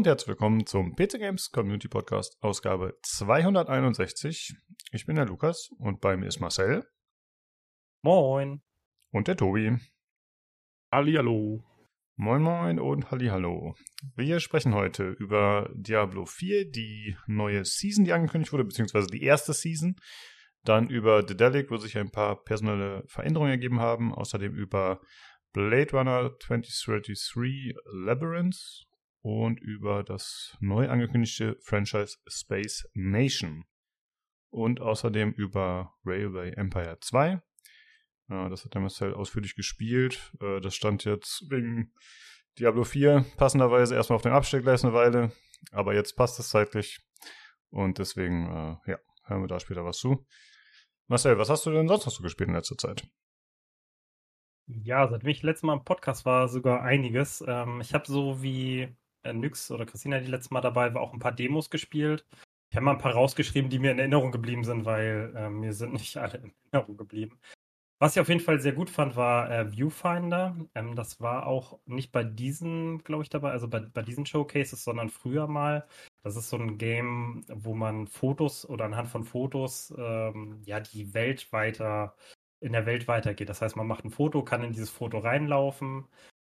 Und herzlich willkommen zum PC Games Community Podcast, Ausgabe 261. Ich bin der Lukas und bei mir ist Marcel. Moin. Und der Tobi. Hallihallo. Moin Moin und Hallihallo. Wir sprechen heute über Diablo 4, die neue Season, die angekündigt wurde, beziehungsweise die erste Season. Dann über Dedelic, wo sich ein paar personelle Veränderungen ergeben haben. Außerdem über Blade Runner 2033 Labyrinth und über das neu angekündigte Franchise Space Nation. Und außerdem über Railway Empire 2. Ja, das hat der Marcel ausführlich gespielt. Äh, das stand jetzt wegen Diablo 4 passenderweise erstmal auf dem Abstellgleis eine Weile. Aber jetzt passt es zeitlich. Und deswegen, äh, ja, hören wir da später was zu. Marcel, was hast du denn sonst noch so gespielt in letzter Zeit? Ja, seitdem ich letztes Mal im Podcast war, sogar einiges. Ähm, ich habe so wie äh, Nyx oder Christina, die letztes Mal dabei war, auch ein paar Demos gespielt. Ich habe mal ein paar rausgeschrieben, die mir in Erinnerung geblieben sind, weil äh, mir sind nicht alle in Erinnerung geblieben. Was ich auf jeden Fall sehr gut fand, war äh, Viewfinder. Ähm, das war auch nicht bei diesen, glaube ich, dabei, also bei, bei diesen Showcases, sondern früher mal. Das ist so ein Game, wo man Fotos oder anhand von Fotos ähm, ja die Welt weiter in der Welt weitergeht. Das heißt, man macht ein Foto, kann in dieses Foto reinlaufen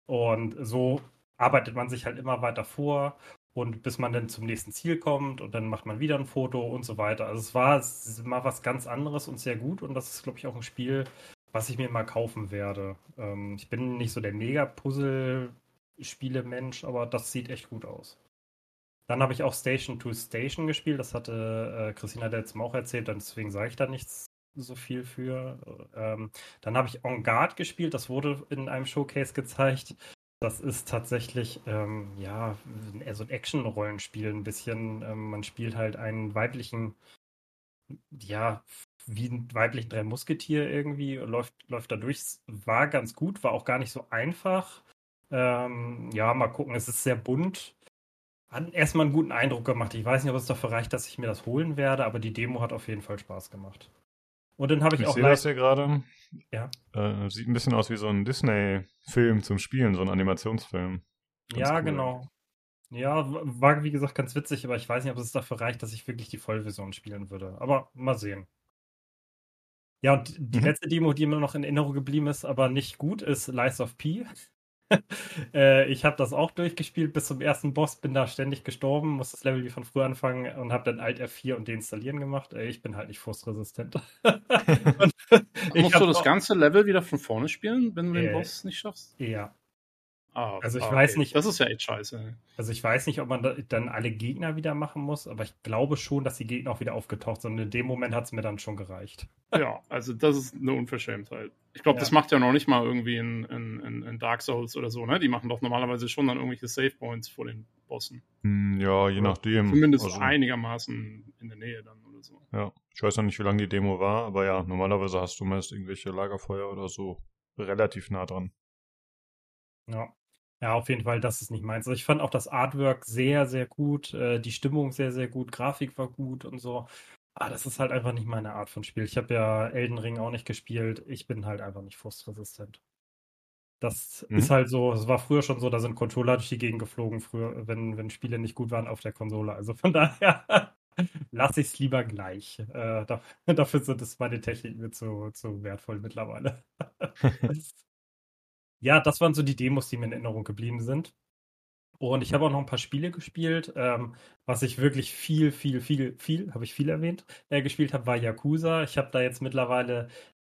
und so arbeitet man sich halt immer weiter vor und bis man dann zum nächsten Ziel kommt und dann macht man wieder ein Foto und so weiter. Also es war mal was ganz anderes und sehr gut und das ist, glaube ich, auch ein Spiel, was ich mir mal kaufen werde. Ähm, ich bin nicht so der Mega-Puzzle-Spiele-Mensch, aber das sieht echt gut aus. Dann habe ich auch Station to Station gespielt. Das hatte äh, Christina letztes auch erzählt, deswegen sage ich da nichts so viel für. Ähm, dann habe ich On Guard gespielt. Das wurde in einem Showcase gezeigt. Das ist tatsächlich, ähm, ja, eher so ein Action-Rollenspiel ein bisschen. Ähm, man spielt halt einen weiblichen, ja, wie ein weiblichen Drei Musketier irgendwie, läuft, läuft da durch. War ganz gut, war auch gar nicht so einfach. Ähm, ja, mal gucken, es ist sehr bunt. Hat erstmal einen guten Eindruck gemacht. Ich weiß nicht, ob es dafür reicht, dass ich mir das holen werde, aber die Demo hat auf jeden Fall Spaß gemacht. Und dann habe ich, ich auch. Ich sehe das hier gerade. Ja. Äh, sieht ein bisschen aus wie so ein Disney-Film zum Spielen, so ein Animationsfilm. Ganz ja, cool. genau. Ja, war wie gesagt ganz witzig, aber ich weiß nicht, ob es dafür reicht, dass ich wirklich die Vollversion spielen würde. Aber mal sehen. Ja, und die mhm. letzte Demo, die mir noch in Erinnerung geblieben ist, aber nicht gut, ist Lies of P. äh, ich habe das auch durchgespielt bis zum ersten Boss, bin da ständig gestorben, muss das Level wie von früher anfangen und habe dann Alt F4 und deinstallieren gemacht. Äh, ich bin halt nicht frustresistent. Musst du das ganze Level wieder von vorne spielen, wenn du äh, den Boss nicht schaffst? Ja. Ah, also ich ah, weiß nicht. Das ist ja echt scheiße. Also ich weiß nicht, ob man da dann alle Gegner wieder machen muss, aber ich glaube schon, dass die Gegner auch wieder aufgetaucht sind. Und in dem Moment hat es mir dann schon gereicht. Ja, also das ist eine Unverschämtheit. Ich glaube, ja. das macht ja noch nicht mal irgendwie in, in, in, Dark Souls oder so, ne? Die machen doch normalerweise schon dann irgendwelche Save Points vor den Bossen. Hm, ja, je nachdem. Zumindest also, einigermaßen in der Nähe dann oder so. Ja, ich weiß noch nicht, wie lange die Demo war, aber ja, normalerweise hast du meist irgendwelche Lagerfeuer oder so relativ nah dran. Ja. Ja, auf jeden Fall, das ist nicht meins. Also ich fand auch das Artwork sehr, sehr gut, äh, die Stimmung sehr, sehr gut, Grafik war gut und so. Aber das ist halt einfach nicht meine Art von Spiel. Ich habe ja Elden Ring auch nicht gespielt. Ich bin halt einfach nicht frustresistent. Das mhm. ist halt so, es war früher schon so, da sind Controller durch die Gegend geflogen, früher, wenn, wenn Spiele nicht gut waren auf der Konsole. Also von daher lasse ich es lieber gleich. Äh, dafür sind es meine Techniken mir zu, zu wertvoll mittlerweile. ja, das waren so die Demos, die mir in Erinnerung geblieben sind. Und ich habe auch noch ein paar Spiele gespielt. Ähm, was ich wirklich viel, viel, viel, viel, habe ich viel erwähnt, äh, gespielt habe, war Yakuza. Ich habe da jetzt mittlerweile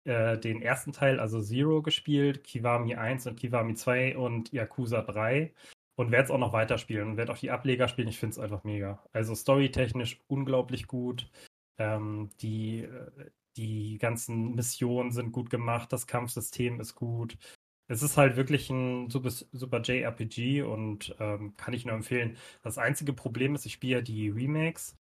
äh, den ersten Teil, also Zero, gespielt, Kiwami 1 und Kiwami 2 und Yakuza 3. Und werde es auch noch weiterspielen und werde auch die Ableger spielen. Ich finde es einfach mega. Also storytechnisch unglaublich gut. Ähm, die, äh, die ganzen Missionen sind gut gemacht, das Kampfsystem ist gut. Es ist halt wirklich ein super, super JRPG und ähm, kann ich nur empfehlen. Das einzige Problem ist, ich spiele ja die Remakes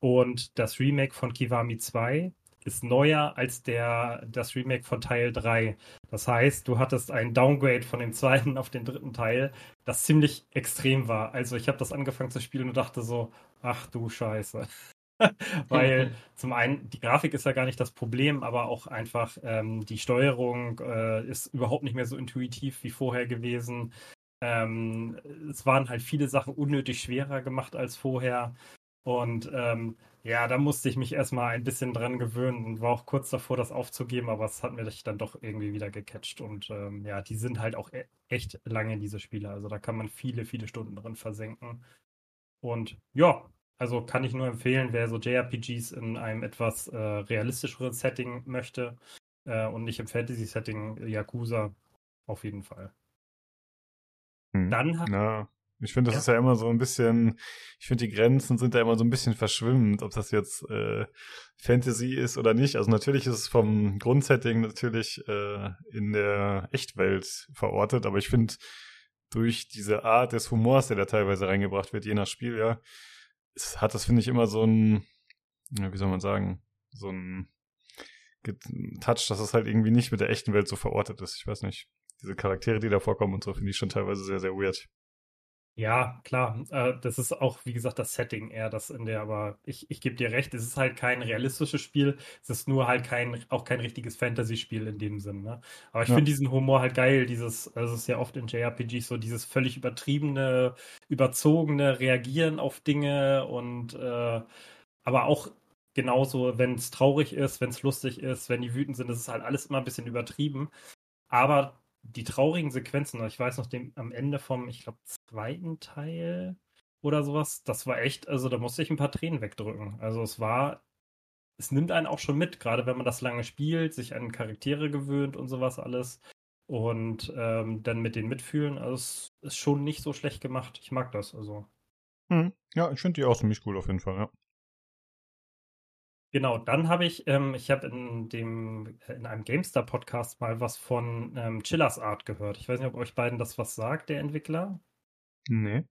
und das Remake von Kiwami 2 ist neuer als der, das Remake von Teil 3. Das heißt, du hattest ein Downgrade von dem zweiten auf den dritten Teil, das ziemlich extrem war. Also ich habe das angefangen zu spielen und dachte so, ach du Scheiße. Weil zum einen, die Grafik ist ja gar nicht das Problem, aber auch einfach ähm, die Steuerung äh, ist überhaupt nicht mehr so intuitiv wie vorher gewesen. Ähm, es waren halt viele Sachen unnötig schwerer gemacht als vorher. Und ähm, ja, da musste ich mich erstmal ein bisschen dran gewöhnen und war auch kurz davor, das aufzugeben, aber es hat mir dann doch irgendwie wieder gecatcht. Und ähm, ja, die sind halt auch e echt lange, diese Spiele. Also da kann man viele, viele Stunden drin versenken. Und ja, also kann ich nur empfehlen, wer so JRPGs in einem etwas äh, realistischeren Setting möchte äh, und nicht im Fantasy-Setting Yakuza, auf jeden Fall. Hm. Dann hat. Ja. Ich finde, das ja. ist ja immer so ein bisschen, ich finde, die Grenzen sind da immer so ein bisschen verschwimmend, ob das jetzt äh, Fantasy ist oder nicht. Also natürlich ist es vom Grundsetting natürlich äh, in der Echtwelt verortet, aber ich finde, durch diese Art des Humors, der da teilweise reingebracht wird, je nach Spiel, ja, es hat das, finde ich, immer so ein, wie soll man sagen, so ein Touch, dass es halt irgendwie nicht mit der echten Welt so verortet ist. Ich weiß nicht. Diese Charaktere, die da vorkommen und so, finde ich schon teilweise sehr, sehr weird. Ja, klar. Äh, das ist auch, wie gesagt, das Setting eher, das in der, aber ich, ich gebe dir recht, es ist halt kein realistisches Spiel. Es ist nur halt kein, auch kein richtiges Fantasy-Spiel in dem Sinn, ne? Aber ich ja. finde diesen Humor halt geil, dieses, also es ist ja oft in JRPGs so dieses völlig übertriebene, überzogene Reagieren auf Dinge und äh, aber auch genauso, wenn es traurig ist, wenn es lustig ist, wenn die wütend sind, das ist halt alles immer ein bisschen übertrieben. Aber die traurigen Sequenzen, ich weiß noch, dem, am Ende vom, ich glaube, zweiten Teil oder sowas, das war echt, also da musste ich ein paar Tränen wegdrücken. Also es war, es nimmt einen auch schon mit, gerade wenn man das lange spielt, sich an Charaktere gewöhnt und sowas alles. Und ähm, dann mit denen mitfühlen, also es ist schon nicht so schlecht gemacht. Ich mag das, also. Hm. Ja, ich finde die auch ziemlich cool auf jeden Fall, ja. Genau, dann habe ich, ähm, ich habe in dem, in einem GameStar-Podcast mal was von ähm, Chillers Art gehört. Ich weiß nicht, ob euch beiden das was sagt, der Entwickler. Nee.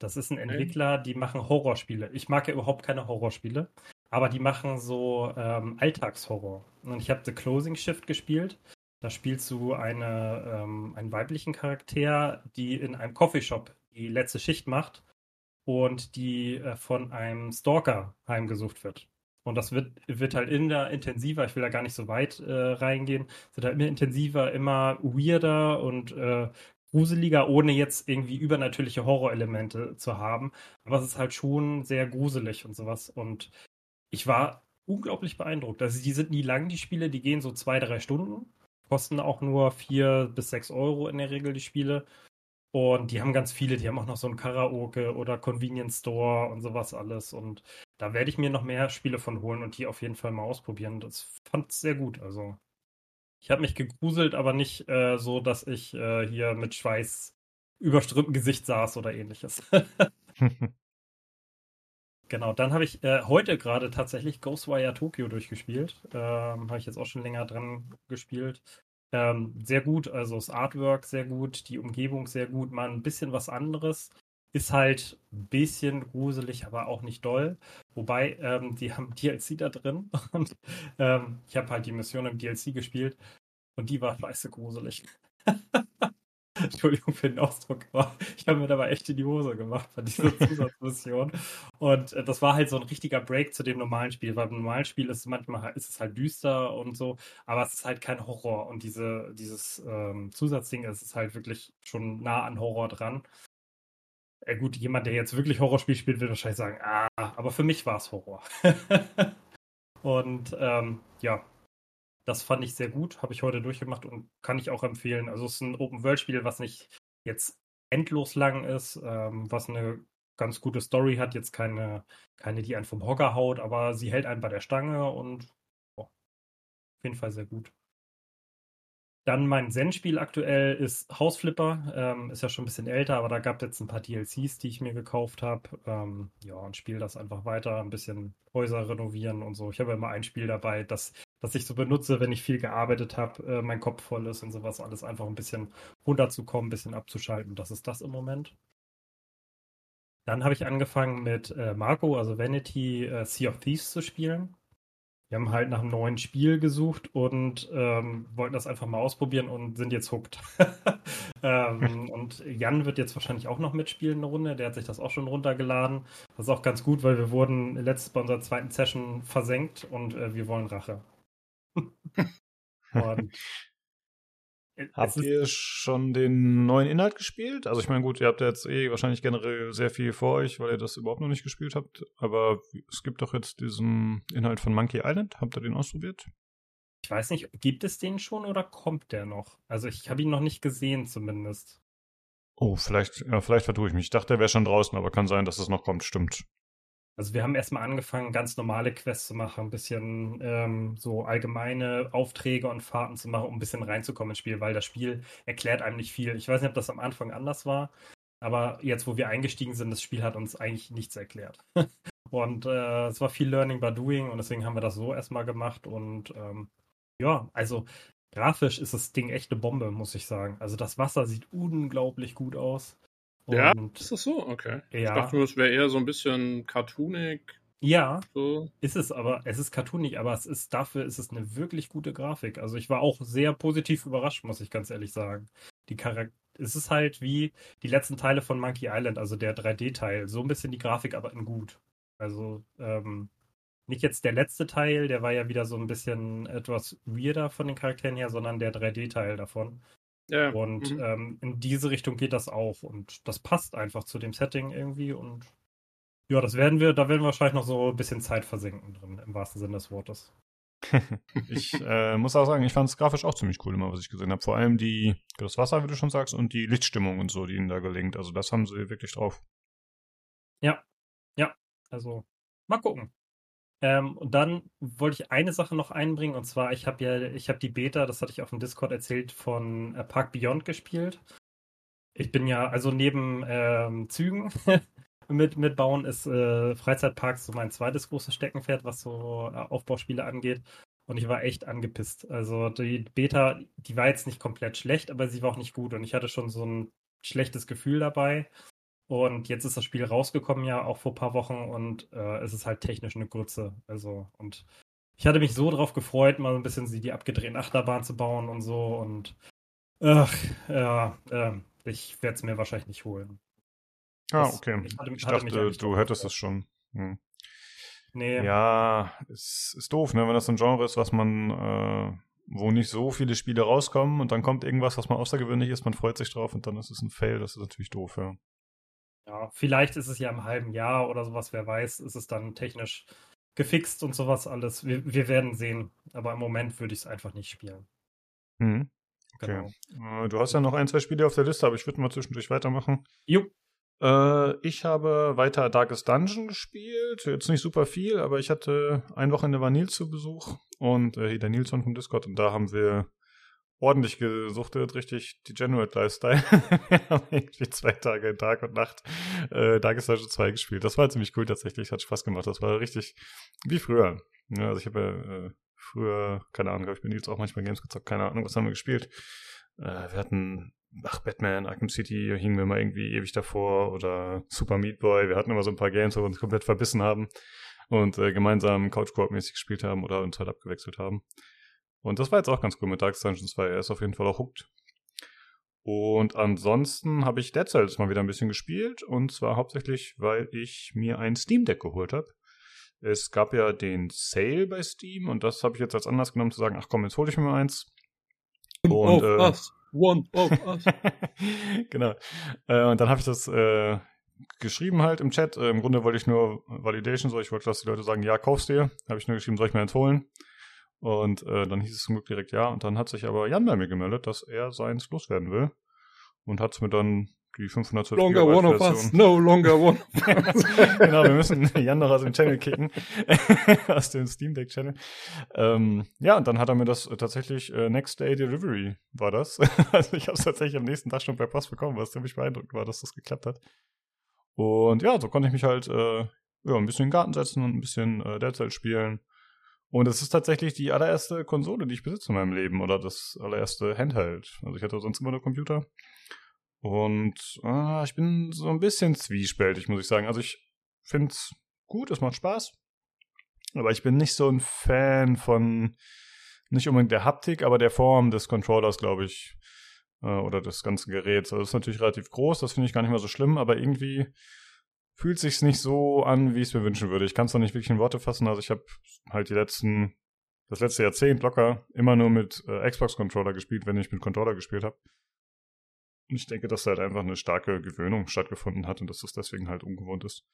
Das ist ein Entwickler, die machen Horrorspiele. Ich mag ja überhaupt keine Horrorspiele, aber die machen so ähm, Alltagshorror. Und ich habe The Closing Shift gespielt. Da spielst du eine, ähm, einen weiblichen Charakter, die in einem Coffeeshop die letzte Schicht macht und die äh, von einem Stalker heimgesucht wird. Und das wird, wird halt immer intensiver, ich will da gar nicht so weit äh, reingehen, es wird halt immer intensiver, immer weirder und äh, gruseliger, ohne jetzt irgendwie übernatürliche Horrorelemente zu haben. Aber es ist halt schon sehr gruselig und sowas. Und ich war unglaublich beeindruckt. Also die sind nie lang, die Spiele, die gehen so zwei, drei Stunden, kosten auch nur vier bis sechs Euro in der Regel, die Spiele. Und die haben ganz viele, die haben auch noch so ein Karaoke oder Convenience Store und sowas alles. Und da werde ich mir noch mehr Spiele von holen und die auf jeden Fall mal ausprobieren. Das fand ich sehr gut. Also ich habe mich gegruselt, aber nicht äh, so, dass ich äh, hier mit Schweiß überströmtem Gesicht saß oder ähnliches. genau, dann habe ich äh, heute gerade tatsächlich Ghostwire Tokyo durchgespielt. Ähm, habe ich jetzt auch schon länger dran gespielt. Ähm, sehr gut, also das Artwork sehr gut, die Umgebung sehr gut, mal ein bisschen was anderes. Ist halt ein bisschen gruselig, aber auch nicht doll. Wobei, ähm, die haben DLC da drin und ähm, ich habe halt die Mission im DLC gespielt und die war scheiße gruselig. Entschuldigung für den Ausdruck, aber ich habe mir dabei echt in die Hose gemacht bei dieser Zusatzmission. und äh, das war halt so ein richtiger Break zu dem normalen Spiel, weil im normalen Spiel ist es manchmal ist es halt düster und so, aber es ist halt kein Horror. Und diese, dieses ähm, Zusatzding es ist halt wirklich schon nah an Horror dran. Äh, gut, jemand, der jetzt wirklich Horrorspiel spielt, wird wahrscheinlich sagen, ah, aber für mich war es Horror. und ähm, ja, das fand ich sehr gut, habe ich heute durchgemacht und kann ich auch empfehlen. Also es ist ein Open-World-Spiel, was nicht jetzt endlos lang ist, ähm, was eine ganz gute Story hat, jetzt keine, keine, die einen vom Hocker haut, aber sie hält einen bei der Stange und oh, auf jeden Fall sehr gut. Dann mein Zen-Spiel aktuell ist Hausflipper. Ähm, ist ja schon ein bisschen älter, aber da gab es jetzt ein paar DLCs, die ich mir gekauft habe. Ähm, ja, und spiele das einfach weiter, ein bisschen Häuser renovieren und so. Ich habe immer ein Spiel dabei, das, das ich so benutze, wenn ich viel gearbeitet habe, äh, mein Kopf voll ist und sowas, alles einfach ein bisschen runterzukommen, ein bisschen abzuschalten. Das ist das im Moment. Dann habe ich angefangen mit äh, Marco, also Vanity, äh, Sea of Thieves zu spielen. Wir haben halt nach einem neuen Spiel gesucht und ähm, wollten das einfach mal ausprobieren und sind jetzt hooked. ähm, und Jan wird jetzt wahrscheinlich auch noch mitspielen eine Runde. Der hat sich das auch schon runtergeladen. Das ist auch ganz gut, weil wir wurden letztes bei unserer zweiten Session versenkt und äh, wir wollen Rache. und habt ihr schon den neuen Inhalt gespielt? Also ich meine, gut, ihr habt ja jetzt eh wahrscheinlich generell sehr viel vor euch, weil ihr das überhaupt noch nicht gespielt habt. Aber es gibt doch jetzt diesen Inhalt von Monkey Island. Habt ihr den ausprobiert? Ich weiß nicht, gibt es den schon oder kommt der noch? Also ich habe ihn noch nicht gesehen zumindest. Oh, vielleicht, ja, vielleicht vertue ich mich. Ich dachte, der wäre schon draußen, aber kann sein, dass es noch kommt, stimmt. Also wir haben erstmal angefangen, ganz normale Quests zu machen, ein bisschen ähm, so allgemeine Aufträge und Fahrten zu machen, um ein bisschen reinzukommen ins Spiel, weil das Spiel erklärt einem nicht viel. Ich weiß nicht, ob das am Anfang anders war, aber jetzt, wo wir eingestiegen sind, das Spiel hat uns eigentlich nichts erklärt. und äh, es war viel Learning by Doing und deswegen haben wir das so erstmal gemacht und ähm, ja, also grafisch ist das Ding echt eine Bombe, muss ich sagen. Also das Wasser sieht unglaublich gut aus. Und ja, ist das so? Okay. Ja. Ich dachte nur, es wäre eher so ein bisschen cartoonig. Ja, so. ist es aber, es ist cartoonig, aber es ist, dafür ist es eine wirklich gute Grafik. Also ich war auch sehr positiv überrascht, muss ich ganz ehrlich sagen. Die Charakter es ist halt wie die letzten Teile von Monkey Island, also der 3D-Teil. So ein bisschen die Grafik, aber in gut. Also, ähm, nicht jetzt der letzte Teil, der war ja wieder so ein bisschen etwas weirder von den Charakteren her, sondern der 3D-Teil davon. Ja. Und mhm. ähm, in diese Richtung geht das auch. Und das passt einfach zu dem Setting irgendwie. Und ja, das werden wir, da werden wir wahrscheinlich noch so ein bisschen Zeit versenken drin, im wahrsten Sinne des Wortes. ich äh, muss auch sagen, ich fand es grafisch auch ziemlich cool, immer was ich gesehen habe. Vor allem die, das Wasser, wie du schon sagst, und die Lichtstimmung und so, die ihnen da gelingt. Also das haben sie wirklich drauf. Ja, ja, also mal gucken. Ähm, und dann wollte ich eine Sache noch einbringen, und zwar, ich habe ja, ich habe die Beta, das hatte ich auf dem Discord erzählt, von äh, Park Beyond gespielt. Ich bin ja, also neben ähm, Zügen mit, mit Bauen ist äh, Freizeitparks so mein zweites großes Steckenpferd, was so äh, Aufbauspiele angeht. Und ich war echt angepisst. Also die Beta, die war jetzt nicht komplett schlecht, aber sie war auch nicht gut. Und ich hatte schon so ein schlechtes Gefühl dabei. Und jetzt ist das Spiel rausgekommen, ja, auch vor ein paar Wochen und äh, es ist halt technisch eine Grütze. Also, und ich hatte mich so drauf gefreut, mal ein bisschen die abgedrehten Achterbahn zu bauen und so. Und ach, ja, äh, ich werde es mir wahrscheinlich nicht holen. Ah, okay. Ich, hatte, ich hatte dachte, du hättest es schon. Hm. Nee. Ja, ist, ist doof, ne? Wenn das so ein Genre ist, was man, äh, wo nicht so viele Spiele rauskommen und dann kommt irgendwas, was man außergewöhnlich ist, man freut sich drauf und dann ist es ein Fail, das ist natürlich doof, ja. Ja, vielleicht ist es ja im halben Jahr oder sowas, wer weiß, ist es dann technisch gefixt und sowas alles. Wir, wir werden sehen. Aber im Moment würde ich es einfach nicht spielen. Mhm. Okay. Genau. Äh, du hast ja noch ein, zwei Spiele auf der Liste, aber ich würde mal zwischendurch weitermachen. Jo. Äh, ich habe weiter Darkest Dungeon gespielt. Jetzt nicht super viel, aber ich hatte ein Wochenende war Nils zu Besuch und äh, der Nilsson vom Discord und da haben wir ordentlich gesuchtet, richtig Degenerate Lifestyle. wir haben irgendwie zwei Tage Tag und Nacht äh, Darkest Dungeon 2 gespielt. Das war ziemlich cool tatsächlich, hat Spaß gemacht. Das war richtig wie früher. Ja, also ich habe äh, früher, keine Ahnung, ich bin jetzt auch manchmal Games gezockt, keine Ahnung, was haben wir gespielt. Äh, wir hatten, ach, Batman, Arkham City hingen wir mal irgendwie ewig davor oder Super Meat Boy. Wir hatten immer so ein paar Games, wo wir uns komplett verbissen haben und äh, gemeinsam Couch-Coop-mäßig gespielt haben oder uns halt abgewechselt haben. Und das war jetzt auch ganz cool mit Dark Dungeons 2. Er ist auf jeden Fall auch hooked. Und ansonsten habe ich Dead Cells mal wieder ein bisschen gespielt. Und zwar hauptsächlich, weil ich mir ein Steam Deck geholt habe. Es gab ja den Sale bei Steam und das habe ich jetzt als Anlass genommen zu sagen, ach komm, jetzt hole ich mir eins. Und, of äh, us. One of us. genau. Äh, und dann habe ich das äh, geschrieben halt im Chat. Äh, Im Grunde wollte ich nur Validation, so ich wollte, dass die Leute sagen, ja, kaufst dir. Habe ich nur geschrieben, soll ich mir eins holen? Und äh, dann hieß es zum Glück direkt ja. Und dann hat sich aber Jan bei mir gemeldet, dass er seins loswerden will. Und hat mir dann die 512 Longer one of us, no longer one of us. genau, wir müssen Jan noch aus dem Channel kicken. aus dem Steam Deck Channel. Ähm, ja, und dann hat er mir das tatsächlich äh, Next Day Delivery war das. also ich habe es tatsächlich am nächsten Tag schon per Post bekommen, was ziemlich beeindruckend war, dass das geklappt hat. Und ja, so konnte ich mich halt äh, ja, ein bisschen in den Garten setzen und ein bisschen äh, Dead Cells spielen. Und es ist tatsächlich die allererste Konsole, die ich besitze in meinem Leben oder das allererste Handheld. Also ich hatte sonst immer nur Computer. Und ah, ich bin so ein bisschen zwiespältig, muss ich sagen. Also ich finde es gut, es macht Spaß. Aber ich bin nicht so ein Fan von nicht unbedingt der Haptik, aber der Form des Controllers, glaube ich. Äh, oder des ganzen Geräts. Also das ist natürlich relativ groß, das finde ich gar nicht mehr so schlimm, aber irgendwie fühlt sich's nicht so an, wie ich es mir wünschen würde. Ich kann es noch nicht wirklich in Worte fassen. Also ich habe halt die letzten das letzte Jahrzehnt locker immer nur mit äh, Xbox-Controller gespielt, wenn ich mit Controller gespielt habe. Und ich denke, dass da halt einfach eine starke Gewöhnung stattgefunden hat und dass das deswegen halt ungewohnt ist.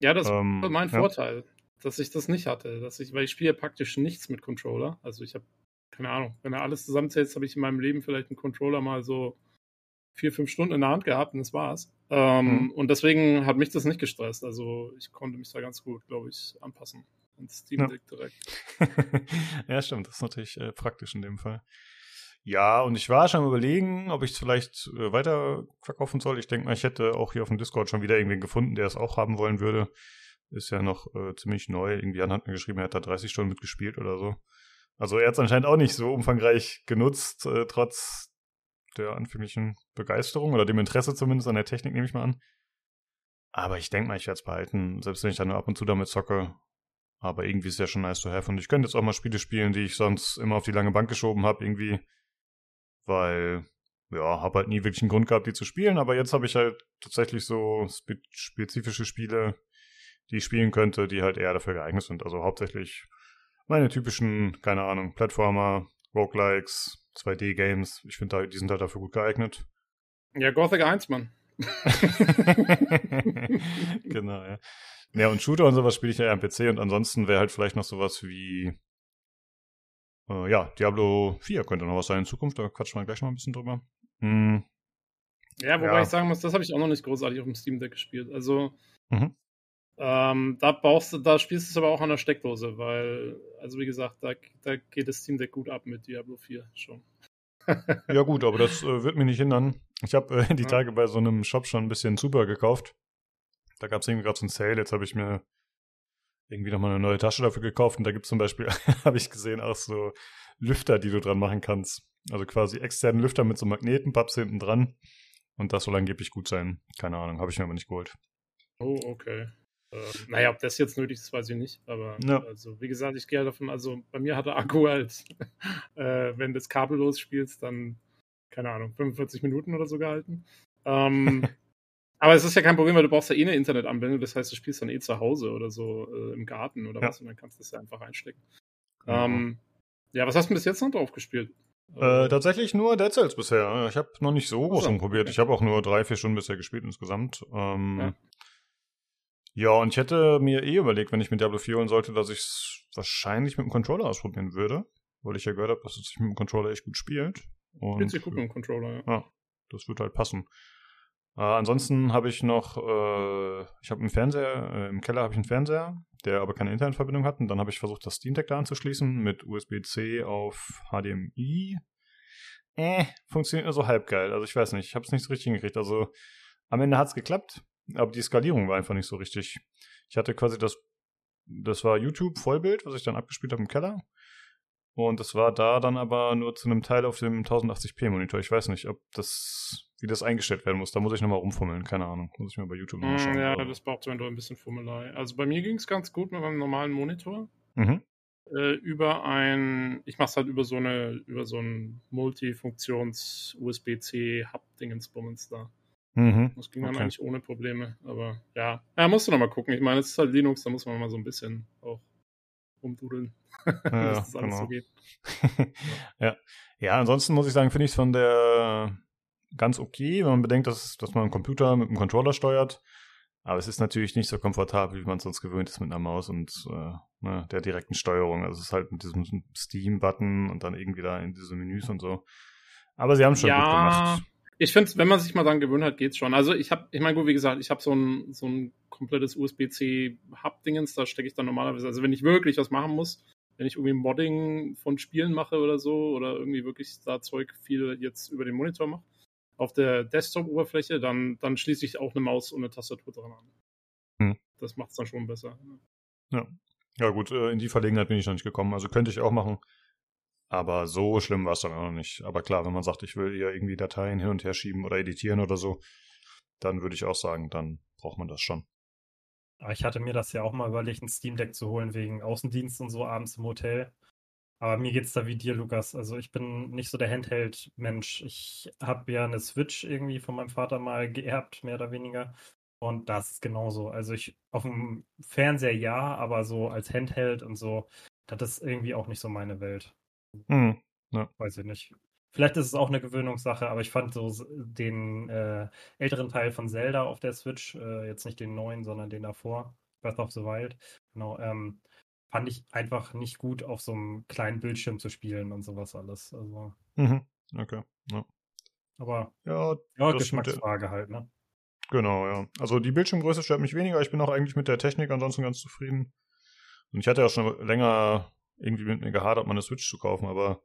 Ja, das ähm, war mein ja. Vorteil, dass ich das nicht hatte. Dass ich, weil ich spiele praktisch nichts mit Controller. Also ich habe, keine Ahnung, wenn er alles zusammenzählt, habe ich in meinem Leben vielleicht einen Controller mal so vier, fünf Stunden in der Hand gehabt und das war's. Ähm, mhm. Und deswegen hat mich das nicht gestresst. Also ich konnte mich da ganz gut, glaube ich, anpassen. Und Steam Deck ja. direkt. ja, stimmt. Das ist natürlich äh, praktisch in dem Fall. Ja, und ich war schon überlegen, ob ich es vielleicht äh, weiter verkaufen soll. Ich denke mal, ich hätte auch hier auf dem Discord schon wieder irgendwen gefunden, der es auch haben wollen würde. Ist ja noch äh, ziemlich neu. Irgendwie hat mir geschrieben, er hat da 30 Stunden mitgespielt oder so. Also er hat es anscheinend auch nicht so umfangreich genutzt, äh, trotz der anfänglichen Begeisterung oder dem Interesse zumindest an der Technik, nehme ich mal an. Aber ich denke mal, ich werde es behalten, selbst wenn ich dann nur ab und zu damit zocke. Aber irgendwie ist es ja schon nice to have. Und ich könnte jetzt auch mal Spiele spielen, die ich sonst immer auf die lange Bank geschoben habe, irgendwie weil ja, habe halt nie wirklich einen Grund gehabt, die zu spielen, aber jetzt habe ich halt tatsächlich so spe spezifische Spiele, die ich spielen könnte, die halt eher dafür geeignet sind. Also hauptsächlich meine typischen, keine Ahnung, Plattformer, Roguelikes, 2D-Games. Ich finde, die sind halt dafür gut geeignet. Ja, Gothic 1, Mann. genau, ja. Ja, und Shooter und sowas spiele ich ja eher am PC und ansonsten wäre halt vielleicht noch sowas wie äh, ja, Diablo 4 könnte noch was sein in Zukunft, da quatschen wir gleich noch ein bisschen drüber. Hm. Ja, wobei ja. ich sagen muss, das habe ich auch noch nicht großartig auf dem Steam Deck gespielt. Also mhm. Ähm, da brauchst du, da spielst du es aber auch an der Steckdose, weil, also wie gesagt, da, da geht das Steam Deck gut ab mit Diablo 4 schon. ja gut, aber das äh, wird mich nicht hindern. Ich habe äh, die ja. Tage bei so einem Shop schon ein bisschen Zubehör gekauft. Da gab es irgendwie gerade so einen Sale, jetzt habe ich mir irgendwie nochmal eine neue Tasche dafür gekauft und da gibt es zum Beispiel, habe ich gesehen, auch so Lüfter, die du dran machen kannst. Also quasi externen Lüfter mit so Magnetenpaps hinten dran. Und das soll angeblich gut sein. Keine Ahnung, habe ich mir aber nicht geholt. Oh, okay. Äh, naja, ob das jetzt nötig ist, weiß ich nicht. Aber ja. also, wie gesagt, ich gehe halt davon, also bei mir hat der Akku halt, äh, wenn du das kabellos spielst, dann, keine Ahnung, 45 Minuten oder so gehalten. Ähm, Aber es ist ja kein Problem, weil du brauchst ja eh eine Internetanbindung. Das heißt, du spielst dann eh zu Hause oder so äh, im Garten oder ja. was und dann kannst du das ja einfach einstecken. Mhm. Ähm, ja, was hast du bis jetzt noch drauf gespielt? Äh, tatsächlich nur Dead Cells bisher. Ich habe noch nicht so groß probiert. Okay. Ich habe auch nur drei, vier Stunden bisher gespielt insgesamt. Ähm, ja. Ja. und ich hätte mir eh überlegt, wenn ich mit Diablo 4 holen sollte, dass ich es wahrscheinlich mit dem Controller ausprobieren würde. Weil ich ja gehört habe, dass es sich mit dem Controller echt gut spielt. Und, sich gut mit dem Controller, ja. ja. Das wird halt passen. Äh, ansonsten habe ich noch, äh, ich habe einen Fernseher, äh, im Keller habe ich einen Fernseher, der aber keine Internetverbindung hat. Und dann habe ich versucht, das Steam Deck da anzuschließen mit USB-C auf HDMI. Äh, funktioniert nur so halb geil. Also ich weiß nicht, ich habe es nicht so richtig hingekriegt. Also am Ende hat es geklappt, aber die Skalierung war einfach nicht so richtig. Ich hatte quasi das, das war YouTube Vollbild, was ich dann abgespielt habe im Keller. Und das war da dann aber nur zu einem Teil auf dem 1080p Monitor. Ich weiß nicht, ob das wie das eingestellt werden muss. Da muss ich nochmal rumfummeln, keine Ahnung. Muss ich mir bei YouTube mal schauen. Ja, das braucht so ein bisschen Fummelei. Also bei mir ging es ganz gut mit meinem normalen Monitor. Mhm. Äh, über ein, ich mache es halt über so eine, über so ein Multifunktions-USB-C-Hub-Dingensbummens da. Mhm. Das ging okay. dann eigentlich ohne Probleme. Aber ja, ja musst du nochmal gucken. Ich meine, es ist halt Linux, da muss man mal so ein bisschen auch rumdudeln, ja, dass das alles genau. so geht. ja. ja, ansonsten muss ich sagen, finde ich es von der ganz okay, wenn man bedenkt, dass, dass man einen Computer mit einem Controller steuert. Aber es ist natürlich nicht so komfortabel, wie man es sonst gewöhnt ist mit einer Maus und äh, ne, der direkten Steuerung. Also es ist halt mit diesem Steam-Button und dann irgendwie da in diese Menüs und so. Aber sie haben schon ja, gut gemacht. Ich finde, wenn man sich mal daran gewöhnt hat, geht's schon. Also ich habe, ich meine, gut, wie gesagt, ich habe so ein, so ein komplettes USB-C-Hub-Dingens, da stecke ich dann normalerweise, also wenn ich wirklich was machen muss, wenn ich irgendwie Modding von Spielen mache oder so, oder irgendwie wirklich da Zeug viel jetzt über den Monitor mache, auf der Desktop-Oberfläche, dann, dann schließe ich auch eine Maus und eine Tastatur dran an. Hm. Das macht es dann schon besser. Ja. Ja, gut, äh, in die Verlegenheit bin ich noch nicht gekommen. Also könnte ich auch machen. Aber so schlimm war es dann auch noch nicht. Aber klar, wenn man sagt, ich will ja irgendwie Dateien hin und her schieben oder editieren oder so, dann würde ich auch sagen, dann braucht man das schon. Ich hatte mir das ja auch mal überlegt, ein Steam Deck zu holen wegen Außendienst und so abends im Hotel. Aber mir geht's da wie dir, Lukas. Also ich bin nicht so der Handheld-Mensch. Ich habe ja eine Switch irgendwie von meinem Vater mal geerbt, mehr oder weniger. Und das ist genauso. Also ich auf dem Fernseher ja, aber so als Handheld und so das ist irgendwie auch nicht so meine Welt. Hm, ja. Weiß ich nicht. Vielleicht ist es auch eine Gewöhnungssache, aber ich fand so den äh, älteren Teil von Zelda auf der Switch, äh, jetzt nicht den neuen, sondern den davor, Breath of the Wild, genau, ähm, fand ich einfach nicht gut auf so einem kleinen Bildschirm zu spielen und sowas alles. Also. Mhm. Okay. Ja. Aber ja, ja Geschmacksfrage halt, ne? Genau, ja. Also die Bildschirmgröße stört mich weniger. Ich bin auch eigentlich mit der Technik ansonsten ganz zufrieden. Und ich hatte ja schon länger irgendwie mit mir gehadert, meine Switch zu kaufen, aber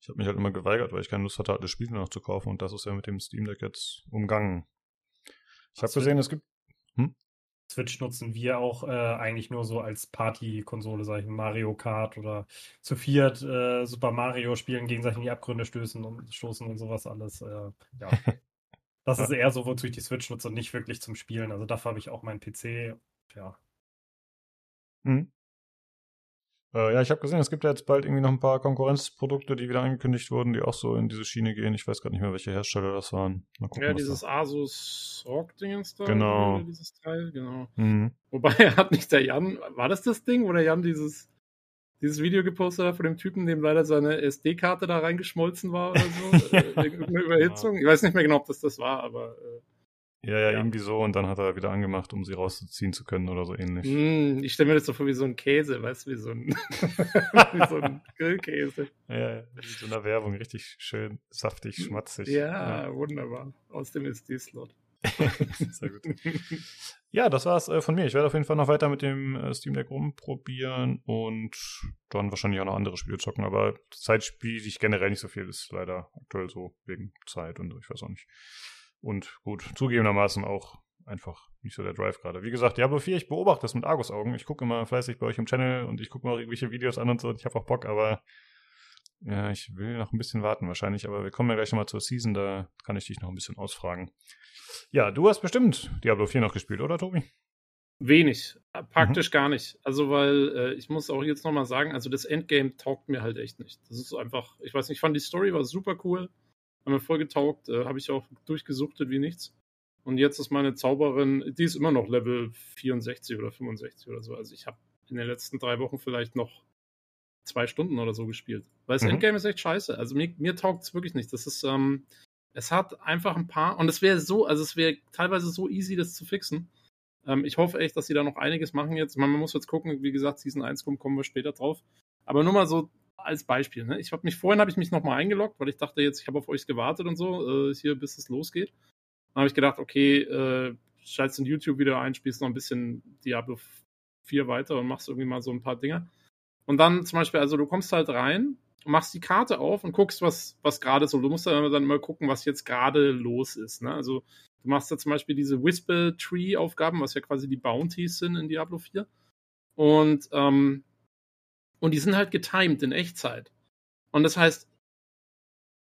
ich habe mich halt immer geweigert, weil ich keine Lust hatte, alle Spiele noch zu kaufen und das ist ja mit dem Steam Deck jetzt umgangen. Ich habe gesehen, es gibt. Hm? Switch nutzen wir auch äh, eigentlich nur so als Party-Konsole, sag ich Mario Kart oder zu viert äh, Super Mario spielen, gegenseitig in die Abgründe stößen und stoßen und sowas alles. Äh, ja. Das ist eher so, wozu ich die Switch nutze und nicht wirklich zum Spielen. Also dafür habe ich auch meinen PC. Ja. Mhm. Äh, ja, ich habe gesehen, es gibt ja jetzt bald irgendwie noch ein paar Konkurrenzprodukte, die wieder angekündigt wurden, die auch so in diese Schiene gehen. Ich weiß gerade nicht mehr, welche Hersteller das waren. Gucken, ja, dieses Asus ROG-Dingens da. Genau. Dieses Teil, genau. Mhm. Wobei hat nicht der Jan, war das das Ding, wo der Jan dieses, dieses Video gepostet hat von dem Typen, dem leider seine SD-Karte da reingeschmolzen war oder so? Äh, irgendeine Überhitzung? Ich weiß nicht mehr genau, ob das das war, aber. Äh, ja, ja, ja, irgendwie so und dann hat er wieder angemacht, um sie rauszuziehen zu können oder so ähnlich. Mm, ich stelle mir das so vor wie so ein Käse, weißt du, wie so ein, wie so ein Grillkäse. Ja, ja, wie so eine Werbung, richtig schön saftig, schmatzig. Ja, ja. wunderbar. Aus dem SD-Slot. Sehr gut. Ja, das war's äh, von mir. Ich werde auf jeden Fall noch weiter mit dem äh, Steam Deck rumprobieren und dann wahrscheinlich auch noch andere Spiele zocken, aber Zeit spiele ich generell nicht so viel, das ist leider aktuell so wegen Zeit und ich weiß auch nicht. Und gut, zugegebenermaßen auch einfach nicht so der Drive gerade. Wie gesagt, Diablo 4, ich beobachte das mit Argus-Augen. Ich gucke immer fleißig bei euch im Channel und ich gucke mir auch irgendwelche Videos an und so. Und ich habe auch Bock, aber ja, ich will noch ein bisschen warten wahrscheinlich. Aber wir kommen ja gleich nochmal zur Season, da kann ich dich noch ein bisschen ausfragen. Ja, du hast bestimmt Diablo 4 noch gespielt, oder Tobi? Wenig, praktisch mhm. gar nicht. Also, weil äh, ich muss auch jetzt nochmal sagen, also das Endgame taugt mir halt echt nicht. Das ist einfach, ich weiß nicht, ich fand die Story war super cool. Haben mir voll getaugt, äh, habe ich auch durchgesuchtet wie nichts. Und jetzt ist meine Zauberin, die ist immer noch Level 64 oder 65 oder so. Also ich habe in den letzten drei Wochen vielleicht noch zwei Stunden oder so gespielt. Weil das mhm. Endgame ist echt scheiße. Also mir, mir taugt es wirklich nicht. Das ist, ähm, es hat einfach ein paar, und es wäre so, also es wäre teilweise so easy, das zu fixen. Ähm, ich hoffe echt, dass sie da noch einiges machen jetzt. Man, man muss jetzt gucken, wie gesagt, Season 1 kommt, kommen wir später drauf. Aber nur mal so als Beispiel. Ne? Ich habe mich vorhin habe ich mich nochmal eingeloggt, weil ich dachte jetzt, ich habe auf euch gewartet und so, äh, hier bis es losgeht. Dann habe ich gedacht, okay, äh, schaltest ein YouTube-Video ein, spielst noch ein bisschen Diablo 4 weiter und machst irgendwie mal so ein paar Dinge. Und dann zum Beispiel, also du kommst halt rein, machst die Karte auf und guckst, was, was gerade so. Du musst dann immer, gucken, was jetzt gerade los ist. Ne? Also du machst da zum Beispiel diese Whisper Tree-Aufgaben, was ja quasi die Bounties sind in Diablo 4. Und ähm, und die sind halt getimed in Echtzeit. Und das heißt,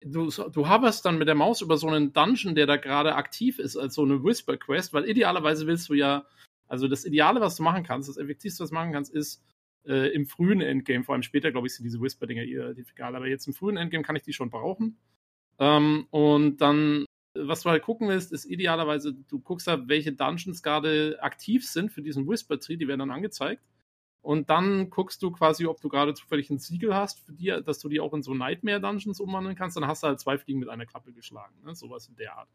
du, du hoverst dann mit der Maus über so einen Dungeon, der da gerade aktiv ist, als so eine Whisper Quest, weil idealerweise willst du ja, also das Ideale, was du machen kannst, das Effektivste, was du machen kannst, ist äh, im frühen Endgame, vor allem später, glaube ich, sind diese Whisper-Dinger relativ egal, aber jetzt im frühen Endgame kann ich die schon brauchen. Ähm, und dann, was du halt gucken willst, ist idealerweise, du guckst da, welche Dungeons gerade aktiv sind für diesen Whisper-Tree, die werden dann angezeigt. Und dann guckst du quasi, ob du gerade zufällig ein Siegel hast, für die, dass du die auch in so Nightmare-Dungeons umwandeln kannst. Dann hast du halt zwei Fliegen mit einer Klappe geschlagen. Ne? Sowas in der Art.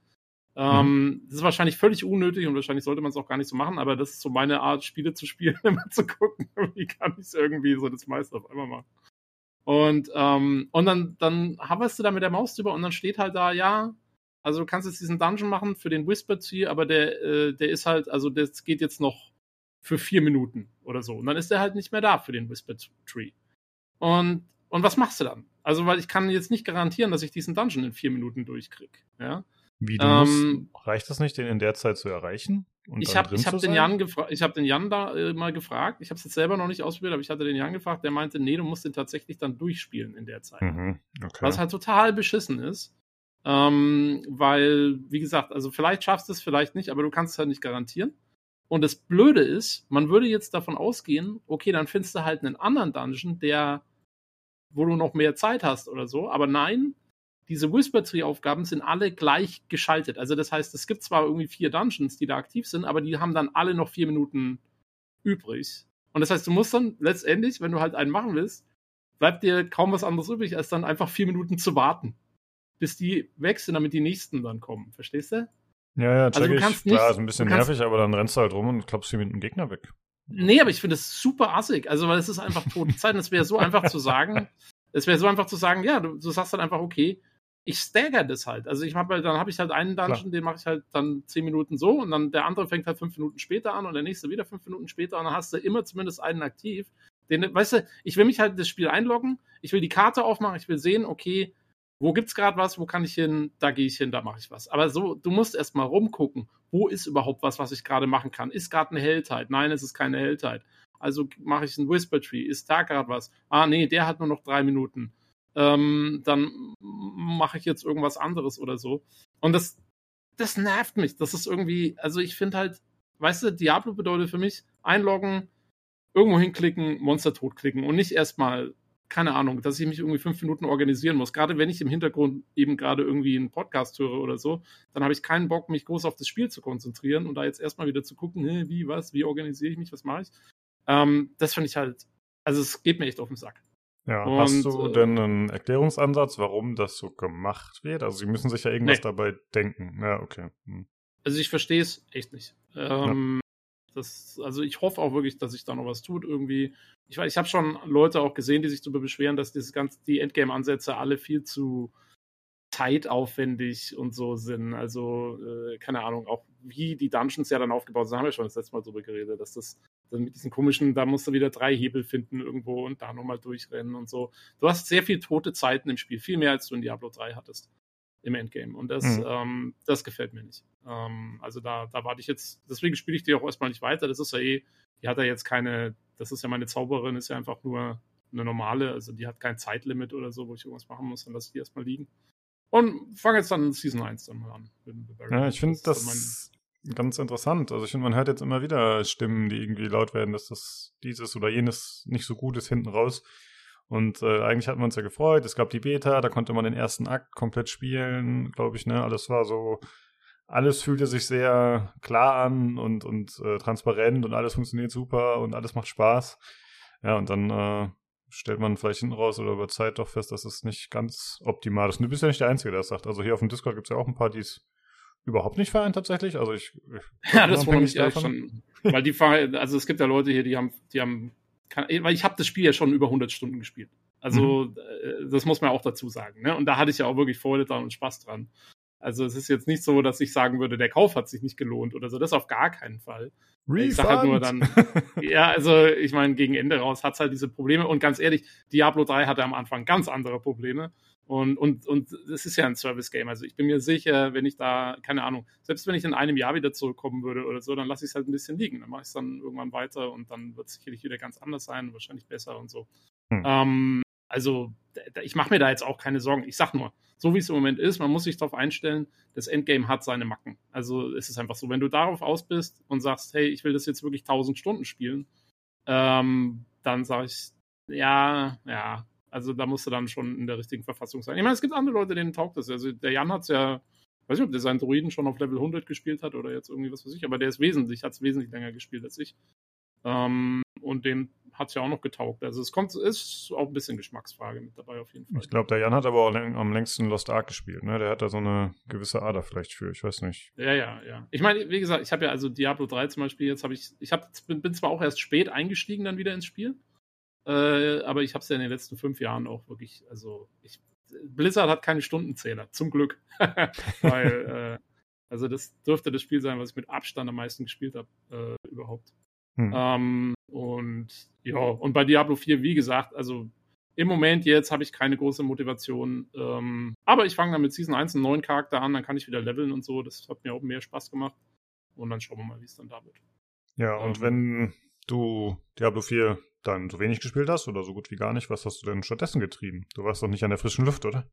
Mhm. Ähm, das ist wahrscheinlich völlig unnötig und wahrscheinlich sollte man es auch gar nicht so machen, aber das ist so meine Art, Spiele zu spielen, immer zu gucken, wie kann ich es irgendwie so das meiste auf einmal machen. Und, ähm, und dann, dann hoverst du da mit der Maus drüber und dann steht halt da, ja, also du kannst jetzt diesen Dungeon machen für den Whisper Tree, aber der, äh, der ist halt, also das geht jetzt noch für vier Minuten oder so. Und dann ist er halt nicht mehr da für den Whispered Tree. Und, und was machst du dann? Also, weil ich kann jetzt nicht garantieren, dass ich diesen Dungeon in vier Minuten durchkrieg. Ja? Wie du ähm, musst, reicht das nicht, den in der Zeit zu erreichen? ich habe hab den, Jan ich hab den Jan da äh, mal gefragt. Ich habe es jetzt selber noch nicht ausprobiert, aber ich hatte den Jan gefragt. Der meinte, nee, du musst den tatsächlich dann durchspielen in der Zeit. Mhm, okay. Was halt total beschissen ist. Ähm, weil, wie gesagt, also vielleicht schaffst du es, vielleicht nicht, aber du kannst es halt nicht garantieren. Und das Blöde ist, man würde jetzt davon ausgehen, okay, dann findest du halt einen anderen Dungeon, der, wo du noch mehr Zeit hast oder so. Aber nein, diese Whisper Tree Aufgaben sind alle gleich geschaltet. Also das heißt, es gibt zwar irgendwie vier Dungeons, die da aktiv sind, aber die haben dann alle noch vier Minuten übrig. Und das heißt, du musst dann letztendlich, wenn du halt einen machen willst, bleibt dir kaum was anderes übrig, als dann einfach vier Minuten zu warten, bis die weg sind, damit die nächsten dann kommen. Verstehst du? Ja, ja, check also du kannst ich. Nicht, Klar, ist ein bisschen nervig, aber dann rennst du halt rum und klappst hier mit dem Gegner weg. Nee, aber ich finde es super assig. Also, weil es ist einfach tote Zeit. Es wäre so einfach zu sagen, es wäre so einfach zu sagen, ja, du, du sagst dann einfach, okay, ich stagger das halt. Also ich habe halt, dann habe ich halt einen Dungeon, Klar. den mache ich halt dann zehn Minuten so und dann der andere fängt halt fünf Minuten später an und der nächste wieder fünf Minuten später und dann hast du immer zumindest einen aktiv. Den, weißt du, ich will mich halt das Spiel einloggen, ich will die Karte aufmachen, ich will sehen, okay, wo gibt's gerade was, wo kann ich hin, da gehe ich hin, da mache ich was. Aber so, du musst erstmal rumgucken, wo ist überhaupt was, was ich gerade machen kann. Ist gerade eine Heldheit? Nein, es ist keine Heldheit. Also mache ich einen Whisper Tree. Ist da gerade was? Ah, nee, der hat nur noch drei Minuten ähm, dann mache ich jetzt irgendwas anderes oder so. Und das, das nervt mich. Das ist irgendwie, also ich finde halt, weißt du, Diablo bedeutet für mich einloggen, irgendwo hinklicken, Monster totklicken und nicht erstmal, keine Ahnung, dass ich mich irgendwie fünf Minuten organisieren muss. Gerade wenn ich im Hintergrund eben gerade irgendwie einen Podcast höre oder so, dann habe ich keinen Bock, mich groß auf das Spiel zu konzentrieren und da jetzt erstmal wieder zu gucken, wie, was, wie organisiere ich mich, was mache ich. Ähm, das finde ich halt, also es geht mir echt auf den Sack. Ja, und, hast du äh, denn einen Erklärungsansatz, warum das so gemacht wird? Also sie müssen sich ja irgendwas nee. dabei denken. Ja, okay. Hm. Also ich verstehe es echt nicht. Ähm. Das, also ich hoffe auch wirklich, dass sich da noch was tut irgendwie. Ich ich habe schon Leute auch gesehen, die sich darüber beschweren, dass dieses ganze, die Endgame-Ansätze alle viel zu zeitaufwendig und so sind. Also, äh, keine Ahnung, auch wie die Dungeons ja dann aufgebaut sind, haben wir schon das letzte Mal drüber geredet, dass das dann mit diesen komischen, da musst du wieder drei Hebel finden irgendwo und da nochmal durchrennen und so. Du hast sehr viel tote Zeiten im Spiel, viel mehr als du in Diablo 3 hattest im Endgame. Und das, mhm. ähm, das gefällt mir nicht. Ähm, also da, da warte ich jetzt, deswegen spiele ich die auch erstmal nicht weiter. Das ist ja eh, die hat ja jetzt keine, das ist ja meine Zauberin, ist ja einfach nur eine normale, also die hat kein Zeitlimit oder so, wo ich irgendwas machen muss, dann lasse ich die erstmal liegen. Und fange jetzt dann in Season 1 dann mal an. Ja, ich finde das, ganz interessant. Also ich finde, man hört jetzt immer wieder Stimmen, die irgendwie laut werden, dass das dieses oder jenes nicht so gut ist hinten raus. Und äh, eigentlich hatten wir uns ja gefreut. Es gab die Beta, da konnte man den ersten Akt komplett spielen, glaube ich, ne? Alles war so, alles fühlte sich sehr klar an und, und äh, transparent und alles funktioniert super und alles macht Spaß. Ja, und dann äh, stellt man vielleicht hinten raus oder über Zeit doch fest, dass es nicht ganz optimal ist. Und du bist ja nicht der Einzige, der das sagt. Also hier auf dem Discord gibt es ja auch ein paar, die es überhaupt nicht feiern tatsächlich. Also ich, ich ja, das wundert mich davon. schon, weil die also es gibt ja Leute hier, die haben, die haben, kann, weil ich habe das Spiel ja schon über 100 Stunden gespielt. Also mhm. Äh, das muss man auch dazu sagen. Ne? Und da hatte ich ja auch wirklich Freude dran und Spaß dran. Also es ist jetzt nicht so, dass ich sagen würde, der Kauf hat sich nicht gelohnt oder so. Das auf gar keinen Fall. Refund. Ich sag halt nur dann, ja, also ich meine, gegen Ende raus hat es halt diese Probleme. Und ganz ehrlich, Diablo 3 hatte am Anfang ganz andere Probleme. Und, und, und es ist ja ein Service-Game. Also ich bin mir sicher, wenn ich da, keine Ahnung, selbst wenn ich in einem Jahr wieder zurückkommen würde oder so, dann lasse ich es halt ein bisschen liegen. Dann mache ich es dann irgendwann weiter und dann wird es sicherlich wieder ganz anders sein, wahrscheinlich besser und so. Hm. Ähm, also ich mache mir da jetzt auch keine Sorgen. Ich sag nur, so wie es im Moment ist, man muss sich darauf einstellen, das Endgame hat seine Macken. Also es ist einfach so, wenn du darauf aus bist und sagst, hey, ich will das jetzt wirklich 1000 Stunden spielen, ähm, dann sage ich, ja, ja, also da musst du dann schon in der richtigen Verfassung sein. Ich meine, es gibt andere Leute, denen taugt das. Also der Jan hat es ja, weiß nicht, ob der seinen Druiden schon auf Level 100 gespielt hat oder jetzt irgendwie was weiß ich, aber der ist wesentlich, hat es wesentlich länger gespielt als ich. Ähm, und dem hat es ja auch noch getaugt. Also es kommt, ist auch ein bisschen Geschmacksfrage mit dabei auf jeden Fall. Ich glaube, der Jan hat aber auch am längsten Lost Ark gespielt, ne? Der hat da so eine gewisse Ader vielleicht für, ich weiß nicht. Ja, ja, ja. Ich meine, wie gesagt, ich habe ja also Diablo 3 zum Beispiel, jetzt habe ich, ich hab, bin, bin zwar auch erst spät eingestiegen dann wieder ins Spiel, äh, aber ich habe es ja in den letzten fünf Jahren auch wirklich, also ich, Blizzard hat keine Stundenzähler, zum Glück. Weil, äh, also das dürfte das Spiel sein, was ich mit Abstand am meisten gespielt habe, äh, überhaupt. Hm. Ähm, und ja, und bei Diablo 4, wie gesagt, also im Moment jetzt habe ich keine große Motivation. Ähm, aber ich fange dann mit Season 1 einen neuen Charakter an, dann kann ich wieder leveln und so. Das hat mir auch mehr Spaß gemacht. Und dann schauen wir mal, wie es dann da wird. Ja, und ähm, wenn du Diablo 4 dann so wenig gespielt hast oder so gut wie gar nicht, was hast du denn stattdessen getrieben? Du warst doch nicht an der frischen Luft, oder?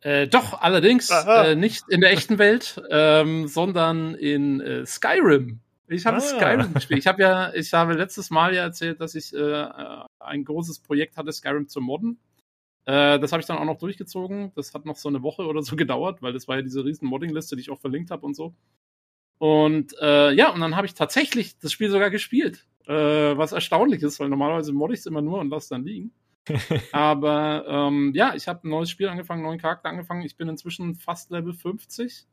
Äh, doch, allerdings äh, nicht in der echten Welt, ähm, sondern in äh, Skyrim. Ich habe ah. Skyrim gespielt. Ich habe ja, ich habe letztes Mal ja erzählt, dass ich äh, ein großes Projekt hatte, Skyrim zu modden. Äh, das habe ich dann auch noch durchgezogen. Das hat noch so eine Woche oder so gedauert, weil das war ja diese riesen Modding-Liste, die ich auch verlinkt habe und so. Und äh, ja, und dann habe ich tatsächlich das Spiel sogar gespielt. Äh, was erstaunlich ist, weil normalerweise modde ich es immer nur und lasse dann liegen. Aber ähm, ja, ich habe ein neues Spiel angefangen, einen neuen Charakter angefangen. Ich bin inzwischen fast Level 50.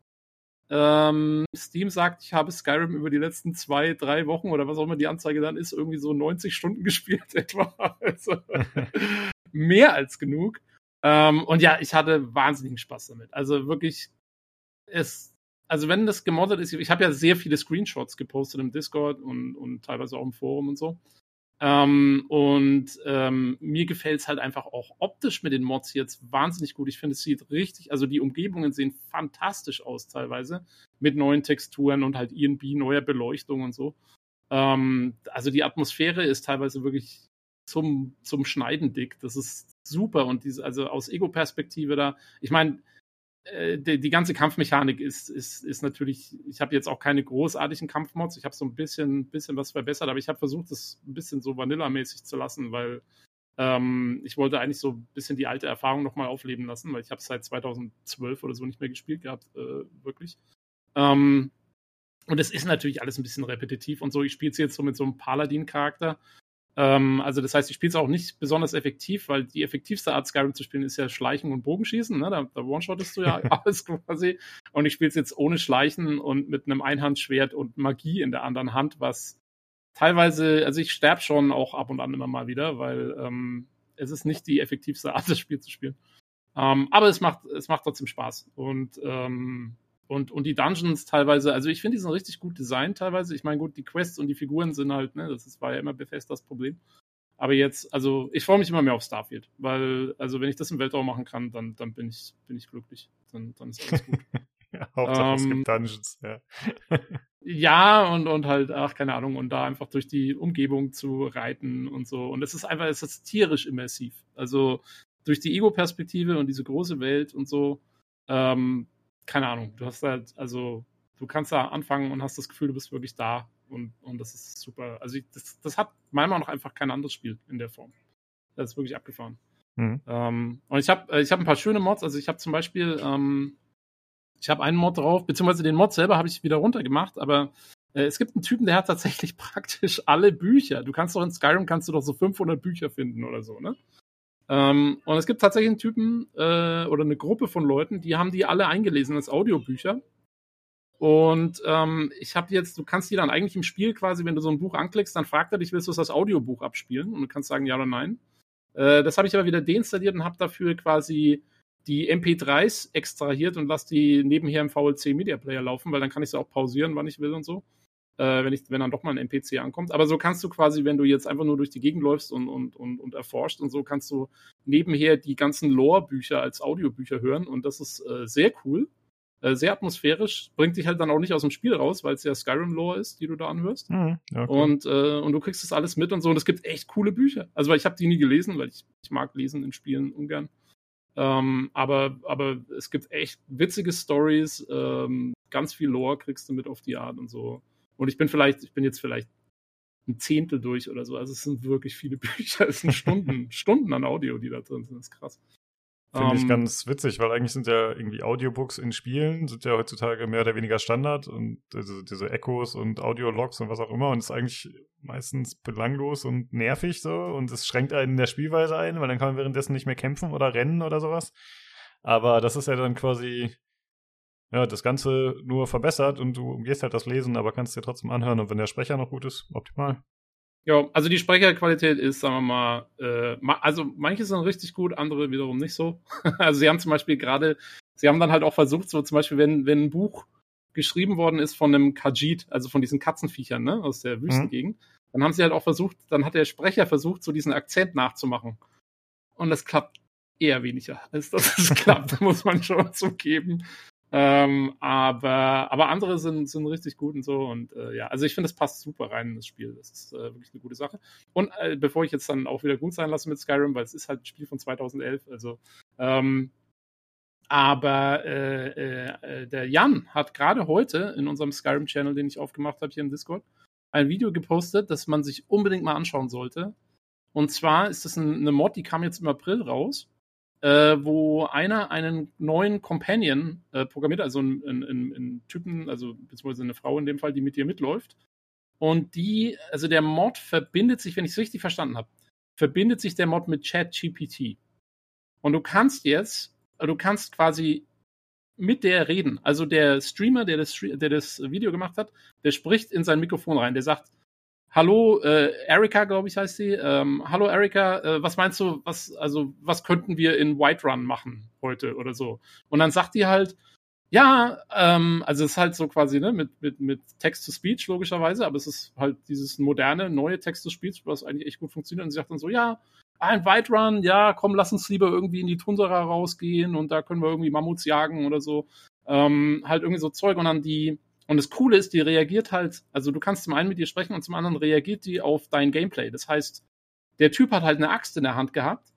Ähm, Steam sagt, ich habe Skyrim über die letzten zwei, drei Wochen oder was auch immer die Anzeige dann ist, irgendwie so 90 Stunden gespielt etwa. Also mehr als genug. Ähm, und ja, ich hatte wahnsinnigen Spaß damit. Also wirklich, es, also wenn das gemoddet ist, ich habe ja sehr viele Screenshots gepostet im Discord und, und teilweise auch im Forum und so. Ähm, und ähm, mir gefällt es halt einfach auch optisch mit den Mods jetzt wahnsinnig gut. Ich finde, es sieht richtig, also die Umgebungen sehen fantastisch aus teilweise mit neuen Texturen und halt INB, neuer Beleuchtung und so. Ähm, also die Atmosphäre ist teilweise wirklich zum, zum Schneiden dick. Das ist super und diese, also aus Ego-Perspektive da, ich meine, äh, die, die, ganze Kampfmechanik ist, ist, ist natürlich, ich habe jetzt auch keine großartigen Kampfmods, ich habe so ein bisschen, bisschen was verbessert, aber ich habe versucht, das ein bisschen so Vanilla-mäßig zu lassen, weil ähm, ich wollte eigentlich so ein bisschen die alte Erfahrung nochmal aufleben lassen, weil ich habe es seit 2012 oder so nicht mehr gespielt gehabt, äh, wirklich. Ähm, und es ist natürlich alles ein bisschen repetitiv und so. Ich spiele es jetzt so mit so einem Paladin-Charakter, ähm, also das heißt, ich spiele es auch nicht besonders effektiv, weil die effektivste Art Skyrim zu spielen ist ja Schleichen und Bogenschießen. Ne? Da, da one-shottest du ja alles quasi. Und ich spiele es jetzt ohne Schleichen und mit einem Einhandschwert und Magie in der anderen Hand, was teilweise, also ich sterbe schon auch ab und an immer mal wieder, weil ähm, es ist nicht die effektivste Art, das Spiel zu spielen. Ähm, aber es macht, es macht trotzdem Spaß. Und ähm, und, und die Dungeons teilweise, also ich finde, die sind richtig gut designt teilweise. Ich meine, gut, die Quests und die Figuren sind halt, ne, das ist, war ja immer Bethesdas Problem. Aber jetzt, also ich freue mich immer mehr auf Starfield, weil, also wenn ich das im Weltraum machen kann, dann, dann bin ich, bin ich glücklich. Dann, dann ist alles gut. ja, Hauptsache ähm, es gibt Dungeons, ja. ja, und, und halt, ach, keine Ahnung, und da einfach durch die Umgebung zu reiten und so. Und es ist einfach, es ist tierisch immersiv. Also durch die Ego-Perspektive und diese große Welt und so, ähm, keine Ahnung, du hast halt, also du kannst da anfangen und hast das Gefühl, du bist wirklich da und, und das ist super. Also ich, das, das hat meiner Meinung nach einfach kein anderes Spiel in der Form. Das ist wirklich abgefahren. Mhm. Ähm, und ich habe ich hab ein paar schöne Mods, also ich habe zum Beispiel, ähm, ich habe einen Mod drauf, beziehungsweise den Mod selber habe ich wieder runtergemacht, aber äh, es gibt einen Typen, der hat tatsächlich praktisch alle Bücher. Du kannst doch in Skyrim kannst du doch so 500 Bücher finden oder so, ne? Ähm, und es gibt tatsächlich einen Typen äh, oder eine Gruppe von Leuten, die haben die alle eingelesen als Audiobücher. Und ähm, ich habe jetzt, du kannst die dann eigentlich im Spiel quasi, wenn du so ein Buch anklickst, dann fragt er dich, willst du das Audiobuch abspielen? Und du kannst sagen ja oder nein. Äh, das habe ich aber wieder deinstalliert und habe dafür quasi die MP3s extrahiert und lasse die nebenher im VLC Media Player laufen, weil dann kann ich sie auch pausieren, wann ich will und so äh, wenn, ich, wenn dann doch mal ein NPC ankommt. Aber so kannst du quasi, wenn du jetzt einfach nur durch die Gegend läufst und, und, und, und erforscht und so, kannst du nebenher die ganzen Lore-Bücher als Audiobücher hören und das ist äh, sehr cool. Äh, sehr atmosphärisch, bringt dich halt dann auch nicht aus dem Spiel raus, weil es ja Skyrim-Lore ist, die du da anhörst. Mhm, okay. und, äh, und du kriegst das alles mit und so. Und es gibt echt coole Bücher. Also, weil ich habe die nie gelesen, weil ich, ich mag lesen in Spielen ungern. Ähm, aber, aber es gibt echt witzige Stories, ähm, ganz viel Lore kriegst du mit auf die Art und so. Und ich bin vielleicht, ich bin jetzt vielleicht ein Zehntel durch oder so. Also es sind wirklich viele Bücher. Es sind Stunden, Stunden an Audio, die da drin sind. Das ist krass. Finde um, ich ähm, ganz witzig, weil eigentlich sind ja irgendwie Audiobooks in Spielen, sind ja heutzutage mehr oder weniger Standard und diese, diese Echos und Audiologs und was auch immer und ist eigentlich meistens belanglos und nervig so und es schränkt einen in der Spielweise ein, weil dann kann man währenddessen nicht mehr kämpfen oder rennen oder sowas. Aber das ist ja dann quasi ja, das Ganze nur verbessert und du umgehst halt das Lesen, aber kannst dir trotzdem anhören und wenn der Sprecher noch gut ist, optimal. Ja, also die Sprecherqualität ist, sagen wir mal, äh, also manche sind richtig gut, andere wiederum nicht so. also sie haben zum Beispiel gerade, sie haben dann halt auch versucht, so zum Beispiel, wenn, wenn ein Buch geschrieben worden ist von einem Kajit, also von diesen Katzenviechern, ne, aus der Wüstengegend, mhm. dann haben sie halt auch versucht, dann hat der Sprecher versucht, so diesen Akzent nachzumachen. Und das klappt eher weniger, als dass es klappt, muss man schon zugeben. Ähm, aber, aber andere sind, sind richtig gut und so. Und äh, ja, also ich finde, es passt super rein in das Spiel. Das ist äh, wirklich eine gute Sache. Und äh, bevor ich jetzt dann auch wieder gut sein lasse mit Skyrim, weil es ist halt ein Spiel von 2011, also ähm, aber äh, äh, äh, der Jan hat gerade heute in unserem Skyrim-Channel, den ich aufgemacht habe hier im Discord, ein Video gepostet, das man sich unbedingt mal anschauen sollte. Und zwar ist das ein, eine Mod, die kam jetzt im April raus äh, wo einer einen neuen Companion äh, programmiert, also einen, einen, einen, Typen, also beziehungsweise eine Frau in dem Fall, die mit dir mitläuft. Und die, also der Mod verbindet sich, wenn ich es richtig verstanden habe, verbindet sich der Mod mit ChatGPT. Und du kannst jetzt, du kannst quasi mit der reden. Also der Streamer, der das, der das Video gemacht hat, der spricht in sein Mikrofon rein. Der sagt, Hallo, äh, Erika, glaube ich, heißt sie. Ähm, Hallo, Erika, äh, was meinst du, was, also, was könnten wir in Whiterun machen heute oder so? Und dann sagt die halt, ja, ähm, also es ist halt so quasi, ne, mit, mit, mit Text-to-Speech logischerweise, aber es ist halt dieses moderne, neue Text-to-Speech, was eigentlich echt gut funktioniert. Und sie sagt dann so, ja, ein Whiterun, ja, komm, lass uns lieber irgendwie in die Tundra rausgehen und da können wir irgendwie Mammuts jagen oder so. Ähm, halt irgendwie so Zeug und dann die, und das Coole ist, die reagiert halt, also du kannst zum einen mit ihr sprechen und zum anderen reagiert die auf dein Gameplay. Das heißt, der Typ hat halt eine Axt in der Hand gehabt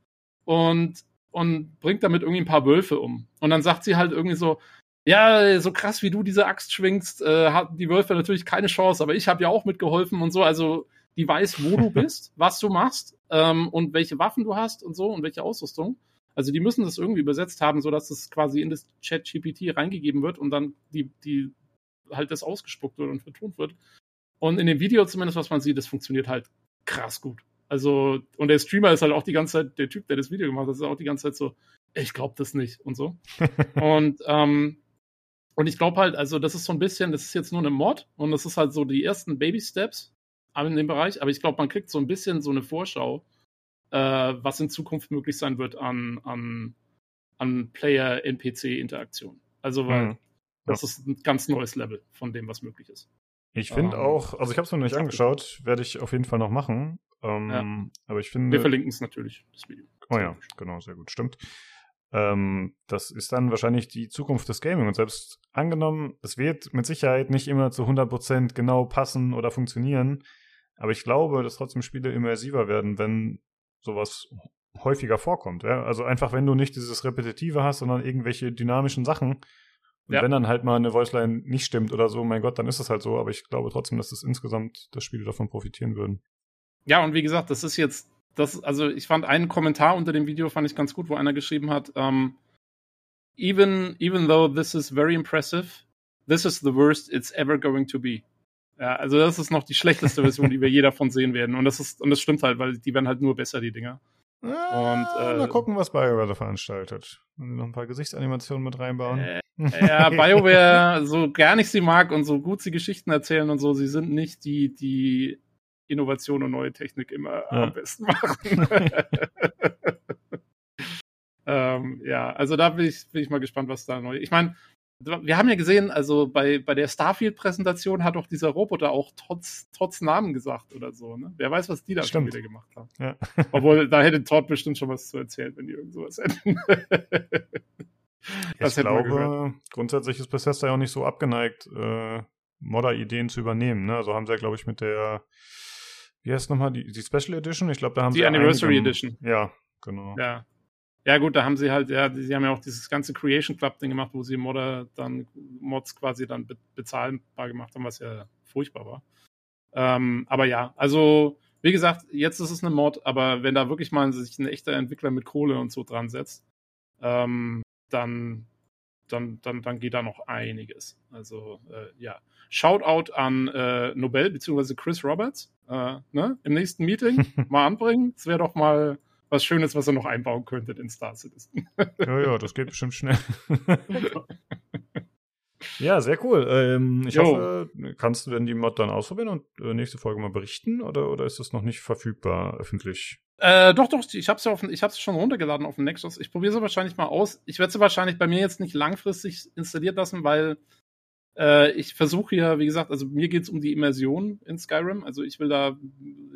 und, und bringt damit irgendwie ein paar Wölfe um. Und dann sagt sie halt irgendwie so, ja, so krass wie du diese Axt schwingst, äh, hat die Wölfe natürlich keine Chance, aber ich habe ja auch mitgeholfen und so. Also die weiß, wo du bist, was du machst ähm, und welche Waffen du hast und so und welche Ausrüstung. Also die müssen das irgendwie übersetzt haben, sodass es quasi in das Chat-GPT reingegeben wird und dann die, die halt das ausgespuckt wird und vertont wird. Und in dem Video zumindest, was man sieht, das funktioniert halt krass gut. Also, und der Streamer ist halt auch die ganze Zeit, der Typ, der das Video gemacht hat, ist auch die ganze Zeit so, ich glaube das nicht und so. und, ähm, und ich glaube halt, also das ist so ein bisschen, das ist jetzt nur eine Mod und das ist halt so die ersten Baby-Steps in dem Bereich, aber ich glaube, man kriegt so ein bisschen so eine Vorschau, äh, was in Zukunft möglich sein wird an, an, an Player-NPC-Interaktion. Also, weil mhm. Das ist ein ganz neues Level von dem, was möglich ist. Ich finde um, ähm, auch, also ich habe es mir noch nicht angeschaut, werde ich auf jeden Fall noch machen. Ähm, ja. Aber ich finde. Wir verlinken es natürlich, das Video. Oh ja, genau, sehr gut, stimmt. Ähm, das ist dann wahrscheinlich die Zukunft des Gaming. Und selbst angenommen, es wird mit Sicherheit nicht immer zu 100% genau passen oder funktionieren. Aber ich glaube, dass trotzdem Spiele immersiver werden, wenn sowas häufiger vorkommt. Ja? Also einfach, wenn du nicht dieses Repetitive hast, sondern irgendwelche dynamischen Sachen, und ja. wenn dann halt mal eine Voiceline nicht stimmt oder so, mein Gott, dann ist es halt so. Aber ich glaube trotzdem, dass das insgesamt das Spiele davon profitieren würden. Ja, und wie gesagt, das ist jetzt, das, also ich fand einen Kommentar unter dem Video fand ich ganz gut, wo einer geschrieben hat, ähm, even, even though this is very impressive, this is the worst it's ever going to be. Ja, also das ist noch die schlechteste Version, die wir je davon sehen werden. Und das ist, und das stimmt halt, weil die werden halt nur besser, die Dinger. Ah, und, äh, mal gucken, was BioWare da veranstaltet. Wenn sie noch ein paar Gesichtsanimationen mit reinbauen. Äh, ja, BioWare, so gar nicht sie mag und so gut sie Geschichten erzählen und so, sie sind nicht die, die Innovation und neue Technik immer ja. am besten machen. ähm, ja, also da bin ich, bin ich mal gespannt, was da neu. Ich meine, wir haben ja gesehen, also bei, bei der Starfield-Präsentation hat auch dieser Roboter auch trotz, trotz Namen gesagt oder so. Ne? Wer weiß, was die da Stimmt. schon wieder gemacht haben. Ja. Obwohl, da hätte Todd bestimmt schon was zu erzählen, wenn die irgend sowas hätten. ich glaube, grundsätzlich ist Bethesda ja auch nicht so abgeneigt, äh, Modder-Ideen zu übernehmen. Ne? Also haben sie ja, glaube ich, mit der, wie heißt nochmal, die, die Special Edition? Ich glaube, da haben die sie. Die Anniversary Edition. Ja, genau. Ja. Ja, gut, da haben sie halt, ja, sie haben ja auch dieses ganze Creation Club-Ding gemacht, wo sie Modder dann, Mods quasi dann be bezahlbar gemacht haben, was ja furchtbar war. Ähm, aber ja, also, wie gesagt, jetzt ist es eine Mod, aber wenn da wirklich mal sich ein echter Entwickler mit Kohle und so dran setzt, ähm, dann, dann, dann, dann geht da noch einiges. Also, äh, ja. Shoutout an äh, Nobel bzw. Chris Roberts. Äh, ne? Im nächsten Meeting mal anbringen. Das wäre doch mal was Schönes, was ihr noch einbauen könntet in Star Citizen. ja, ja, das geht bestimmt schnell. ja, sehr cool. Ähm, ich jo. hoffe, kannst du denn die Mod dann ausprobieren und äh, nächste Folge mal berichten oder, oder ist das noch nicht verfügbar öffentlich? Äh, doch, doch, ich habe es ja ich hab's schon runtergeladen auf dem Nexus. Ich probiere sie wahrscheinlich mal aus. Ich werde sie wahrscheinlich bei mir jetzt nicht langfristig installiert lassen, weil äh, ich versuche ja, wie gesagt, also mir geht es um die Immersion in Skyrim. Also ich will da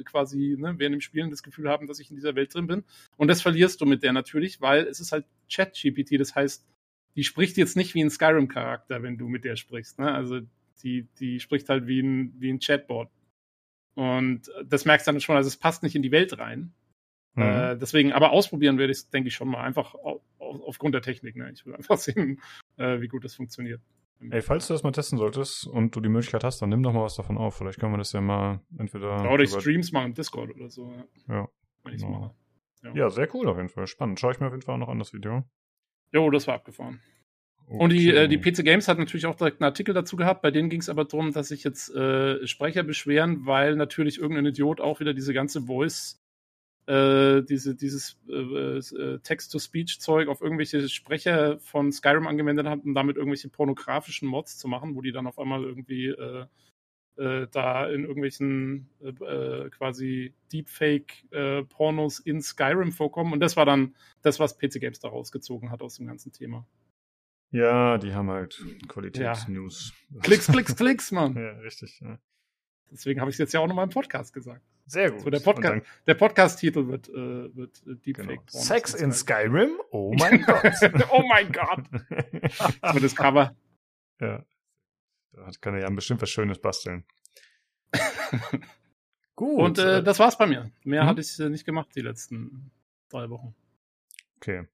quasi ne, während dem Spielen das Gefühl haben, dass ich in dieser Welt drin bin. Und das verlierst du mit der natürlich, weil es ist halt Chat-GPT. Das heißt, die spricht jetzt nicht wie ein Skyrim-Charakter, wenn du mit der sprichst. Ne? Also die, die spricht halt wie ein, wie ein Chatbot. Und das merkst du dann schon, also es passt nicht in die Welt rein. Mhm. Äh, deswegen, aber ausprobieren werde ich es, denke ich, schon mal. Einfach auf, aufgrund der Technik. Ne? Ich will einfach sehen, äh, wie gut das funktioniert. Ey, falls du das mal testen solltest und du die Möglichkeit hast, dann nimm doch mal was davon auf. Vielleicht können wir das ja mal entweder. Oder durch Streams machen, Discord oder so. Ja. ja. Genau. Ja. ja, sehr cool auf jeden Fall. Spannend. Schaue ich mir auf jeden Fall auch noch an, das Video. Jo, das war abgefahren. Okay. Und die, äh, die PC Games hat natürlich auch direkt einen Artikel dazu gehabt. Bei denen ging es aber darum, dass sich jetzt äh, Sprecher beschweren, weil natürlich irgendein Idiot auch wieder diese ganze Voice, äh, diese, dieses äh, äh, Text-to-Speech-Zeug auf irgendwelche Sprecher von Skyrim angewendet hat, um damit irgendwelche pornografischen Mods zu machen, wo die dann auf einmal irgendwie äh, äh, da in irgendwelchen quasi Deepfake-Pornos in Skyrim vorkommen. Und das war dann das, was PC Games da rausgezogen hat aus dem ganzen Thema. Ja, die haben halt Qualitätsnews. Ja. Klicks, Klicks, Klicks, Mann. ja, richtig. Ja. Deswegen habe ich es jetzt ja auch nochmal im Podcast gesagt. Sehr gut. So, der, Podca der Podcast-Titel wird, äh, wird Deepfake. Genau. Sex in Skyrim? Oh mein Gott. oh mein Gott. das wird das Cover. Ja. Da kann er ja bestimmt was Schönes basteln. gut. Und äh, äh, das war's bei mir. Mehr hm? hatte ich äh, nicht gemacht die letzten drei Wochen. Okay.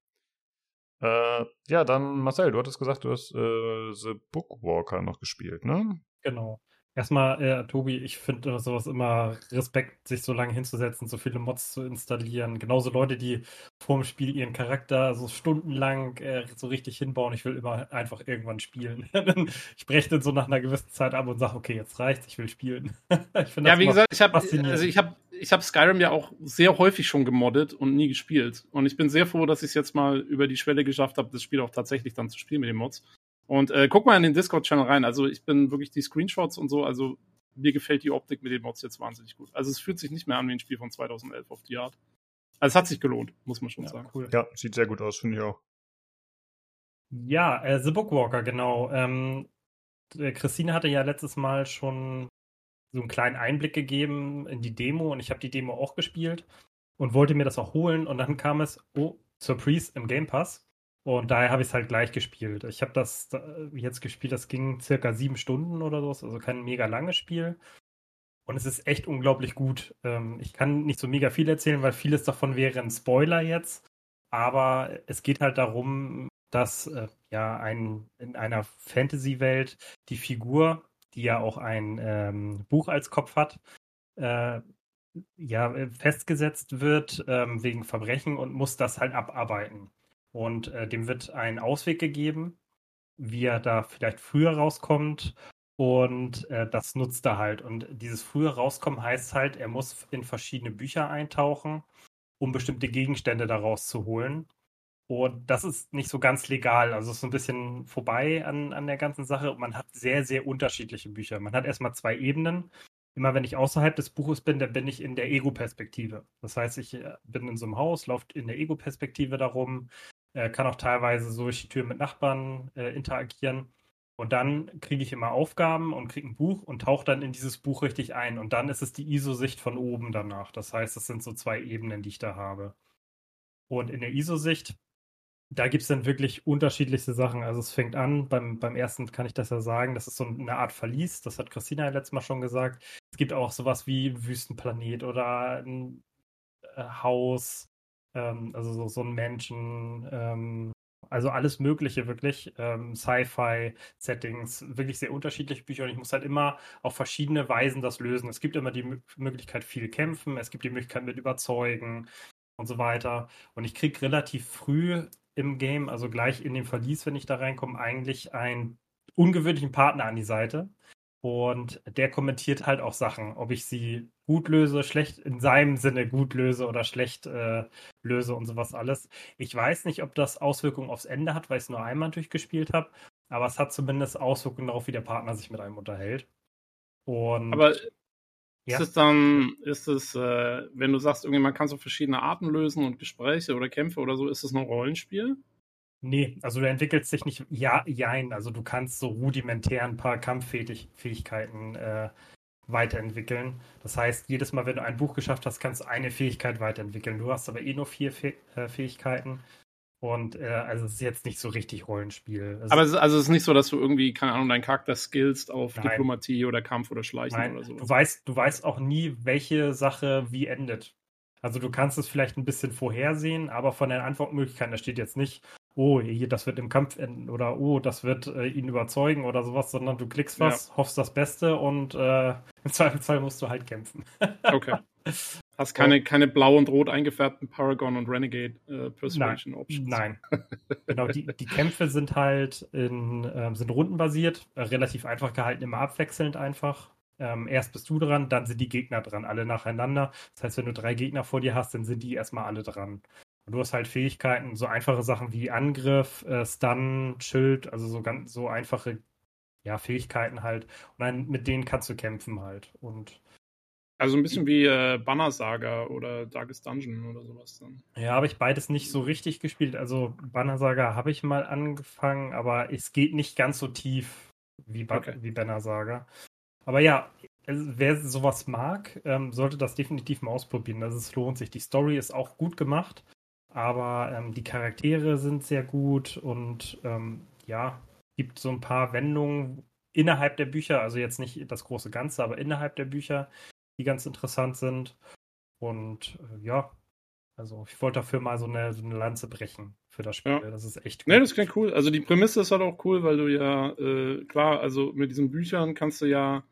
Äh, ja, dann Marcel, du hattest gesagt, du hast äh, The Bookwalker noch gespielt, ne? Genau. Erstmal, äh, Tobi, ich finde sowas immer Respekt, sich so lange hinzusetzen, so viele Mods zu installieren. Genauso Leute, die vorm Spiel ihren Charakter so stundenlang äh, so richtig hinbauen. Ich will immer einfach irgendwann spielen. ich breche dann so nach einer gewissen Zeit ab und sage, okay, jetzt reicht's, ich will spielen. ich ja, wie gesagt, ich habe also ich hab, ich hab Skyrim ja auch sehr häufig schon gemoddet und nie gespielt. Und ich bin sehr froh, dass ich es jetzt mal über die Schwelle geschafft habe, das Spiel auch tatsächlich dann zu spielen mit den Mods. Und äh, guck mal in den Discord-Channel rein. Also ich bin wirklich die Screenshots und so, also mir gefällt die Optik mit den Mods jetzt wahnsinnig gut. Also es fühlt sich nicht mehr an wie ein Spiel von 2011 auf die Art. Also es hat sich gelohnt, muss man schon ja, sagen. Cool. Ja, sieht sehr gut aus, finde ich auch. Ja, äh, The Bookwalker, genau. Ähm, äh, Christine hatte ja letztes Mal schon so einen kleinen Einblick gegeben in die Demo und ich habe die Demo auch gespielt und wollte mir das auch holen und dann kam es, oh, Surprise im Game Pass. Und daher habe ich es halt gleich gespielt. Ich habe das jetzt gespielt, das ging circa sieben Stunden oder so, also kein mega langes Spiel. Und es ist echt unglaublich gut. Ähm, ich kann nicht so mega viel erzählen, weil vieles davon wäre ein Spoiler jetzt. Aber es geht halt darum, dass äh, ja ein, in einer Fantasy-Welt die Figur, die ja auch ein ähm, Buch als Kopf hat, äh, ja, festgesetzt wird ähm, wegen Verbrechen und muss das halt abarbeiten. Und äh, dem wird ein Ausweg gegeben, wie er da vielleicht früher rauskommt. Und äh, das nutzt er halt. Und dieses früher rauskommen heißt halt, er muss in verschiedene Bücher eintauchen, um bestimmte Gegenstände daraus zu holen. Und das ist nicht so ganz legal. Also es ist ein bisschen vorbei an, an der ganzen Sache. Man hat sehr, sehr unterschiedliche Bücher. Man hat erstmal zwei Ebenen. Immer wenn ich außerhalb des Buches bin, dann bin ich in der Ego-Perspektive. Das heißt, ich äh, bin in so einem Haus, laufe in der Ego-Perspektive darum, äh, kann auch teilweise so durch die Tür mit Nachbarn äh, interagieren. Und dann kriege ich immer Aufgaben und kriege ein Buch und tauche dann in dieses Buch richtig ein. Und dann ist es die ISO-Sicht von oben danach. Das heißt, es sind so zwei Ebenen, die ich da habe. Und in der ISO-Sicht, da gibt es dann wirklich unterschiedlichste Sachen. Also es fängt an, beim, beim ersten kann ich das ja sagen, das ist so eine Art Verlies, das hat Christina ja letztes Mal schon gesagt. Es gibt auch sowas wie Wüstenplanet oder ein äh, Haus ähm, also so, so ein Menschen, ähm, also alles Mögliche wirklich, ähm, Sci-Fi-Settings, wirklich sehr unterschiedliche Bücher und ich muss halt immer auf verschiedene Weisen das lösen. Es gibt immer die M Möglichkeit, viel kämpfen, es gibt die Möglichkeit mit überzeugen und so weiter. Und ich kriege relativ früh im Game, also gleich in den Verlies, wenn ich da reinkomme, eigentlich einen ungewöhnlichen Partner an die Seite. Und der kommentiert halt auch Sachen, ob ich sie gut löse, schlecht in seinem Sinne gut löse oder schlecht äh, löse und sowas alles. Ich weiß nicht, ob das Auswirkungen aufs Ende hat, weil ich es nur einmal durchgespielt habe, aber es hat zumindest Auswirkungen darauf, wie der Partner sich mit einem unterhält. Und aber ja. ist es dann, ist es, äh, wenn du sagst, irgendwie man kann so verschiedene Arten lösen und Gespräche oder Kämpfe oder so, ist es ein Rollenspiel? Nee, also du entwickelst dich nicht, ja, jein, also du kannst so rudimentär ein paar Kampffähigkeiten äh, weiterentwickeln. Das heißt, jedes Mal, wenn du ein Buch geschafft hast, kannst du eine Fähigkeit weiterentwickeln. Du hast aber eh nur vier Fäh äh, Fähigkeiten. Und äh, also es ist jetzt nicht so richtig Rollenspiel. Es aber es ist, also es ist nicht so, dass du irgendwie, keine Ahnung, deinen Charakter skillst auf Nein. Diplomatie oder Kampf oder Schleichen Nein. oder so. Du weißt, du weißt auch nie, welche Sache wie endet. Also du kannst es vielleicht ein bisschen vorhersehen, aber von den Antwortmöglichkeiten, da steht jetzt nicht, oh, hier, das wird im Kampf enden oder oh, das wird äh, ihn überzeugen oder sowas, sondern du klickst was, ja. hoffst das Beste und äh, im Zweifelsfall musst du halt kämpfen. okay. Hast keine, keine blau und rot eingefärbten Paragon und Renegade äh, Persuasion nein, Options. Nein. genau, die, die Kämpfe sind halt in, äh, sind rundenbasiert, äh, relativ einfach gehalten, immer abwechselnd einfach. Ähm, erst bist du dran, dann sind die Gegner dran, alle nacheinander. Das heißt, wenn du drei Gegner vor dir hast, dann sind die erstmal alle dran. Und du hast halt Fähigkeiten, so einfache Sachen wie Angriff, äh, Stun, Schild, also so ganz so einfache ja, Fähigkeiten halt. Und dann mit denen kannst du kämpfen halt. Und also ein bisschen wie äh, Banner Saga oder Darkest Dungeon oder sowas dann. Ja, habe ich beides nicht so richtig gespielt. Also Banner Saga habe ich mal angefangen, aber es geht nicht ganz so tief wie, ba okay. wie Banner Saga. Aber ja, wer sowas mag, ähm, sollte das definitiv mal ausprobieren. Also es lohnt sich. Die Story ist auch gut gemacht, aber ähm, die Charaktere sind sehr gut und ähm, ja, gibt so ein paar Wendungen innerhalb der Bücher, also jetzt nicht das große Ganze, aber innerhalb der Bücher, die ganz interessant sind. Und äh, ja, also ich wollte dafür mal so eine, so eine Lanze brechen für das Spiel. Ja. Das ist echt cool. Nee, das klingt cool. Also die Prämisse ist halt auch cool, weil du ja, äh, klar, also mit diesen Büchern kannst du ja,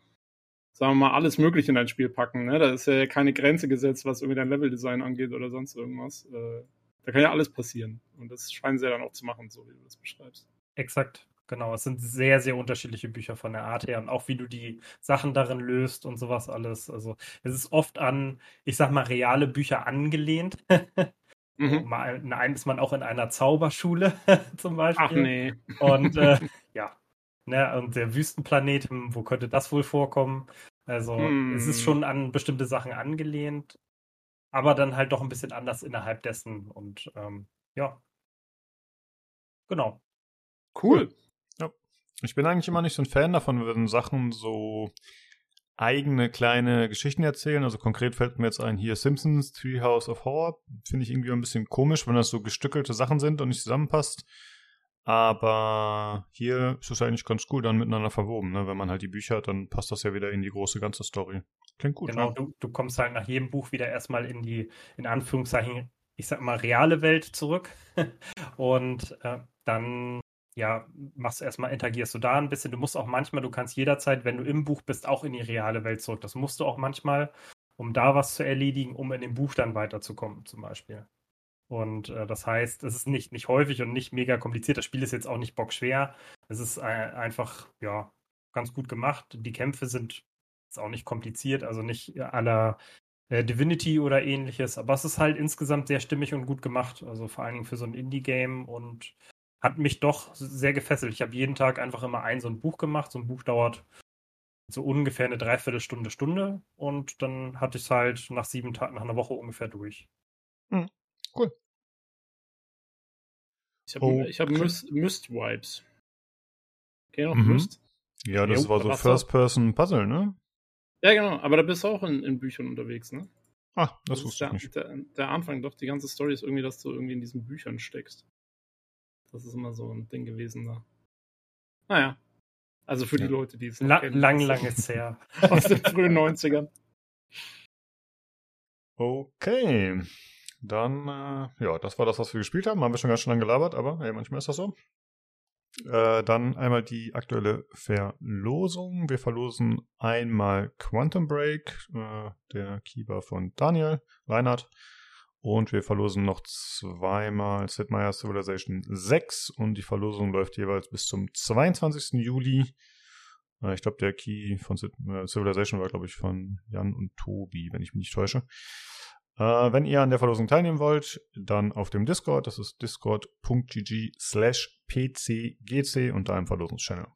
sagen wir mal, alles Mögliche in dein Spiel packen. Ne? Da ist ja keine Grenze gesetzt, was irgendwie dein Leveldesign angeht oder sonst irgendwas. Äh, da kann ja alles passieren. Und das scheinen sie ja dann auch zu machen, so wie du das beschreibst. Exakt. Genau, es sind sehr, sehr unterschiedliche Bücher von der Art her und auch wie du die Sachen darin löst und sowas alles. Also es ist oft an, ich sag mal, reale Bücher angelehnt. mhm. Mal ist man auch in einer Zauberschule zum Beispiel. Ach nee. Und äh, ja, ne, und der Wüstenplanet, hm, wo könnte das wohl vorkommen? Also hm. es ist hm. schon an bestimmte Sachen angelehnt, aber dann halt doch ein bisschen anders innerhalb dessen und ähm, ja. Genau. Cool. Ich bin eigentlich immer nicht so ein Fan davon, wenn Sachen so eigene kleine Geschichten erzählen. Also konkret fällt mir jetzt ein, hier Simpsons, Treehouse of Horror. Finde ich irgendwie ein bisschen komisch, wenn das so gestückelte Sachen sind und nicht zusammenpasst. Aber hier ist es eigentlich ganz cool dann miteinander verwoben. Ne? Wenn man halt die Bücher hat, dann passt das ja wieder in die große ganze Story. Klingt gut. Genau, ne? du, du kommst halt nach jedem Buch wieder erstmal in die, in Anführungszeichen, ich sag mal, reale Welt zurück. und äh, dann ja, machst erstmal, interagierst du da ein bisschen. Du musst auch manchmal, du kannst jederzeit, wenn du im Buch bist, auch in die reale Welt zurück. Das musst du auch manchmal, um da was zu erledigen, um in dem Buch dann weiterzukommen, zum Beispiel. Und äh, das heißt, es ist nicht, nicht häufig und nicht mega kompliziert. Das Spiel ist jetzt auch nicht bockschwer. Es ist äh, einfach, ja, ganz gut gemacht. Die Kämpfe sind auch nicht kompliziert, also nicht aller äh, Divinity oder ähnliches. Aber es ist halt insgesamt sehr stimmig und gut gemacht. Also vor allen Dingen für so ein Indie-Game und hat mich doch sehr gefesselt. Ich habe jeden Tag einfach immer ein so ein Buch gemacht. So ein Buch dauert so ungefähr eine Dreiviertelstunde, Stunde und dann hatte ich es halt nach sieben Tagen, nach einer Woche ungefähr durch. Hm, cool. Ich habe oh, hab Myst, Myst Vibes. Okay, noch mhm. Myst? Ja, das jo, war so First-Person-Puzzle, ne? Ja, genau, aber da bist du auch in, in Büchern unterwegs, ne? Ah, das, das wusste ich nicht. Der, der Anfang, doch, die ganze Story ist irgendwie, dass du irgendwie in diesen Büchern steckst. Das ist immer so ein Ding gewesen da. Naja. Also für ja. die Leute, die es La kennen. Lang, lang ist her. Aus den frühen 90ern. Okay. Dann, äh, ja, das war das, was wir gespielt haben. Haben wir schon ganz schön lange gelabert, aber hey, manchmal ist das so. Äh, dann einmal die aktuelle Verlosung. Wir verlosen einmal Quantum Break, äh, der Keyboard von Daniel Reinhardt. Und wir verlosen noch zweimal Sid Meier's Civilization 6 und die Verlosung läuft jeweils bis zum 22. Juli. Äh, ich glaube, der Key von äh, Civilization war, glaube ich, von Jan und Tobi, wenn ich mich nicht täusche. Äh, wenn ihr an der Verlosung teilnehmen wollt, dann auf dem Discord. Das ist discord.gg slash pcgc da im Verlosungschannel.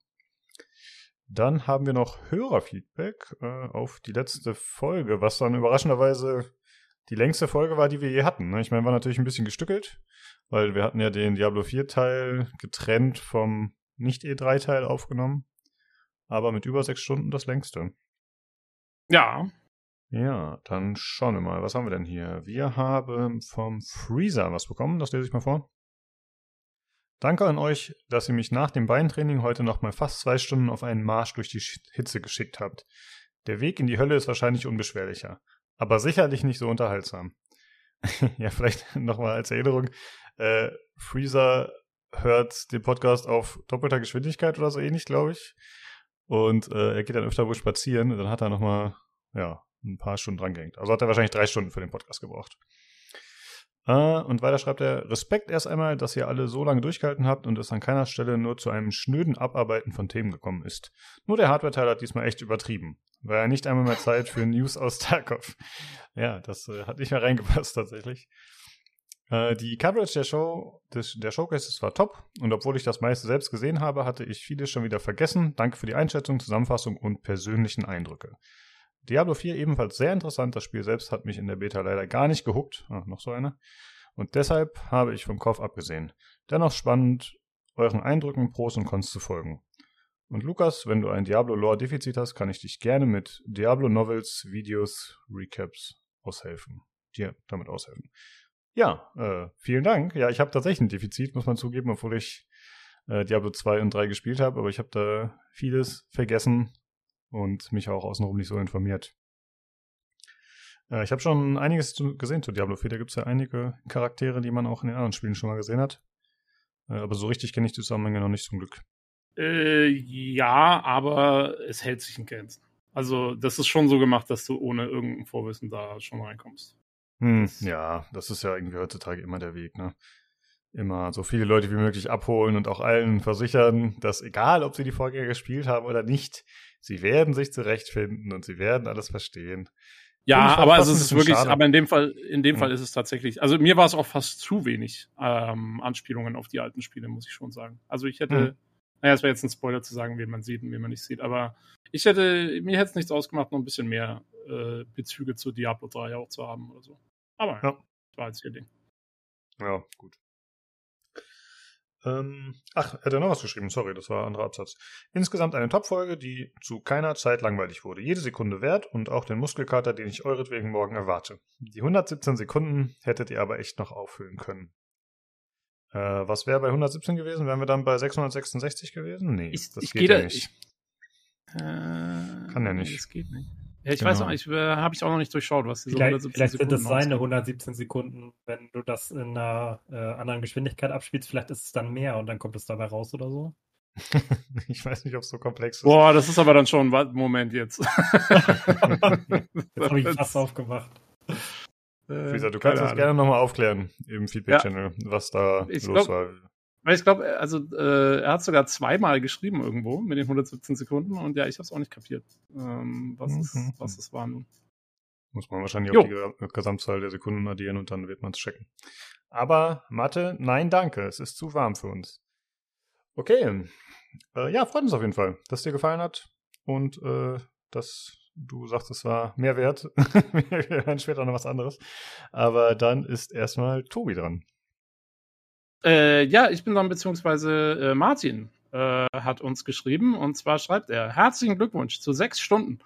Dann haben wir noch Hörerfeedback äh, auf die letzte Folge, was dann überraschenderweise die längste Folge war, die wir je hatten. Ne? Ich meine, war natürlich ein bisschen gestückelt, weil wir hatten ja den Diablo 4 Teil getrennt vom Nicht-E3 Teil aufgenommen. Aber mit über sechs Stunden das längste. Ja. Ja, dann schauen wir mal. Was haben wir denn hier? Wir haben vom Freezer was bekommen. Das lese ich mal vor. Danke an euch, dass ihr mich nach dem Beintraining heute nochmal fast zwei Stunden auf einen Marsch durch die Hitze geschickt habt. Der Weg in die Hölle ist wahrscheinlich unbeschwerlicher aber sicherlich nicht so unterhaltsam. ja, vielleicht nochmal als Erinnerung. Äh, Freezer hört den Podcast auf doppelter Geschwindigkeit oder so ähnlich, glaube ich. Und äh, er geht dann öfter wohl spazieren. Dann hat er nochmal, ja, ein paar Stunden dran gehängt. Also hat er wahrscheinlich drei Stunden für den Podcast gebraucht. Uh, und weiter schreibt er, Respekt erst einmal, dass ihr alle so lange durchgehalten habt und es an keiner Stelle nur zu einem schnöden Abarbeiten von Themen gekommen ist. Nur der Hardware-Teil hat diesmal echt übertrieben. War ja nicht einmal mehr Zeit für News aus Tarkov. Ja, das äh, hat nicht mehr reingepasst tatsächlich. Äh, die Coverage der Show, des, der Showcases war top und obwohl ich das meiste selbst gesehen habe, hatte ich vieles schon wieder vergessen. Danke für die Einschätzung, Zusammenfassung und persönlichen Eindrücke. Diablo 4 ebenfalls sehr interessant. Das Spiel selbst hat mich in der Beta leider gar nicht gehuckt. Ah, noch so eine. Und deshalb habe ich vom Kauf abgesehen. Dennoch spannend, euren Eindrücken, Pros und Cons zu folgen. Und Lukas, wenn du ein Diablo-Lore-Defizit hast, kann ich dich gerne mit Diablo-Novels, Videos, Recaps aushelfen. Dir damit aushelfen. Ja, äh, vielen Dank. Ja, ich habe tatsächlich ein Defizit, muss man zugeben, obwohl ich äh, Diablo 2 und 3 gespielt habe, aber ich habe da vieles vergessen und mich auch außenrum nicht so informiert. Äh, ich habe schon einiges zu, gesehen zu Diablo 4. Da gibt es ja einige Charaktere, die man auch in den anderen Spielen schon mal gesehen hat. Äh, aber so richtig kenne ich die Zusammenhänge noch nicht zum Glück. Äh, ja, aber es hält sich in Grenzen. Also, das ist schon so gemacht, dass du ohne irgendein Vorwissen da schon reinkommst. Hm, ja, das ist ja irgendwie heutzutage immer der Weg, ne? Immer so viele Leute wie möglich abholen und auch allen versichern, dass egal, ob sie die Vorgänger gespielt haben oder nicht, Sie werden sich zurechtfinden und sie werden alles verstehen. Ja, aber also es ist wirklich, schade. aber in dem Fall, in dem mhm. Fall ist es tatsächlich, also mir war es auch fast zu wenig ähm, Anspielungen auf die alten Spiele, muss ich schon sagen. Also ich hätte, mhm. naja, es wäre jetzt ein Spoiler zu sagen, wen man sieht und wen man nicht sieht, aber ich hätte, mir hätte es nichts ausgemacht, noch ein bisschen mehr äh, Bezüge zu Diablo 3 auch zu haben oder so. Aber ja, das war jetzt ihr Ding. Ja, gut. Ähm, ach, er hat er noch was geschrieben, sorry, das war ein anderer Absatz. Insgesamt eine Top-Folge, die zu keiner Zeit langweilig wurde. Jede Sekunde wert und auch den Muskelkater, den ich euretwegen morgen erwarte. Die 117 Sekunden hättet ihr aber echt noch auffüllen können. Äh, was wäre bei 117 gewesen? Wären wir dann bei 666 gewesen? Nee, ich, das ich geht ja nicht. Ich, äh, Kann ja nicht. Das geht nicht. Ja, ich genau. weiß auch nicht, äh, habe ich auch noch nicht durchschaut, was diese vielleicht, 117 vielleicht Sekunden sind es seine 117 Sekunden, wenn du das in einer äh, anderen Geschwindigkeit abspielst, vielleicht ist es dann mehr und dann kommt es dabei raus oder so. ich weiß nicht, ob es so komplex ist. Boah, das ist aber dann schon ein Moment jetzt. jetzt habe ich fast aufgemacht. Wie gesagt, du kannst das gerne nochmal aufklären im Feedback-Channel, ja. was da ich los glaub, war. Weil ich glaube, also äh, er hat sogar zweimal geschrieben irgendwo mit den 117 Sekunden und ja, ich habe es auch nicht kapiert, ähm, was, mhm. es, was es war nun. Muss man wahrscheinlich jo. auch die Gesamtzahl der Sekunden addieren und dann wird man es checken. Aber Mathe, nein, danke. Es ist zu warm für uns. Okay. Äh, ja, freut uns auf jeden Fall, dass dir gefallen hat und äh, dass du sagst, es war mehr wert. Wir hören später noch was anderes. Aber dann ist erstmal Tobi dran. Äh, ja, ich bin dann, beziehungsweise äh, Martin äh, hat uns geschrieben und zwar schreibt er: Herzlichen Glückwunsch zu sechs Stunden.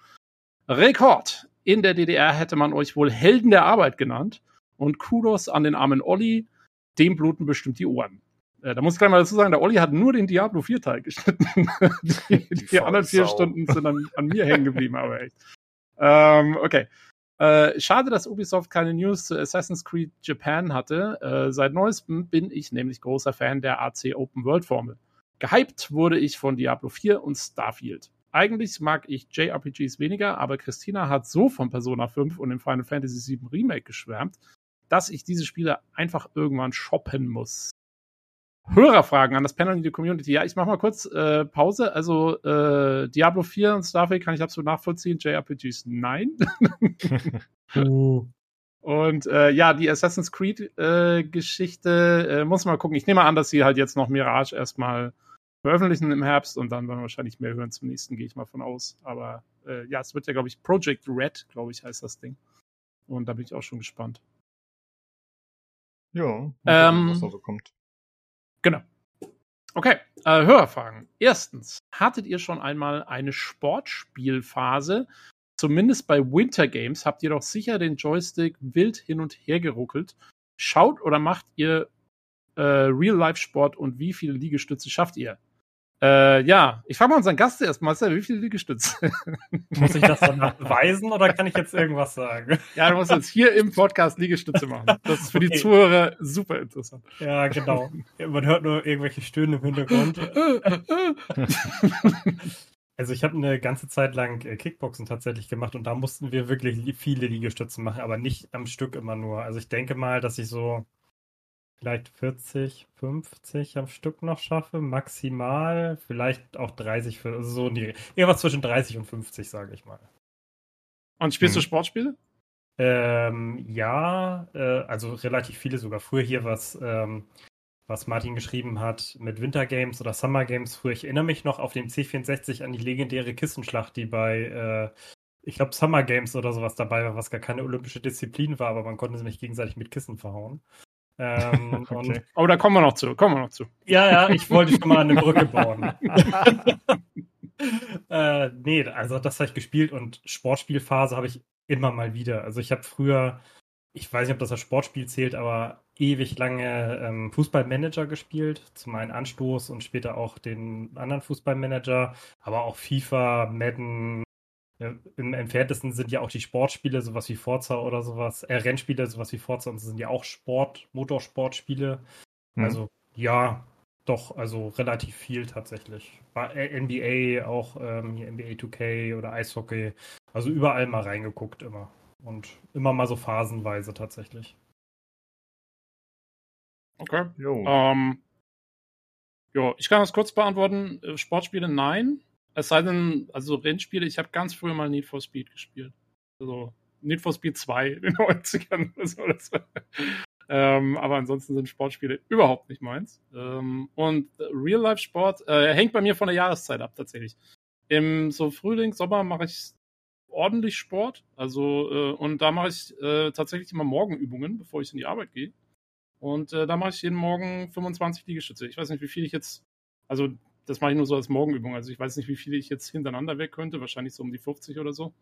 Rekord. In der DDR hätte man euch wohl Helden der Arbeit genannt. Und Kudos an den armen Olli, dem bluten bestimmt die Ohren. Äh, da muss ich gleich mal dazu sagen, der Olli hat nur den Diablo 4 Teil geschnitten. die, die, die anderen vier Stunden sind an, an mir hängen geblieben, aber echt. Ähm, okay. Äh, schade, dass Ubisoft keine News zu Assassin's Creed Japan hatte. Äh, seit neuestem bin ich nämlich großer Fan der AC Open World Formel. Gehypt wurde ich von Diablo 4 und Starfield. Eigentlich mag ich JRPGs weniger, aber Christina hat so von Persona 5 und dem Final Fantasy VII Remake geschwärmt, dass ich diese Spiele einfach irgendwann shoppen muss. Hörerfragen an das Panel und die Community. Ja, ich mache mal kurz äh, Pause. Also äh, Diablo 4 und Starfield kann ich absolut nachvollziehen. JRPGs nein. uh. Und äh, ja, die Assassin's Creed-Geschichte äh, muss man mal gucken. Ich nehme an, dass sie halt jetzt noch Mirage erstmal veröffentlichen im Herbst und dann werden wir wahrscheinlich mehr hören zum nächsten, gehe ich mal von aus. Aber äh, ja, es wird ja, glaube ich, Project Red, glaube ich, heißt das Ding. Und da bin ich auch schon gespannt. Ja, ähm, was da so kommt. Genau. Okay, äh, Hörerfragen. Erstens, hattet ihr schon einmal eine Sportspielphase? Zumindest bei Winter Games habt ihr doch sicher den Joystick wild hin und her geruckelt. Schaut oder macht ihr äh, Real-Life-Sport und wie viele Liegestütze schafft ihr? Äh, ja, ich frage mal unseren Gast erst, Marcel, wie viele Liegestütze? Muss ich das dann beweisen oder kann ich jetzt irgendwas sagen? Ja, du musst jetzt hier im Podcast Liegestütze machen. Das ist für okay. die Zuhörer super interessant. Ja, genau. Man hört nur irgendwelche Stöhnen im Hintergrund. Also ich habe eine ganze Zeit lang äh, Kickboxen tatsächlich gemacht und da mussten wir wirklich viele Liegestützen machen, aber nicht am Stück immer nur. Also ich denke mal, dass ich so vielleicht 40, 50 am Stück noch schaffe, maximal, vielleicht auch 30, also so in die, irgendwas zwischen 30 und 50, sage ich mal. Und spielst hm. du Sportspiele? Ähm, ja, äh, also relativ viele sogar. Früher hier was, ähm, was Martin geschrieben hat mit Winter Games oder Summer Games. Früher, ich erinnere mich noch auf dem C64 an die legendäre Kissenschlacht, die bei, äh, ich glaube, Summer Games oder sowas dabei war, was gar keine olympische Disziplin war, aber man konnte sich gegenseitig mit Kissen verhauen. Ähm, okay. und, oh, da kommen wir noch zu. Kommen wir noch zu. Ja, ja, ich wollte schon mal eine Brücke bauen. äh, nee, also das habe ich gespielt und Sportspielphase habe ich immer mal wieder. Also ich habe früher, ich weiß nicht, ob das als Sportspiel zählt, aber ewig lange ähm, Fußballmanager gespielt. Zum einen Anstoß und später auch den anderen Fußballmanager, aber auch FIFA, Madden, im entferntesten sind ja auch die Sportspiele, sowas wie Forza oder sowas, äh, Rennspiele, sowas wie Forza und sind ja auch Sport, Motorsportspiele. Mhm. Also ja, doch, also relativ viel tatsächlich. Bei äh, NBA auch ähm, hier NBA 2K oder Eishockey. Also überall mal reingeguckt immer. Und immer mal so phasenweise tatsächlich. Okay. Jo. Ähm, jo, ich kann das kurz beantworten. Äh, Sportspiele nein. Es sei denn, also Rennspiele, ich habe ganz früher mal Need for Speed gespielt. Also Need for Speed 2 in den 90ern oder so. Das war, ähm, aber ansonsten sind Sportspiele überhaupt nicht meins. Ähm, und Real-Life-Sport äh, hängt bei mir von der Jahreszeit ab, tatsächlich. Im so Frühling, Sommer mache ich ordentlich Sport. Also, äh, und da mache ich äh, tatsächlich immer Morgenübungen, bevor ich in die Arbeit gehe. Und äh, da mache ich jeden Morgen 25 Liegestütze. Ich weiß nicht, wie viel ich jetzt, also das mache ich nur so als Morgenübung. Also ich weiß nicht, wie viele ich jetzt hintereinander weg könnte. Wahrscheinlich so um die 50 oder so.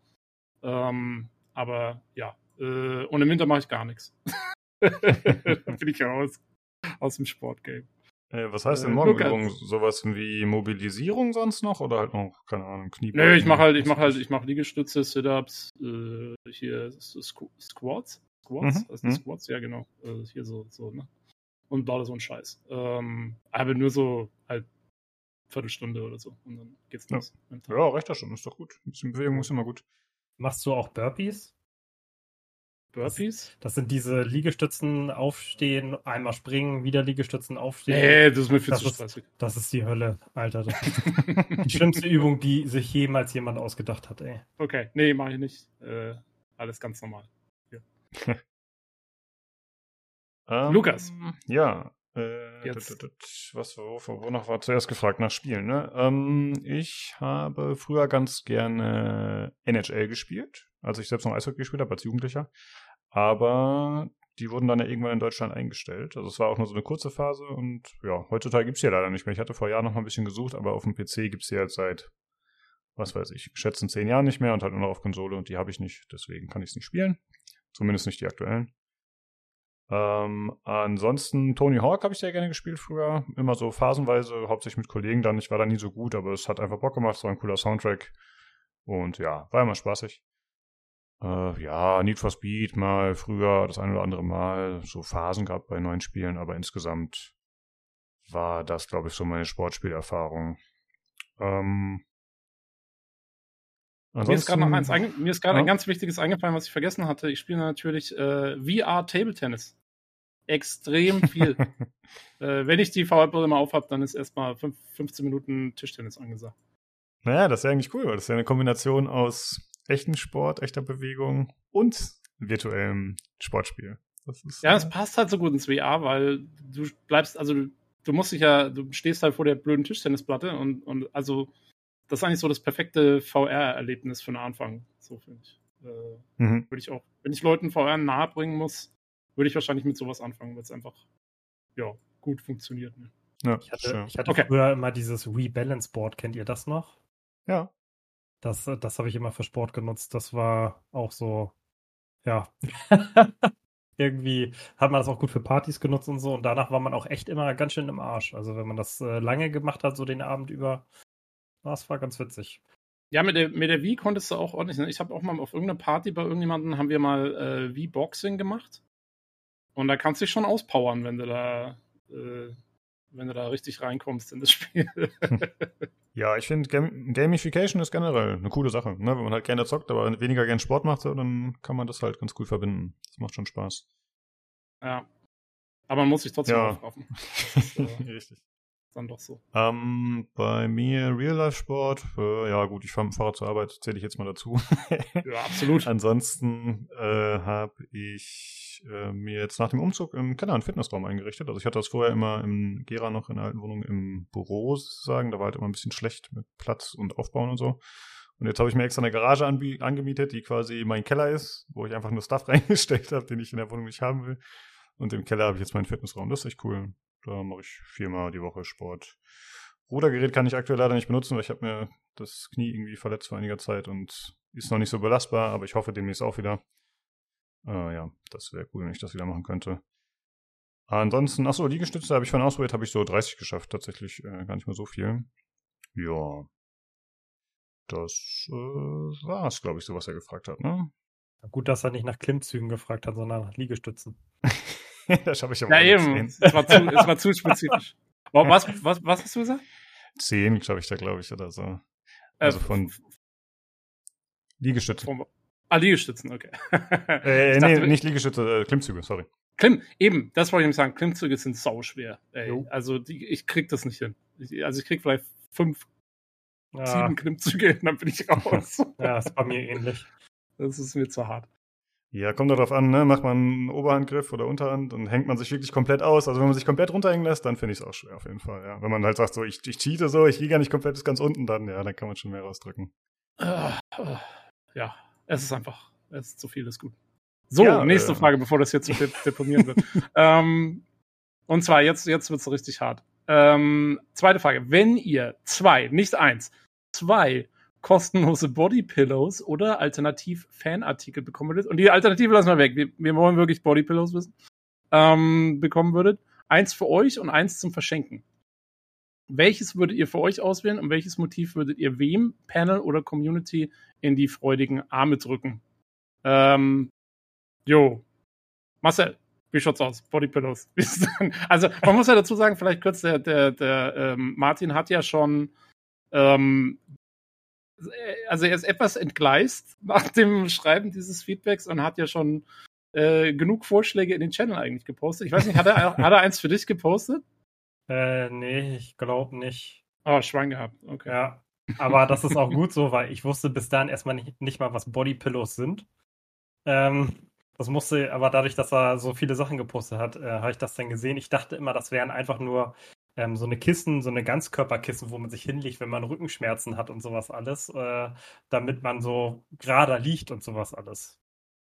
Ähm, aber ja. Äh, und im Winter mache ich gar nichts. Dann bin ich raus aus dem Sportgame. Äh, was heißt denn äh, Morgenübung? Sowas wie Mobilisierung sonst noch oder halt noch, keine Ahnung, Kniebeugen? Nö, ich mache halt, ich mache halt, ich mache Liegestütze, Sit-Ups, äh, hier Squats. Squats? Mhm. Also Squats, ja genau. Äh, hier so, so, ne? Und baue so einen Scheiß. Ähm, aber nur so halt Viertelstunde oder so. Und dann geht's los. Ja, ja reicht das schon, ist doch gut. Ein bisschen Bewegung ist immer gut. Machst du auch Burpees? Burpees? Das sind diese Liegestützen aufstehen, einmal springen, wieder Liegestützen aufstehen. Nee, das ist mir viel zu stressig. Das ist die Hölle, Alter. Das ist die schlimmste Übung, die sich jemals jemand ausgedacht hat, ey. Okay, nee, mach ich nicht. Äh, alles ganz normal. Ja. ähm, Lukas. Ja, äh, was, wonach war zuerst gefragt? Nach Spielen, ne? Ähm, ich habe früher ganz gerne NHL gespielt, als ich selbst noch Eishockey gespielt habe, als Jugendlicher. Aber die wurden dann ja irgendwann in Deutschland eingestellt. Also es war auch nur so eine kurze Phase und ja, heutzutage gibt es die ja leider nicht mehr. Ich hatte vor Jahren noch mal ein bisschen gesucht, aber auf dem PC gibt es die jetzt seit, was weiß ich, schätzen zehn Jahren nicht mehr und halt nur noch auf Konsole und die habe ich nicht, deswegen kann ich es nicht spielen. Zumindest nicht die aktuellen. Ähm, ansonsten Tony Hawk habe ich sehr gerne gespielt früher. Immer so phasenweise, hauptsächlich mit Kollegen dann. Ich war da nie so gut, aber es hat einfach Bock gemacht. Es war ein cooler Soundtrack. Und ja, war immer spaßig. Äh, ja, Need for Speed mal früher, das eine oder andere Mal. So Phasen gehabt bei neuen Spielen, aber insgesamt war das, glaube ich, so meine Sportspielerfahrung. Ähm, mir ist gerade noch eins, mir ist gerade ja? ein ganz wichtiges eingefallen, was ich vergessen hatte. Ich spiele natürlich äh, VR Table Tennis. Extrem viel. äh, wenn ich die VR-Brille mal aufhab, dann ist erstmal 15 Minuten Tischtennis angesagt. Naja, das ist ja eigentlich cool, weil das ist ja eine Kombination aus echten Sport, echter Bewegung und virtuellem Sportspiel. Das ist, ja, es äh, passt halt so gut ins VR, weil du bleibst, also du, du musst dich ja, du stehst halt vor der blöden Tischtennisplatte und, und also das ist eigentlich so das perfekte VR-Erlebnis für den Anfang, so finde ich. Äh, mhm. Würde ich auch, wenn ich Leuten VR nahe bringen muss, würde ich wahrscheinlich mit sowas anfangen, weil es einfach ja, gut funktioniert. Ne? Ja, ich hatte, ich hatte okay. früher immer dieses Rebalance Board, kennt ihr das noch? Ja. Das, das habe ich immer für Sport genutzt. Das war auch so, ja. Irgendwie hat man das auch gut für Partys genutzt und so. Und danach war man auch echt immer ganz schön im Arsch. Also wenn man das äh, lange gemacht hat, so den Abend über, das war ganz witzig. Ja, mit der, mit der Wii konntest du auch ordentlich. Ne? Ich habe auch mal auf irgendeiner Party bei irgendjemandem haben wir mal äh, Wii-Boxing gemacht. Und da kannst du dich schon auspowern, wenn du da äh, wenn du da richtig reinkommst in das Spiel. ja, ich finde Gam Gamification ist generell eine coole Sache. Ne? Wenn man halt gerne zockt, aber weniger gerne Sport macht, dann kann man das halt ganz cool verbinden. Das macht schon Spaß. Ja. Aber man muss sich trotzdem ja. aufraffen. äh, richtig dann doch so. Ähm, bei mir Real-Life-Sport, äh, ja gut, ich fahre mit dem Fahrrad zur Arbeit, zähle ich jetzt mal dazu. ja, absolut. Ansonsten äh, habe ich äh, mir jetzt nach dem Umzug im Keller einen Fitnessraum eingerichtet. Also ich hatte das vorher immer im Gera noch in der alten Wohnung im Büro sozusagen. Da war halt immer ein bisschen schlecht mit Platz und Aufbauen und so. Und jetzt habe ich mir extra eine Garage angemietet, die quasi mein Keller ist, wo ich einfach nur Stuff reingestellt habe, den ich in der Wohnung nicht haben will. Und im Keller habe ich jetzt meinen Fitnessraum. Das ist echt cool. Da mache ich viermal die Woche Sport. Rudergerät kann ich aktuell leider nicht benutzen, weil ich habe mir das Knie irgendwie verletzt vor einiger Zeit und ist noch nicht so belastbar, aber ich hoffe demnächst auch wieder. Äh, ja, das wäre cool, wenn ich das wieder machen könnte. Ansonsten, achso, Liegestütze habe ich von ausprobiert, habe ich so 30 geschafft, tatsächlich äh, gar nicht mehr so viel. Ja. Das äh, war es, glaube ich, so was er gefragt hat, ne? Gut, dass er nicht nach Klimmzügen gefragt hat, sondern nach Liegestützen. das habe ich aber Ja, eben. Es war, zu, es war zu spezifisch. Was, was, was hast du gesagt? Zehn, glaube ich, da, glaube ich, oder so. Äh, also von Liegestützen. Von, ah, Liegestützen, okay. äh, nee, nicht Liegestütze, äh, Klimmzüge, sorry. Klimm, eben, das wollte ich nämlich sagen. Klimmzüge sind sauschwer. Ey. Also die, ich krieg das nicht hin. Ich, also ich krieg vielleicht fünf, ja. sieben Klimmzüge und dann bin ich raus. ja, ist bei mir ähnlich. Das ist mir zu hart. Ja, kommt darauf an, ne? Macht man einen Oberhandgriff oder Unterhand und hängt man sich wirklich komplett aus. Also wenn man sich komplett runterhängen lässt, dann finde ich es auch schwer auf jeden Fall, ja. Wenn man halt sagt, so, ich, ich cheate so, ich gehe gar nicht komplett bis ganz unten, dann, ja, dann kann man schon mehr rausdrücken. Uh, uh, ja, es ist einfach, es ist zu viel, ist gut. So, ja, nächste äh, Frage, bevor das jetzt zu deponieren wird. ähm, und zwar, jetzt, jetzt wird es richtig hart. Ähm, zweite Frage. Wenn ihr zwei, nicht eins, zwei kostenlose Bodypillows oder alternativ Fanartikel bekommen würdet. Und die Alternative lassen wir weg. Wir, wir wollen wirklich Bodypillows wissen. Ähm, bekommen würdet. Eins für euch und eins zum Verschenken. Welches würdet ihr für euch auswählen und welches Motiv würdet ihr wem, Panel oder Community, in die freudigen Arme drücken? Ähm, jo. Marcel, wie schaut's aus? Bodypillows. also, man muss ja dazu sagen, vielleicht kurz, der, der, der ähm, Martin hat ja schon ähm, also er ist etwas entgleist nach dem Schreiben dieses Feedbacks und hat ja schon äh, genug Vorschläge in den Channel eigentlich gepostet. Ich weiß nicht, hat er, hat er eins für dich gepostet? Äh, nee, ich glaube nicht. Oh, Schwein gehabt, okay. Ja, aber das ist auch gut so, weil ich wusste bis dahin erstmal nicht, nicht mal, was Bodypillows sind. Ähm, das musste, aber dadurch, dass er so viele Sachen gepostet hat, äh, habe ich das dann gesehen. Ich dachte immer, das wären einfach nur ähm, so eine Kissen, so eine Ganzkörperkissen, wo man sich hinlegt, wenn man Rückenschmerzen hat und sowas alles, äh, damit man so gerader liegt und sowas alles.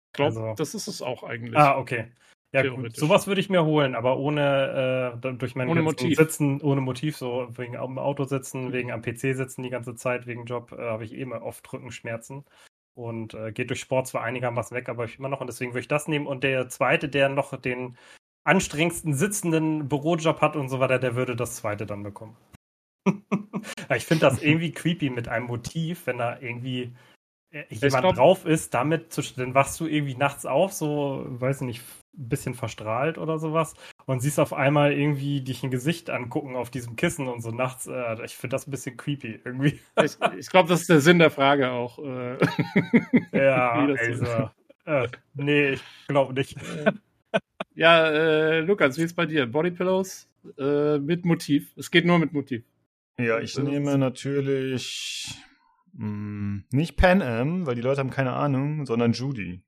Ich glaube, also, das ist es auch eigentlich. Ah, okay. Ja, gut. Sowas würde ich mir holen, aber ohne äh, durch mein ohne Motiv. Sitzen, ohne Motiv, so wegen am Auto sitzen, mhm. wegen am PC sitzen die ganze Zeit, wegen Job, äh, habe ich eh immer oft Rückenschmerzen. Und äh, geht durch Sport zwar einigermaßen weg, aber ich immer noch. Und deswegen würde ich das nehmen. Und der zweite, der noch den anstrengendsten sitzenden Bürojob hat und so weiter, der würde das zweite dann bekommen. ich finde das irgendwie creepy mit einem Motiv, wenn da irgendwie äh, jemand glaub, drauf ist, damit zu, dann wachst du irgendwie nachts auf, so, weiß ich nicht, ein bisschen verstrahlt oder sowas und siehst auf einmal irgendwie dich ein Gesicht angucken auf diesem Kissen und so nachts. Äh, ich finde das ein bisschen creepy irgendwie. ich, ich glaube, das ist der Sinn der Frage auch. Äh. ja, also. Äh, nee, ich glaube nicht. Ja, äh, Lukas, wie ist bei dir? Bodypillows äh, mit Motiv. Es geht nur mit Motiv. Ja, ich nehme natürlich mh, mm, nicht Pan Am, weil die Leute haben keine Ahnung, sondern Judy.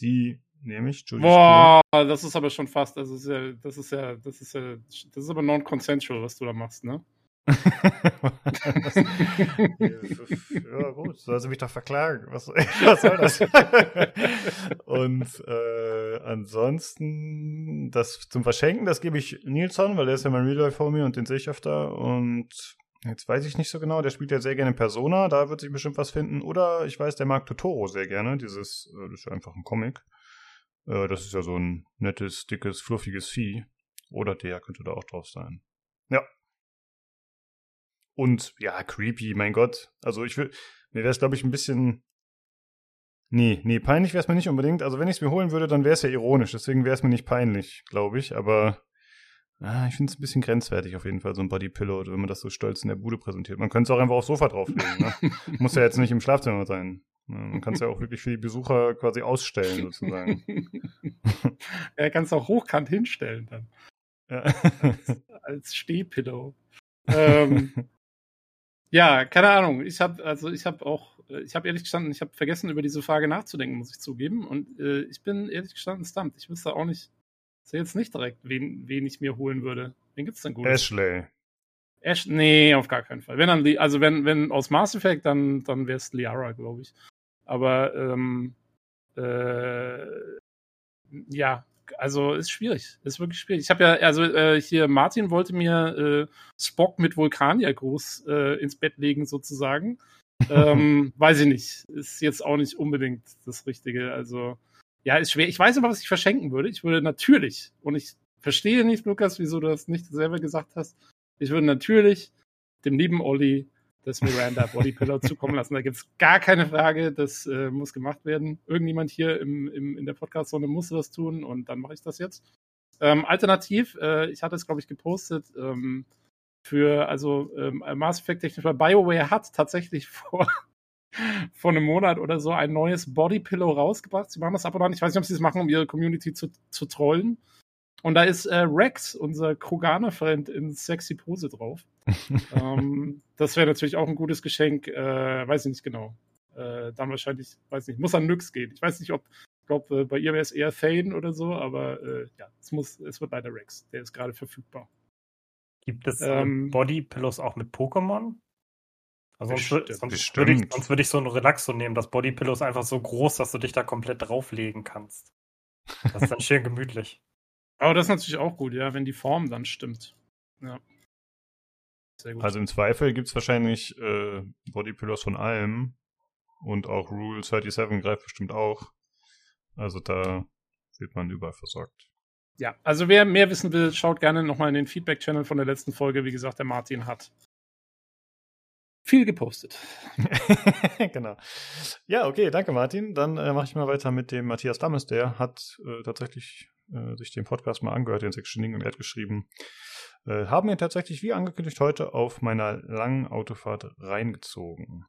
Die nehme ich. Judy Boah, cool. das ist aber schon fast, das ist ja, das ist ja, das ist ja, das ist aber non-consensual, was du da machst, ne? Ja, gut, soll sie mich doch verklagen. Was, was soll das? und äh, ansonsten, das zum Verschenken, das gebe ich Nilsson, weil der ist ja mein Real-Life-Homie und den sehe ich öfter. Und jetzt weiß ich nicht so genau, der spielt ja sehr gerne Persona, da wird sich bestimmt was finden. Oder ich weiß, der mag Totoro sehr gerne. Dieses, äh, das ist ja einfach ein Comic. Äh, das ist ja so ein nettes, dickes, fluffiges Vieh. Oder der könnte da auch drauf sein. Ja, und ja, creepy, mein Gott. Also ich will, mir wäre es, glaube ich, ein bisschen. Nee, nee, peinlich wäre es mir nicht unbedingt. Also wenn ich es mir holen würde, dann wäre es ja ironisch. Deswegen wäre es mir nicht peinlich, glaube ich. Aber Ah, ich finde es ein bisschen grenzwertig auf jeden Fall, so ein Body Pillow, wenn man das so stolz in der Bude präsentiert. Man könnte es auch einfach aufs Sofa drauflegen. Ne? Muss ja jetzt nicht im Schlafzimmer sein. Man kann es ja auch wirklich für die Besucher quasi ausstellen, sozusagen. er kann es auch hochkant hinstellen dann. Ja. als, als Stehpillow. ähm, ja, keine Ahnung. Ich habe also ich habe auch, ich habe ehrlich gestanden, ich habe vergessen über diese Frage nachzudenken, muss ich zugeben. Und äh, ich bin ehrlich gestanden stumped. Ich wüsste auch nicht, sehe jetzt nicht direkt, wen, wen ich mir holen würde. Wen gibt's denn gut? Ashley. Ash, nee, auf gar keinen Fall. Wenn dann, also wenn, wenn aus Mass Effect, dann, dann wäre es Liara, glaube ich. Aber ähm, äh, ja, also ist schwierig. Ist wirklich schwierig. Ich habe ja, also äh, hier, Martin wollte mir äh, Spock mit Vulkaniergruß äh, ins Bett legen, sozusagen. ähm, weiß ich nicht. Ist jetzt auch nicht unbedingt das Richtige. Also, ja, ist schwer. Ich weiß aber, was ich verschenken würde. Ich würde natürlich, und ich verstehe nicht, Lukas, wieso du das nicht selber gesagt hast. Ich würde natürlich dem lieben Olli das Miranda Bodypillow zukommen lassen. Da gibt es gar keine Frage, das äh, muss gemacht werden. Irgendjemand hier im, im, in der Podcast-Zone muss das tun und dann mache ich das jetzt. Ähm, alternativ, äh, ich hatte es, glaube ich, gepostet, ähm, für, also ähm, Mass Effect technisch, weil BioWare hat tatsächlich vor, vor einem Monat oder so ein neues Bodypillow rausgebracht. Sie machen das ab und an. Ich weiß nicht, ob sie das machen, um ihre Community zu, zu trollen. Und da ist äh, Rex, unser Kroganer-Freund, in sexy Pose drauf. ähm, das wäre natürlich auch ein gutes Geschenk. Äh, weiß ich nicht genau. Äh, dann wahrscheinlich, weiß nicht, muss an Nyx gehen. Ich weiß nicht, ob, ich glaube, äh, bei ihr wäre es eher Thane oder so, aber äh, ja, es muss, es wird leider Rex. Der ist gerade verfügbar. Gibt es äh, ähm, Body-Pillows auch mit Pokémon? Also sonst, sonst würde ich, sonst würd ich so einen Relaxo nehmen. Das Body-Pillow ist einfach so groß, dass du dich da komplett drauflegen kannst. Das ist dann schön gemütlich. Aber das ist natürlich auch gut, ja, wenn die Form dann stimmt. Ja. Also im Zweifel gibt es wahrscheinlich äh, Bodypillows von allem. Und auch Rule 37 greift bestimmt auch. Also da wird man überall versorgt. Ja, also wer mehr wissen will, schaut gerne nochmal in den Feedback-Channel von der letzten Folge. Wie gesagt, der Martin hat viel gepostet. genau. Ja, okay, danke Martin. Dann äh, mache ich mal weiter mit dem Matthias Dammes. Der hat äh, tatsächlich äh, sich den Podcast mal angehört, den Sectioning, und er hat geschrieben, äh, haben mir tatsächlich wie angekündigt heute auf meiner langen Autofahrt reingezogen.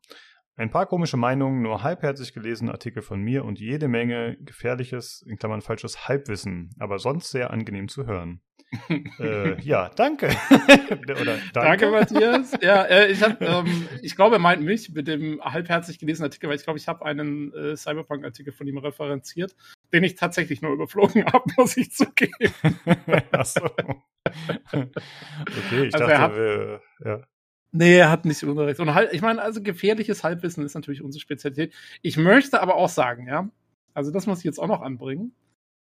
Ein paar komische Meinungen, nur halbherzig gelesene Artikel von mir und jede Menge gefährliches, in Klammern falsches Halbwissen, aber sonst sehr angenehm zu hören. äh, ja, danke. Oder, danke. danke. Matthias. Ja, äh, ich, hab, ähm, ich glaube, er meint mich mit dem halbherzig gelesenen Artikel, weil ich glaube, ich habe einen äh, Cyberpunk-Artikel von ihm referenziert, den ich tatsächlich nur überflogen habe, muss ich zugeben. Achso. Okay, ich also dachte, hat, wir, ja. Nee, er hat nicht Unrecht. Und halt, ich meine, also gefährliches Halbwissen ist natürlich unsere Spezialität. Ich möchte aber auch sagen, ja, also das muss ich jetzt auch noch anbringen.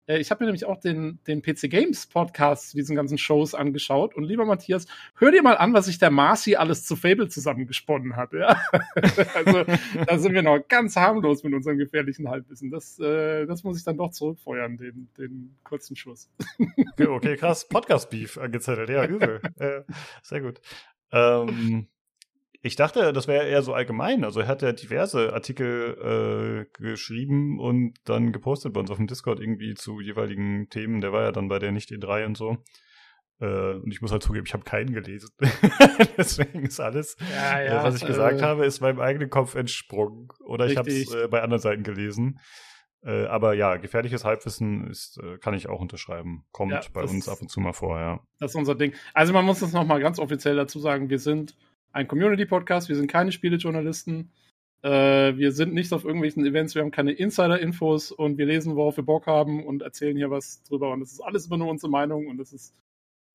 Äh, ich habe mir nämlich auch den, den PC Games Podcast zu diesen ganzen Shows angeschaut. Und lieber Matthias, hör dir mal an, was sich der Marci alles zu Fable zusammengesponnen hat. Ja? also da sind wir noch ganz harmlos mit unserem gefährlichen Halbwissen. Das, äh, das muss ich dann doch zurückfeuern, den, den kurzen Schuss. okay, okay, krass. Podcast-Beef angezettelt. Ja, übel. äh, sehr gut. Ähm, ich dachte, das wäre eher so allgemein. Also er hat ja diverse Artikel äh, geschrieben und dann gepostet bei uns auf dem Discord irgendwie zu jeweiligen Themen. Der war ja dann bei der nicht E3 und so. Äh, und ich muss halt zugeben, ich habe keinen gelesen. Deswegen ist alles, ja, ja, äh, was ich gesagt äh, habe, ist meinem eigenen Kopf entsprungen. Oder richtig. ich habe es äh, bei anderen Seiten gelesen. Äh, aber ja, gefährliches Halbwissen ist, äh, kann ich auch unterschreiben. Kommt ja, bei uns ab und zu mal vor, ja. Das ist unser Ding. Also man muss das nochmal ganz offiziell dazu sagen, wir sind ein Community-Podcast, wir sind keine Spielejournalisten. Äh, wir sind nicht auf irgendwelchen Events, wir haben keine Insider-Infos und wir lesen, worauf wir Bock haben und erzählen hier was drüber. Und das ist alles immer nur unsere Meinung und das ist.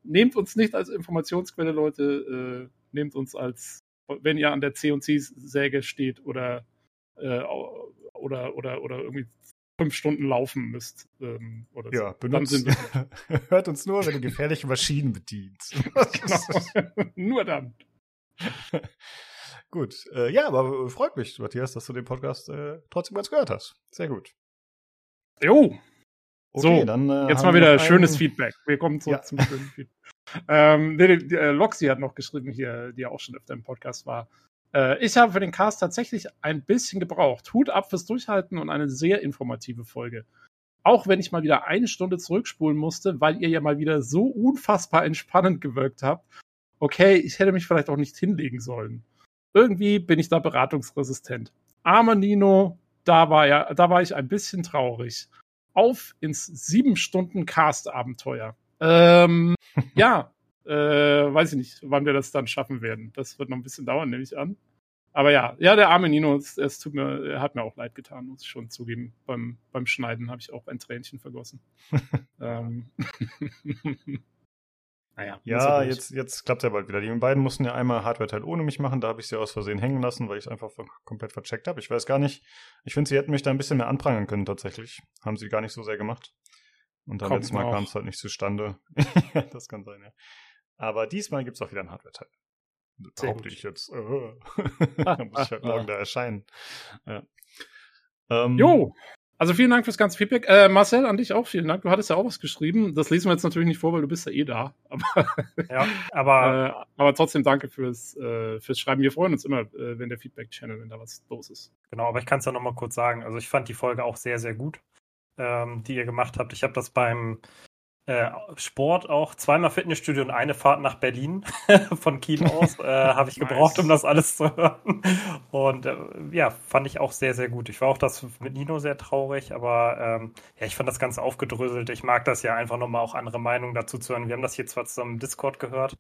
Nehmt uns nicht als Informationsquelle, Leute. Äh, nehmt uns als, wenn ihr an der C&C-Säge steht oder, äh, oder, oder, oder irgendwie fünf Stunden laufen müsst. Ähm, oder ja, so. benutzt, hört uns nur, wenn ihr gefährliche Maschinen bedient. genau. nur dann. gut. Äh, ja, aber freut mich, Matthias, dass du den Podcast äh, trotzdem ganz gehört hast. Sehr gut. Jo. Okay, so, dann, äh, jetzt mal wieder schönes einen... Feedback. Wir kommen zurück ja. zum schönen Feedback. ähm, die, die, äh, Loxi hat noch geschrieben hier, die ja auch schon öfter im Podcast war. Äh, ich habe für den Cast tatsächlich ein bisschen gebraucht. Hut ab fürs Durchhalten und eine sehr informative Folge. auch wenn ich mal wieder eine Stunde zurückspulen musste, weil ihr ja mal wieder so unfassbar entspannend gewirkt habt. Okay, ich hätte mich vielleicht auch nicht hinlegen sollen. Irgendwie bin ich da beratungsresistent. Armer Nino, da war ja, da war ich ein bisschen traurig. Auf ins sieben Stunden Cast-Abenteuer. Ähm, ja, äh, weiß ich nicht, wann wir das dann schaffen werden. Das wird noch ein bisschen dauern, nehme ich an. Aber ja, ja, der arme Nino, es, es tut mir, er hat mir auch leid getan, muss ich schon zugeben. Beim, beim Schneiden habe ich auch ein Tränchen vergossen. ähm. naja. Ja, jetzt, jetzt klappt es ja bald wieder. Die beiden mussten ja einmal Hardware-Teil ohne mich machen. Da habe ich sie aus Versehen hängen lassen, weil ich es einfach komplett vercheckt habe. Ich weiß gar nicht. Ich finde, sie hätten mich da ein bisschen mehr anprangern können, tatsächlich. Haben sie gar nicht so sehr gemacht. Und dann letztes Mal kam es halt nicht zustande. das kann sein, ja. Aber diesmal gibt es auch wieder ein Hardware-Teil. Behaupte ich jetzt. Äh, muss ich halt morgen da erscheinen. Ja. Ähm, jo, also vielen Dank fürs ganze Feedback. Äh, Marcel, an dich auch vielen Dank. Du hattest ja auch was geschrieben. Das lesen wir jetzt natürlich nicht vor, weil du bist ja eh da. Aber, ja, aber, äh, aber trotzdem danke fürs, äh, fürs Schreiben. Wir freuen uns immer, äh, wenn der Feedback-Channel, wenn da was los ist. Genau, aber ich kann es ja nochmal kurz sagen. Also ich fand die Folge auch sehr, sehr gut, ähm, die ihr gemacht habt. Ich habe das beim äh, Sport auch zweimal Fitnessstudio und eine Fahrt nach Berlin von Kiel aus äh, habe ich gebraucht, nice. um das alles zu hören. Und äh, ja, fand ich auch sehr, sehr gut. Ich war auch das mit Nino sehr traurig, aber ähm, ja, ich fand das Ganze aufgedröselt. Ich mag das ja einfach nochmal auch andere Meinungen dazu zu hören. Wir haben das hier zwar zusammen im Discord gehört,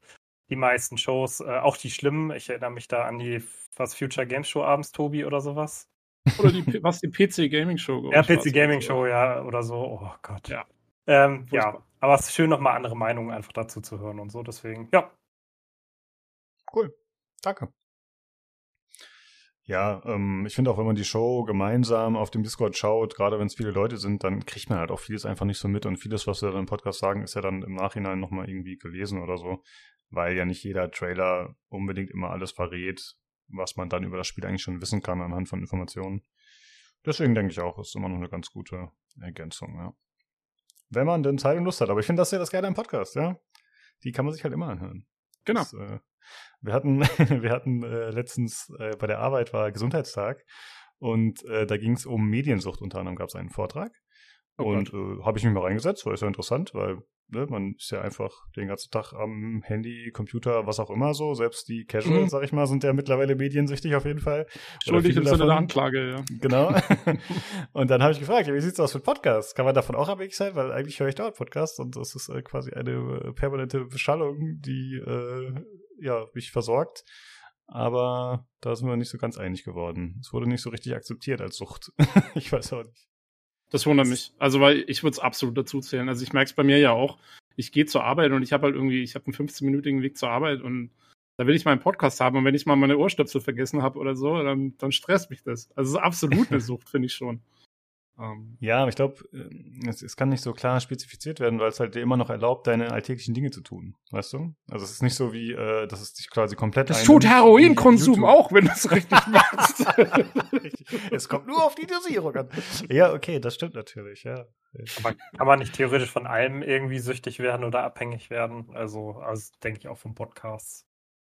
die meisten Shows, äh, auch die schlimmen. Ich erinnere mich da an die was Future Games Show abends, Tobi oder sowas. Oder die, was die PC Gaming Show. Ja, PC Gaming Show, ja, oder so. Oh Gott. Ja. Ähm, ja, aber es ist schön, nochmal andere Meinungen einfach dazu zu hören und so. Deswegen, ja. Cool. Danke. Ja, ähm, ich finde auch, wenn man die Show gemeinsam auf dem Discord schaut, gerade wenn es viele Leute sind, dann kriegt man halt auch vieles einfach nicht so mit und vieles, was wir dann im Podcast sagen, ist ja dann im Nachhinein nochmal irgendwie gelesen oder so, weil ja nicht jeder Trailer unbedingt immer alles verrät, was man dann über das Spiel eigentlich schon wissen kann anhand von Informationen. Deswegen denke ich auch, ist immer noch eine ganz gute Ergänzung, ja. Wenn man denn Zeit und Lust hat. Aber ich finde das ja das Geile am Podcast, ja. Die kann man sich halt immer anhören. Genau. Das, äh, wir hatten, wir hatten äh, letztens äh, bei der Arbeit war Gesundheitstag und äh, da ging es um Mediensucht unter anderem gab es einen Vortrag. Oh und äh, habe ich mich mal reingesetzt, weil ist ja interessant, weil ne, man ist ja einfach den ganzen Tag am Handy, Computer, was auch immer so. Selbst die Casuals, mhm. sag ich mal, sind ja mittlerweile mediensüchtig auf jeden Fall. Schuldig im Sinne der Anklage, ja. Genau. und dann habe ich gefragt, wie sieht's aus mit Podcasts? Kann man davon auch abhängig sein? Weil eigentlich höre ich dort Podcasts und das ist äh, quasi eine äh, permanente Beschallung, die äh, ja mich versorgt. Aber da sind wir nicht so ganz einig geworden. Es wurde nicht so richtig akzeptiert als Sucht. ich weiß auch nicht. Das wundert mich. Also, weil ich würde es absolut dazu zählen. Also ich merke es bei mir ja auch. Ich gehe zur Arbeit und ich habe halt irgendwie, ich habe einen 15-minütigen Weg zur Arbeit und da will ich meinen Podcast haben. Und wenn ich mal meine Ohrstöpsel vergessen habe oder so, dann, dann stresst mich das. Also es ist absolut eine Sucht, finde ich schon. Ähm, ja, aber ich glaube, äh, es, es, kann nicht so klar spezifiziert werden, weil es halt dir immer noch erlaubt, deine alltäglichen Dinge zu tun. Weißt du? Also es ist nicht so wie, äh, dass es dich quasi komplett. Das tut Heroinkonsum auch, wenn du es richtig machst. Es kommt nur auf die Dosierung an. Ja, okay, das stimmt natürlich, ja. Aber kann man nicht theoretisch von allem irgendwie süchtig werden oder abhängig werden? Also, also denke ich auch vom Podcast.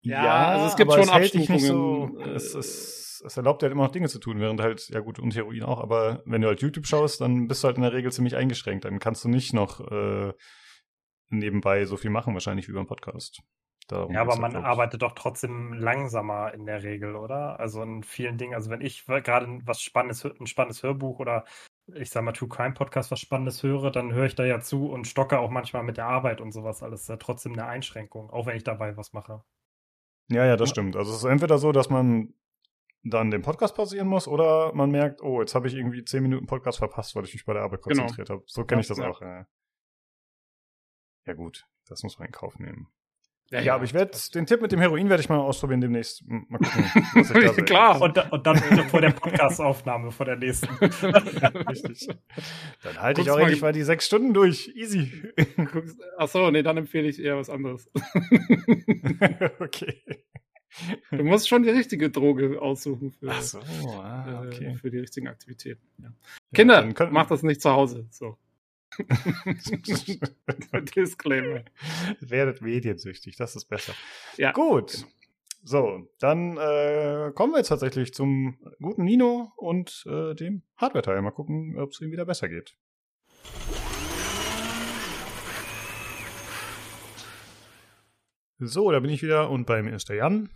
Ja, ja also es gibt schon Abstufungen. So, es ist es, erlaubt dir halt immer noch Dinge zu tun, während halt, ja gut, und Heroin auch, aber wenn du halt YouTube schaust, dann bist du halt in der Regel ziemlich eingeschränkt. Dann kannst du nicht noch äh, nebenbei so viel machen, wahrscheinlich wie beim Podcast. Darum ja, aber halt, man halt, arbeitet doch trotzdem langsamer in der Regel, oder? Also in vielen Dingen, also wenn ich gerade was Spannendes, ein spannendes Hörbuch oder ich sag mal True Crime Podcast was Spannendes höre, dann höre ich da ja zu und stocke auch manchmal mit der Arbeit und sowas alles. Das ist ja trotzdem eine Einschränkung, auch wenn ich dabei was mache. Ja, ja, das stimmt. Also es ist entweder so, dass man dann den Podcast pausieren muss oder man merkt, oh, jetzt habe ich irgendwie zehn Minuten Podcast verpasst, weil ich mich bei der Arbeit genau. konzentriert genau. habe. So kenne ich das ja. auch. Ja. ja gut, das muss man in Kauf nehmen. Ja, ja, aber ich werde den Tipp mit dem Heroin werde ich mal ausprobieren demnächst. Mal gucken. Was ich da Klar. Und, und, dann vor der Podcast-Aufnahme, vor der nächsten. richtig. Dann halte ich auch endlich mal die sechs Stunden durch. Easy. Achso, nee, dann empfehle ich eher was anderes. okay. Du musst schon die richtige Droge aussuchen für, so, ah, äh, okay. für die richtigen Aktivitäten. Ja. Kinder, ja, macht das nicht zu Hause. So. Disclaimer. Werdet mediensüchtig, das ist besser. Ja. Gut. So, dann äh, kommen wir jetzt tatsächlich zum guten Nino und äh, dem Hardware-Teil. Mal gucken, ob es ihm wieder besser geht. So, da bin ich wieder und bei mir ist der Jan.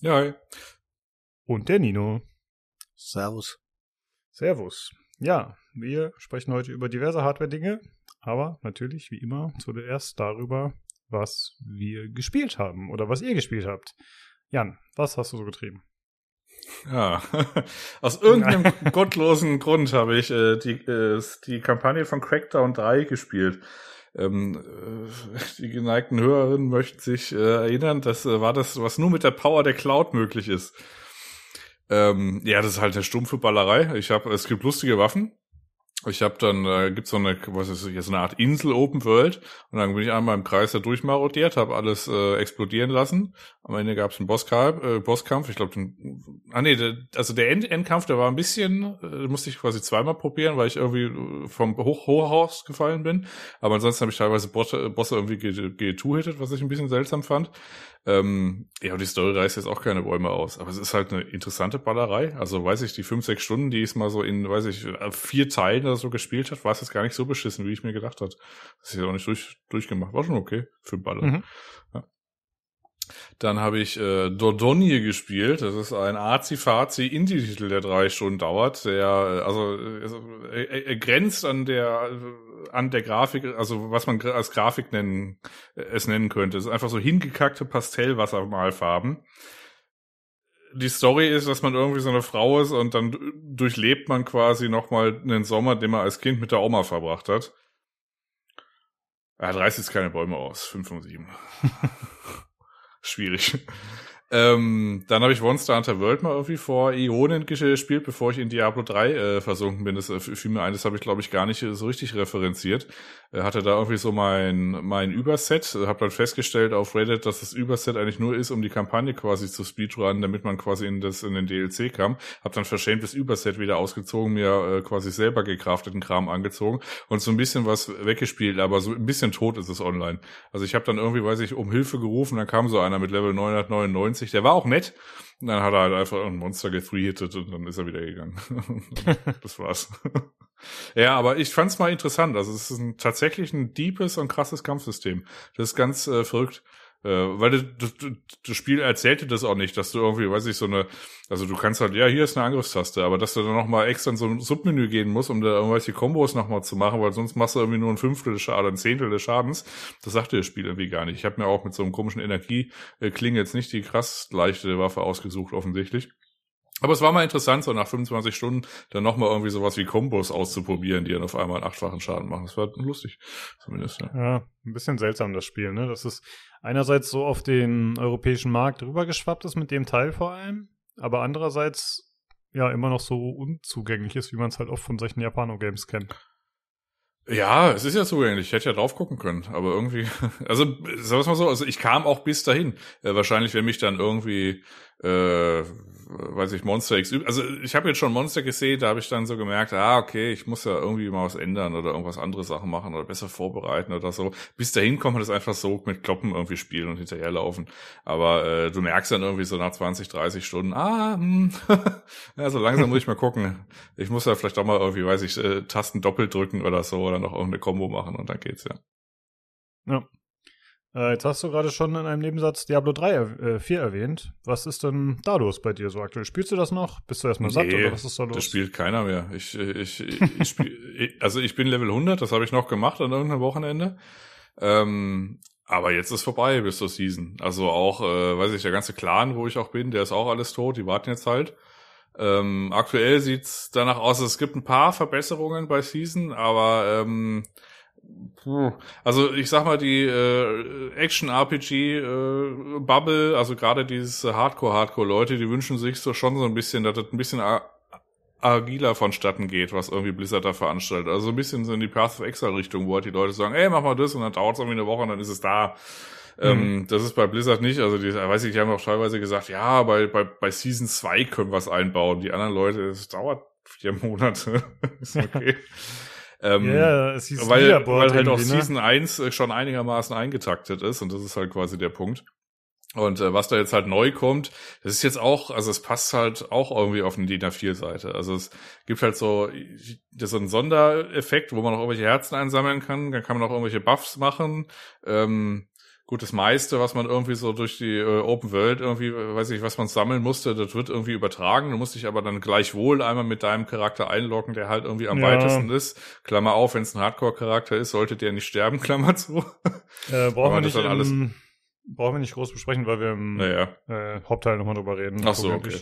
Ja, hi. Und der Nino. Servus. Servus. Ja, wir sprechen heute über diverse Hardware-Dinge, aber natürlich, wie immer, zuerst darüber, was wir gespielt haben oder was ihr gespielt habt. Jan, was hast du so getrieben? Ja, aus irgendeinem gottlosen Grund habe ich äh, die, äh, die Kampagne von Crackdown 3 gespielt. Ähm, äh, die geneigten Hörerinnen möchten sich äh, erinnern, das äh, war das, was nur mit der Power der Cloud möglich ist. Ähm, ja, das ist halt eine stumpfe Ballerei. Ich habe, es gibt lustige Waffen. Ich habe dann, äh, gibt so eine, was ist so eine Art Insel Open World und dann bin ich einmal im Kreis da durchmarodiert, habe alles äh, explodieren lassen. Am Ende gab es einen Bosskampf, äh, Bosskampf. Ich glaube, ah nee, der, also der End Endkampf, der war ein bisschen, äh, musste ich quasi zweimal probieren, weil ich irgendwie vom Hoch Hochhaus gefallen bin. Aber ansonsten habe ich teilweise Bosse, Bosse irgendwie getuhitet, was ich ein bisschen seltsam fand. Ähm, ja, und die Story reißt jetzt auch keine Bäume aus. Aber es ist halt eine interessante Ballerei. Also weiß ich, die fünf, sechs Stunden, die ich mal so in, weiß ich, vier Teilen oder so gespielt hat, war es jetzt gar nicht so beschissen, wie ich mir gedacht hat. Das ist ja auch nicht durch, durchgemacht. War schon okay für Baller. Mhm. Ja. Dann habe ich äh, Dordogne gespielt. Das ist ein Azi-Fazi-Indie-Titel, der drei Stunden dauert. Der, also, also er, er grenzt an der an der Grafik, also was man als Grafik nennen, äh, es nennen könnte. Es ist einfach so hingekackte Pastellwassermalfarben. Die Story ist, dass man irgendwie so eine Frau ist und dann durchlebt man quasi nochmal einen Sommer, den man als Kind mit der Oma verbracht hat. Er reißt jetzt keine Bäume aus. 5 von 7. Schwierig. Ähm, dann habe ich Monster Hunter World mal irgendwie vor Ionen gespielt, bevor ich in Diablo 3 äh, versunken bin. Das äh, fiel mir ein, das habe ich, glaube ich, gar nicht so richtig referenziert. Äh, hatte da irgendwie so mein, mein Überset, habe dann festgestellt auf Reddit, dass das Überset eigentlich nur ist, um die Kampagne quasi zu speedrunnen, damit man quasi in, das, in den DLC kam. Habe dann verschämt das Überset wieder ausgezogen, mir äh, quasi selber gecrafteten Kram angezogen und so ein bisschen was weggespielt, aber so ein bisschen tot ist es online. Also ich habe dann irgendwie, weiß ich, um Hilfe gerufen, dann kam so einer mit Level 999 witzig. Der war auch nett. Und dann hat er halt einfach ein Monster gefreehitet und dann ist er wieder gegangen. das war's. ja, aber ich fand's mal interessant. Also es ist ein, tatsächlich ein deepes und krasses Kampfsystem. Das ist ganz äh, verrückt. Äh, weil das, das, Spiel erzählte das auch nicht, dass du irgendwie, weiß ich, so eine, also du kannst halt, ja, hier ist eine Angriffstaste, aber dass du dann nochmal extra in so ein Submenü gehen musst, um da irgendwelche Kombos nochmal zu machen, weil sonst machst du irgendwie nur ein Fünftel des Schadens, ein Zehntel des Schadens. Das sagte das Spiel irgendwie gar nicht. Ich habe mir auch mit so einem komischen Energieklinge jetzt nicht die krass leichte Waffe ausgesucht, offensichtlich. Aber es war mal interessant, so nach 25 Stunden dann nochmal irgendwie sowas wie Kombos auszuprobieren, die dann auf einmal einen achtfachen Schaden machen. Das war lustig, zumindest. Ja. ja, ein bisschen seltsam, das Spiel, ne? Das ist einerseits so auf den europäischen Markt rübergeschwappt ist mit dem Teil vor allem, aber andererseits ja immer noch so unzugänglich ist, wie man es halt oft von solchen Japano-Games kennt. Ja, es ist ja zugänglich. Ich hätte ja drauf gucken können, aber irgendwie, also sagen wir mal so, also ich kam auch bis dahin. Äh, wahrscheinlich, wenn mich dann irgendwie äh, weiß ich, Monster X. Also ich habe jetzt schon Monster gesehen, da habe ich dann so gemerkt, ah, okay, ich muss ja irgendwie mal was ändern oder irgendwas andere Sachen machen oder besser vorbereiten oder so. Bis dahin kann man das einfach so mit Kloppen irgendwie spielen und hinterherlaufen. Aber äh, du merkst dann irgendwie so nach 20, 30 Stunden, ah, hm, ja, so langsam muss ich mal gucken. Ich muss ja vielleicht auch mal irgendwie, weiß ich, äh, Tasten doppelt drücken oder so oder noch irgendeine Combo machen und dann geht's ja. Ja. Äh, jetzt hast du gerade schon in einem Nebensatz Diablo 3 äh, 4 erwähnt. Was ist denn da los bei dir so aktuell? Spielst du das noch? Bist du erstmal satt nee, oder was ist da los? Das spielt keiner mehr. Ich, ich, ich, ich spiel, also ich bin Level 100, das habe ich noch gemacht an irgendeinem Wochenende. Ähm, aber jetzt ist vorbei bis zur Season. Also auch, äh, weiß ich, der ganze Clan, wo ich auch bin, der ist auch alles tot, die warten jetzt halt. Ähm, aktuell sieht's danach aus, es gibt ein paar Verbesserungen bei Season, aber ähm, also ich sag mal, die äh, Action-RPG-Bubble, äh, also gerade diese Hardcore-Hardcore-Leute, die wünschen sich so schon so ein bisschen, dass das ein bisschen agiler vonstatten geht, was irgendwie Blizzard da veranstaltet. Also ein bisschen so in die Path of Exile-Richtung, wo halt die Leute sagen, ey, mach mal das und dann dauert es irgendwie eine Woche und dann ist es da. Ähm, mhm. das ist bei Blizzard nicht. Also die, weiß ich, die haben auch teilweise gesagt, ja, bei, bei, bei Season 2 können wir es einbauen. Die anderen Leute, es dauert vier Monate. ist okay. Ähm, ja, es hieß weil, weil halt auch ne? Season 1 schon einigermaßen eingetaktet ist und das ist halt quasi der Punkt. Und äh, was da jetzt halt neu kommt, das ist jetzt auch, also es passt halt auch irgendwie auf eine DIN A4-Seite. Also es gibt halt so, das ist ein Sondereffekt, wo man auch irgendwelche Herzen einsammeln kann. Dann kann man auch irgendwelche Buffs machen. Ähm, gut, das meiste, was man irgendwie so durch die äh, Open World irgendwie, äh, weiß ich, was man sammeln musste, das wird irgendwie übertragen. Du musst dich aber dann gleichwohl einmal mit deinem Charakter einloggen, der halt irgendwie am ja. weitesten ist. Klammer auf, wenn es ein Hardcore-Charakter ist, sollte der nicht sterben, Klammer zu. Äh, brauchen wir nicht alles brauchen wir nicht groß besprechen, weil wir im naja. äh, Hauptteil nochmal drüber reden. Ach so, okay.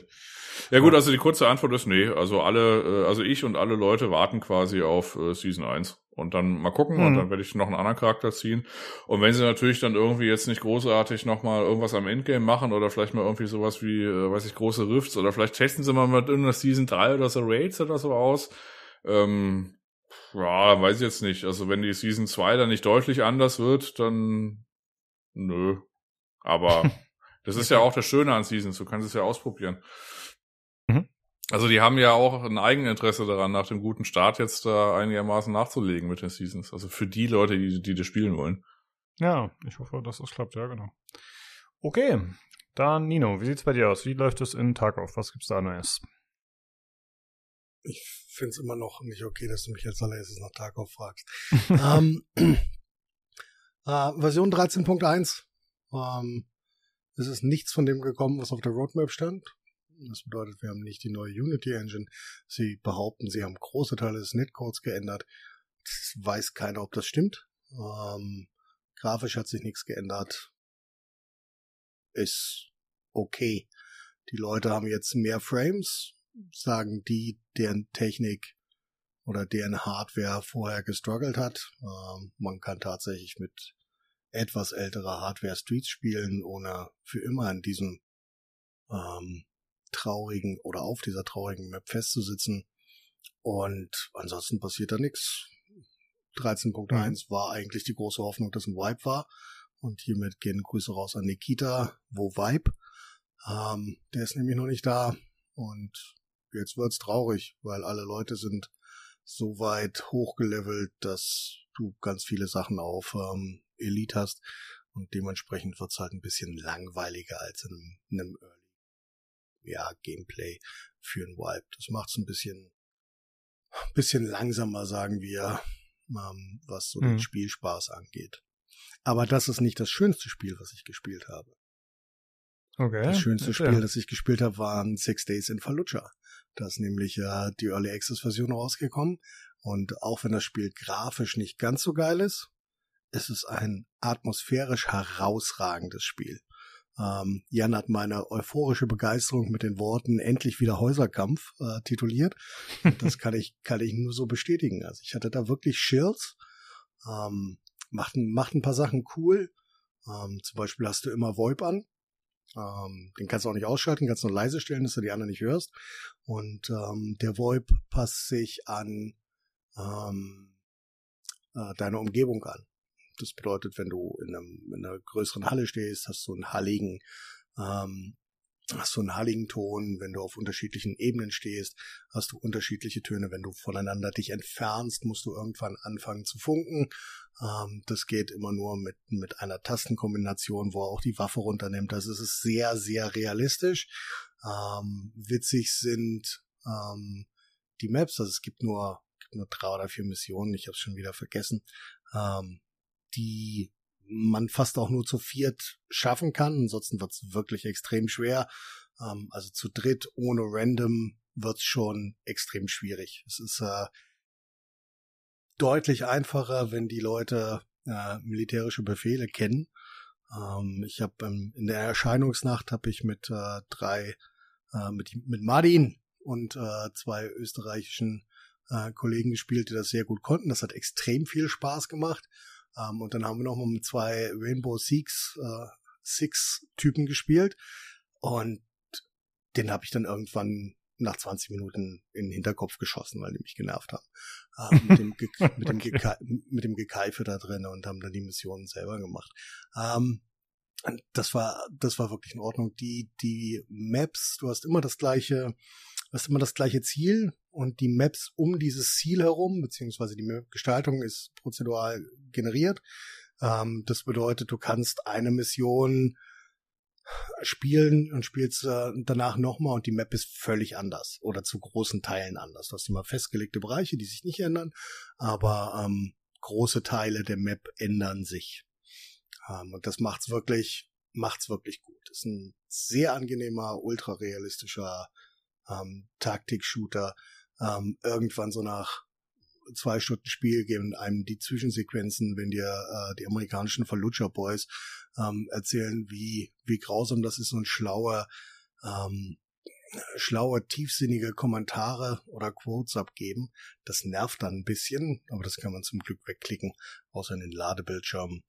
Ja gut, also die kurze Antwort ist nee. Also alle, äh, also ich und alle Leute warten quasi auf äh, Season 1. Und dann mal gucken mhm. und dann werde ich noch einen anderen Charakter ziehen. Und wenn sie natürlich dann irgendwie jetzt nicht großartig nochmal irgendwas am Endgame machen oder vielleicht mal irgendwie sowas wie, äh, weiß ich, große Rifts oder vielleicht testen sie mal mit irgendeiner Season 3 oder so Raids oder so aus. Ähm, ja, weiß ich jetzt nicht. Also wenn die Season 2 dann nicht deutlich anders wird, dann nö. Aber das ist ja auch das Schöne an Seasons, du kannst es ja ausprobieren. Also die haben ja auch ein Eigeninteresse daran, nach dem guten Start jetzt da einigermaßen nachzulegen mit den Seasons. Also für die Leute, die, die das spielen wollen. Ja, ich hoffe, dass das klappt, ja, genau. Okay, dann Nino, wie sieht's bei dir aus? Wie läuft es in Tarkov? Was gibt's da Neues? Ich finde es immer noch nicht okay, dass du mich als allererstes nach Tarkov fragst. ähm, äh, Version 13.1 ähm, es ist nichts von dem gekommen, was auf der Roadmap stand. Das bedeutet, wir haben nicht die neue Unity Engine. Sie behaupten, sie haben große Teile des Netcodes geändert. Das weiß keiner, ob das stimmt. Ähm, grafisch hat sich nichts geändert. Ist okay. Die Leute haben jetzt mehr Frames, sagen die, deren Technik oder deren Hardware vorher gestruggelt hat. Ähm, man kann tatsächlich mit etwas ältere Hardware Streets spielen, ohne für immer in diesem ähm, traurigen oder auf dieser traurigen Map festzusitzen. Und ansonsten passiert da nichts. 13.1 mhm. war eigentlich die große Hoffnung, dass ein Vibe war. Und hiermit gehen Grüße raus an Nikita, wo Vibe. Ähm, der ist nämlich noch nicht da. Und jetzt wird's traurig, weil alle Leute sind so weit hochgelevelt, dass du ganz viele Sachen auf ähm, Elite hast und dementsprechend wird's halt ein bisschen langweiliger als in einem, in einem Early ja, Gameplay für ein Wipe. Das macht's ein bisschen, bisschen langsamer, sagen wir, ähm, was so mhm. den Spielspaß angeht. Aber das ist nicht das schönste Spiel, was ich gespielt habe. Okay. Das schönste okay. Spiel, das ich gespielt habe, waren Six Days in Fallujah. Da ist nämlich äh, die Early Access Version rausgekommen. Und auch wenn das Spiel grafisch nicht ganz so geil ist, es ist ein atmosphärisch herausragendes Spiel. Ähm, Jan hat meine euphorische Begeisterung mit den Worten endlich wieder Häuserkampf äh, tituliert. Das kann ich, kann ich nur so bestätigen. Also ich hatte da wirklich Chills. Ähm, macht, macht ein paar Sachen cool. Ähm, zum Beispiel hast du immer VoIP an. Ähm, den kannst du auch nicht ausschalten, kannst nur leise stellen, dass du die anderen nicht hörst. Und ähm, der VoIP passt sich an ähm, äh, deine Umgebung an. Das bedeutet, wenn du in, einem, in einer größeren Halle stehst, hast du einen halligen, ähm, hast du einen halligen Ton. Wenn du auf unterschiedlichen Ebenen stehst, hast du unterschiedliche Töne. Wenn du voneinander dich entfernst, musst du irgendwann anfangen zu funken. Ähm, das geht immer nur mit, mit einer Tastenkombination, wo er auch die Waffe runternimmt. Es ist sehr, sehr realistisch. Ähm, witzig sind ähm, die Maps, also es gibt nur, gibt nur drei oder vier Missionen, ich habe es schon wieder vergessen. Ähm, die man fast auch nur zu viert schaffen kann. Ansonsten wird's wirklich extrem schwer. Ähm, also zu dritt ohne Random wird's schon extrem schwierig. Es ist äh, deutlich einfacher, wenn die Leute äh, militärische Befehle kennen. Ähm, ich habe ähm, in der Erscheinungsnacht habe ich mit äh, drei äh, mit mit Martin und äh, zwei österreichischen äh, Kollegen gespielt, die das sehr gut konnten. Das hat extrem viel Spaß gemacht. Ähm, und dann haben wir nochmal mit zwei Rainbow Six, äh, Six Typen gespielt. Und den habe ich dann irgendwann nach 20 Minuten in den Hinterkopf geschossen, weil die mich genervt haben. Ähm, mit, dem Ge mit, dem Ge mit dem Gekeife da drin und haben dann die Missionen selber gemacht. Ähm, das war, das war wirklich in Ordnung. Die, die Maps, du hast immer das gleiche, du hast immer das gleiche Ziel und die Maps um dieses Ziel herum, beziehungsweise die Gestaltung ist prozedural generiert. Ähm, das bedeutet, du kannst eine Mission spielen und spielst äh, danach nochmal und die Map ist völlig anders oder zu großen Teilen anders. Du hast immer festgelegte Bereiche, die sich nicht ändern, aber ähm, große Teile der Map ändern sich. Ähm, und das macht's wirklich, macht's wirklich gut. Ist ein sehr angenehmer, ultra realistischer ähm, Taktik-Shooter. Ähm, irgendwann so nach zwei Stunden Spiel geben einem die Zwischensequenzen, wenn dir äh, die amerikanischen Fallujah Boys ähm, erzählen, wie, wie grausam das ist und schlaue, ähm, schlaue, tiefsinnige Kommentare oder Quotes abgeben. Das nervt dann ein bisschen, aber das kann man zum Glück wegklicken, außer in den Ladebildschirmen.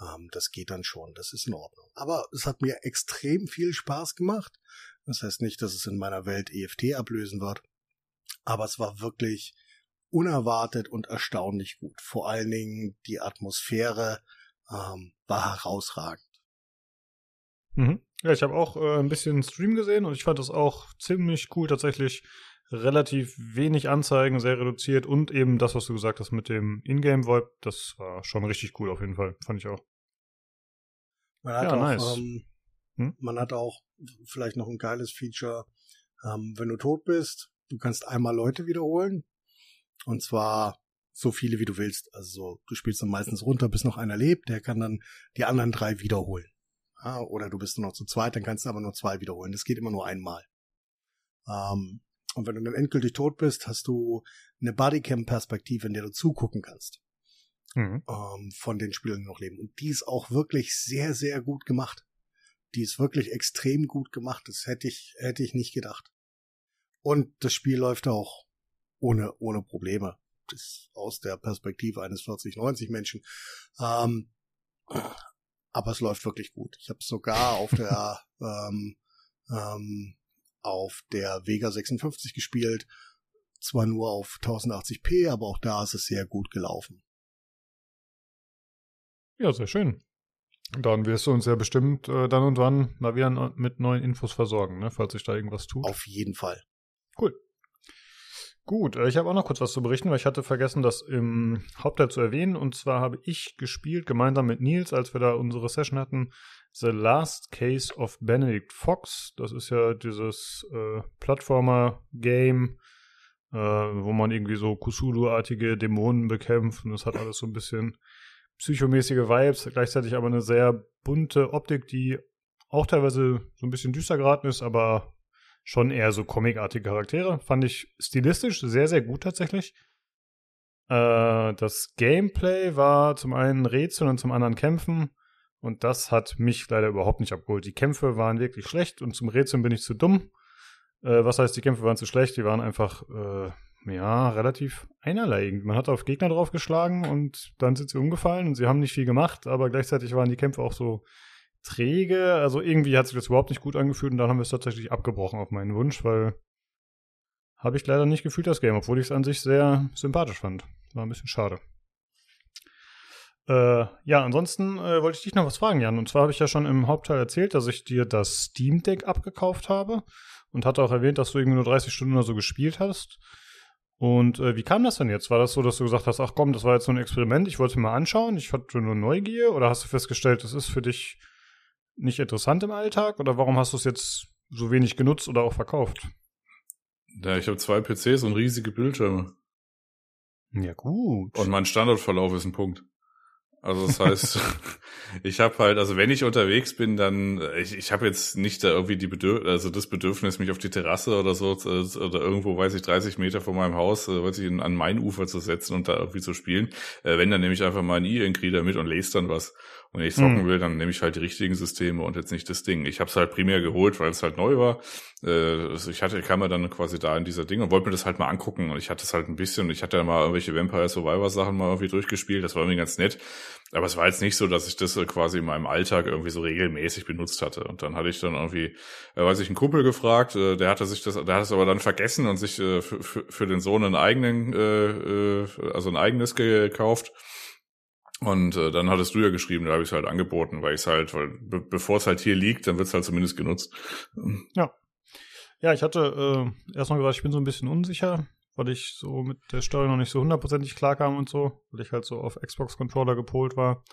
Ähm, das geht dann schon, das ist in Ordnung. Aber es hat mir extrem viel Spaß gemacht. Das heißt nicht, dass es in meiner Welt EFT ablösen wird. Aber es war wirklich unerwartet und erstaunlich gut. Vor allen Dingen die Atmosphäre ähm, war herausragend. Mhm. Ja, ich habe auch äh, ein bisschen Stream gesehen und ich fand das auch ziemlich cool tatsächlich. Relativ wenig Anzeigen, sehr reduziert und eben das, was du gesagt hast mit dem Ingame VoIP, das war schon richtig cool auf jeden Fall, fand ich auch. Man hat ja, auch, nice. ähm, hm? man hat auch vielleicht noch ein geiles Feature, ähm, wenn du tot bist, du kannst einmal Leute wiederholen, und zwar so viele, wie du willst. Also so, du spielst dann meistens runter, bis noch einer lebt, der kann dann die anderen drei wiederholen. Ja, oder du bist nur noch zu zweit, dann kannst du aber nur zwei wiederholen. Das geht immer nur einmal. Ähm, und wenn du dann endgültig tot bist, hast du eine Bodycam-Perspektive, in der du zugucken kannst. Mhm. Ähm, von den Spielern, die noch leben. Und die ist auch wirklich sehr, sehr gut gemacht. Die ist wirklich extrem gut gemacht. Das hätte ich, hätte ich nicht gedacht. Und das Spiel läuft auch ohne, ohne Probleme. Das aus der Perspektive eines 40-90 Menschen. Ähm, aber es läuft wirklich gut. Ich habe sogar auf der ähm, ähm, auf der Vega 56 gespielt. Zwar nur auf 1080p, aber auch da ist es sehr gut gelaufen. Ja, sehr schön. Dann wirst du uns ja bestimmt äh, dann und wann mal wieder mit neuen Infos versorgen, ne, falls sich da irgendwas tut. Auf jeden Fall. Cool. Gut, äh, ich habe auch noch kurz was zu berichten, weil ich hatte vergessen, das im Hauptteil zu erwähnen. Und zwar habe ich gespielt, gemeinsam mit Nils, als wir da unsere Session hatten, The Last Case of Benedict Fox. Das ist ja dieses äh, Plattformer-Game, äh, wo man irgendwie so Kusulu-artige Dämonen bekämpft. Und das hat alles so ein bisschen psychomäßige Vibes, gleichzeitig aber eine sehr bunte Optik, die auch teilweise so ein bisschen düster geraten ist, aber schon eher so comicartige Charaktere. Fand ich stilistisch sehr, sehr gut tatsächlich. Äh, das Gameplay war zum einen Rätsel und zum anderen Kämpfen. Und das hat mich leider überhaupt nicht abgeholt. Die Kämpfe waren wirklich schlecht und zum Rätseln bin ich zu dumm. Äh, was heißt, die Kämpfe waren zu schlecht? Die waren einfach, äh, ja, relativ einerlei. Man hat auf Gegner draufgeschlagen und dann sind sie umgefallen und sie haben nicht viel gemacht, aber gleichzeitig waren die Kämpfe auch so träge. Also irgendwie hat sich das überhaupt nicht gut angefühlt und dann haben wir es tatsächlich abgebrochen auf meinen Wunsch, weil habe ich leider nicht gefühlt, das Game, obwohl ich es an sich sehr sympathisch fand. War ein bisschen schade. Äh, ja, ansonsten äh, wollte ich dich noch was fragen, Jan. Und zwar habe ich ja schon im Hauptteil erzählt, dass ich dir das Steam Deck abgekauft habe und hatte auch erwähnt, dass du irgendwie nur 30 Stunden oder so gespielt hast. Und äh, wie kam das denn jetzt? War das so, dass du gesagt hast, ach komm, das war jetzt so ein Experiment, ich wollte mal anschauen, ich hatte nur Neugier? Oder hast du festgestellt, das ist für dich nicht interessant im Alltag? Oder warum hast du es jetzt so wenig genutzt oder auch verkauft? Ja, ich habe zwei PCs und riesige Bildschirme. Ja, gut. Und mein Standortverlauf ist ein Punkt. Also das heißt, ich habe halt, also wenn ich unterwegs bin, dann ich, ich habe jetzt nicht da irgendwie die Bedürf also das Bedürfnis, mich auf die Terrasse oder so oder irgendwo, weiß ich, 30 Meter von meinem Haus, äh, weiß ich, an mein Ufer zu setzen und da irgendwie zu spielen. Äh, wenn dann nehme ich einfach mal einen E-Ink-Reader mit und lese dann was. Und wenn ich zocken mhm. will, dann nehme ich halt die richtigen Systeme und jetzt nicht das Ding. Ich habe es halt primär geholt, weil es halt neu war. Äh, ich hatte, kam mir dann quasi da in dieser Ding und wollte mir das halt mal angucken. Und ich hatte es halt ein bisschen, ich hatte ja mal irgendwelche Vampire Survivor Sachen mal irgendwie durchgespielt. Das war irgendwie ganz nett. Aber es war jetzt nicht so, dass ich das quasi in meinem Alltag irgendwie so regelmäßig benutzt hatte. Und dann hatte ich dann irgendwie, äh, weiß ich, einen Kumpel gefragt, äh, der hatte sich das, der hat es aber dann vergessen und sich äh, für, für, für den Sohn einen eigenen, äh, äh, also ein eigenes gekauft. Und äh, dann hattest du ja geschrieben, da habe ich es halt angeboten, weil ich es halt, weil be bevor es halt hier liegt, dann wird es halt zumindest genutzt. Ja. Ja, ich hatte äh, erstmal gesagt, ich bin so ein bisschen unsicher, weil ich so mit der Story noch nicht so hundertprozentig klar kam und so, weil ich halt so auf Xbox-Controller gepolt war.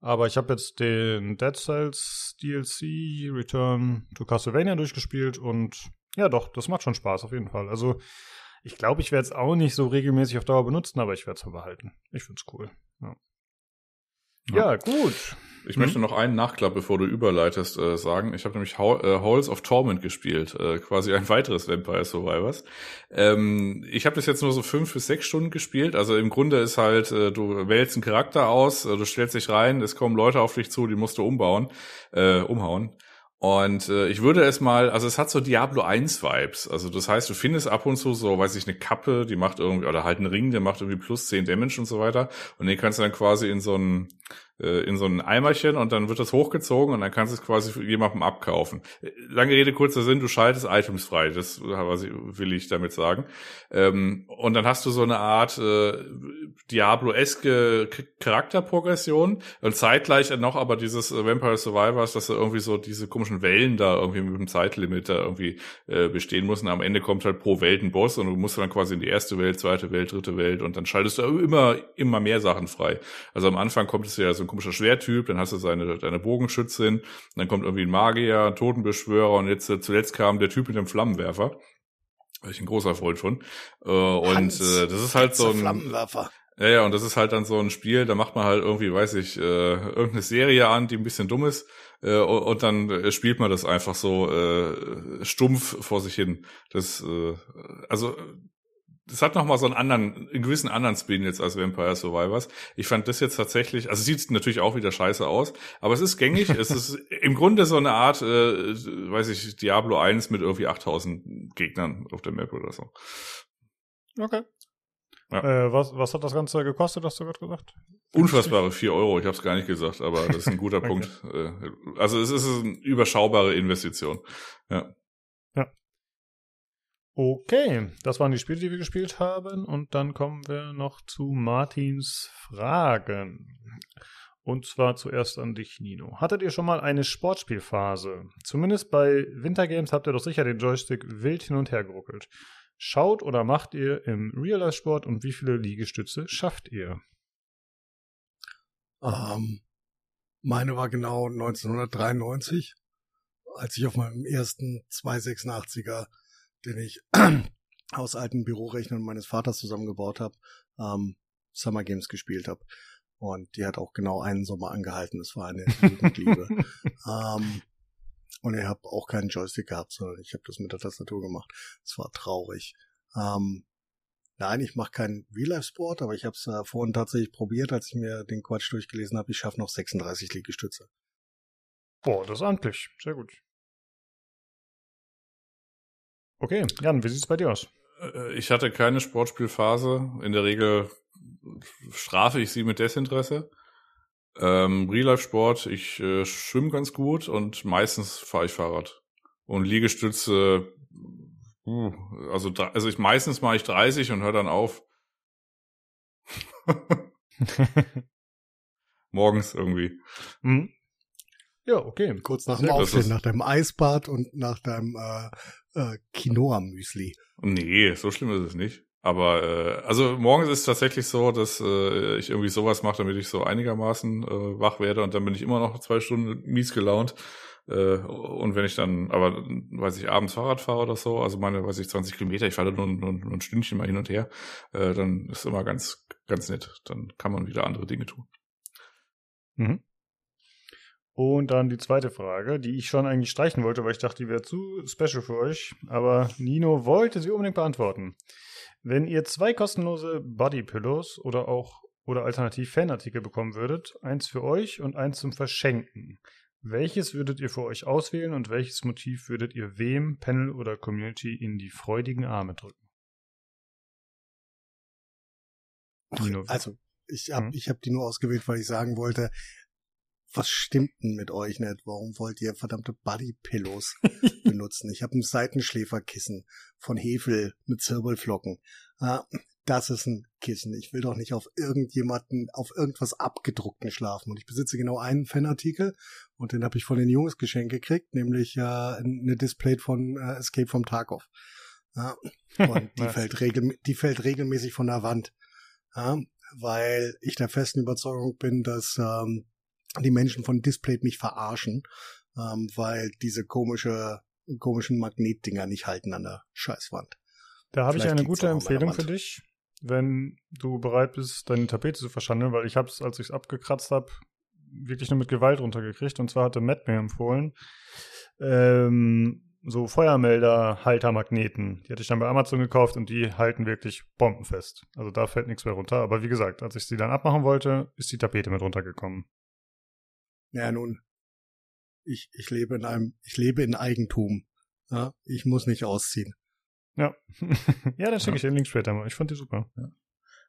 Aber ich habe jetzt den Dead Cells DLC Return to Castlevania durchgespielt und ja, doch, das macht schon Spaß auf jeden Fall. Also ich glaube, ich werde es auch nicht so regelmäßig auf Dauer benutzen, aber ich werde es behalten. Ich finde es cool. Ja. Ja. ja, gut. Ich hm? möchte noch einen Nachklapp, bevor du überleitest, äh, sagen. Ich habe nämlich Hall, äh, Halls of Torment gespielt, äh, quasi ein weiteres Vampire Survivors. Ähm, ich habe das jetzt nur so fünf bis sechs Stunden gespielt. Also im Grunde ist halt, äh, du wählst einen Charakter aus, äh, du stellst dich rein, es kommen Leute auf dich zu, die musst du umbauen, äh, umhauen. Und äh, ich würde es mal, also es hat so Diablo 1 Vibes. Also das heißt, du findest ab und zu so, weiß ich, eine Kappe, die macht irgendwie, oder halt einen Ring, der macht irgendwie plus 10 Damage und so weiter. Und den kannst du dann quasi in so ein, äh, in so ein Eimerchen und dann wird das hochgezogen und dann kannst du es quasi jemandem abkaufen. Lange Rede, kurzer Sinn, du schaltest Items frei, das will ich damit sagen. Ähm, und dann hast du so eine Art äh, Diablo-eske Charakterprogression und zeitgleich noch aber dieses äh, Vampire Survivors, dass er irgendwie so diese komischen Wellen da irgendwie mit dem Zeitlimit da irgendwie äh, bestehen muss und am Ende kommt halt pro Welt ein Boss und du musst dann quasi in die erste Welt, zweite Welt, dritte Welt und dann schaltest du immer, immer mehr Sachen frei. Also am Anfang kommt es ja so ein komischer Schwertyp, dann hast du seine, deine Bogenschützin, dann kommt irgendwie ein Magier, ein Totenbeschwörer und jetzt äh, zuletzt kam der Typ mit dem Flammenwerfer. War ich ein großer Freund von. Äh, und äh, das ist halt so ein. Flammenwerfer. Ja, ja, und das ist halt dann so ein Spiel, da macht man halt irgendwie, weiß ich, äh, irgendeine Serie an, die ein bisschen dumm ist, äh, und, dann äh, spielt man das einfach so äh, stumpf vor sich hin. Das, äh, also das hat nochmal so einen anderen, einen gewissen anderen Spin jetzt als Vampire Survivors. Ich fand das jetzt tatsächlich, also sieht natürlich auch wieder scheiße aus, aber es ist gängig. es ist im Grunde so eine Art, äh, weiß ich, Diablo 1 mit irgendwie 8000 Gegnern auf der Map oder so. Okay. Ja. Äh, was, was hat das Ganze gekostet, hast du gerade gesagt? Unfassbare 4 Euro, ich habe es gar nicht gesagt, aber das ist ein guter okay. Punkt. Äh, also es ist eine überschaubare Investition. Ja. Okay, das waren die Spiele, die wir gespielt haben. Und dann kommen wir noch zu Martins Fragen. Und zwar zuerst an dich, Nino. Hattet ihr schon mal eine Sportspielphase? Zumindest bei Wintergames habt ihr doch sicher den Joystick wild hin und her geruckelt. Schaut oder macht ihr im Real-Life-Sport und wie viele Liegestütze schafft ihr? Ähm, meine war genau 1993, als ich auf meinem ersten 286er den ich aus alten Bürorechnern meines Vaters zusammengebaut habe, ähm, Summer Games gespielt habe. Und die hat auch genau einen Sommer angehalten. Das war eine Jugendliebe. ähm, und ich habe auch keinen Joystick gehabt, sondern ich habe das mit der Tastatur gemacht. Es war traurig. Ähm, nein, ich mache keinen Real-Life-Sport, aber ich habe es äh, vorhin tatsächlich probiert, als ich mir den Quatsch durchgelesen habe. Ich schaffe noch 36 Liegestütze. Boah, das ist amtlich. Sehr gut. Okay, Jan, wie sieht's bei dir aus? Äh, ich hatte keine Sportspielphase. In der Regel strafe ich sie mit Desinteresse. Ähm, Real-Life-Sport, ich äh, schwimme ganz gut und meistens fahre ich Fahrrad. Und Liegestütze, uh, also, also ich meistens mache ich 30 und höre dann auf. Morgens irgendwie. Mhm. Ja, okay. Kurz nach dem Aufstehen, nach deinem Eisbad und nach deinem äh, äh, Quinoa-Müsli. Nee, so schlimm ist es nicht. Aber äh, also morgens ist es tatsächlich so, dass äh, ich irgendwie sowas mache, damit ich so einigermaßen äh, wach werde und dann bin ich immer noch zwei Stunden mies gelaunt. Äh, und wenn ich dann, aber weiß ich, abends Fahrrad fahre oder so, also meine, weiß ich, 20 Kilometer, ich fahre nur, nur, nur ein Stündchen mal hin und her, äh, dann ist immer ganz, ganz nett. Dann kann man wieder andere Dinge tun. Mhm. Und dann die zweite Frage, die ich schon eigentlich streichen wollte, weil ich dachte, die wäre zu special für euch. Aber Nino wollte sie unbedingt beantworten. Wenn ihr zwei kostenlose Body Pillows oder auch oder alternativ Fanartikel bekommen würdet, eins für euch und eins zum Verschenken, welches würdet ihr für euch auswählen und welches Motiv würdet ihr wem, Panel oder Community in die freudigen Arme drücken? Nino. Also, ich habe hm? ich hab die nur ausgewählt, weil ich sagen wollte, was stimmt denn mit euch nicht? Warum wollt ihr verdammte Bodypillows benutzen? Ich habe ein Seitenschläferkissen von Hefel mit Zirbelflocken. Ah, das ist ein Kissen. Ich will doch nicht auf irgendjemanden, auf irgendwas abgedruckten schlafen. Und ich besitze genau einen Fanartikel und den habe ich von den Jungs geschenkt gekriegt, nämlich äh, eine Display von äh, Escape from Tarkov. Ja, und die, fällt regel, die fällt regelmäßig von der Wand. Ja, weil ich der festen Überzeugung bin, dass ähm, die Menschen von Display mich verarschen, ähm, weil diese komische, komischen Magnetdinger nicht halten an der Scheißwand. Da habe ich eine gute Empfehlung für dich, wenn du bereit bist, deine Tapete zu verschandeln, weil ich habe es, als ich es abgekratzt habe, wirklich nur mit Gewalt runtergekriegt. Und zwar hatte Matt mir empfohlen, ähm, so Feuermelder-Haltermagneten. Die hatte ich dann bei Amazon gekauft und die halten wirklich bombenfest. Also da fällt nichts mehr runter. Aber wie gesagt, als ich sie dann abmachen wollte, ist die Tapete mit runtergekommen. Ja, nun, ich, ich lebe in einem, ich lebe in Eigentum. Ja, ich muss nicht ausziehen. Ja. ja, dann schicke ich den Link später mal. Ich fand die super. Ja.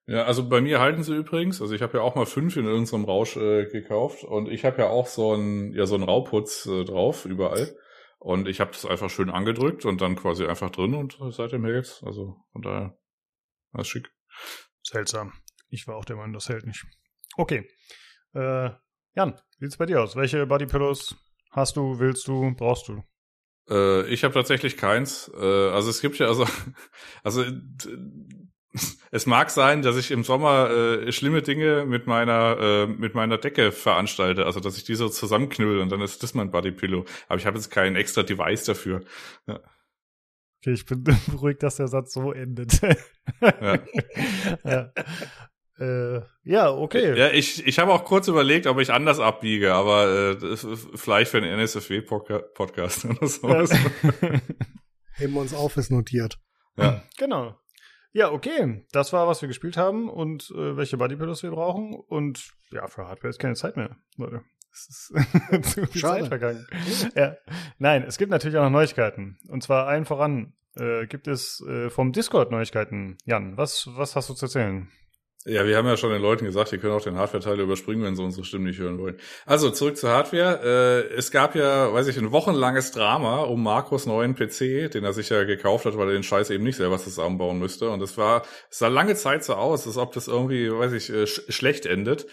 Ja, also bei mir halten sie übrigens. Also ich habe ja auch mal fünf in irgendeinem Rausch äh, gekauft und ich habe ja auch so ein ja so ein Rauputz äh, drauf überall und ich habe das einfach schön angedrückt und dann quasi einfach drin und seitdem hält's. Also von daher das ist schick. Seltsam. Ich war auch der Meinung, das hält nicht. Okay. Äh, Jan, wie sieht's bei dir aus? Welche Bodypillows hast du, willst du, brauchst du? Äh, ich habe tatsächlich keins. Äh, also es gibt ja also also es mag sein, dass ich im Sommer äh, schlimme Dinge mit meiner äh, mit meiner Decke veranstalte, also dass ich die so zusammenknüll und dann ist das mein Bodypillow. Aber ich habe jetzt kein extra Device dafür. Ja. Okay, ich bin beruhigt, dass der Satz so endet. ja. ja. Äh, ja, okay. Ja, ich, ich habe auch kurz überlegt, ob ich anders abbiege, aber äh, vielleicht für einen NSFW-Podcast oder so. Ja. Heben wir uns auf, ist notiert. Ja. Genau. Ja, okay. Das war, was wir gespielt haben und äh, welche Bodypillows wir brauchen. Und ja, für Hardware ist keine Zeit mehr, Leute. Es ist zu viel Schade. Zeit vergangen. ja. Nein, es gibt natürlich auch noch Neuigkeiten. Und zwar allen voran äh, gibt es äh, vom Discord Neuigkeiten. Jan, was, was hast du zu erzählen? Ja, wir haben ja schon den Leuten gesagt, die können auch den Hardware-Teil überspringen, wenn sie unsere Stimmen nicht hören wollen. Also zurück zur Hardware. Äh, es gab ja, weiß ich, ein wochenlanges Drama um Markus neuen PC, den er sich ja gekauft hat, weil er den Scheiß eben nicht selber zusammenbauen müsste. Und es war, es sah lange Zeit so aus, als ob das irgendwie, weiß ich, äh, sch schlecht endet.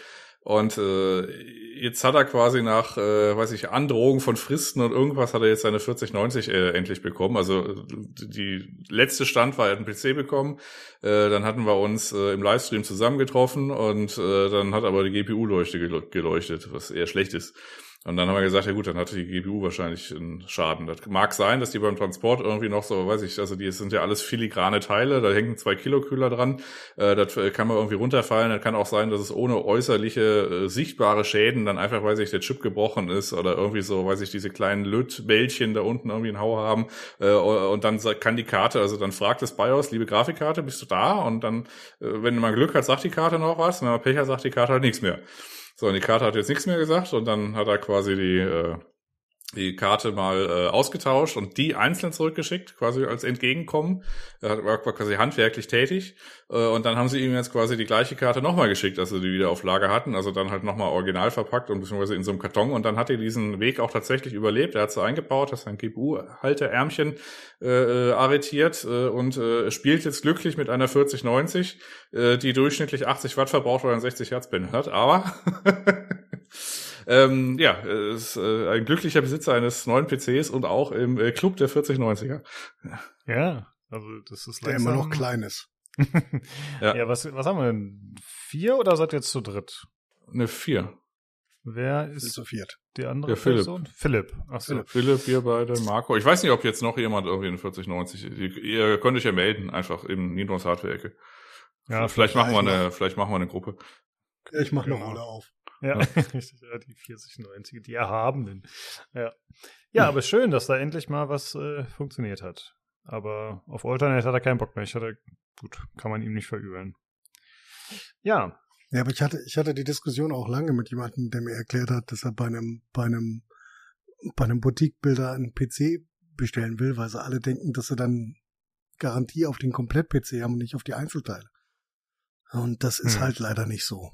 Und äh, jetzt hat er quasi nach, äh, weiß ich, Androhung von Fristen und irgendwas hat er jetzt seine 4090 äh, endlich bekommen. Also die letzte Stand war, er hat einen PC bekommen. Äh, dann hatten wir uns äh, im Livestream zusammengetroffen und äh, dann hat aber die GPU-Leuchte geleuchtet, was eher schlecht ist. Und dann haben wir gesagt, ja gut, dann hatte die GPU wahrscheinlich einen Schaden. Das mag sein, dass die beim Transport irgendwie noch so, weiß ich, also die sind ja alles filigrane Teile, da hängen zwei Kilo Kühler dran, äh, das kann man irgendwie runterfallen. Das kann auch sein, dass es ohne äußerliche äh, sichtbare Schäden dann einfach, weiß ich, der Chip gebrochen ist oder irgendwie so, weiß ich, diese kleinen Lötbällchen da unten irgendwie einen Hau haben. Äh, und dann kann die Karte, also dann fragt das BIOS, liebe Grafikkarte, bist du da? Und dann, äh, wenn man Glück hat, sagt die Karte noch was, wenn man Pech hat, sagt die Karte halt nichts mehr. So, und die Karte hat jetzt nichts mehr gesagt und dann hat er quasi die, äh, die Karte mal äh, ausgetauscht und die einzeln zurückgeschickt, quasi als Entgegenkommen. Er war quasi handwerklich tätig. Äh, und dann haben sie ihm jetzt quasi die gleiche Karte nochmal geschickt, als sie die wieder auf Lager hatten. Also dann halt nochmal original verpackt und beziehungsweise in so einem Karton. Und dann hat er diesen Weg auch tatsächlich überlebt. Er hat sie eingebaut, hat sein GPU-Halterärmchen äh, äh, arretiert äh, und äh, spielt jetzt glücklich mit einer 4090, äh, die durchschnittlich 80 Watt verbraucht, weil er ein 60 Hertz Bin hat. Aber Ähm, ja, ist äh, ein glücklicher Besitzer eines neuen PCs und auch im äh, Club der 4090er. Ja, also das ist der immer noch klein ist. ja. ja, was, was haben wir denn? Vier oder seid ihr jetzt zu dritt? Eine vier. Wer ist zu viert? Die andere ja, Philipp. Person? Philipp. Achso. Philipp. Philipp, wir beide, Marco. Ich weiß nicht, ob jetzt noch jemand irgendwie eine 4090. Ihr, ihr könnt euch ja melden, einfach im Ninos Hardware-Ecke. Ja, vielleicht machen wir eine, vielleicht machen wir eine Gruppe. Ich mache eine Rolle auf. Ja, richtig, ja, die 4090, die Erhabenen. Ja. Ja, aber schön, dass da endlich mal was äh, funktioniert hat. Aber auf Alternate hat er keinen Bock mehr. Ich hatte, gut, kann man ihm nicht verübeln. Ja. Ja, aber ich hatte, ich hatte die Diskussion auch lange mit jemandem, der mir erklärt hat, dass er bei einem, bei einem, bei einem Boutique-Bilder einen PC bestellen will, weil sie alle denken, dass sie dann Garantie auf den Komplett-PC haben und nicht auf die Einzelteile. Und das ist hm. halt leider nicht so.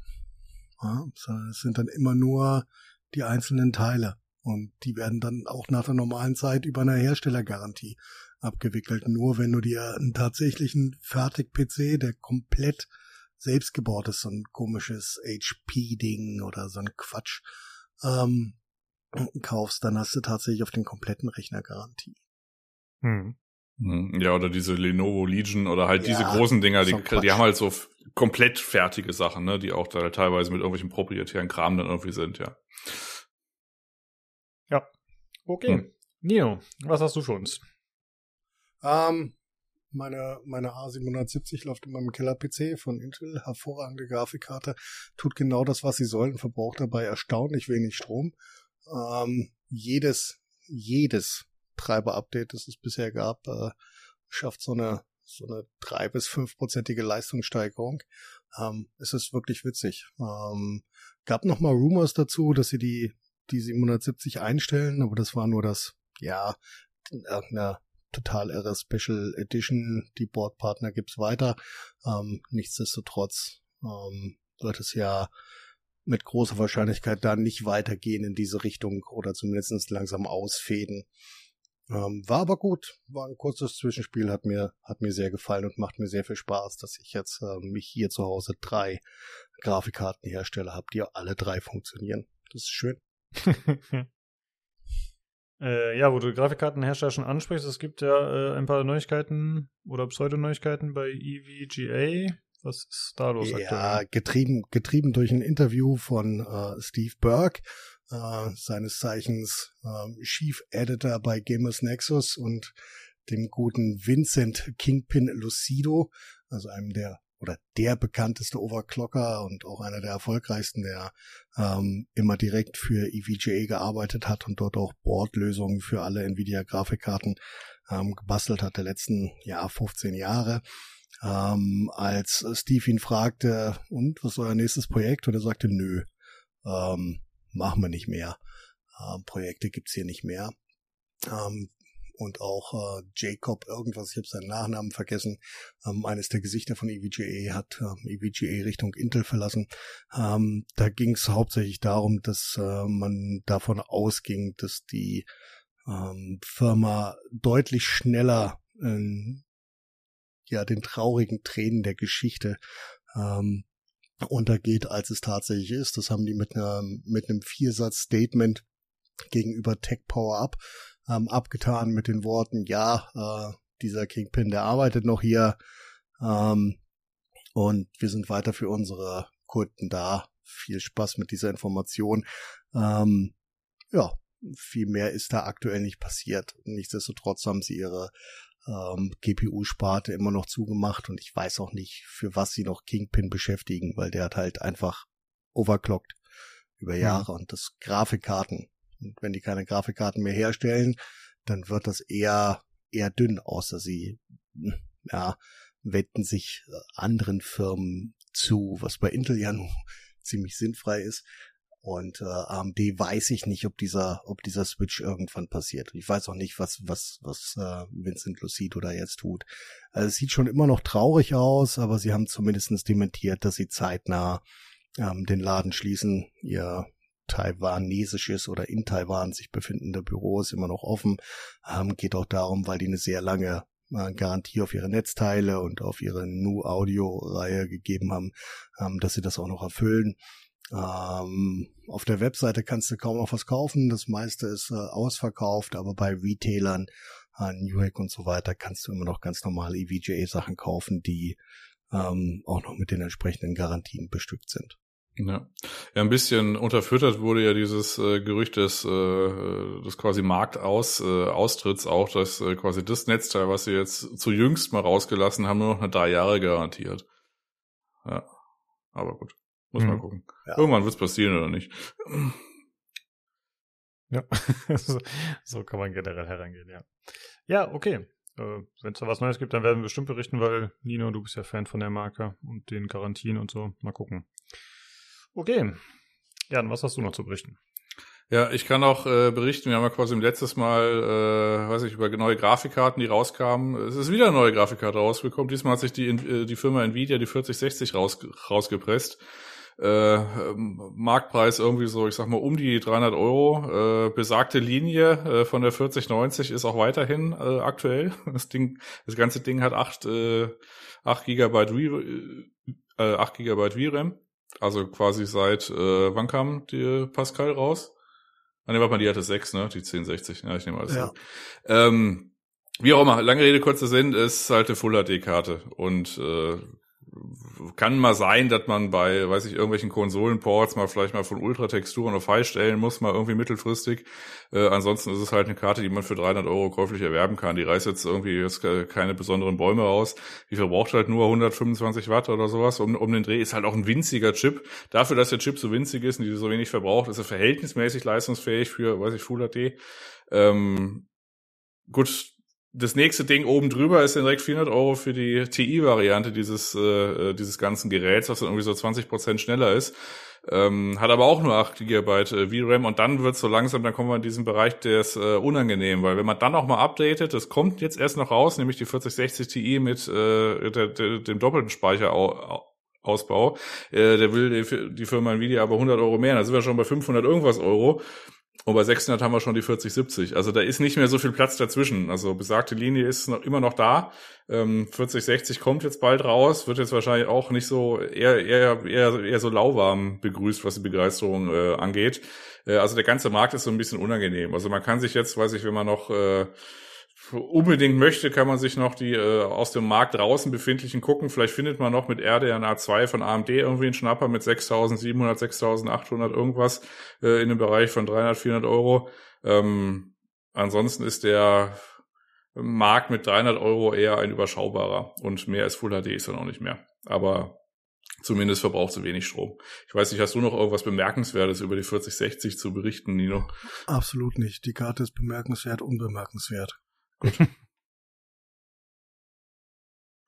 Ja, es sind dann immer nur die einzelnen Teile. Und die werden dann auch nach der normalen Zeit über eine Herstellergarantie abgewickelt. Nur wenn du dir einen tatsächlichen Fertig-PC, der komplett selbst gebaut ist, so ein komisches HP-Ding oder so ein Quatsch, ähm, kaufst, dann hast du tatsächlich auf den kompletten Rechner Garantie. Hm. Hm, ja, oder diese Lenovo Legion oder halt ja, diese großen Dinger, die, die haben halt so komplett fertige Sachen, ne, die auch da teilweise mit irgendwelchen proprietären Kram dann irgendwie sind, ja. Ja. Okay. Hm. Nino, was hast du für uns? Ähm, meine, meine A770 läuft in meinem Keller-PC von Intel, hervorragende Grafikkarte, tut genau das, was sie soll und verbraucht dabei erstaunlich wenig Strom. Ähm, jedes, jedes Treiber-Update, das es bisher gab, äh, schafft so eine so eine drei bis fünfprozentige Leistungssteigerung. Ähm, es ist wirklich witzig. Ähm, gab noch mal Rumors dazu, dass sie die die 770 einstellen, aber das war nur das, ja, irgendeiner total irre Special Edition. Die Boardpartner gibt's weiter. Ähm, nichtsdestotrotz ähm, wird es ja mit großer Wahrscheinlichkeit dann nicht weitergehen in diese Richtung oder zumindest langsam ausfäden. Ähm, war aber gut, war ein kurzes Zwischenspiel, hat mir, hat mir sehr gefallen und macht mir sehr viel Spaß, dass ich jetzt äh, mich hier zu Hause drei Grafikkartenhersteller habe, die alle drei funktionieren. Das ist schön. äh, ja, wo du Grafikkartenhersteller schon ansprichst, es gibt ja äh, ein paar Neuigkeiten oder Pseudoneuigkeiten bei EVGA. Was ist da los ja, aktuell? Getrieben, getrieben durch ein Interview von äh, Steve Burke äh, seines Zeichens äh, Chief Editor bei Gamers Nexus und dem guten Vincent Kingpin Lucido, also einem der oder der bekannteste Overclocker und auch einer der erfolgreichsten, der ähm, immer direkt für EVGA gearbeitet hat und dort auch Bordlösungen für alle Nvidia-Grafikkarten ähm, gebastelt hat der letzten ja 15 Jahre. Ähm, als Steve ihn fragte, und was ist euer nächstes Projekt? Und er sagte, nö. Ähm, machen wir nicht mehr. Ähm, Projekte gibt's hier nicht mehr. Ähm, und auch äh, Jacob irgendwas, ich habe seinen Nachnamen vergessen, ähm, eines der Gesichter von EVGA hat ähm, EVGA Richtung Intel verlassen. Ähm, da ging es hauptsächlich darum, dass äh, man davon ausging, dass die ähm, Firma deutlich schneller in, ja den traurigen Tränen der Geschichte ähm, untergeht, als es tatsächlich ist. Das haben die mit, einer, mit einem Viersatz-Statement gegenüber Tech Power Up ähm, abgetan mit den Worten, ja, äh, dieser Kingpin, der arbeitet noch hier ähm, und wir sind weiter für unsere Kunden da. Viel Spaß mit dieser Information. Ähm, ja, viel mehr ist da aktuell nicht passiert. Nichtsdestotrotz haben sie ihre ähm, GPU-Sparte immer noch zugemacht und ich weiß auch nicht, für was sie noch Kingpin beschäftigen, weil der hat halt einfach overclockt über hm. Jahre mhm. und das Grafikkarten. Und wenn die keine Grafikkarten mehr herstellen, dann wird das eher, eher dünn, außer sie, hm, ja, wenden sich äh, anderen Firmen zu, was bei Intel ja nun ziemlich sinnfrei ist. Und äh, AMD weiß ich nicht, ob dieser, ob dieser Switch irgendwann passiert. Ich weiß auch nicht, was, was, was äh, Vincent Lucido da jetzt tut. Also es sieht schon immer noch traurig aus, aber sie haben zumindestens dementiert, dass sie zeitnah ähm, den Laden schließen. Ihr taiwanesisches oder in Taiwan sich befindende Büro ist immer noch offen. Ähm, geht auch darum, weil die eine sehr lange äh, Garantie auf ihre Netzteile und auf ihre Nu Audio Reihe gegeben haben, ähm, dass sie das auch noch erfüllen. Ähm, auf der Webseite kannst du kaum noch was kaufen. Das meiste ist äh, ausverkauft, aber bei Retailern, äh, Newegg und so weiter, kannst du immer noch ganz normale EVGA-Sachen kaufen, die ähm, auch noch mit den entsprechenden Garantien bestückt sind. Ja. ja, ein bisschen unterfüttert wurde ja dieses äh, Gerücht des, äh, des quasi Marktaus, äh, Austritts auch, dass äh, quasi das Netzteil, was sie jetzt zu jüngst mal rausgelassen haben, nur noch eine drei Jahre garantiert. Ja, aber gut. Muss mhm. mal gucken. Ja. Irgendwann wird's passieren oder nicht. Ja, so, so kann man generell herangehen, ja. Ja, okay. Äh, Wenn es da was Neues gibt, dann werden wir bestimmt berichten, weil Nino, du bist ja Fan von der Marke und den Garantien und so. Mal gucken. Okay. Jan, was hast du noch zu berichten? Ja, ich kann auch äh, berichten, wir haben ja quasi im letztes Mal, äh, weiß ich, über neue Grafikkarten, die rauskamen. Es ist wieder eine neue Grafikkarte rausgekommen. Diesmal hat sich die, äh, die Firma Nvidia die 4060 raus, rausgepresst äh, Marktpreis irgendwie so, ich sag mal, um die 300 Euro. Äh, besagte Linie äh, von der 4090 ist auch weiterhin äh, aktuell. Das Ding, das ganze Ding hat 8, äh, 8 Gigabyte, äh, 8 Gigabyte VRAM. Also quasi seit, äh, wann kam die Pascal raus? Ah, ne, warte mal, die hatte 6, ne? Die 1060. Ja, ich nehme alles. Ja. Ähm, Wie auch immer, lange Rede, kurzer Sinn, ist halt eine Full HD-Karte. Und äh, kann mal sein, dass man bei, weiß ich, irgendwelchen Konsolenports mal vielleicht mal von Ultratexturen auf High stellen muss, mal irgendwie mittelfristig. Äh, ansonsten ist es halt eine Karte, die man für 300 Euro käuflich erwerben kann. Die reißt jetzt irgendwie jetzt keine besonderen Bäume raus. Die verbraucht halt nur 125 Watt oder sowas um, um den Dreh. Ist halt auch ein winziger Chip. Dafür, dass der Chip so winzig ist und die so wenig verbraucht, ist er verhältnismäßig leistungsfähig für, weiß ich, Full HD. Ähm, gut, das nächste Ding oben drüber ist direkt 400 Euro für die TI-Variante dieses, äh, äh, dieses ganzen Geräts, was dann irgendwie so 20 Prozent schneller ist. Ähm, hat aber auch nur 8 GB äh, VRAM und dann wird so langsam, dann kommen wir in diesen Bereich, der ist äh, unangenehm, weil wenn man dann auch mal updatet, das kommt jetzt erst noch raus, nämlich die 4060 Ti mit äh, der, der, dem doppelten Speicherausbau, äh, der will die, die Firma Nvidia aber 100 Euro mehr, da sind wir schon bei 500 irgendwas Euro und bei 600 haben wir schon die 4070. Also da ist nicht mehr so viel Platz dazwischen. Also besagte Linie ist noch, immer noch da. Ähm, 4060 kommt jetzt bald raus, wird jetzt wahrscheinlich auch nicht so eher eher eher, eher so lauwarm begrüßt, was die Begeisterung äh, angeht. Äh, also der ganze Markt ist so ein bisschen unangenehm. Also man kann sich jetzt, weiß ich, wenn man noch äh, unbedingt möchte, kann man sich noch die äh, aus dem Markt draußen befindlichen gucken. Vielleicht findet man noch mit RDNA 2 von AMD irgendwie einen Schnapper mit 6.700, 6.800 irgendwas äh, in dem Bereich von 300, 400 Euro. Ähm, ansonsten ist der Markt mit 300 Euro eher ein überschaubarer und mehr als Full HD ist er noch nicht mehr. Aber zumindest verbraucht sie wenig Strom. Ich weiß nicht, hast du noch irgendwas Bemerkenswertes über die 4060 zu berichten, Nino? Absolut nicht. Die Karte ist bemerkenswert, unbemerkenswert. Gut.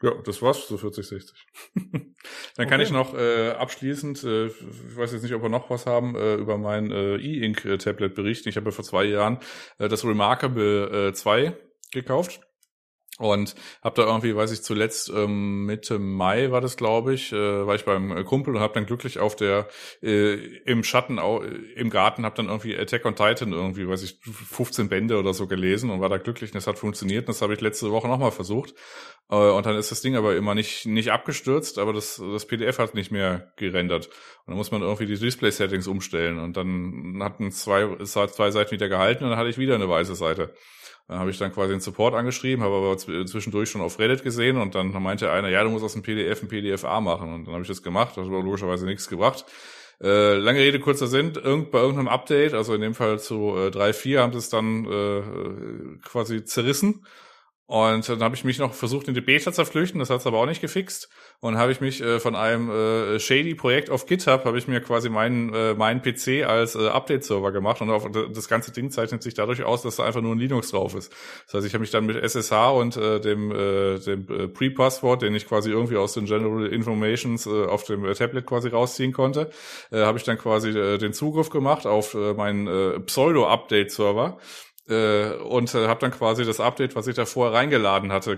Ja, das war's zu 4060. Dann okay. kann ich noch äh, abschließend, äh, ich weiß jetzt nicht, ob wir noch was haben, äh, über mein äh, E-Ink-Tablet berichten. Ich habe ja vor zwei Jahren äh, das Remarkable äh, 2 gekauft. Und habe da irgendwie, weiß ich, zuletzt ähm, Mitte Mai war das, glaube ich, äh, war ich beim Kumpel und habe dann glücklich auf der äh, im Schatten au, im Garten habe dann irgendwie Attack on Titan irgendwie, weiß ich, 15 Bände oder so gelesen und war da glücklich und es hat funktioniert. Und das habe ich letzte Woche nochmal versucht. Äh, und dann ist das Ding aber immer nicht nicht abgestürzt, aber das das PDF hat nicht mehr gerendert. Und dann muss man irgendwie die Display-Settings umstellen und dann hatten zwei zwei Seiten wieder gehalten und dann hatte ich wieder eine weiße Seite. Dann habe ich dann quasi den Support angeschrieben, habe aber zwischendurch schon auf Reddit gesehen und dann meinte einer, ja, du musst aus dem PDF ein PDF-A machen. Und dann habe ich das gemacht, das hat aber logischerweise nichts gebracht. Äh, lange Rede, kurzer Sinn, irgend, bei irgendeinem Update, also in dem Fall zu äh, 3.4, haben sie es dann äh, quasi zerrissen. Und dann habe ich mich noch versucht, in die Beta zu flüchten, das hat es aber auch nicht gefixt und habe ich mich äh, von einem äh, shady Projekt auf GitHub habe ich mir quasi meinen äh, meinen PC als äh, Update Server gemacht und auf, das ganze Ding zeichnet sich dadurch aus, dass da einfach nur ein Linux drauf ist. Das heißt, ich habe mich dann mit SSH und äh, dem äh, dem äh, Pre-Passwort, den ich quasi irgendwie aus den General Informations äh, auf dem äh, Tablet quasi rausziehen konnte, äh, habe ich dann quasi äh, den Zugriff gemacht auf äh, meinen äh, Pseudo Update Server äh, und äh, habe dann quasi das Update, was ich da vorher reingeladen hatte,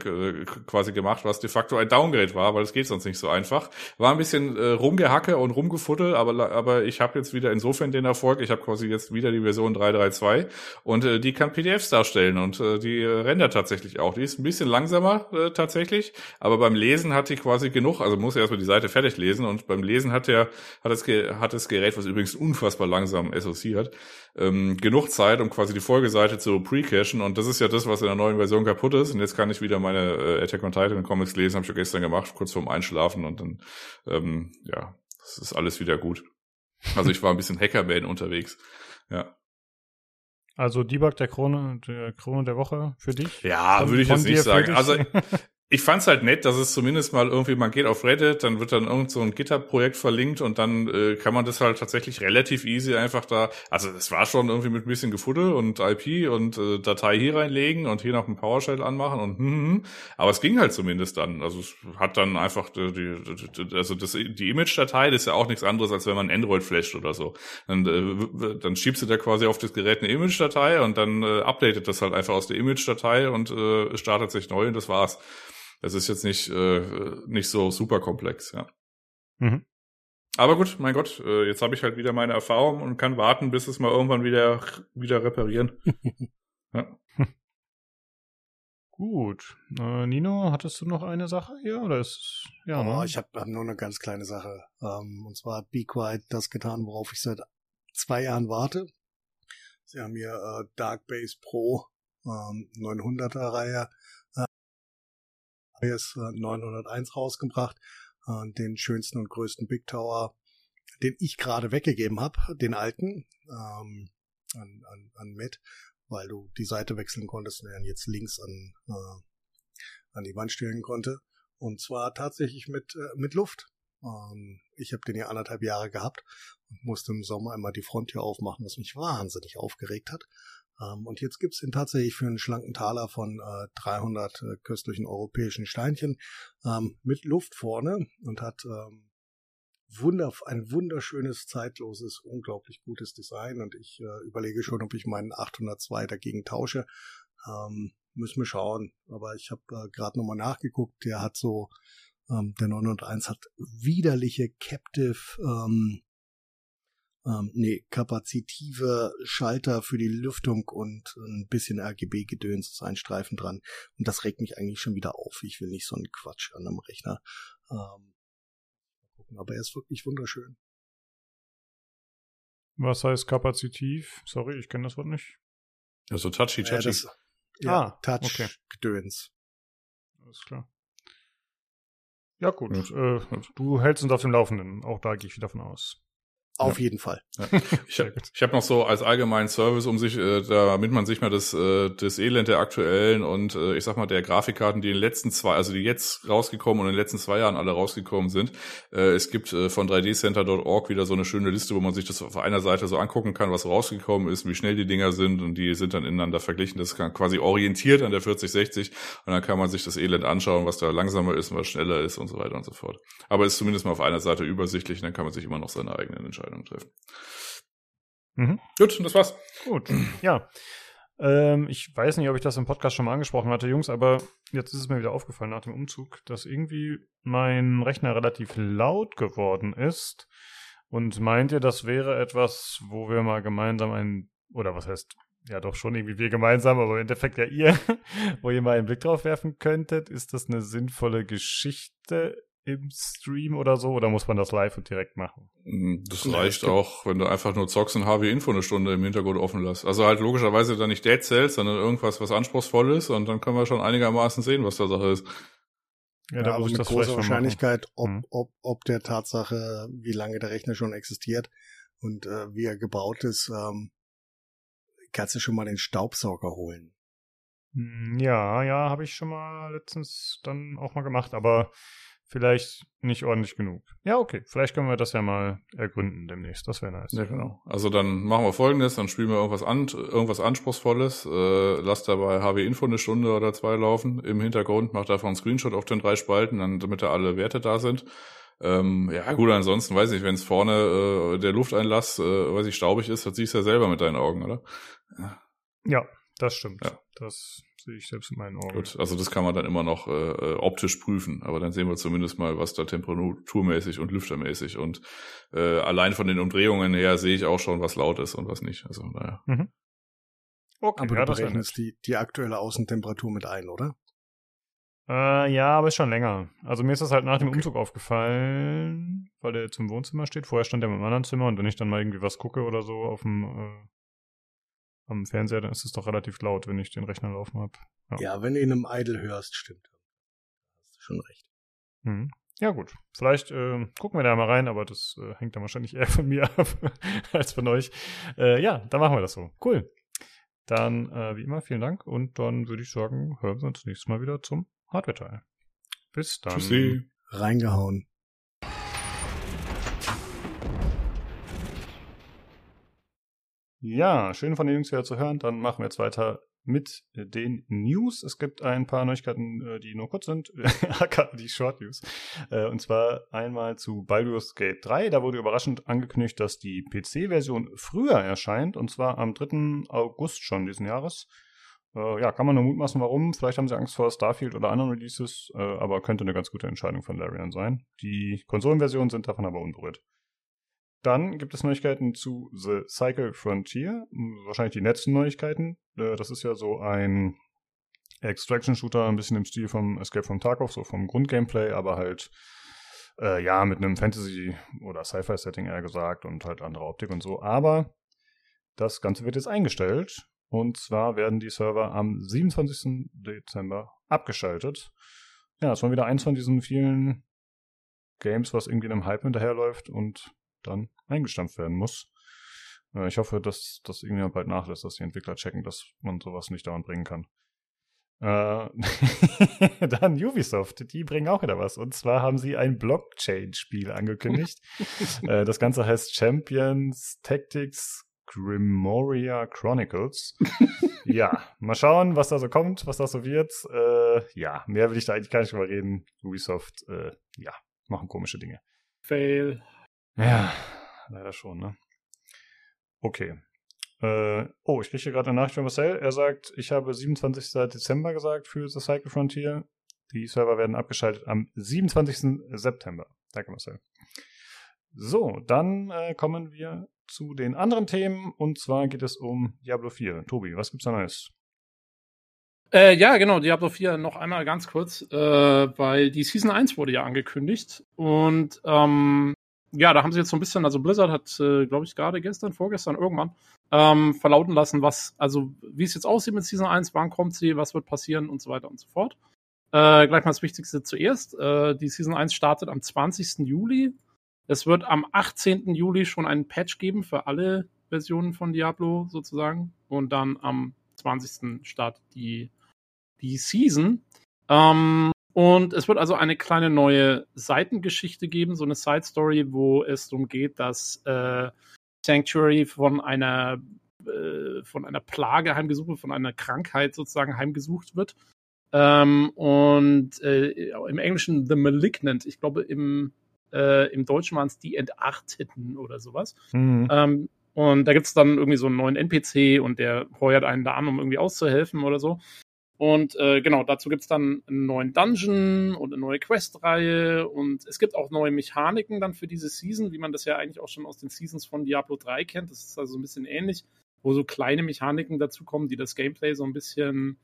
quasi gemacht, was de facto ein Downgrade war, weil es geht sonst nicht so einfach. War ein bisschen äh, rumgehacke und rumgefuddel, aber aber ich habe jetzt wieder insofern den Erfolg, ich habe quasi jetzt wieder die Version 3.3.2 und äh, die kann PDFs darstellen und äh, die äh, rendert tatsächlich auch. Die ist ein bisschen langsamer äh, tatsächlich, aber beim Lesen hat die quasi genug, also muss erstmal die Seite fertig lesen und beim Lesen hat der hat das hat das Gerät, was übrigens unfassbar langsam SoC hat, ähm, genug Zeit, um quasi die Folgeseite zu pre-cachen und das ist ja das, was in der neuen Version kaputt ist und jetzt kann ich wieder meine äh, Attack on Titan Comics lesen, habe ich ja gestern gemacht, kurz vorm Einschlafen und dann, ähm, ja, das ist alles wieder gut. Also ich war ein bisschen Hackerman unterwegs, ja. Also Debug der Krone, der Krone der Woche für dich? Ja, würde ich jetzt nicht sagen. Also ich fand's halt nett, dass es zumindest mal irgendwie, man geht auf Reddit, dann wird dann irgend so ein GitHub-Projekt verlinkt und dann äh, kann man das halt tatsächlich relativ easy einfach da, also das war schon irgendwie mit ein bisschen Gefuddel und IP und äh, Datei hier reinlegen und hier noch ein PowerShell anmachen und hm, hm, hm. aber es ging halt zumindest dann. Also es hat dann einfach die, die also das, die Image-Datei, ist ja auch nichts anderes, als wenn man Android flasht oder so. Dann, äh, dann schiebst du da quasi auf das Gerät eine Image-Datei und dann äh, updatet das halt einfach aus der Image-Datei und äh, startet sich neu und das war's. Es ist jetzt nicht, äh, nicht so super komplex, ja. Mhm. Aber gut, mein Gott, äh, jetzt habe ich halt wieder meine Erfahrung und kann warten, bis es mal irgendwann wieder, wieder reparieren. ja. Gut. Äh, Nino, hattest du noch eine Sache hier? Oder ist ja, oh, ne? Ich habe hab nur eine ganz kleine Sache. Ähm, und zwar hat Be Quiet das getan, worauf ich seit zwei Jahren warte. Sie haben hier äh, Dark Base Pro ähm, 900er Reihe äh, ist äh, 901 rausgebracht, äh, den schönsten und größten Big Tower, den ich gerade weggegeben habe, den alten ähm, an, an, an Matt, weil du die Seite wechseln konntest und er jetzt links an äh, an die Wand stellen konnte. Und zwar tatsächlich mit, äh, mit Luft. Ähm, ich habe den ja anderthalb Jahre gehabt und musste im Sommer einmal die Fronttür aufmachen, was mich wahnsinnig aufgeregt hat. Ähm, und jetzt gibt's den tatsächlich für einen schlanken Taler von äh, 300 äh, köstlichen europäischen Steinchen ähm, mit Luft vorne und hat ähm, wunder, ein wunderschönes, zeitloses, unglaublich gutes Design. Und ich äh, überlege schon, ob ich meinen 802 dagegen tausche. Ähm, müssen wir schauen. Aber ich habe äh, gerade nochmal nachgeguckt. Der hat so, ähm, der 901 hat widerliche Captive, ähm, ähm, nee, kapazitive Schalter für die Lüftung und ein bisschen RGB-Gedöns ist ein Streifen dran. Und das regt mich eigentlich schon wieder auf. Ich will nicht so einen Quatsch an einem Rechner. Ähm, gucken, aber er ist wirklich wunderschön. Was heißt kapazitiv? Sorry, ich kenne das Wort nicht. Also touchy, touchy. Ja, ja, ah, Touch-Gedöns. Okay. Alles klar. Ja, gut. Äh, du hältst uns auf dem Laufenden. Auch da gehe ich wieder von aus. Auf ja. jeden Fall. Ja. Ich habe hab noch so als allgemeinen Service, um sich, äh, damit man sich mal das, äh, das Elend der aktuellen und äh, ich sag mal der Grafikkarten, die in den letzten zwei, also die jetzt rausgekommen und in den letzten zwei Jahren alle rausgekommen sind. Äh, es gibt äh, von 3dcenter.org wieder so eine schöne Liste, wo man sich das auf einer Seite so angucken kann, was rausgekommen ist, wie schnell die Dinger sind und die sind dann ineinander verglichen. Das ist quasi orientiert an der 4060 und dann kann man sich das Elend anschauen, was da langsamer ist und was schneller ist und so weiter und so fort. Aber ist zumindest mal auf einer Seite übersichtlich und dann kann man sich immer noch seine eigenen Entscheidungen Entscheidungen treffen. Mhm. Gut, das war's. Gut, ja. Ähm, ich weiß nicht, ob ich das im Podcast schon mal angesprochen hatte, Jungs, aber jetzt ist es mir wieder aufgefallen nach dem Umzug, dass irgendwie mein Rechner relativ laut geworden ist. Und meint ihr, das wäre etwas, wo wir mal gemeinsam ein, oder was heißt, ja doch schon irgendwie wir gemeinsam, aber im Endeffekt ja ihr, wo ihr mal einen Blick drauf werfen könntet? Ist das eine sinnvolle Geschichte? Im Stream oder so? Oder muss man das live und direkt machen? Mm, das reicht auch, wenn du einfach nur zockst und HW Info eine Stunde im Hintergrund offen lässt. Also halt logischerweise dann nicht Dead Cells, sondern irgendwas, was anspruchsvoll ist und dann können wir schon einigermaßen sehen, was da Sache ist. Ja, da ja, muss ich das große Wahrscheinlichkeit, ob, mhm. ob, ob der Tatsache, wie lange der Rechner schon existiert und äh, wie er gebaut ist, ähm, kannst du schon mal den Staubsauger holen. Hm, ja, ja, habe ich schon mal letztens dann auch mal gemacht, aber vielleicht nicht ordentlich genug. Ja, okay. Vielleicht können wir das ja mal ergründen demnächst. Das wäre nice. Ja, genau. Also dann machen wir folgendes, dann spielen wir irgendwas an, irgendwas Anspruchsvolles, äh, lass dabei HW Info eine Stunde oder zwei laufen im Hintergrund, mach davon einen Screenshot auf den drei Spalten, dann, damit da alle Werte da sind. Ähm, ja, gut, ansonsten weiß ich, wenn es vorne äh, der Lufteinlass, äh, weiß ich, staubig ist, das siehst du ja selber mit deinen Augen, oder? Ja, ja das stimmt. Ja. Das sehe ich selbst in meinen Augen. Gut, also das kann man dann immer noch äh, äh, optisch prüfen, aber dann sehen wir zumindest mal, was da temperaturmäßig und lüftermäßig und äh, allein von den Umdrehungen her sehe ich auch schon, was laut ist und was nicht. Also naja. Mhm. Okay, aber ja, du berechnest die, die aktuelle Außentemperatur mit ein, oder? Äh, ja, aber ist schon länger. Also mir ist das halt nach dem okay. Umzug aufgefallen, weil der jetzt im Wohnzimmer steht. Vorher stand der im anderen Zimmer und wenn ich dann mal irgendwie was gucke oder so auf dem äh, am Fernseher, dann ist es doch relativ laut, wenn ich den Rechner laufen habe. Ja. ja. wenn du ihn im Idle hörst, stimmt. Hast du schon recht. Mhm. Ja, gut. Vielleicht äh, gucken wir da mal rein, aber das äh, hängt dann wahrscheinlich eher von mir ab als von euch. Äh, ja, dann machen wir das so. Cool. Dann, äh, wie immer, vielen Dank und dann würde ich sagen, hören wir uns nächstes Mal wieder zum Hardware-Teil. Bis dann. Tschüssi. Reingehauen. Ja, schön von den Jungs wieder zu hören. Dann machen wir jetzt weiter mit den News. Es gibt ein paar Neuigkeiten, äh, die nur kurz sind, die Short News. Äh, und zwar einmal zu Baldur's Gate 3. Da wurde überraschend angekündigt, dass die PC-Version früher erscheint, und zwar am 3. August schon diesen Jahres. Äh, ja, kann man nur mutmaßen, warum. Vielleicht haben sie Angst vor Starfield oder anderen Releases, aber könnte eine ganz gute Entscheidung von Larian sein. Die Konsolenversionen sind davon aber unberührt. Dann gibt es Neuigkeiten zu The Cycle Frontier. Wahrscheinlich die letzten Neuigkeiten. Äh, das ist ja so ein Extraction-Shooter, ein bisschen im Stil vom Escape from Tarkov, so vom Grundgameplay, aber halt äh, ja mit einem Fantasy- oder Sci-Fi-Setting eher gesagt und halt andere Optik und so. Aber das Ganze wird jetzt eingestellt Und zwar werden die Server am 27. Dezember abgeschaltet. Ja, es war wieder eins von diesen vielen Games, was irgendwie einem Hype hinterherläuft und dann eingestampft werden muss. Äh, ich hoffe, dass das irgendjemand bald nachlässt, dass die Entwickler checken, dass man sowas nicht dauernd bringen kann. Äh, dann Ubisoft, die bringen auch wieder was. Und zwar haben sie ein Blockchain-Spiel angekündigt. äh, das Ganze heißt Champions Tactics Grimoria Chronicles. ja, mal schauen, was da so kommt, was da so wird. Äh, ja, mehr will ich da eigentlich gar nicht drüber reden. Ubisoft, äh, ja, machen komische Dinge. Fail. Ja, leider schon, ne? Okay. Äh, oh, ich kriege hier gerade eine Nachricht von Marcel. Er sagt, ich habe 27. Dezember gesagt für The Cycle Frontier. Die Server werden abgeschaltet am 27. September. Danke, Marcel. So, dann äh, kommen wir zu den anderen Themen und zwar geht es um Diablo 4. Tobi, was gibt's da Neues? Äh, ja, genau, Diablo 4 noch einmal ganz kurz, äh, weil die Season 1 wurde ja angekündigt und ähm, ja, da haben sie jetzt so ein bisschen, also Blizzard hat, äh, glaube ich, gerade gestern, vorgestern irgendwann ähm, verlauten lassen, was, also wie es jetzt aussieht mit Season 1, wann kommt sie, was wird passieren und so weiter und so fort. Äh, gleich mal das Wichtigste zuerst. Äh, die Season 1 startet am 20. Juli. Es wird am 18. Juli schon einen Patch geben für alle Versionen von Diablo sozusagen. Und dann am 20. startet die, die Season. Ähm, und es wird also eine kleine neue Seitengeschichte geben, so eine Side Story, wo es darum geht, dass äh, Sanctuary von einer äh, von einer Plage heimgesucht wird, von einer Krankheit sozusagen heimgesucht wird. Ähm, und äh, im Englischen The Malignant, ich glaube im, äh, im Deutschen waren es die Entarteten oder sowas. Mhm. Ähm, und da gibt es dann irgendwie so einen neuen NPC und der heuert einen da an, um irgendwie auszuhelfen oder so. Und äh, genau, dazu gibt es dann einen neuen Dungeon und eine neue Questreihe und es gibt auch neue Mechaniken dann für diese Season, wie man das ja eigentlich auch schon aus den Seasons von Diablo 3 kennt. Das ist also ein bisschen ähnlich, wo so kleine Mechaniken dazukommen, die das Gameplay so ein bisschen,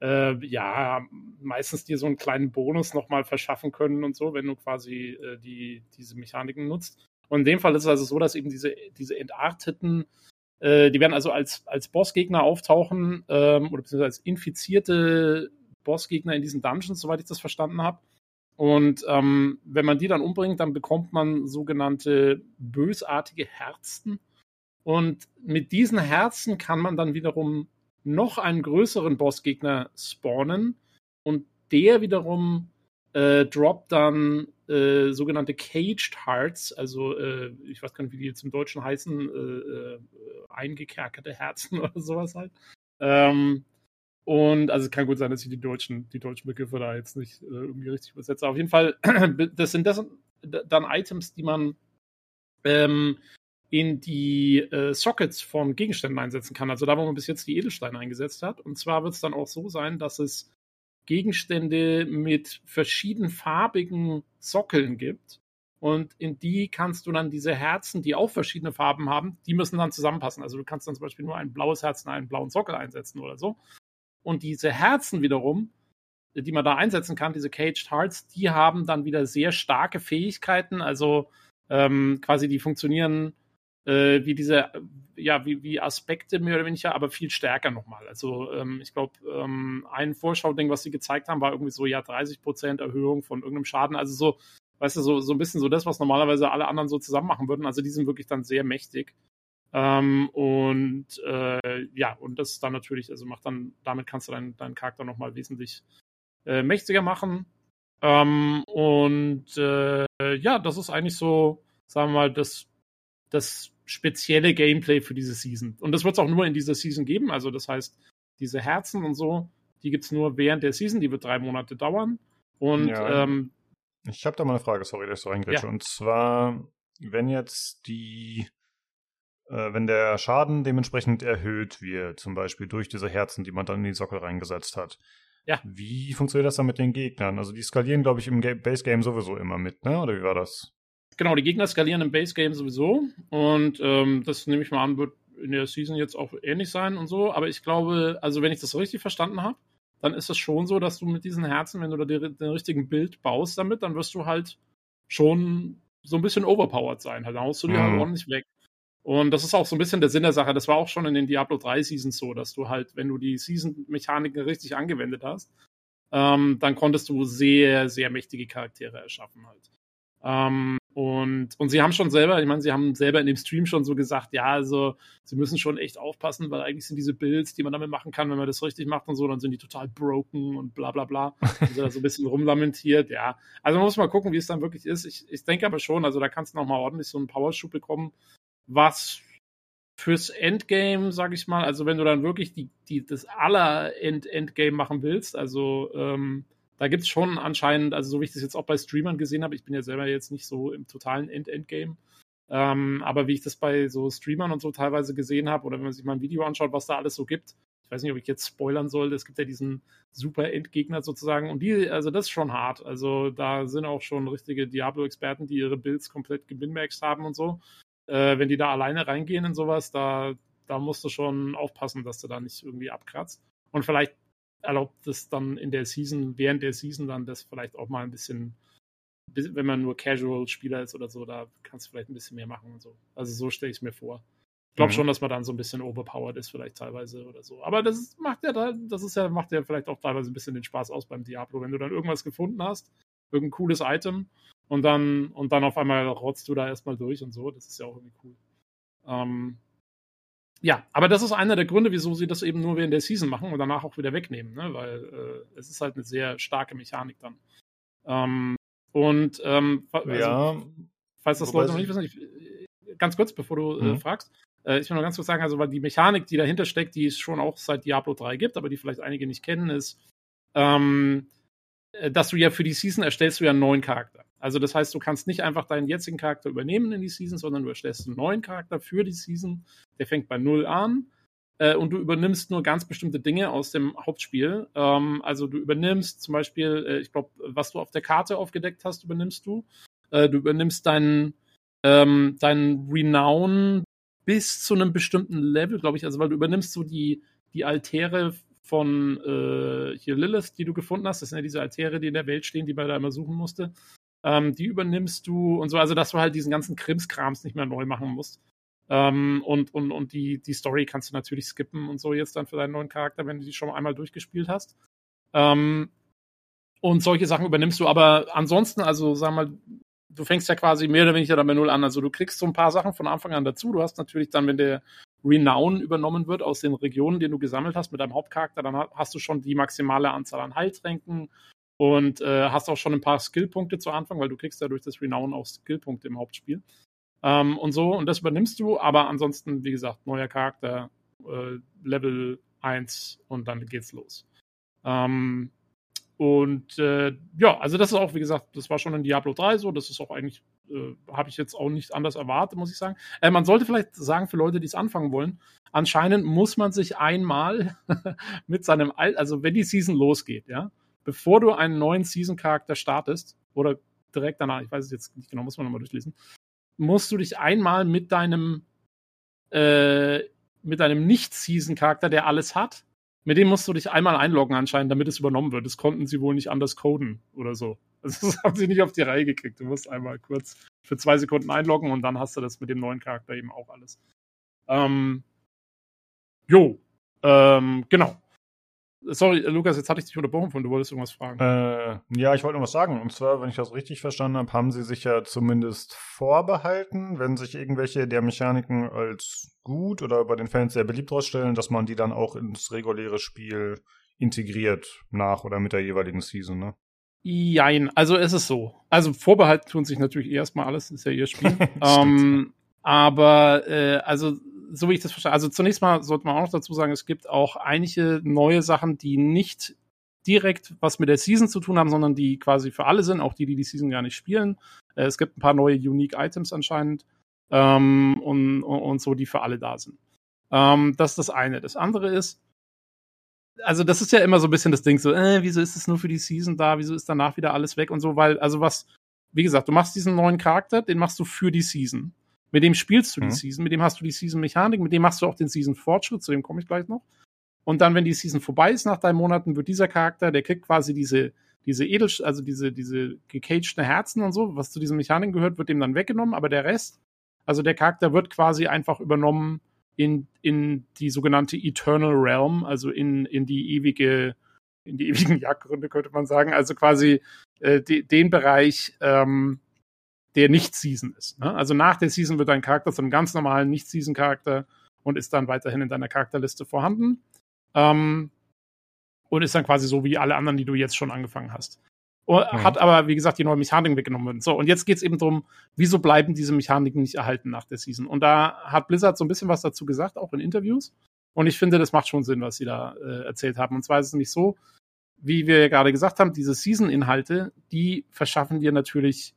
äh, ja, meistens dir so einen kleinen Bonus nochmal verschaffen können und so, wenn du quasi äh, die, diese Mechaniken nutzt. Und in dem Fall ist es also so, dass eben diese, diese entarteten äh, die werden also als, als Bossgegner auftauchen ähm, oder beziehungsweise als infizierte Bossgegner in diesen Dungeons, soweit ich das verstanden habe. Und ähm, wenn man die dann umbringt, dann bekommt man sogenannte bösartige Herzen. Und mit diesen Herzen kann man dann wiederum noch einen größeren Bossgegner spawnen. Und der wiederum äh, droppt dann äh, sogenannte Caged Hearts, also äh, ich weiß gar nicht, wie die jetzt im Deutschen heißen, äh, äh eingekerkerte Herzen oder sowas halt. Ähm, und also es kann gut sein, dass ich die deutschen, die deutschen Begriffe da jetzt nicht äh, irgendwie richtig übersetze. Auf jeden Fall, das sind das dann Items, die man ähm, in die äh, Sockets von Gegenständen einsetzen kann. Also da, wo man bis jetzt die Edelsteine eingesetzt hat. Und zwar wird es dann auch so sein, dass es Gegenstände mit verschiedenfarbigen Sockeln gibt. Und in die kannst du dann diese Herzen, die auch verschiedene Farben haben, die müssen dann zusammenpassen. Also du kannst dann zum Beispiel nur ein blaues Herz in einen blauen Sockel einsetzen oder so. Und diese Herzen wiederum, die man da einsetzen kann, diese Caged Hearts, die haben dann wieder sehr starke Fähigkeiten. Also ähm, quasi die funktionieren äh, wie diese, ja, wie, wie Aspekte mehr oder weniger, aber viel stärker nochmal. Also ähm, ich glaube, ähm, ein Vorschauding, was sie gezeigt haben, war irgendwie so, ja, 30% Erhöhung von irgendeinem Schaden. Also so, weißt du, so, so ein bisschen so das, was normalerweise alle anderen so zusammen machen würden. Also die sind wirklich dann sehr mächtig. Ähm, und äh, ja, und das ist dann natürlich, also macht dann, damit kannst du deinen, deinen Charakter nochmal wesentlich äh, mächtiger machen. Ähm, und äh, ja, das ist eigentlich so, sagen wir mal, das, das spezielle Gameplay für diese Season. Und das wird es auch nur in dieser Season geben. Also das heißt, diese Herzen und so, die gibt es nur während der Season, die wird drei Monate dauern. Und ja. ähm, ich habe da mal eine Frage, sorry, dass ich so reingrätsche. Ja. Und zwar, wenn jetzt die, äh, wenn der Schaden dementsprechend erhöht wird, zum Beispiel durch diese Herzen, die man dann in die Sockel reingesetzt hat. Ja. Wie funktioniert das dann mit den Gegnern? Also die skalieren, glaube ich, im Base Game sowieso immer mit, ne? Oder wie war das? Genau, die Gegner skalieren im Base Game sowieso. Und ähm, das nehme ich mal an, wird in der Season jetzt auch ähnlich sein und so. Aber ich glaube, also wenn ich das richtig verstanden habe, dann ist es schon so, dass du mit diesen Herzen, wenn du da den, den richtigen Bild baust damit, dann wirst du halt schon so ein bisschen overpowered sein. Halt, dann haust du die halt mhm. halt ordentlich weg. Und das ist auch so ein bisschen der Sinn der Sache. Das war auch schon in den Diablo 3 Seasons so, dass du halt, wenn du die Season-Mechaniken richtig angewendet hast, ähm, dann konntest du sehr, sehr mächtige Charaktere erschaffen halt. Ähm, und, und sie haben schon selber, ich meine, sie haben selber in dem Stream schon so gesagt, ja, also sie müssen schon echt aufpassen, weil eigentlich sind diese Builds, die man damit machen kann, wenn man das richtig macht und so, dann sind die total broken und bla bla bla. Und da so ein bisschen rumlamentiert, ja. Also man muss mal gucken, wie es dann wirklich ist. Ich, ich denke aber schon, also da kannst du nochmal ordentlich so einen Powerschub bekommen, was fürs Endgame, sag ich mal, also wenn du dann wirklich die, die, das aller End Endgame machen willst, also ähm, da gibt es schon anscheinend, also so wie ich das jetzt auch bei Streamern gesehen habe, ich bin ja selber jetzt nicht so im totalen End-Endgame, ähm, aber wie ich das bei so Streamern und so teilweise gesehen habe, oder wenn man sich mal ein Video anschaut, was da alles so gibt, ich weiß nicht, ob ich jetzt spoilern soll, es gibt ja diesen super Endgegner sozusagen und die, also das ist schon hart. Also da sind auch schon richtige Diablo-Experten, die ihre Builds komplett gewinnmaxed haben und so. Äh, wenn die da alleine reingehen in sowas, da, da musst du schon aufpassen, dass du da nicht irgendwie abkratzt. Und vielleicht erlaubt es dann in der Season, während der Season dann das vielleicht auch mal ein bisschen, wenn man nur Casual-Spieler ist oder so, da kannst du vielleicht ein bisschen mehr machen und so. Also so stelle ich es mir vor. Ich glaube mhm. schon, dass man dann so ein bisschen overpowered ist, vielleicht teilweise oder so. Aber das macht ja da, das ist ja, macht ja vielleicht auch teilweise ein bisschen den Spaß aus beim Diablo, wenn du dann irgendwas gefunden hast, irgendein cooles Item und dann, und dann auf einmal rotzt du da erstmal durch und so. Das ist ja auch irgendwie cool. Ähm, ja, aber das ist einer der Gründe, wieso sie das eben nur während der Season machen und danach auch wieder wegnehmen, ne? weil äh, es ist halt eine sehr starke Mechanik dann. Ähm, und ähm, also, ja, falls das Leute noch nicht wissen, ich, ganz kurz, bevor du äh, mhm. äh, fragst, äh, ich will noch ganz kurz sagen, also weil die Mechanik, die dahinter steckt, die es schon auch seit Diablo 3 gibt, aber die vielleicht einige nicht kennen, ist, ähm, äh, dass du ja für die Season erstellst du ja einen neuen Charakter. Also das heißt, du kannst nicht einfach deinen jetzigen Charakter übernehmen in die Season, sondern du erstellst einen neuen Charakter für die Season. Der fängt bei Null an äh, und du übernimmst nur ganz bestimmte Dinge aus dem Hauptspiel. Ähm, also du übernimmst zum Beispiel, äh, ich glaube, was du auf der Karte aufgedeckt hast, übernimmst du. Äh, du übernimmst deinen ähm, dein Renown bis zu einem bestimmten Level, glaube ich. Also weil du übernimmst so die, die Altäre von äh, hier Lilith, die du gefunden hast. Das sind ja diese Altäre, die in der Welt stehen, die man da immer suchen musste ähm, die übernimmst du und so, also dass du halt diesen ganzen Krimskrams nicht mehr neu machen musst. Ähm, und und, und die, die Story kannst du natürlich skippen und so jetzt dann für deinen neuen Charakter, wenn du die schon einmal durchgespielt hast. Ähm, und solche Sachen übernimmst du, aber ansonsten, also sag mal, du fängst ja quasi mehr oder weniger dann bei Null an. Also du kriegst so ein paar Sachen von Anfang an dazu. Du hast natürlich dann, wenn der Renown übernommen wird aus den Regionen, den du gesammelt hast mit deinem Hauptcharakter, dann hast du schon die maximale Anzahl an Heiltränken und äh, hast auch schon ein paar Skillpunkte zu Anfang, weil du kriegst ja durch das Renown auch Skillpunkte im Hauptspiel. Ähm, und so, und das übernimmst du, aber ansonsten, wie gesagt, neuer Charakter, äh, Level 1 und dann geht's los. Ähm, und äh, ja, also das ist auch, wie gesagt, das war schon in Diablo 3 so, das ist auch eigentlich, äh, habe ich jetzt auch nicht anders erwartet, muss ich sagen. Äh, man sollte vielleicht sagen, für Leute, die es anfangen wollen, anscheinend muss man sich einmal mit seinem, Al also wenn die Season losgeht, ja, bevor du einen neuen Season-Charakter startest, oder direkt danach, ich weiß es jetzt nicht genau, muss man nochmal durchlesen, musst du dich einmal mit deinem äh, mit deinem Nicht-Season-Charakter, der alles hat, mit dem musst du dich einmal einloggen anscheinend, damit es übernommen wird. Das konnten sie wohl nicht anders coden oder so. Also das haben sie nicht auf die Reihe gekriegt. Du musst einmal kurz für zwei Sekunden einloggen und dann hast du das mit dem neuen Charakter eben auch alles. Ähm, jo, ähm, genau. Sorry, Lukas, jetzt hatte ich dich unterbrochen von, du wolltest irgendwas fragen. Äh, ja, ich wollte noch was sagen. Und zwar, wenn ich das richtig verstanden habe, haben sie sich ja zumindest vorbehalten, wenn sich irgendwelche der Mechaniken als gut oder bei den Fans sehr beliebt rausstellen, dass man die dann auch ins reguläre Spiel integriert nach oder mit der jeweiligen Season, ne? Jein, also es ist so. Also vorbehalten tun sich natürlich erstmal alles, ist ja ihr Spiel. ähm, aber äh, also so wie ich das verstehe, also zunächst mal sollte man auch noch dazu sagen, es gibt auch einige neue Sachen, die nicht direkt was mit der Season zu tun haben, sondern die quasi für alle sind, auch die, die die Season gar nicht spielen. Äh, es gibt ein paar neue Unique Items anscheinend ähm, und, und so, die für alle da sind. Ähm, das ist das eine. Das andere ist, also das ist ja immer so ein bisschen das Ding, so, äh, wieso ist es nur für die Season da, wieso ist danach wieder alles weg und so, weil, also was, wie gesagt, du machst diesen neuen Charakter, den machst du für die Season. Mit dem spielst du die mhm. Season, mit dem hast du die Season-Mechanik, mit dem machst du auch den Season-Fortschritt, zu dem komme ich gleich noch. Und dann, wenn die Season vorbei ist nach drei Monaten, wird dieser Charakter, der kriegt quasi diese, diese Edel, also diese, diese gecagten Herzen und so, was zu diesen Mechaniken gehört, wird dem dann weggenommen, aber der Rest, Also der Charakter wird quasi einfach übernommen in, in die sogenannte Eternal Realm, also in, in die ewige, in die ewigen Jagdgründe, könnte man sagen. Also quasi äh, de, den Bereich, ähm, der nicht Season ist. Ne? Also nach der Season wird dein Charakter zu einem ganz normalen Nicht-Season-Charakter und ist dann weiterhin in deiner Charakterliste vorhanden. Ähm, und ist dann quasi so wie alle anderen, die du jetzt schon angefangen hast. Und mhm. Hat aber, wie gesagt, die neue Mechanik weggenommen. So, und jetzt geht es eben darum, wieso bleiben diese Mechaniken nicht erhalten nach der Season? Und da hat Blizzard so ein bisschen was dazu gesagt, auch in Interviews. Und ich finde, das macht schon Sinn, was sie da äh, erzählt haben. Und zwar ist es nämlich so, wie wir gerade gesagt haben, diese Season-Inhalte, die verschaffen dir natürlich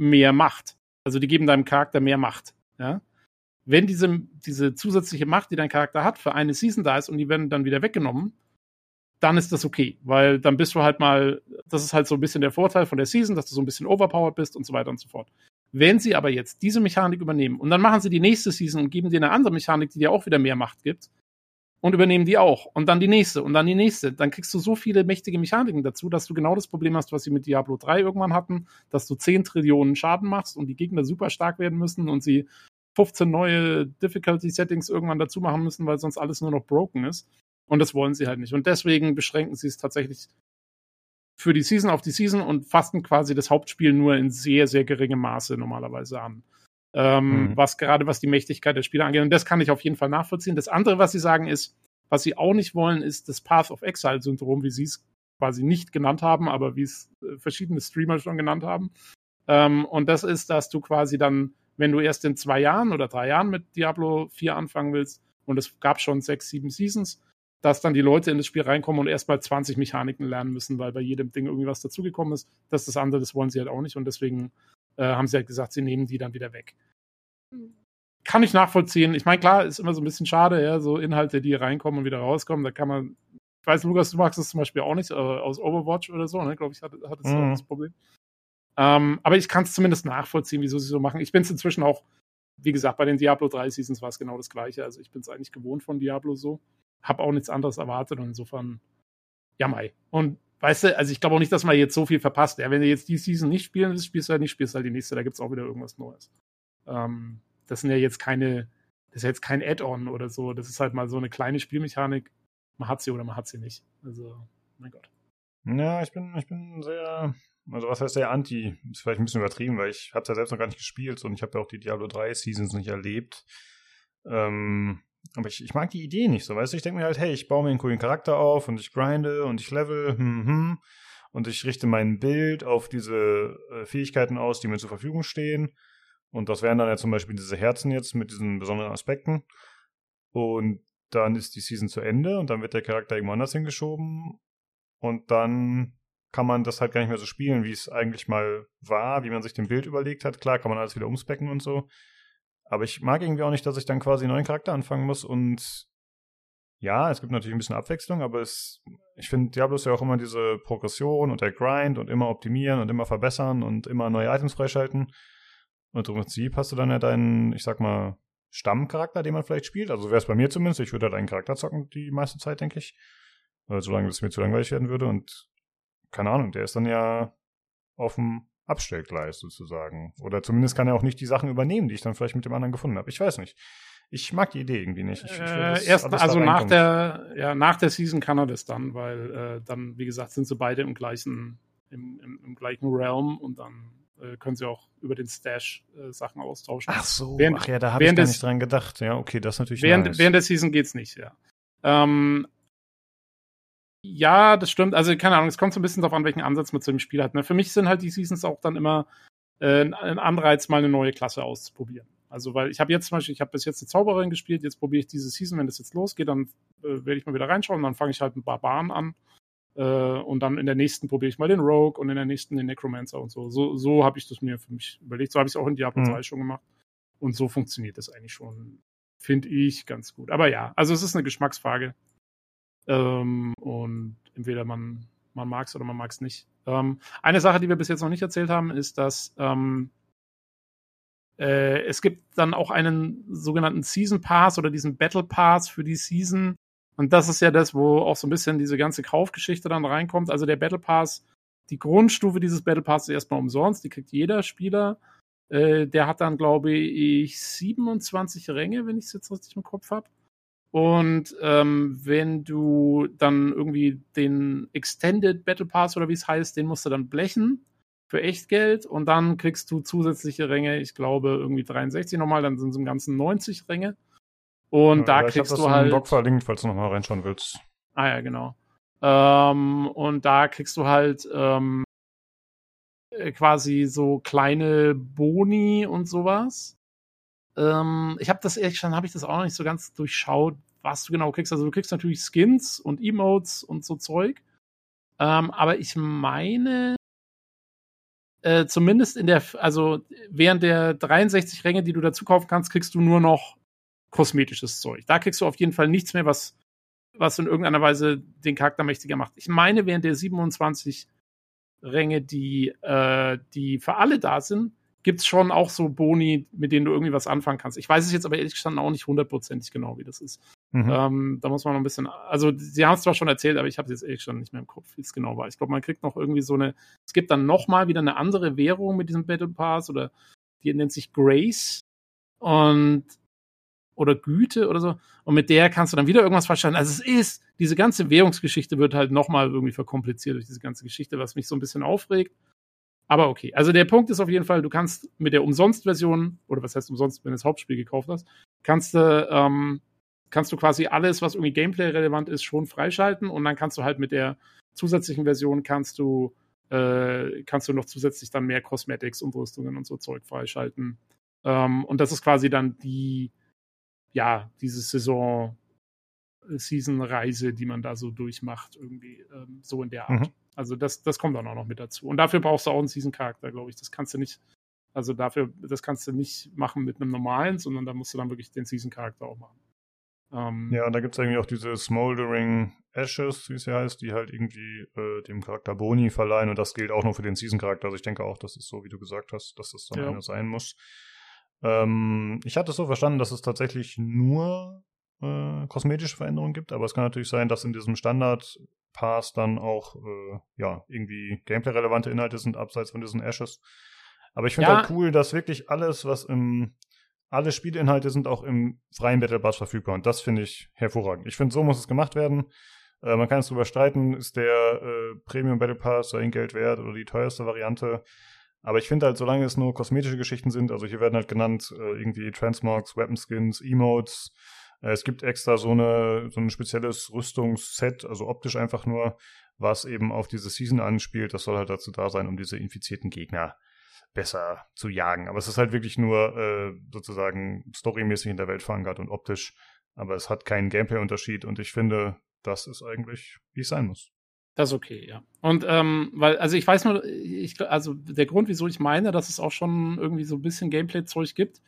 mehr Macht. Also die geben deinem Charakter mehr Macht. Ja? Wenn diese, diese zusätzliche Macht, die dein Charakter hat, für eine Season da ist und die werden dann wieder weggenommen, dann ist das okay, weil dann bist du halt mal, das ist halt so ein bisschen der Vorteil von der Season, dass du so ein bisschen overpowered bist und so weiter und so fort. Wenn sie aber jetzt diese Mechanik übernehmen und dann machen sie die nächste Season und geben dir eine andere Mechanik, die dir auch wieder mehr Macht gibt und übernehmen die auch und dann die nächste und dann die nächste, dann kriegst du so viele mächtige Mechaniken dazu, dass du genau das Problem hast, was sie mit Diablo 3 irgendwann hatten, dass du 10 Trillionen Schaden machst und die Gegner super stark werden müssen und sie 15 neue Difficulty Settings irgendwann dazu machen müssen, weil sonst alles nur noch broken ist. Und das wollen sie halt nicht. Und deswegen beschränken sie es tatsächlich für die Season auf die Season und fassen quasi das Hauptspiel nur in sehr, sehr geringem Maße normalerweise an. Ähm, mhm. Was gerade was die Mächtigkeit der Spieler angeht. Und das kann ich auf jeden Fall nachvollziehen. Das andere, was sie sagen, ist, was sie auch nicht wollen, ist das Path of Exile-Syndrom, wie sie es quasi nicht genannt haben, aber wie es äh, verschiedene Streamer schon genannt haben. Ähm, und das ist, dass du quasi dann, wenn du erst in zwei Jahren oder drei Jahren mit Diablo 4 anfangen willst, und es gab schon sechs, sieben Seasons, dass dann die Leute in das Spiel reinkommen und erstmal 20 Mechaniken lernen müssen, weil bei jedem Ding irgendwie was dazugekommen ist. Das ist das andere, das wollen sie halt auch nicht und deswegen äh, haben sie halt gesagt, sie nehmen die dann wieder weg. Kann ich nachvollziehen. Ich meine, klar, ist immer so ein bisschen schade, ja, so Inhalte, die reinkommen und wieder rauskommen. Da kann man, ich weiß, Lukas, du magst das zum Beispiel auch nicht, äh, aus Overwatch oder so, ne, glaube ich, hat, hat es mhm. das Problem. Ähm, aber ich kann es zumindest nachvollziehen, wieso sie so machen. Ich bin es inzwischen auch, wie gesagt, bei den Diablo 3 Seasons war es genau das gleiche. Also ich bin es eigentlich gewohnt von Diablo so habe auch nichts anderes erwartet und insofern, ja, Mai. Und weißt du, also ich glaube auch nicht, dass man jetzt so viel verpasst. Ja, wenn du jetzt die Season nicht spielen willst, spielst du halt nicht, spielst halt die nächste, da gibt es auch wieder irgendwas Neues. Ähm, das sind ja jetzt keine, das ist jetzt kein Add-on oder so. Das ist halt mal so eine kleine Spielmechanik. Man hat sie oder man hat sie nicht. Also, mein Gott. Ja, ich bin, ich bin sehr, also was heißt sehr anti? Ist vielleicht ein bisschen übertrieben, weil ich habe ja selbst noch gar nicht gespielt und ich habe ja auch die Diablo 3 Seasons nicht erlebt. Ähm, aber ich, ich mag die Idee nicht so, weißt du? Ich denke mir halt, hey, ich baue mir einen coolen Charakter auf und ich grinde und ich level, hm, hm, und ich richte mein Bild auf diese äh, Fähigkeiten aus, die mir zur Verfügung stehen. Und das wären dann ja zum Beispiel diese Herzen jetzt mit diesen besonderen Aspekten. Und dann ist die Season zu Ende und dann wird der Charakter irgendwo anders hingeschoben. Und dann kann man das halt gar nicht mehr so spielen, wie es eigentlich mal war, wie man sich den Bild überlegt hat. Klar kann man alles wieder umspecken und so. Aber ich mag irgendwie auch nicht, dass ich dann quasi einen neuen Charakter anfangen muss und ja, es gibt natürlich ein bisschen Abwechslung, aber es, ich finde, Diablo ist ja auch immer diese Progression und der Grind und immer optimieren und immer verbessern und immer neue Items freischalten. Und im Prinzip hast du dann ja deinen, ich sag mal, Stammcharakter, den man vielleicht spielt. Also wäre es bei mir zumindest. Ich würde halt einen Charakter zocken die meiste Zeit, denke ich. Solange es mir zu langweilig werden würde. Und keine Ahnung, der ist dann ja dem Abstellgleis sozusagen. Oder zumindest kann er auch nicht die Sachen übernehmen, die ich dann vielleicht mit dem anderen gefunden habe. Ich weiß nicht. Ich mag die Idee irgendwie nicht. Ich, ich äh, erst, also nach der, ja, nach der Season kann er das dann, weil äh, dann, wie gesagt, sind sie beide im gleichen, im, im, im gleichen Realm und dann äh, können sie auch über den Stash äh, Sachen austauschen. Ach so, während, ach ja, da habe ich gar nicht dran gedacht. Ja, okay, das ist natürlich während, nice. während der Season geht's nicht, ja. Ähm, ja, das stimmt. Also, keine Ahnung, es kommt so ein bisschen darauf an, welchen Ansatz man zu dem Spiel hat. Ne? Für mich sind halt die Seasons auch dann immer äh, ein Anreiz, mal eine neue Klasse auszuprobieren. Also, weil ich habe jetzt zum Beispiel, ich habe bis jetzt eine Zauberin gespielt, jetzt probiere ich diese Season, wenn das jetzt losgeht, dann äh, werde ich mal wieder reinschauen, dann fange ich halt mit Barbaren an. Äh, und dann in der nächsten probiere ich mal den Rogue und in der nächsten den Necromancer und so. So, so habe ich das mir für mich überlegt. So habe ich es auch in Diablo mhm. 2 schon gemacht. Und so funktioniert das eigentlich schon, finde ich, ganz gut. Aber ja, also es ist eine Geschmacksfrage. Ähm, und entweder man, man mag es oder man mag es nicht. Ähm, eine Sache, die wir bis jetzt noch nicht erzählt haben, ist, dass ähm, äh, es gibt dann auch einen sogenannten Season Pass oder diesen Battle Pass für die Season. Und das ist ja das, wo auch so ein bisschen diese ganze Kaufgeschichte dann reinkommt. Also der Battle Pass, die Grundstufe dieses Battle Pass ist erstmal umsonst, die kriegt jeder Spieler. Äh, der hat dann, glaube ich, 27 Ränge, wenn ich es jetzt richtig im Kopf habe. Und ähm, wenn du dann irgendwie den Extended Battle Pass oder wie es heißt, den musst du dann blechen für Echtgeld und dann kriegst du zusätzliche Ränge, ich glaube irgendwie 63 nochmal, dann sind es im Ganzen 90 Ränge. Und ja, da kriegst du halt. Blog verlinkt, falls du nochmal reinschauen willst. Ah ja, genau. Ähm, und da kriegst du halt ähm, äh, quasi so kleine Boni und sowas. Ähm, ich habe das ehrlich schon, habe ich das auch noch nicht so ganz durchschaut, was du genau kriegst. Also du kriegst natürlich Skins und Emotes und so Zeug. Ähm, aber ich meine, äh, zumindest in der, also während der 63 Ränge, die du dazu kaufen kannst, kriegst du nur noch kosmetisches Zeug. Da kriegst du auf jeden Fall nichts mehr, was, was in irgendeiner Weise den Charakter mächtiger macht. Ich meine, während der 27 Ränge, die, äh, die für alle da sind, gibt es schon auch so Boni, mit denen du irgendwie was anfangen kannst. Ich weiß es jetzt aber ehrlich gesagt auch nicht hundertprozentig genau, wie das ist. Mhm. Ähm, da muss man noch ein bisschen, also sie haben es zwar schon erzählt, aber ich habe es jetzt ehrlich schon nicht mehr im Kopf, wie es genau war. Ich glaube, man kriegt noch irgendwie so eine, es gibt dann nochmal wieder eine andere Währung mit diesem Battle Pass oder die nennt sich Grace und oder Güte oder so. Und mit der kannst du dann wieder irgendwas verstanden. Also es ist, diese ganze Währungsgeschichte wird halt nochmal irgendwie verkompliziert durch diese ganze Geschichte, was mich so ein bisschen aufregt. Aber okay. Also der Punkt ist auf jeden Fall, du kannst mit der Umsonst-Version, oder was heißt umsonst, wenn du das Hauptspiel gekauft hast, kannst du, ähm, kannst du quasi alles, was irgendwie Gameplay-relevant ist, schon freischalten und dann kannst du halt mit der zusätzlichen Version kannst du, äh, kannst du noch zusätzlich dann mehr Cosmetics und Rüstungen und so Zeug freischalten. Ähm, und das ist quasi dann die, ja, diese Saison, Season-Reise, die man da so durchmacht, irgendwie ähm, so in der Art. Mhm. Also das, das kommt dann auch noch mit dazu. Und dafür brauchst du auch einen Season-Charakter, glaube ich. Das kannst du nicht, also dafür, das kannst du nicht machen mit einem normalen, sondern da musst du dann wirklich den Season-Charakter auch machen. Ähm, ja, und da gibt es irgendwie auch diese Smoldering Ashes, wie es ja heißt, die halt irgendwie äh, dem Charakter Boni verleihen und das gilt auch nur für den Season-Charakter. Also ich denke auch, das ist so, wie du gesagt hast, dass das dann ja. einer sein muss. Ähm, ich hatte es so verstanden, dass es tatsächlich nur äh, kosmetische Veränderungen gibt, aber es kann natürlich sein, dass in diesem Standard-Pass dann auch äh, ja, irgendwie gameplay-relevante Inhalte sind, abseits von diesen Ashes. Aber ich finde ja. halt cool, dass wirklich alles, was im alle Spielinhalte sind auch im freien Battle Pass verfügbar und das finde ich hervorragend. Ich finde, so muss es gemacht werden. Äh, man kann es darüber streiten, ist der äh, Premium Battle Pass sein Geld wert oder die teuerste Variante. Aber ich finde halt, solange es nur kosmetische Geschichten sind, also hier werden halt genannt äh, irgendwie Transmogs, Weapon Skins, Emotes. Äh, es gibt extra so eine so ein spezielles Rüstungsset, also optisch einfach nur, was eben auf diese Season anspielt. Das soll halt dazu da sein, um diese infizierten Gegner besser zu jagen. Aber es ist halt wirklich nur äh, sozusagen storymäßig in der Welt verankert und optisch. Aber es hat keinen Gameplay-Unterschied und ich finde, das ist eigentlich, wie es sein muss. Das ist okay, ja. Und ähm, weil, also ich weiß nur, ich, also der Grund, wieso ich meine, dass es auch schon irgendwie so ein bisschen Gameplay-Zeug gibt,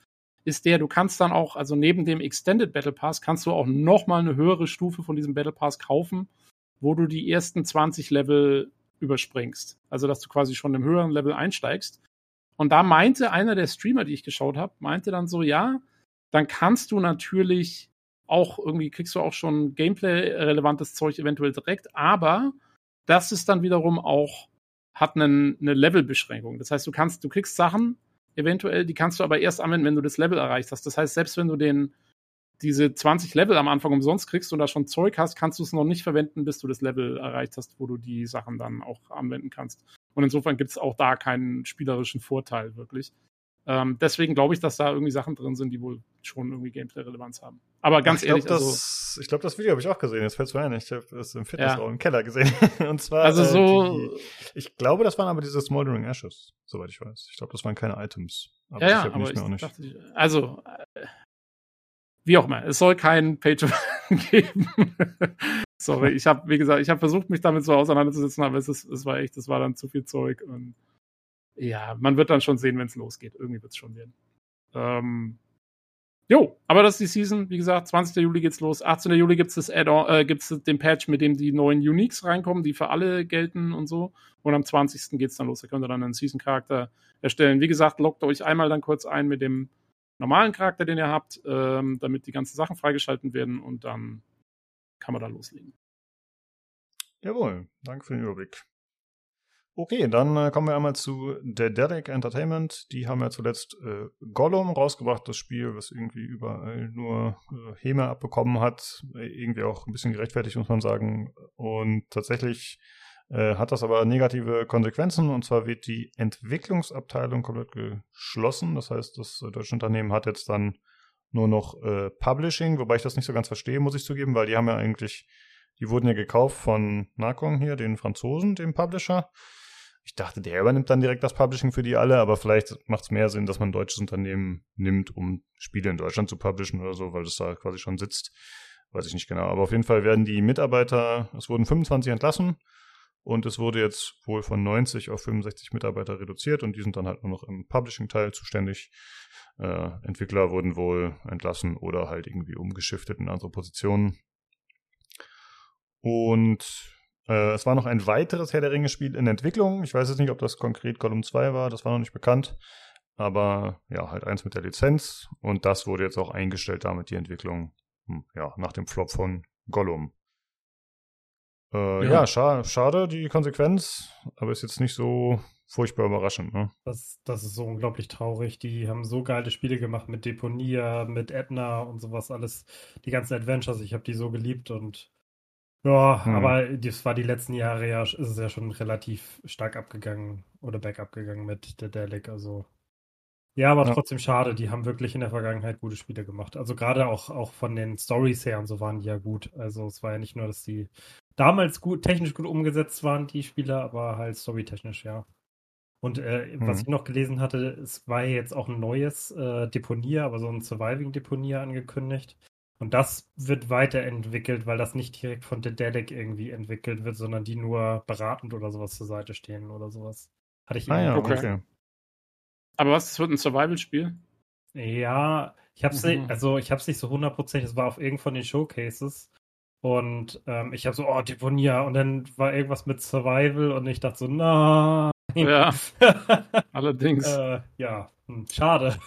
ist der, du kannst dann auch, also neben dem Extended Battle Pass, kannst du auch nochmal eine höhere Stufe von diesem Battle Pass kaufen, wo du die ersten 20 Level überspringst. Also, dass du quasi schon im höheren Level einsteigst. Und da meinte einer der Streamer, die ich geschaut habe, meinte dann so, ja, dann kannst du natürlich auch irgendwie, kriegst du auch schon Gameplay-relevantes Zeug eventuell direkt, aber das ist dann wiederum auch, hat einen, eine Levelbeschränkung. Das heißt, du kannst, du kriegst Sachen, eventuell, die kannst du aber erst anwenden, wenn du das Level erreicht hast. Das heißt, selbst wenn du den, diese 20 Level am Anfang umsonst kriegst und da schon Zeug hast, kannst du es noch nicht verwenden, bis du das Level erreicht hast, wo du die Sachen dann auch anwenden kannst. Und insofern gibt es auch da keinen spielerischen Vorteil wirklich. Ähm, deswegen glaube ich, dass da irgendwie Sachen drin sind, die wohl schon irgendwie Gameplay-Relevanz haben. Aber ganz ich ehrlich, glaub, das, also, ich glaube, das Video habe ich auch gesehen. Jetzt fällt es mir ein. Ich habe es im Fitnessraum ja. im Keller gesehen. Und zwar. Also so. Äh, die, ich glaube, das waren aber diese Smoldering Ashes, soweit ich weiß. Ich glaube, das waren keine Items. Aber ja, ja, aber ich auch nicht. Dachte, also, äh, wie auch immer, es soll kein Page geben. Sorry, ich habe, wie gesagt, ich habe versucht, mich damit so auseinanderzusetzen, aber es, ist, es war echt, es war dann zu viel Zeug und ja, man wird dann schon sehen, wenn es losgeht. Irgendwie wird es schon werden. Ähm, jo, aber das ist die Season. Wie gesagt, 20. Juli geht's los. 18. Juli das Add-on, äh, den Patch, mit dem die neuen Uniques reinkommen, die für alle gelten und so. Und am 20. geht's dann los. Da könnt ihr dann einen Season-Charakter erstellen. Wie gesagt, loggt euch einmal dann kurz ein mit dem normalen Charakter, den ihr habt, ähm, damit die ganzen Sachen freigeschalten werden und dann kann man da loslegen. Jawohl, danke für den Überblick. Okay, dann äh, kommen wir einmal zu Dedelic Entertainment. Die haben ja zuletzt äh, Gollum rausgebracht, das Spiel, was irgendwie überall nur äh, Häme abbekommen hat. Äh, irgendwie auch ein bisschen gerechtfertigt, muss man sagen. Und tatsächlich äh, hat das aber negative Konsequenzen. Und zwar wird die Entwicklungsabteilung komplett geschlossen. Das heißt, das äh, deutsche Unternehmen hat jetzt dann nur noch Publishing, wobei ich das nicht so ganz verstehe, muss ich zugeben, weil die haben ja eigentlich, die wurden ja gekauft von Nakong hier, den Franzosen, dem Publisher. Ich dachte, der übernimmt dann direkt das Publishing für die alle, aber vielleicht macht es mehr Sinn, dass man ein deutsches Unternehmen nimmt, um Spiele in Deutschland zu publishen oder so, weil das da quasi schon sitzt. Weiß ich nicht genau. Aber auf jeden Fall werden die Mitarbeiter, es wurden 25 entlassen und es wurde jetzt wohl von 90 auf 65 Mitarbeiter reduziert und die sind dann halt nur noch im Publishing-Teil zuständig. Äh, Entwickler wurden wohl entlassen oder halt irgendwie umgeschiftet in andere Positionen. Und äh, es war noch ein weiteres Herr der Ringe-Spiel in Entwicklung. Ich weiß jetzt nicht, ob das konkret Gollum 2 war, das war noch nicht bekannt. Aber ja, halt eins mit der Lizenz. Und das wurde jetzt auch eingestellt, damit die Entwicklung, hm, ja, nach dem Flop von Gollum. Äh, ja, ja scha schade, die Konsequenz, aber ist jetzt nicht so furchtbar überraschend. Ne? Das, das ist so unglaublich traurig. Die haben so geile Spiele gemacht mit Deponia, mit Edna und sowas alles. Die ganzen Adventures, ich habe die so geliebt und ja, hm. aber das war die letzten Jahre ja, ist es ja schon relativ stark abgegangen oder bergab gegangen mit der Delic. Also ja, aber ja. trotzdem schade. Die haben wirklich in der Vergangenheit gute Spiele gemacht. Also gerade auch, auch von den Stories her und so waren die ja gut. Also es war ja nicht nur, dass die damals gut, technisch gut umgesetzt waren, die Spiele, aber halt storytechnisch, ja. Und äh, hm. was ich noch gelesen hatte, es war jetzt auch ein neues äh, Deponier, aber so ein Surviving-Deponier angekündigt. Und das wird weiterentwickelt, weil das nicht direkt von Dedelic irgendwie entwickelt wird, sondern die nur beratend oder sowas zur Seite stehen oder sowas. Hatte ich ah, ja, okay. okay. Aber was, das wird ein Survival-Spiel? Ja, ich hab's mhm. nicht, also ich hab's nicht so hundertprozentig, es war auf irgend von den Showcases. Und ähm, ich habe so, oh, Deponia. Und dann war irgendwas mit Survival und ich dachte so, nein. Ja, allerdings. äh, ja, hm, schade.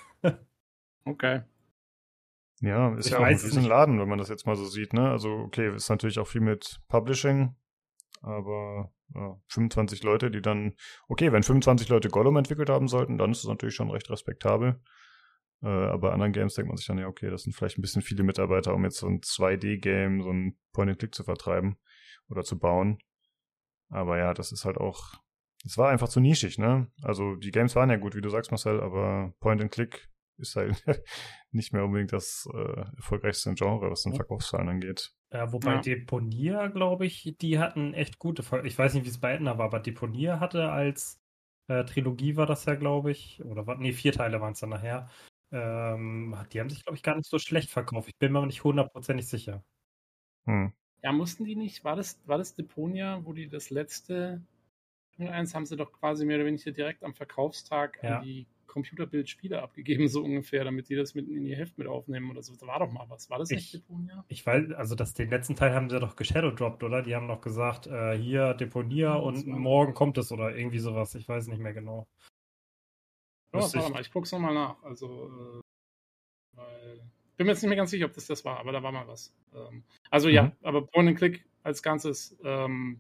okay. Ja, ist ich ja auch ein Riesenladen, wenn man das jetzt mal so sieht, ne? Also, okay, ist natürlich auch viel mit Publishing, aber ja, 25 Leute, die dann, okay, wenn 25 Leute Gollum entwickelt haben sollten, dann ist das natürlich schon recht respektabel. Äh, aber anderen Games denkt man sich dann, ja, okay, das sind vielleicht ein bisschen viele Mitarbeiter, um jetzt so ein 2D-Game, so ein Point-and-Click zu vertreiben oder zu bauen. Aber ja, das ist halt auch, es war einfach zu nischig, ne? Also die Games waren ja gut, wie du sagst, Marcel, aber Point-and-Click ist halt nicht mehr unbedingt das äh, erfolgreichste Genre, was den Verkaufszahlen angeht. Ja, wobei ja. Deponier, glaube ich, die hatten echt gute Ver Ich weiß nicht, wie es bei Edna war, aber Deponier hatte als äh, Trilogie war das ja, glaube ich, oder war, nee, vier Teile waren es dann nachher. Ähm, die haben sich, glaube ich, gar nicht so schlecht verkauft. Ich bin mir aber nicht hundertprozentig sicher. Hm. Ja, mussten die nicht, war das, war das Deponia, wo die das letzte eins haben sie doch quasi mehr oder weniger direkt am Verkaufstag ja. an die Computerbildspiele abgegeben, so ungefähr, damit die das mit in ihr Heft mit aufnehmen oder so. Da war doch mal was. War das ich, nicht Deponia? Ich weiß, also das, den letzten Teil haben sie doch geshadowdropped, oder? Die haben noch gesagt, äh, hier Deponia ja, und morgen kommt es oder irgendwie sowas. Ich weiß nicht mehr genau. Ja, warte ich... mal, ich guck's nochmal nach. Also, äh, weil, bin mir jetzt nicht mehr ganz sicher, ob das das war, aber da war mal was. Ähm, also mhm. ja, aber Point and Click als Ganzes ähm,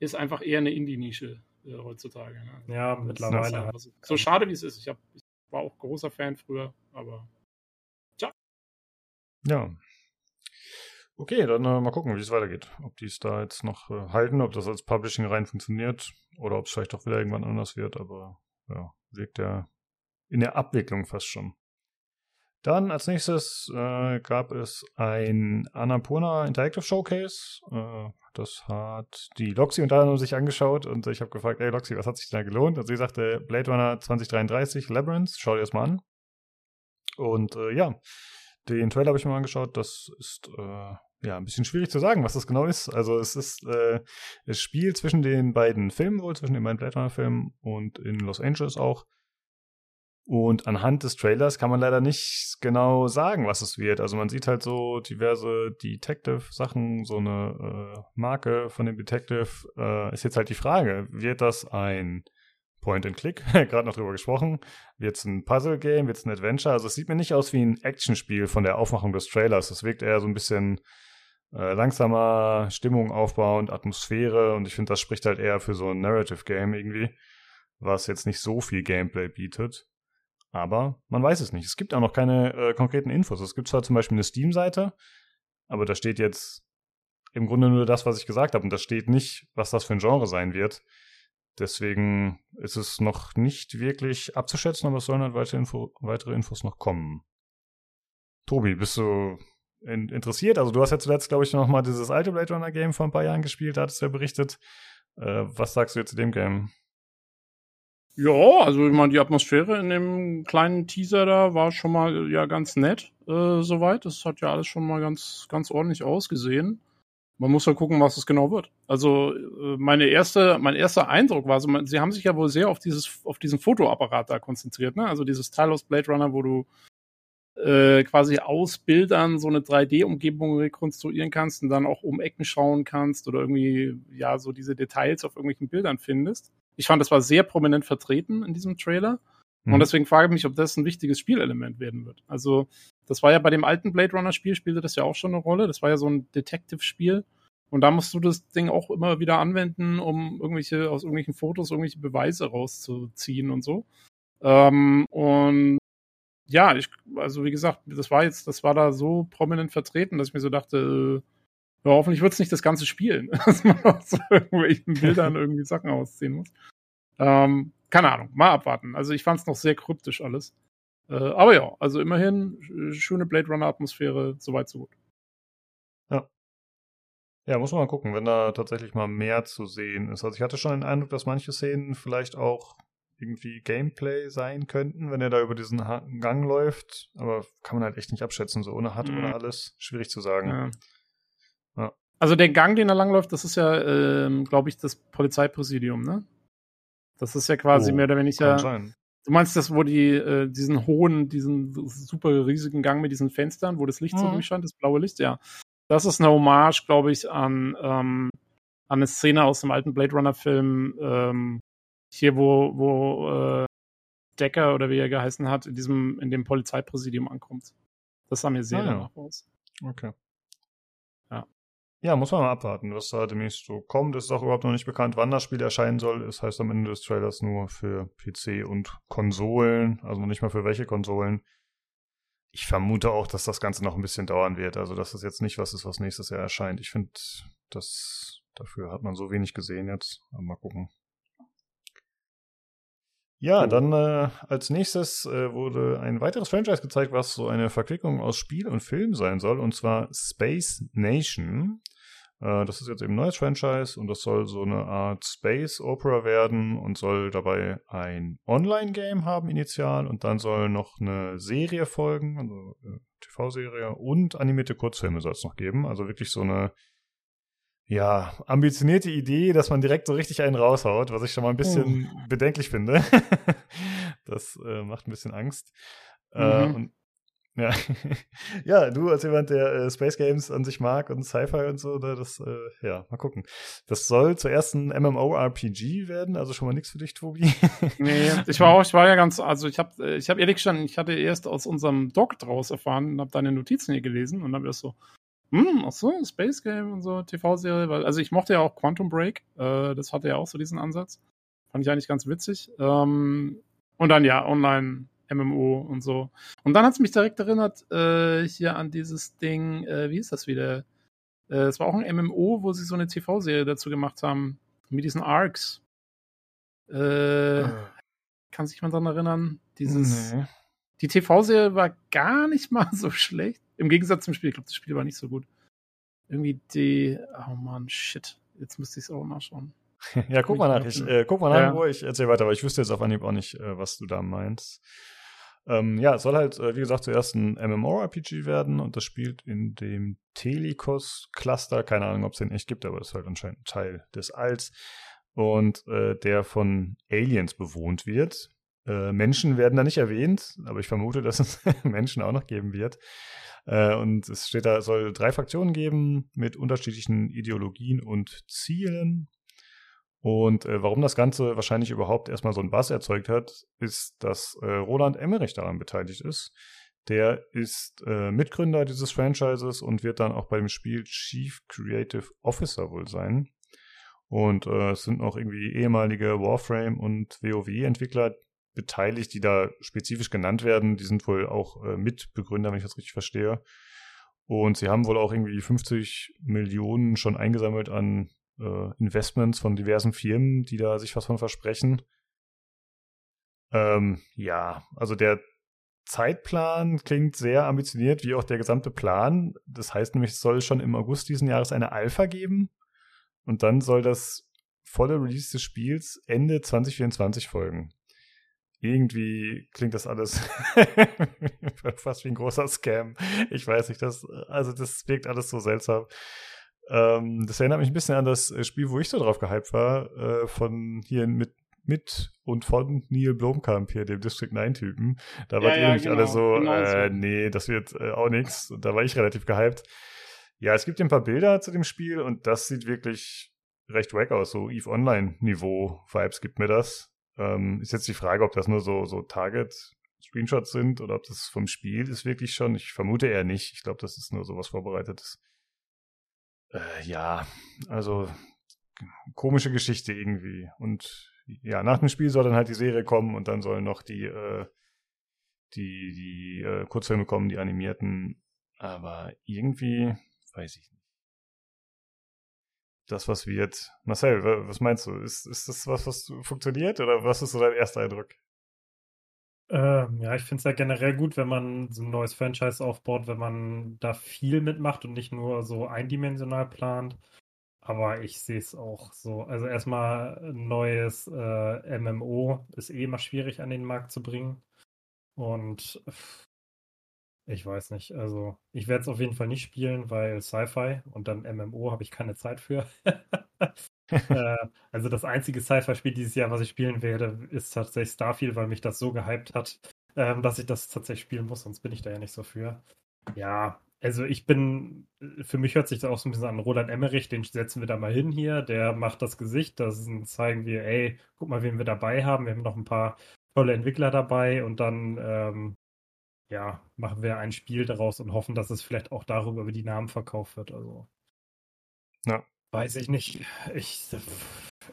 ist einfach eher eine Indie-Nische äh, heutzutage. Ne? Ja, das mittlerweile. Halt. So, so schade wie es ist. Ich, hab, ich war auch großer Fan früher, aber tja. Ja. Okay, dann äh, mal gucken, wie es weitergeht. Ob die es da jetzt noch äh, halten, ob das als Publishing rein funktioniert oder ob es vielleicht auch wieder irgendwann anders wird, aber ja, wirkt ja in der Abwicklung fast schon. Dann als nächstes äh, gab es ein Annapurna Interactive Showcase. Äh, das hat die Loxi unter anderem sich angeschaut und ich habe gefragt, ey Loxi, was hat sich denn da gelohnt? Und sie sagte, Blade Runner 2033, Labyrinth, schau dir das mal an. Und äh, ja, den Trailer habe ich mir mal angeschaut. Das ist äh, ja ein bisschen schwierig zu sagen, was das genau ist. Also es ist äh, es spielt zwischen den beiden Filmen wohl, zwischen den beiden Blade Runner Filmen und in Los Angeles auch. Und anhand des Trailers kann man leider nicht genau sagen, was es wird. Also man sieht halt so diverse Detective-Sachen, so eine äh, Marke von dem Detective. Äh, ist jetzt halt die Frage, wird das ein Point-and-Click, gerade noch drüber gesprochen, wird es ein Puzzle-Game, wird es ein Adventure? Also es sieht mir nicht aus wie ein Actionspiel von der Aufmachung des Trailers. Es wirkt eher so ein bisschen äh, langsamer Stimmung aufbauend, Atmosphäre und ich finde, das spricht halt eher für so ein Narrative Game irgendwie, was jetzt nicht so viel Gameplay bietet. Aber man weiß es nicht. Es gibt auch noch keine äh, konkreten Infos. Es gibt zwar zum Beispiel eine Steam-Seite, aber da steht jetzt im Grunde nur das, was ich gesagt habe. Und da steht nicht, was das für ein Genre sein wird. Deswegen ist es noch nicht wirklich abzuschätzen, aber es sollen halt weitere, Info weitere Infos noch kommen. Tobi, bist du in interessiert? Also du hast ja zuletzt, glaube ich, noch mal dieses alte Blade Runner Game vor ein paar Jahren gespielt, da hattest du ja berichtet. Äh, was sagst du jetzt zu dem Game? Ja, also ich meine, die Atmosphäre in dem kleinen Teaser da war schon mal ja ganz nett, äh, soweit. Das hat ja alles schon mal ganz, ganz ordentlich ausgesehen. Man muss ja gucken, was es genau wird. Also äh, meine erste, mein erster Eindruck war, also man, sie haben sich ja wohl sehr auf dieses, auf diesen Fotoapparat da konzentriert, ne? Also dieses Teil aus Blade Runner, wo du äh, quasi aus Bildern so eine 3D-Umgebung rekonstruieren kannst und dann auch um Ecken schauen kannst oder irgendwie ja so diese Details auf irgendwelchen Bildern findest. Ich fand, das war sehr prominent vertreten in diesem Trailer. Mhm. Und deswegen frage ich mich, ob das ein wichtiges Spielelement werden wird. Also, das war ja bei dem alten Blade Runner Spiel, spielte das ja auch schon eine Rolle. Das war ja so ein Detective-Spiel. Und da musst du das Ding auch immer wieder anwenden, um irgendwelche, aus irgendwelchen Fotos irgendwelche Beweise rauszuziehen und so. Ähm, und ja, ich, also wie gesagt, das war jetzt, das war da so prominent vertreten, dass ich mir so dachte, äh, ja, hoffentlich wird es nicht das ganze spielen, dass man aus irgendwelchen Bildern irgendwie Sachen ausziehen muss. Ähm, keine Ahnung, mal abwarten. Also ich fand es noch sehr kryptisch alles. Äh, aber ja, also immerhin schöne Blade Runner Atmosphäre, soweit so gut. Ja. Ja, muss man mal gucken, wenn da tatsächlich mal mehr zu sehen ist. Also ich hatte schon den Eindruck, dass manche Szenen vielleicht auch irgendwie Gameplay sein könnten, wenn er da über diesen Gang läuft. Aber kann man halt echt nicht abschätzen, so ohne Hut mhm. oder alles. Schwierig zu sagen. Ja. Ja. Also der Gang, den er langläuft, das ist ja, ähm, glaube ich, das Polizeipräsidium, ne? Das ist ja quasi oh, mehr oder weniger. Sein. Du meinst das, wo die äh, diesen hohen, diesen super riesigen Gang mit diesen Fenstern, wo das Licht mhm. so durchscheint, das blaue Licht, ja. Das ist eine Hommage, glaube ich, an, ähm, an eine Szene aus dem alten Blade Runner-Film, ähm, hier, wo, wo äh, Decker oder wie er geheißen hat, in diesem, in dem Polizeipräsidium ankommt. Das sah mir sehr ah, danach ja. aus. Okay. Ja, muss man mal abwarten, was da demnächst so kommt. Ist auch überhaupt noch nicht bekannt, wann das Spiel erscheinen soll. Es heißt am Ende des Trailers nur für PC und Konsolen, also noch nicht mal für welche Konsolen. Ich vermute auch, dass das Ganze noch ein bisschen dauern wird. Also, dass das jetzt nicht was ist, was nächstes Jahr erscheint. Ich finde, das dafür hat man so wenig gesehen jetzt. Aber mal gucken. Ja, dann äh, als nächstes äh, wurde ein weiteres Franchise gezeigt, was so eine Verquickung aus Spiel und Film sein soll, und zwar Space Nation. Äh, das ist jetzt eben ein neues Franchise und das soll so eine Art Space Opera werden und soll dabei ein Online-Game haben initial und dann soll noch eine Serie folgen, also äh, TV-Serie und animierte Kurzfilme soll es noch geben. Also wirklich so eine ja, ambitionierte Idee, dass man direkt so richtig einen raushaut, was ich schon mal ein bisschen oh. bedenklich finde. das äh, macht ein bisschen Angst. Äh, mhm. Äh, und, ja. ja, du als jemand, der äh, Space Games an sich mag und Sci-Fi und so, ne, das, äh, ja, mal gucken. Das soll zuerst ein MMORPG werden, also schon mal nichts für dich, Tobi. nee, ich war auch, ich war ja ganz, also ich habe äh, ich hab ehrlich gestanden, ich hatte erst aus unserem Doc draus erfahren und habe deine Notizen hier gelesen und habe das so, hm, ach so, Space Game und so, TV-Serie, weil, also ich mochte ja auch Quantum Break, äh, das hatte ja auch so diesen Ansatz. Fand ich eigentlich ganz witzig. Ähm, und dann ja, online MMO und so. Und dann hat es mich direkt erinnert, äh, hier an dieses Ding, äh, wie ist das wieder? Äh, es war auch ein MMO, wo sie so eine TV-Serie dazu gemacht haben, mit diesen Arcs. Äh, ah. Kann sich jemand daran erinnern? Dieses. Nee. Die TV-Serie war gar nicht mal so schlecht. Im Gegensatz zum Spiel. Ich glaube, das Spiel war nicht so gut. Irgendwie die. Oh Mann, shit. Jetzt müsste ich es auch nachschauen. ja, guck mal nach. Ich, äh, guck mal nach, ja. wo ich erzähl weiter, aber ich wüsste jetzt auf Anhieb auch nicht, äh, was du da meinst. Ähm, ja, es soll halt, äh, wie gesagt, zuerst ein MMORPG werden und das spielt in dem Telikos-Cluster. Keine Ahnung, ob es den echt gibt, aber das ist halt anscheinend Teil des Alls. Und äh, der von Aliens bewohnt wird. Äh, Menschen werden da nicht erwähnt, aber ich vermute, dass es Menschen auch noch geben wird. Äh, und es steht da, es soll drei Fraktionen geben mit unterschiedlichen Ideologien und Zielen. Und äh, warum das Ganze wahrscheinlich überhaupt erstmal so ein Bass erzeugt hat, ist, dass Roland Emmerich daran beteiligt ist. Der ist Mitgründer dieses Franchises und wird dann auch bei dem Spiel Chief Creative Officer wohl sein. Und äh, es sind auch irgendwie ehemalige Warframe und WoW-Entwickler beteiligt, die da spezifisch genannt werden. Die sind wohl auch äh, Mitbegründer, wenn ich das richtig verstehe. Und sie haben wohl auch irgendwie 50 Millionen schon eingesammelt an äh, Investments von diversen Firmen, die da sich was von versprechen. Ähm, ja, also der Zeitplan klingt sehr ambitioniert, wie auch der gesamte Plan. Das heißt nämlich, es soll schon im August diesen Jahres eine Alpha geben. Und dann soll das volle Release des Spiels Ende 2024 folgen. Irgendwie klingt das alles fast wie ein großer Scam. Ich weiß nicht, das, also das wirkt alles so seltsam. Ähm, das erinnert mich ein bisschen an das Spiel, wo ich so drauf gehypt war, äh, von hier mit mit und von Neil Blomkamp hier, dem District 9-Typen. Da ja, ihr ja, nämlich genau, alle so, genau äh, nee, das wird äh, auch nichts. Da war ich relativ gehypt. Ja, es gibt ein paar Bilder zu dem Spiel und das sieht wirklich recht wack aus. So EVE Online-Niveau-Vibes gibt mir das. Ähm, ist jetzt die Frage, ob das nur so, so Target-Screenshots sind oder ob das vom Spiel ist wirklich schon. Ich vermute eher nicht. Ich glaube, das ist nur sowas Vorbereitetes. Äh, ja, also komische Geschichte irgendwie. Und ja, nach dem Spiel soll dann halt die Serie kommen und dann sollen noch die, äh, die, die äh, Kurzfilme kommen, die animierten. Aber irgendwie weiß ich nicht. Das, was wird. Marcel, was meinst du? Ist, ist das was, was funktioniert oder was ist so dein erster Eindruck? Ähm, ja, ich finde es ja generell gut, wenn man so ein neues Franchise aufbaut, wenn man da viel mitmacht und nicht nur so eindimensional plant. Aber ich sehe es auch so. Also erstmal ein neues äh, MMO ist eh immer schwierig an den Markt zu bringen. Und ich weiß nicht. Also ich werde es auf jeden Fall nicht spielen, weil Sci-Fi und dann MMO habe ich keine Zeit für. äh, also das einzige Sci-Fi-Spiel dieses Jahr, was ich spielen werde, ist tatsächlich Starfield, weil mich das so gehypt hat, ähm, dass ich das tatsächlich spielen muss, sonst bin ich da ja nicht so für. Ja, also ich bin, für mich hört sich das auch so ein bisschen an Roland Emmerich, den setzen wir da mal hin hier, der macht das Gesicht, da zeigen wir, ey, guck mal, wen wir dabei haben, wir haben noch ein paar tolle Entwickler dabei und dann, ähm, ja, machen wir ein Spiel daraus und hoffen, dass es vielleicht auch darüber über die Namen verkauft wird, also. Ja. Weiß ich nicht. Ich,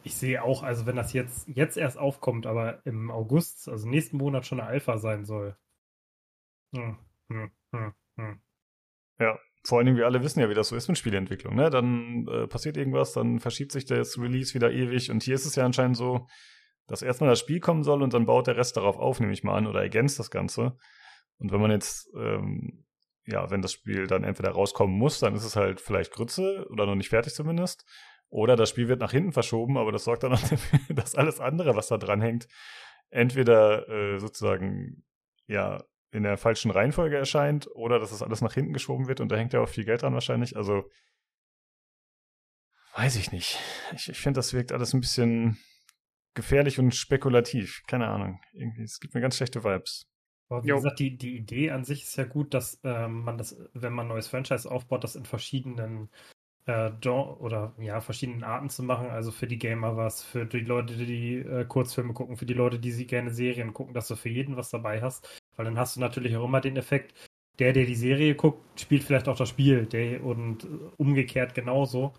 ich sehe auch, also wenn das jetzt, jetzt erst aufkommt, aber im August, also nächsten Monat schon eine Alpha sein soll. Hm, hm, hm, hm. Ja, vor allen Dingen, wir alle wissen ja, wie das so ist mit Spieleentwicklung. Ne? Dann äh, passiert irgendwas, dann verschiebt sich das Release wieder ewig. Und hier ist es ja anscheinend so, dass erstmal das Spiel kommen soll und dann baut der Rest darauf auf, nehme ich mal an, oder ergänzt das Ganze. Und wenn man jetzt, ähm, ja, wenn das Spiel dann entweder rauskommen muss, dann ist es halt vielleicht Grütze oder noch nicht fertig zumindest. Oder das Spiel wird nach hinten verschoben, aber das sorgt dann auch dafür, dass alles andere, was da dran hängt, entweder äh, sozusagen ja in der falschen Reihenfolge erscheint oder dass das alles nach hinten geschoben wird und da hängt ja auch viel Geld dran wahrscheinlich. Also weiß ich nicht. Ich, ich finde, das wirkt alles ein bisschen gefährlich und spekulativ. Keine Ahnung. Irgendwie, es gibt mir ganz schlechte Vibes. Aber wie jo. gesagt, die, die Idee an sich ist ja gut, dass ähm, man das, wenn man ein neues Franchise aufbaut, das in verschiedenen äh, oder ja, verschiedenen Arten zu machen. Also für die Gamer was, für die Leute, die, äh, Kurzfilme gucken, für die Leute, die sie gerne Serien gucken, dass du für jeden was dabei hast. Weil dann hast du natürlich auch immer den Effekt, der, der die Serie guckt, spielt vielleicht auch das Spiel. Der, und umgekehrt genauso.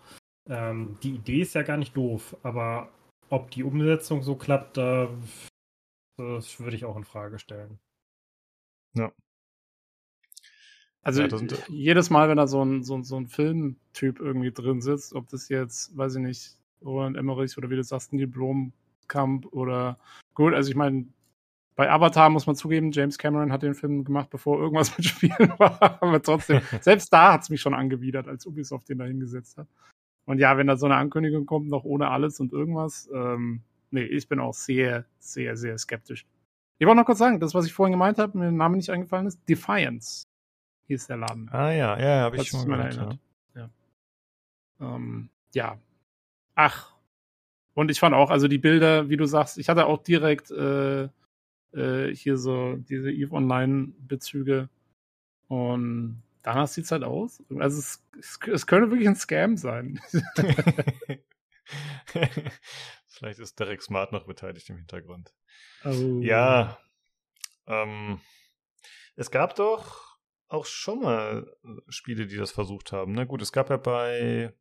Ähm, die Idee ist ja gar nicht doof, aber ob die Umsetzung so klappt, da, das würde ich auch in Frage stellen. Ja. Also ja, jedes Mal, wenn da so ein, so, so ein Filmtyp irgendwie drin sitzt, ob das jetzt, weiß ich nicht, Roland Emmerich oder wie du sagst, Neil Blomkamp oder gut, also ich meine, bei Avatar muss man zugeben, James Cameron hat den Film gemacht, bevor irgendwas mit Spielen war. Aber trotzdem, selbst da hat es mich schon angewidert, als Ubisoft den da hingesetzt hat. Und ja, wenn da so eine Ankündigung kommt, noch ohne alles und irgendwas, ähm, nee, ich bin auch sehr, sehr, sehr skeptisch. Ich wollte noch kurz sagen, das, was ich vorhin gemeint habe, mir der Name nicht eingefallen ist, Defiance hieß der Laden. Ah ja, ja, habe ich schon mal erinnert. Ja. Ja. Ähm, ja. Ach. Und ich fand auch, also die Bilder, wie du sagst, ich hatte auch direkt äh, äh, hier so diese EVE Online-Bezüge. Und danach sieht es halt aus. Also es, es, es könnte wirklich ein Scam sein. Vielleicht ist Derek Smart noch beteiligt im Hintergrund. Oh. Ja. Ähm, Es gab doch auch schon mal Spiele, die das versucht haben. Na gut, es gab ja bei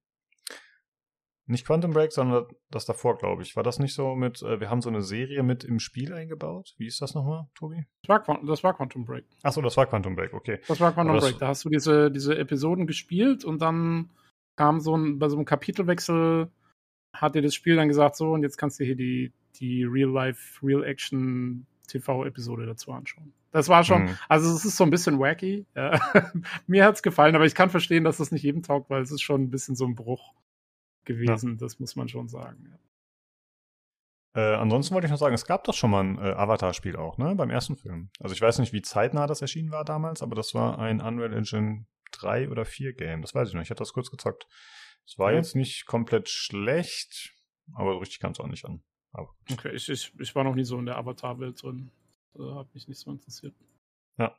nicht Quantum Break, sondern das davor, glaube ich. War das nicht so mit, äh, wir haben so eine Serie mit im Spiel eingebaut? Wie ist das nochmal, Tobi? Das war, das war Quantum Break. Achso, das war Quantum Break, okay. Das war Quantum Break. Da hast du diese, diese Episoden gespielt und dann kam so ein, bei so einem Kapitelwechsel hat dir das Spiel dann gesagt, so, und jetzt kannst du hier die, die Real-Life, Real-Action TV-Episode dazu anschauen. Das war schon, mhm. also es ist so ein bisschen wacky. Ja. Mir hat's gefallen, aber ich kann verstehen, dass das nicht jedem taugt, weil es ist schon ein bisschen so ein Bruch gewesen, ja. das muss man schon sagen. Ja. Äh, ansonsten wollte ich noch sagen, es gab doch schon mal ein äh, Avatar-Spiel auch, ne? Beim ersten Film. Also ich weiß nicht, wie zeitnah das erschienen war damals, aber das war ein Unreal Engine 3 oder 4 Game. Das weiß ich noch. Ich hatte das kurz gezockt. Es war ja. jetzt nicht komplett schlecht, aber so richtig kam es auch nicht an. Aber okay, ich, ich, ich war noch nie so in der Avatar-Welt drin. Äh, hat mich nicht so interessiert. Ja.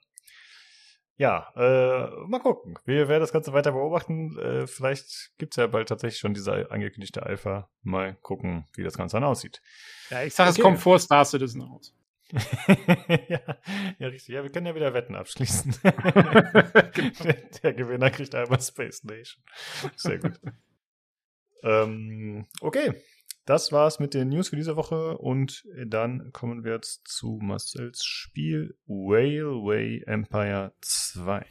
Ja, äh, mal gucken. Wir werden das Ganze weiter beobachten. Äh, vielleicht es ja bald tatsächlich schon diese angekündigte Alpha. Mal gucken, wie das Ganze dann aussieht. Ja, ich sage, okay. es kommt vor Star Citizen raus. ja, ja, richtig. Ja, wir können ja wieder Wetten abschließen. der, der, Gewinner kriegt einmal Space Nation. Sehr gut. ähm, okay, das war's mit den News für diese Woche und dann kommen wir jetzt zu Marcells Spiel Railway Empire 2.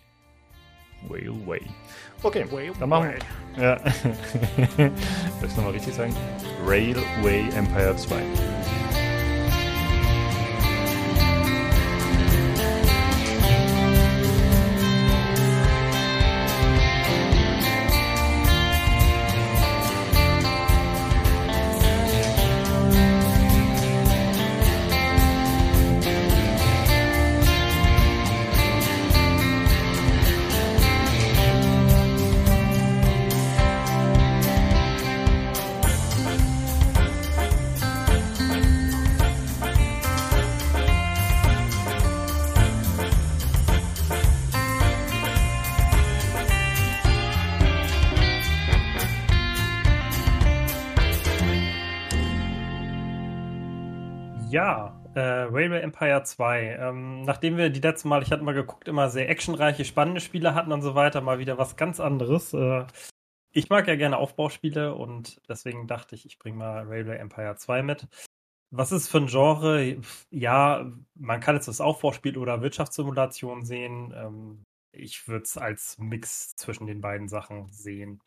Railway. Okay, Railway. dann machen wir. Ja. Soll ich nochmal richtig sagen? Railway Empire 2. Empire 2. Ähm, nachdem wir die letzten Mal, ich hatte mal geguckt, immer sehr actionreiche, spannende Spiele hatten und so weiter, mal wieder was ganz anderes. Äh, ich mag ja gerne Aufbauspiele und deswegen dachte ich, ich bringe mal Railway Empire 2 mit. Was ist für ein Genre? Ja, man kann es als Aufbauspiel oder Wirtschaftssimulation sehen. Ähm, ich würde es als Mix zwischen den beiden Sachen sehen.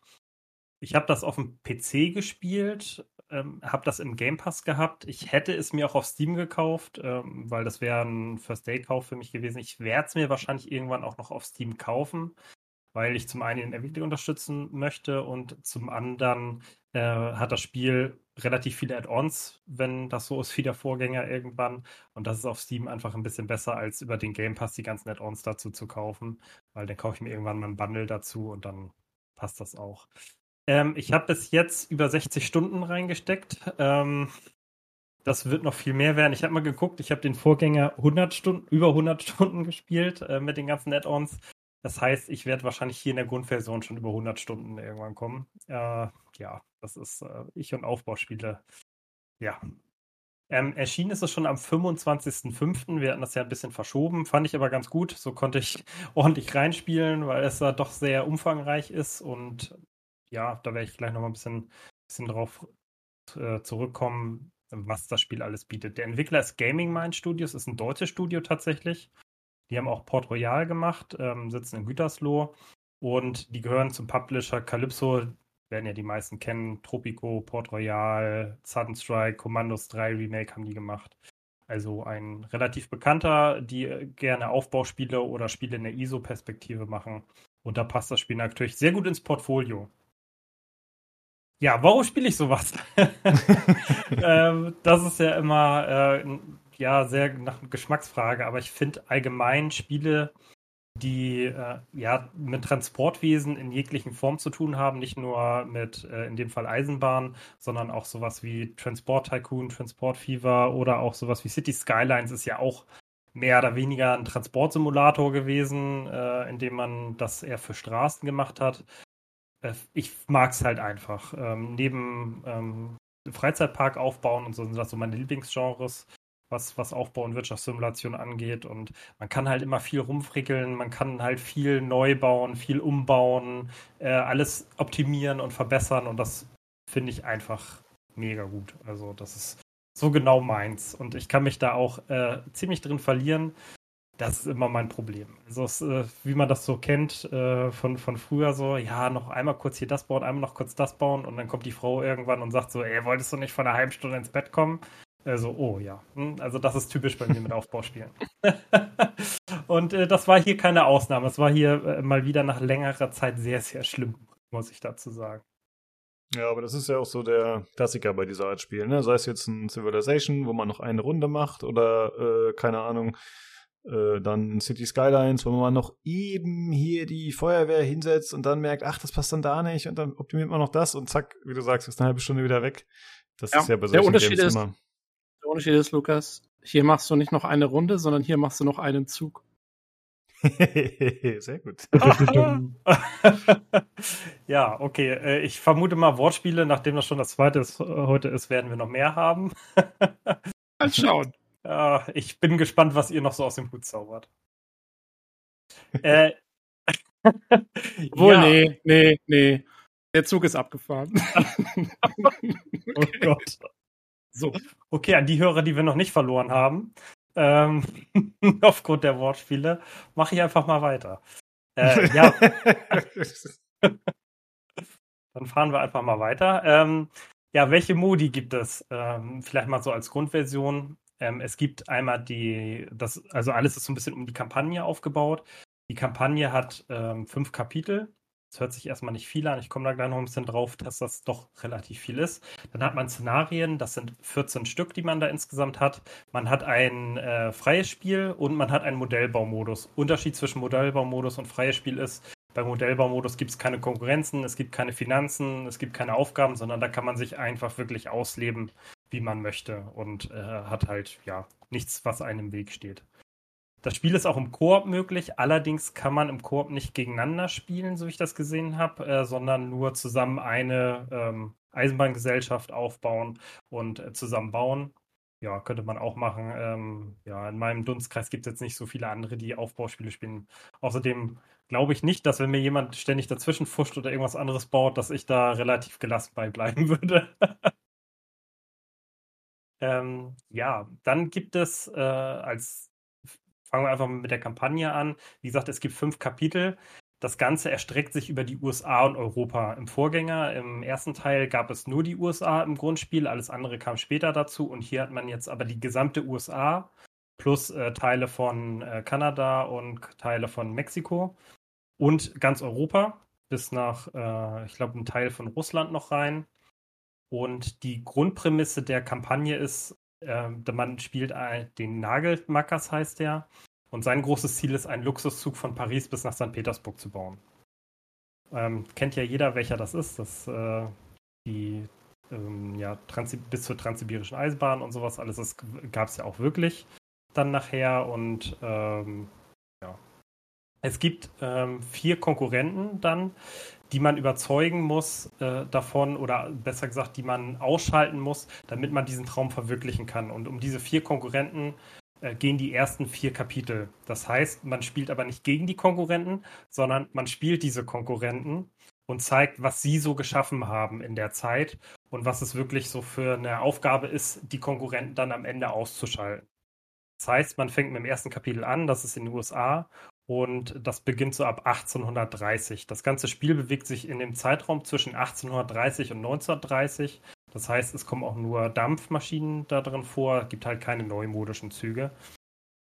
Ich habe das auf dem PC gespielt, ähm, habe das im Game Pass gehabt. Ich hätte es mir auch auf Steam gekauft, ähm, weil das wäre ein First-Day-Kauf für mich gewesen. Ich werde es mir wahrscheinlich irgendwann auch noch auf Steam kaufen, weil ich zum einen den Entwickler unterstützen möchte und zum anderen äh, hat das Spiel relativ viele Add-ons, wenn das so ist wie der Vorgänger irgendwann. Und das ist auf Steam einfach ein bisschen besser, als über den Game Pass die ganzen Add-ons dazu zu kaufen, weil dann kaufe ich mir irgendwann mal ein Bundle dazu und dann passt das auch. Ähm, ich habe bis jetzt über 60 Stunden reingesteckt. Ähm, das wird noch viel mehr werden. Ich habe mal geguckt, ich habe den Vorgänger 100 Stunden, über 100 Stunden gespielt äh, mit den ganzen Add-ons. Das heißt, ich werde wahrscheinlich hier in der Grundversion schon über 100 Stunden irgendwann kommen. Äh, ja, das ist äh, ich und Aufbauspiele. Ja. Ähm, erschienen ist es schon am 25.05. Wir hatten das ja ein bisschen verschoben, fand ich aber ganz gut. So konnte ich ordentlich reinspielen, weil es da doch sehr umfangreich ist und ja, da werde ich gleich noch mal ein bisschen, bisschen drauf äh, zurückkommen, was das Spiel alles bietet. Der Entwickler ist Gaming Mind Studios, ist ein deutsches Studio tatsächlich. Die haben auch Port Royal gemacht, ähm, sitzen in Gütersloh und die gehören zum Publisher Calypso, werden ja die meisten kennen, Tropico, Port Royal, Sunstrike, Commandos 3 Remake haben die gemacht. Also ein relativ bekannter, die gerne Aufbauspiele oder Spiele in der ISO-Perspektive machen. Und da passt das Spiel natürlich sehr gut ins Portfolio. Ja, warum spiele ich sowas? ähm, das ist ja immer äh, ja sehr nach Geschmacksfrage, aber ich finde allgemein Spiele, die äh, ja mit Transportwesen in jeglichen Form zu tun haben, nicht nur mit äh, in dem Fall Eisenbahn, sondern auch sowas wie Transport Tycoon, Transport Fever oder auch sowas wie City Skylines ist ja auch mehr oder weniger ein Transportsimulator gewesen, äh, in dem man das eher für Straßen gemacht hat. Äh, ich mag es halt einfach. Ähm, neben ähm, Freizeitpark aufbauen und so sind das so meine Lieblingsgenres. was, was Aufbau- und Wirtschaftssimulation angeht. Und man kann halt immer viel rumfrickeln, man kann halt viel neu bauen, viel umbauen, äh, alles optimieren und verbessern. Und das finde ich einfach mega gut. Also das ist so genau meins. Und ich kann mich da auch äh, ziemlich drin verlieren. Das ist immer mein Problem. Also, es, äh, wie man das so kennt äh, von, von früher, so, ja, noch einmal kurz hier das bauen, einmal noch kurz das bauen und dann kommt die Frau irgendwann und sagt so, ey, wolltest du nicht von einer halben Stunde ins Bett kommen? Also, oh ja. Hm, also, das ist typisch bei mir mit Aufbauspielen. und äh, das war hier keine Ausnahme. Es war hier äh, mal wieder nach längerer Zeit sehr, sehr schlimm, muss ich dazu sagen. Ja, aber das ist ja auch so der Klassiker bei dieser Art Spielen, ne? Sei es jetzt ein Civilization, wo man noch eine Runde macht oder, äh, keine Ahnung, äh, dann City Skylines, wo man noch eben hier die Feuerwehr hinsetzt und dann merkt, ach, das passt dann da nicht und dann optimiert man noch das und zack, wie du sagst, ist eine halbe Stunde wieder weg. Das ja, ist ja bei solchen der Unterschied Games ist, immer. Der Unterschied ist, Lukas, hier machst du nicht noch eine Runde, sondern hier machst du noch einen Zug. Sehr gut. ja, okay. Äh, ich vermute mal, Wortspiele, nachdem das schon das zweite ist, äh, heute ist, werden wir noch mehr haben. Mal schauen. Ja, ich bin gespannt, was ihr noch so aus dem Hut zaubert. äh, Wohl, ja. nee, nee, nee. Der Zug ist abgefahren. oh Gott. So. Okay, an die Hörer, die wir noch nicht verloren haben, ähm, aufgrund der Wortspiele, mache ich einfach mal weiter. Äh, ja. Dann fahren wir einfach mal weiter. Ähm, ja, welche Modi gibt es? Ähm, vielleicht mal so als Grundversion. Ähm, es gibt einmal die, das, also alles ist so ein bisschen um die Kampagne aufgebaut. Die Kampagne hat ähm, fünf Kapitel. Das hört sich erstmal nicht viel an. Ich komme da gleich noch ein bisschen drauf, dass das doch relativ viel ist. Dann hat man Szenarien, das sind 14 Stück, die man da insgesamt hat. Man hat ein äh, freies Spiel und man hat einen Modellbaumodus. Unterschied zwischen Modellbaumodus und freies Spiel ist, beim Modellbaumodus gibt es keine Konkurrenzen, es gibt keine Finanzen, es gibt keine Aufgaben, sondern da kann man sich einfach wirklich ausleben, wie man möchte und äh, hat halt ja nichts, was einem im Weg steht. Das Spiel ist auch im Koop möglich, allerdings kann man im Koop nicht gegeneinander spielen, so wie ich das gesehen habe, äh, sondern nur zusammen eine ähm, Eisenbahngesellschaft aufbauen und äh, zusammen bauen. Ja, könnte man auch machen. Ähm, ja, in meinem Dunstkreis gibt es jetzt nicht so viele andere, die Aufbauspiele spielen. Außerdem glaube ich nicht, dass wenn mir jemand ständig dazwischen fuscht oder irgendwas anderes baut, dass ich da relativ gelassen bei bleiben würde. Ähm, ja, dann gibt es äh, als, fangen wir einfach mal mit der Kampagne an. Wie gesagt, es gibt fünf Kapitel. Das Ganze erstreckt sich über die USA und Europa. Im Vorgänger, im ersten Teil gab es nur die USA im Grundspiel, alles andere kam später dazu. Und hier hat man jetzt aber die gesamte USA plus äh, Teile von äh, Kanada und Teile von Mexiko und ganz Europa bis nach, äh, ich glaube, ein Teil von Russland noch rein. Und die Grundprämisse der Kampagne ist, äh, man spielt den Nagelmackers, heißt der. Und sein großes Ziel ist, einen Luxuszug von Paris bis nach St. Petersburg zu bauen. Ähm, kennt ja jeder, welcher das ist. Das äh, die ähm, ja, Trans bis zur transsibirischen Eisenbahn und sowas alles. Das gab es ja auch wirklich dann nachher. Und ähm, ja. Es gibt ähm, vier Konkurrenten dann, die man überzeugen muss äh, davon oder besser gesagt, die man ausschalten muss, damit man diesen Traum verwirklichen kann. Und um diese vier Konkurrenten äh, gehen die ersten vier Kapitel. Das heißt, man spielt aber nicht gegen die Konkurrenten, sondern man spielt diese Konkurrenten und zeigt, was sie so geschaffen haben in der Zeit und was es wirklich so für eine Aufgabe ist, die Konkurrenten dann am Ende auszuschalten. Das heißt, man fängt mit dem ersten Kapitel an, das ist in den USA, und das beginnt so ab 1830. Das ganze Spiel bewegt sich in dem Zeitraum zwischen 1830 und 1930. Das heißt, es kommen auch nur Dampfmaschinen da drin vor, gibt halt keine neumodischen Züge.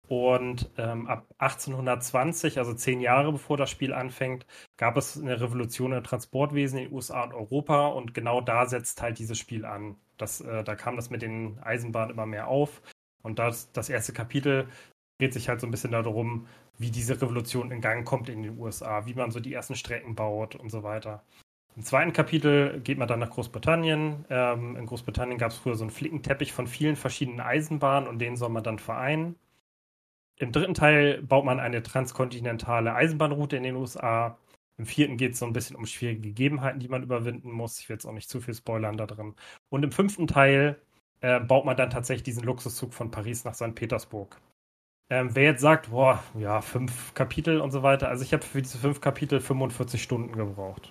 Und ähm, ab 1820, also zehn Jahre bevor das Spiel anfängt, gab es eine Revolution im Transportwesen in den USA und Europa und genau da setzt halt dieses Spiel an. Das, äh, da kam das mit den Eisenbahnen immer mehr auf. Und das, das erste Kapitel dreht sich halt so ein bisschen darum, wie diese Revolution in Gang kommt in den USA, wie man so die ersten Strecken baut und so weiter. Im zweiten Kapitel geht man dann nach Großbritannien. Ähm, in Großbritannien gab es früher so einen Flickenteppich von vielen verschiedenen Eisenbahnen und den soll man dann vereinen. Im dritten Teil baut man eine transkontinentale Eisenbahnroute in den USA. Im vierten geht es so ein bisschen um schwierige Gegebenheiten, die man überwinden muss. Ich will jetzt auch nicht zu viel spoilern da drin. Und im fünften Teil äh, baut man dann tatsächlich diesen Luxuszug von Paris nach St. Petersburg. Ähm, wer jetzt sagt, boah, ja, fünf Kapitel und so weiter, also ich habe für diese fünf Kapitel 45 Stunden gebraucht.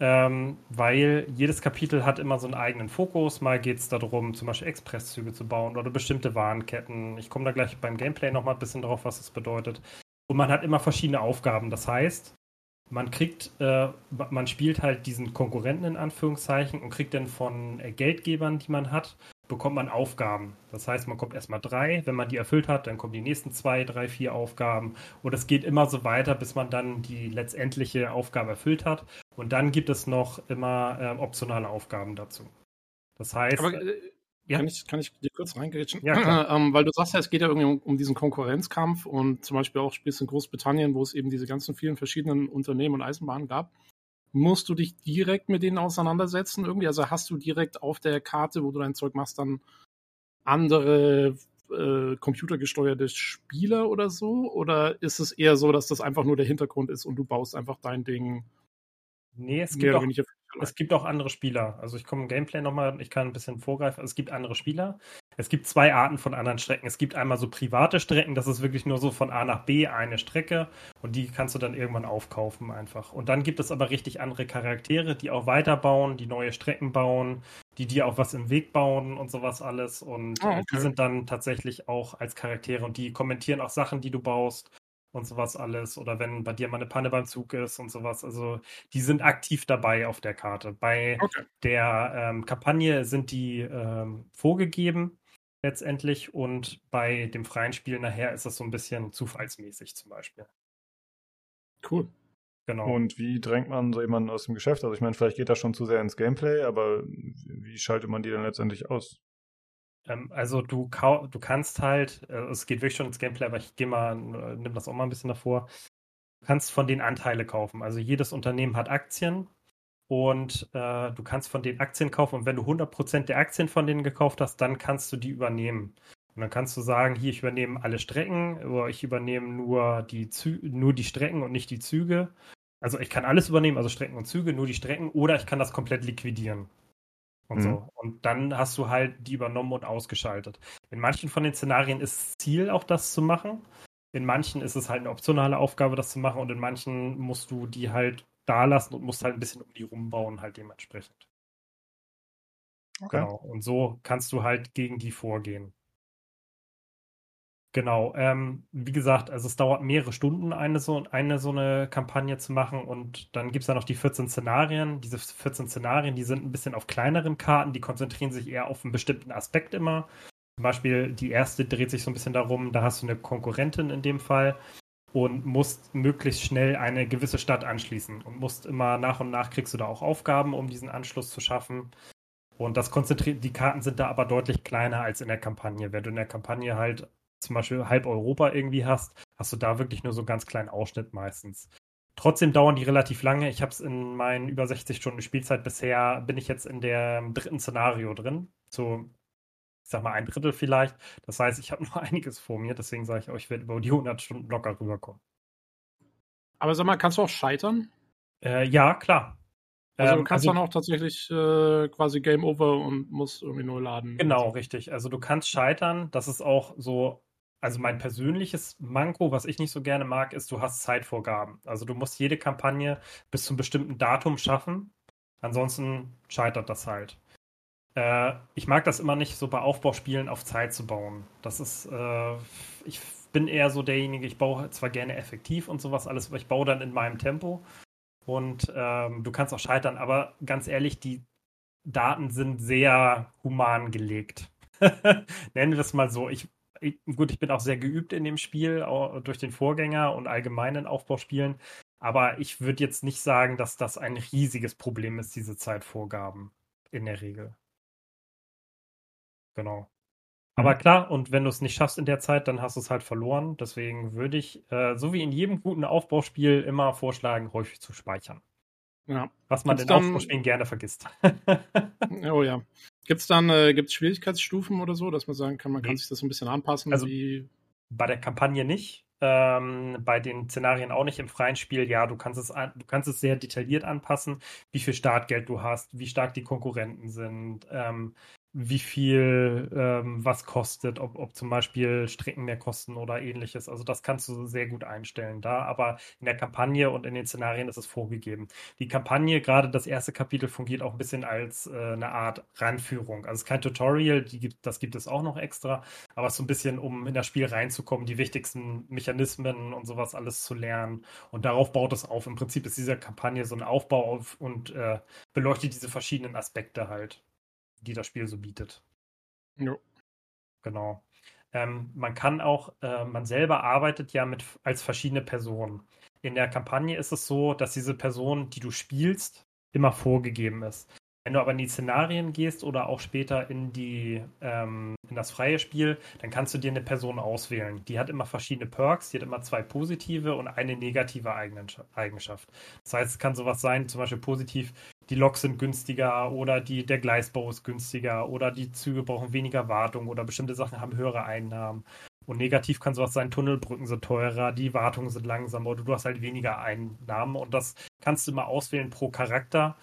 Ähm, weil jedes Kapitel hat immer so einen eigenen Fokus. Mal geht es darum, zum Beispiel Expresszüge zu bauen oder bestimmte Warenketten. Ich komme da gleich beim Gameplay nochmal ein bisschen drauf, was das bedeutet. Und man hat immer verschiedene Aufgaben. Das heißt, man kriegt, äh, man spielt halt diesen Konkurrenten in Anführungszeichen und kriegt dann von äh, Geldgebern, die man hat, bekommt man Aufgaben. Das heißt, man kommt erstmal drei, wenn man die erfüllt hat, dann kommen die nächsten zwei, drei, vier Aufgaben. Und es geht immer so weiter, bis man dann die letztendliche Aufgabe erfüllt hat. Und dann gibt es noch immer äh, optionale Aufgaben dazu. Das heißt. Aber, äh, ja. Kann, ich, kann ich dir kurz reingrätschen? Ja, ähm, weil du sagst ja, es geht ja irgendwie um, um, diesen Konkurrenzkampf und zum Beispiel auch spielst in Großbritannien, wo es eben diese ganzen vielen verschiedenen Unternehmen und Eisenbahnen gab. Musst du dich direkt mit denen auseinandersetzen irgendwie? Also hast du direkt auf der Karte, wo du dein Zeug machst, dann andere äh, computergesteuerte Spieler oder so? Oder ist es eher so, dass das einfach nur der Hintergrund ist und du baust einfach dein Ding? Nee, es gibt, auch, es gibt auch andere Spieler. Also ich komme im Gameplay nochmal, ich kann ein bisschen vorgreifen. Es gibt andere Spieler. Es gibt zwei Arten von anderen Strecken. Es gibt einmal so private Strecken, das ist wirklich nur so von A nach B eine Strecke und die kannst du dann irgendwann aufkaufen einfach. Und dann gibt es aber richtig andere Charaktere, die auch weiterbauen, die neue Strecken bauen, die dir auch was im Weg bauen und sowas alles. Und oh, okay. die sind dann tatsächlich auch als Charaktere und die kommentieren auch Sachen, die du baust und sowas alles. Oder wenn bei dir mal eine Panne beim Zug ist und sowas. Also die sind aktiv dabei auf der Karte. Bei okay. der ähm, Kampagne sind die ähm, vorgegeben letztendlich und bei dem freien Spiel nachher ist das so ein bisschen zufallsmäßig zum Beispiel. Cool. Genau. Und wie drängt man so jemanden aus dem Geschäft? Also ich meine, vielleicht geht das schon zu sehr ins Gameplay, aber wie schaltet man die dann letztendlich aus? Ähm, also du, du kannst halt, äh, es geht wirklich schon ins Gameplay, aber ich gehe mal, äh, nimm das auch mal ein bisschen davor. Du kannst von denen Anteile kaufen. Also jedes Unternehmen hat Aktien und äh, du kannst von den Aktien kaufen und wenn du 100% der Aktien von denen gekauft hast, dann kannst du die übernehmen. Und dann kannst du sagen, hier, ich übernehme alle Strecken oder ich übernehme nur die, Zü nur die Strecken und nicht die Züge. Also ich kann alles übernehmen, also Strecken und Züge, nur die Strecken oder ich kann das komplett liquidieren und mhm. so. Und dann hast du halt die übernommen und ausgeschaltet. In manchen von den Szenarien ist Ziel auch das zu machen. In manchen ist es halt eine optionale Aufgabe, das zu machen. Und in manchen musst du die halt da lassen und musst halt ein bisschen um die rumbauen, halt dementsprechend. Okay. Genau. Und so kannst du halt gegen die vorgehen. Genau, ähm, wie gesagt, also es dauert mehrere Stunden, eine so, eine so eine Kampagne zu machen und dann gibt es ja noch die 14 Szenarien. Diese 14 Szenarien, die sind ein bisschen auf kleineren Karten, die konzentrieren sich eher auf einen bestimmten Aspekt immer. Zum Beispiel die erste dreht sich so ein bisschen darum, da hast du eine Konkurrentin in dem Fall und musst möglichst schnell eine gewisse Stadt anschließen und musst immer nach und nach kriegst du da auch Aufgaben, um diesen Anschluss zu schaffen. Und das konzentriert, die Karten sind da aber deutlich kleiner als in der Kampagne. Wenn du in der Kampagne halt zum Beispiel halb Europa irgendwie hast, hast du da wirklich nur so einen ganz kleinen Ausschnitt meistens. Trotzdem dauern die relativ lange. Ich habe es in meinen über 60 Stunden Spielzeit bisher, bin ich jetzt in dem dritten Szenario drin. So, ich sag mal, ein Drittel vielleicht. Das heißt, ich habe noch einiges vor mir. Deswegen sage ich auch, ich werde über die 100 Stunden locker rüberkommen. Aber sag mal, kannst du auch scheitern? Äh, ja, klar. Also du ähm, kannst also, dann auch tatsächlich äh, quasi Game Over und musst irgendwie neu laden. Genau, richtig. Also du kannst scheitern. Das ist auch so also mein persönliches Manko, was ich nicht so gerne mag, ist, du hast Zeitvorgaben. Also du musst jede Kampagne bis zum bestimmten Datum schaffen. Ansonsten scheitert das halt. Äh, ich mag das immer nicht, so bei Aufbauspielen auf Zeit zu bauen. Das ist, äh, ich bin eher so derjenige, ich baue zwar gerne effektiv und sowas alles, aber ich baue dann in meinem Tempo. Und ähm, du kannst auch scheitern, aber ganz ehrlich, die Daten sind sehr human gelegt. Nennen wir es mal so. Ich ich, gut, ich bin auch sehr geübt in dem Spiel, auch durch den Vorgänger und allgemeinen Aufbauspielen. Aber ich würde jetzt nicht sagen, dass das ein riesiges Problem ist, diese Zeitvorgaben in der Regel. Genau. Aber mhm. klar, und wenn du es nicht schaffst in der Zeit, dann hast du es halt verloren. Deswegen würde ich, äh, so wie in jedem guten Aufbauspiel, immer vorschlagen, häufig zu speichern. Ja. Was man Gibt's in Aufbauspielen gerne vergisst. oh ja. Gibt es dann äh, gibt's Schwierigkeitsstufen oder so, dass man sagen kann, man kann sich das ein bisschen anpassen? Also wie... bei der Kampagne nicht. Ähm, bei den Szenarien auch nicht im freien Spiel. Ja, du kannst es du kannst es sehr detailliert anpassen, wie viel Startgeld du hast, wie stark die Konkurrenten sind, ähm, wie viel ähm, was kostet, ob, ob zum Beispiel Strecken mehr kosten oder ähnliches. Also das kannst du sehr gut einstellen da, aber in der Kampagne und in den Szenarien ist es vorgegeben. Die Kampagne, gerade das erste Kapitel, fungiert auch ein bisschen als äh, eine Art Ranführung. Also es ist kein Tutorial, gibt, das gibt es auch noch extra, aber es ist so ein bisschen, um in das Spiel reinzukommen, die wichtigsten Mechanismen und sowas alles zu lernen. Und darauf baut es auf. Im Prinzip ist diese Kampagne so ein Aufbau auf und äh, beleuchtet diese verschiedenen Aspekte halt die das Spiel so bietet. Jo. Genau. Ähm, man kann auch, äh, man selber arbeitet ja mit als verschiedene Personen. In der Kampagne ist es so, dass diese Person, die du spielst, immer vorgegeben ist. Wenn du aber in die Szenarien gehst oder auch später in die ähm, in das freie Spiel, dann kannst du dir eine Person auswählen. Die hat immer verschiedene Perks, die hat immer zwei positive und eine negative Eigenschaft. Das heißt, es kann sowas sein, zum Beispiel positiv, die Loks sind günstiger oder die, der Gleisbau ist günstiger oder die Züge brauchen weniger Wartung oder bestimmte Sachen haben höhere Einnahmen. Und negativ kann sowas sein, Tunnelbrücken sind teurer, die Wartungen sind langsamer oder du hast halt weniger Einnahmen und das kannst du immer auswählen pro Charakter.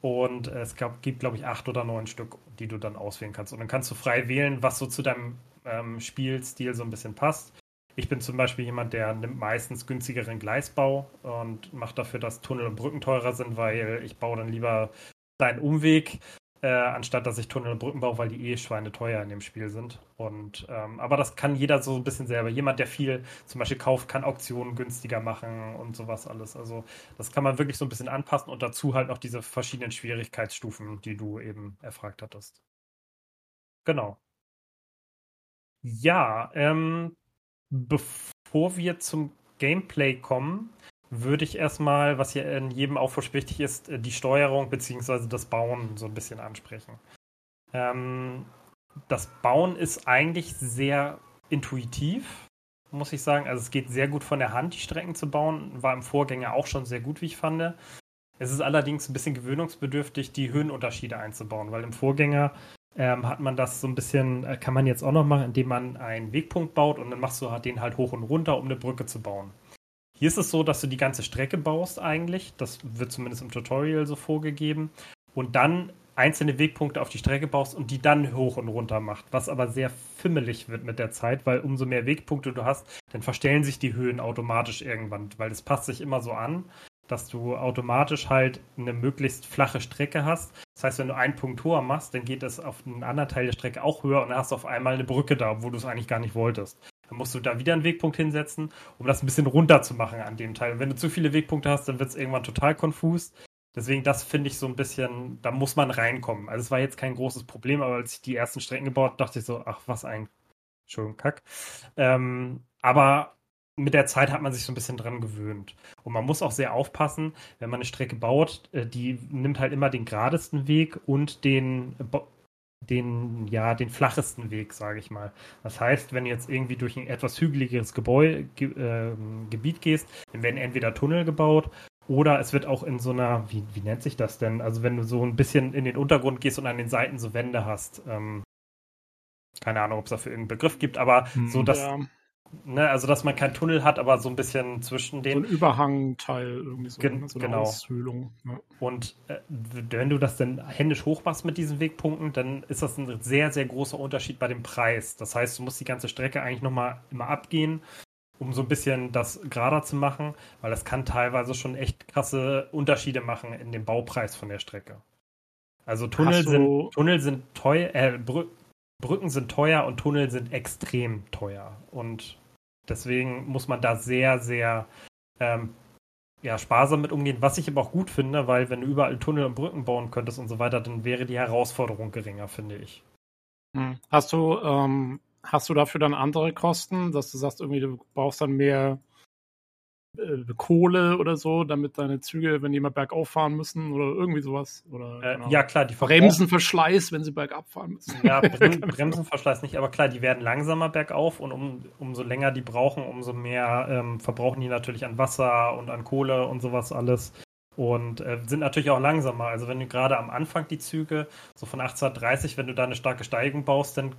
Und es gab, gibt, glaube ich, acht oder neun Stück, die du dann auswählen kannst. Und dann kannst du frei wählen, was so zu deinem ähm, Spielstil so ein bisschen passt. Ich bin zum Beispiel jemand, der nimmt meistens günstigeren Gleisbau und macht dafür, dass Tunnel und Brücken teurer sind, weil ich baue dann lieber deinen Umweg, äh, anstatt dass ich Tunnel und Brücken baue, weil die eh Schweine teuer in dem Spiel sind. Und ähm, aber das kann jeder so ein bisschen selber. Jemand, der viel zum Beispiel kauft, kann Auktionen günstiger machen und sowas alles. Also das kann man wirklich so ein bisschen anpassen und dazu halt noch diese verschiedenen Schwierigkeitsstufen, die du eben erfragt hattest. Genau. Ja, ähm, Bevor wir zum Gameplay kommen, würde ich erstmal, was hier in jedem Aufwasch wichtig ist, äh, die Steuerung bzw. das Bauen so ein bisschen ansprechen. Ähm, das Bauen ist eigentlich sehr intuitiv, muss ich sagen. Also es geht sehr gut von der Hand, die Strecken zu bauen. War im Vorgänger auch schon sehr gut, wie ich fand. Es ist allerdings ein bisschen gewöhnungsbedürftig, die Höhenunterschiede einzubauen, weil im Vorgänger ähm, hat man das so ein bisschen, äh, kann man jetzt auch noch machen, indem man einen Wegpunkt baut und dann machst du halt den halt hoch und runter, um eine Brücke zu bauen. Hier ist es so, dass du die ganze Strecke baust eigentlich. Das wird zumindest im Tutorial so vorgegeben. Und dann einzelne Wegpunkte auf die Strecke baust und die dann hoch und runter macht, was aber sehr fimmelig wird mit der Zeit, weil umso mehr Wegpunkte du hast, dann verstellen sich die Höhen automatisch irgendwann, weil es passt sich immer so an, dass du automatisch halt eine möglichst flache Strecke hast, das heißt, wenn du einen Punkt höher machst, dann geht es auf einen anderen Teil der Strecke auch höher und dann hast du auf einmal eine Brücke da, wo du es eigentlich gar nicht wolltest. Dann musst du da wieder einen Wegpunkt hinsetzen, um das ein bisschen runter zu machen an dem Teil. Und wenn du zu viele Wegpunkte hast, dann wird es irgendwann total konfus. Deswegen, das finde ich so ein bisschen, da muss man reinkommen. Also es war jetzt kein großes Problem, aber als ich die ersten Strecken gebaut habe, dachte ich so, ach, was ein Entschuldigung, Kack. Ähm, aber mit der Zeit hat man sich so ein bisschen dran gewöhnt. Und man muss auch sehr aufpassen, wenn man eine Strecke baut, äh, die nimmt halt immer den geradesten Weg und den, den, ja, den flachesten Weg, sage ich mal. Das heißt, wenn du jetzt irgendwie durch ein etwas hügeligeres Gebäude, ge, äh, Gebiet gehst, dann werden entweder Tunnel gebaut oder es wird auch in so einer, wie, wie nennt sich das denn? Also wenn du so ein bisschen in den Untergrund gehst und an den Seiten so Wände hast, ähm, keine Ahnung, ob es dafür irgendeinen Begriff gibt, aber hm, so dass, ja. Ne, also dass man keinen Tunnel hat, aber so ein bisschen zwischen den. So ein Überhangteil, irgendwie so, Gen so eine genau. Aushöhlung. Ja. Und äh, wenn du das dann händisch hochmachst mit diesen Wegpunkten, dann ist das ein sehr, sehr großer Unterschied bei dem Preis. Das heißt, du musst die ganze Strecke eigentlich nochmal immer abgehen, um so ein bisschen das gerader zu machen, weil das kann teilweise schon echt krasse Unterschiede machen in dem Baupreis von der Strecke. Also Tunnel, sind, Tunnel sind teuer, äh, Brücken sind teuer und Tunnel sind extrem teuer. Und deswegen muss man da sehr, sehr ähm, ja, sparsam mit umgehen, was ich aber auch gut finde, weil wenn du überall Tunnel und Brücken bauen könntest und so weiter, dann wäre die Herausforderung geringer, finde ich. Hm. Hast du, ähm, hast du dafür dann andere Kosten, dass du sagst, irgendwie du brauchst dann mehr äh, Kohle oder so, damit deine Züge, wenn die mal bergauf fahren müssen oder irgendwie sowas. Oder, äh, ja, klar, die Bremsenverschleiß, wenn sie bergab fahren müssen. Ja, Brem Bremsenverschleiß nicht, aber klar, die werden langsamer bergauf und um, umso länger die brauchen, umso mehr ähm, verbrauchen die natürlich an Wasser und an Kohle und sowas alles. Und äh, sind natürlich auch langsamer. Also wenn du gerade am Anfang die Züge, so von 1830, wenn du da eine starke Steigung baust, dann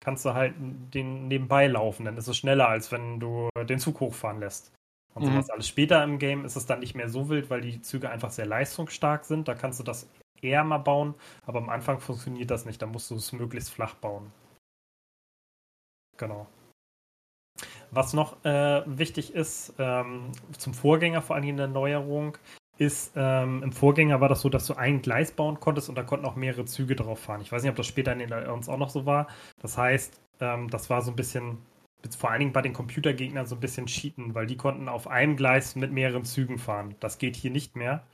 kannst du halt den nebenbei laufen. Dann ist es schneller, als wenn du den Zug hochfahren lässt und mhm. sowas alles. Später im Game ist es dann nicht mehr so wild, weil die Züge einfach sehr leistungsstark sind. Da kannst du das eher mal bauen, aber am Anfang funktioniert das nicht. Da musst du es möglichst flach bauen. Genau. Was noch äh, wichtig ist, ähm, zum Vorgänger vor allem in der Neuerung, ist, ähm, im Vorgänger war das so, dass du ein Gleis bauen konntest und da konnten auch mehrere Züge drauf fahren. Ich weiß nicht, ob das später in den uns auch noch so war. Das heißt, ähm, das war so ein bisschen, vor allen Dingen bei den Computergegnern so ein bisschen cheaten, weil die konnten auf einem Gleis mit mehreren Zügen fahren. Das geht hier nicht mehr,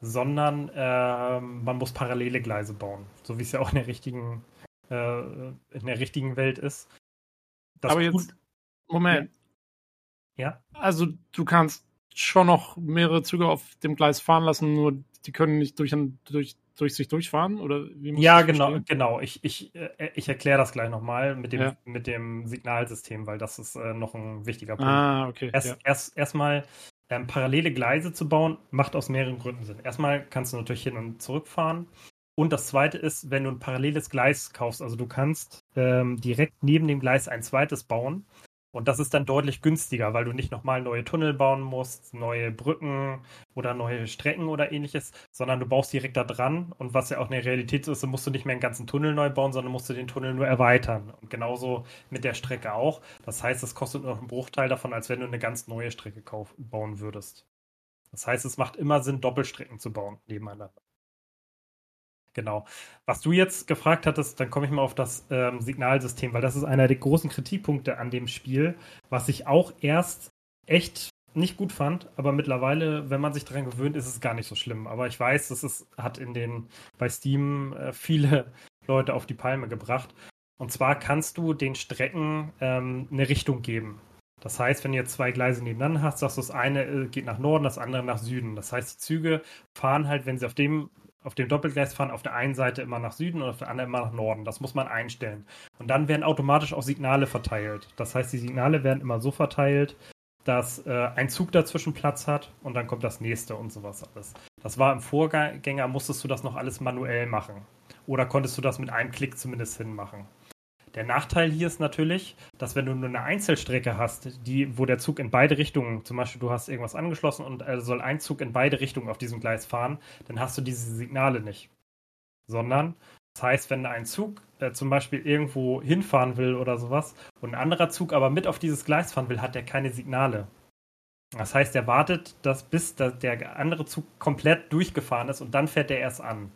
sondern äh, man muss parallele Gleise bauen, so wie es ja auch in der richtigen, äh, in der richtigen Welt ist. Das Aber jetzt, Moment. Ja. ja. Also du kannst schon noch mehrere Züge auf dem Gleis fahren lassen, nur die können nicht durch, durch, durch sich durchfahren? Oder wie ja, genau, verstehen? genau. Ich, ich, äh, ich erkläre das gleich nochmal mit dem, ja. mit dem Signalsystem, weil das ist äh, noch ein wichtiger Punkt. Ah, okay. Erst, ja. erst, erstmal ähm, parallele Gleise zu bauen, macht aus mehreren Gründen Sinn. Erstmal kannst du natürlich hin und zurück fahren. Und das zweite ist, wenn du ein paralleles Gleis kaufst, also du kannst ähm, direkt neben dem Gleis ein zweites bauen und das ist dann deutlich günstiger, weil du nicht nochmal neue Tunnel bauen musst, neue Brücken oder neue Strecken oder ähnliches, sondern du baust direkt da dran. Und was ja auch eine Realität ist, musst du nicht mehr einen ganzen Tunnel neu bauen, sondern musst du den Tunnel nur erweitern. Und genauso mit der Strecke auch. Das heißt, es kostet nur noch einen Bruchteil davon, als wenn du eine ganz neue Strecke bauen würdest. Das heißt, es macht immer Sinn, Doppelstrecken zu bauen nebeneinander. Genau. Was du jetzt gefragt hattest, dann komme ich mal auf das ähm, Signalsystem, weil das ist einer der großen Kritikpunkte an dem Spiel, was ich auch erst echt nicht gut fand, aber mittlerweile, wenn man sich daran gewöhnt, ist es gar nicht so schlimm. Aber ich weiß, dass es hat in den bei Steam äh, viele Leute auf die Palme gebracht. Und zwar kannst du den Strecken ähm, eine Richtung geben. Das heißt, wenn du jetzt zwei Gleise nebeneinander hast, sagst du, das eine äh, geht nach Norden, das andere nach Süden. Das heißt, die Züge fahren halt, wenn sie auf dem auf dem Doppelgleis fahren auf der einen Seite immer nach Süden und auf der anderen immer nach Norden. Das muss man einstellen. Und dann werden automatisch auch Signale verteilt. Das heißt, die Signale werden immer so verteilt, dass äh, ein Zug dazwischen Platz hat und dann kommt das nächste und sowas alles. Das war im Vorgänger, musstest du das noch alles manuell machen. Oder konntest du das mit einem Klick zumindest hinmachen. Der Nachteil hier ist natürlich, dass wenn du nur eine Einzelstrecke hast, die, wo der Zug in beide Richtungen, zum Beispiel du hast irgendwas angeschlossen und er soll ein Zug in beide Richtungen auf diesem Gleis fahren, dann hast du diese Signale nicht. Sondern, das heißt, wenn ein Zug äh, zum Beispiel irgendwo hinfahren will oder sowas und ein anderer Zug aber mit auf dieses Gleis fahren will, hat der keine Signale. Das heißt, er wartet, dass bis der andere Zug komplett durchgefahren ist und dann fährt er erst an.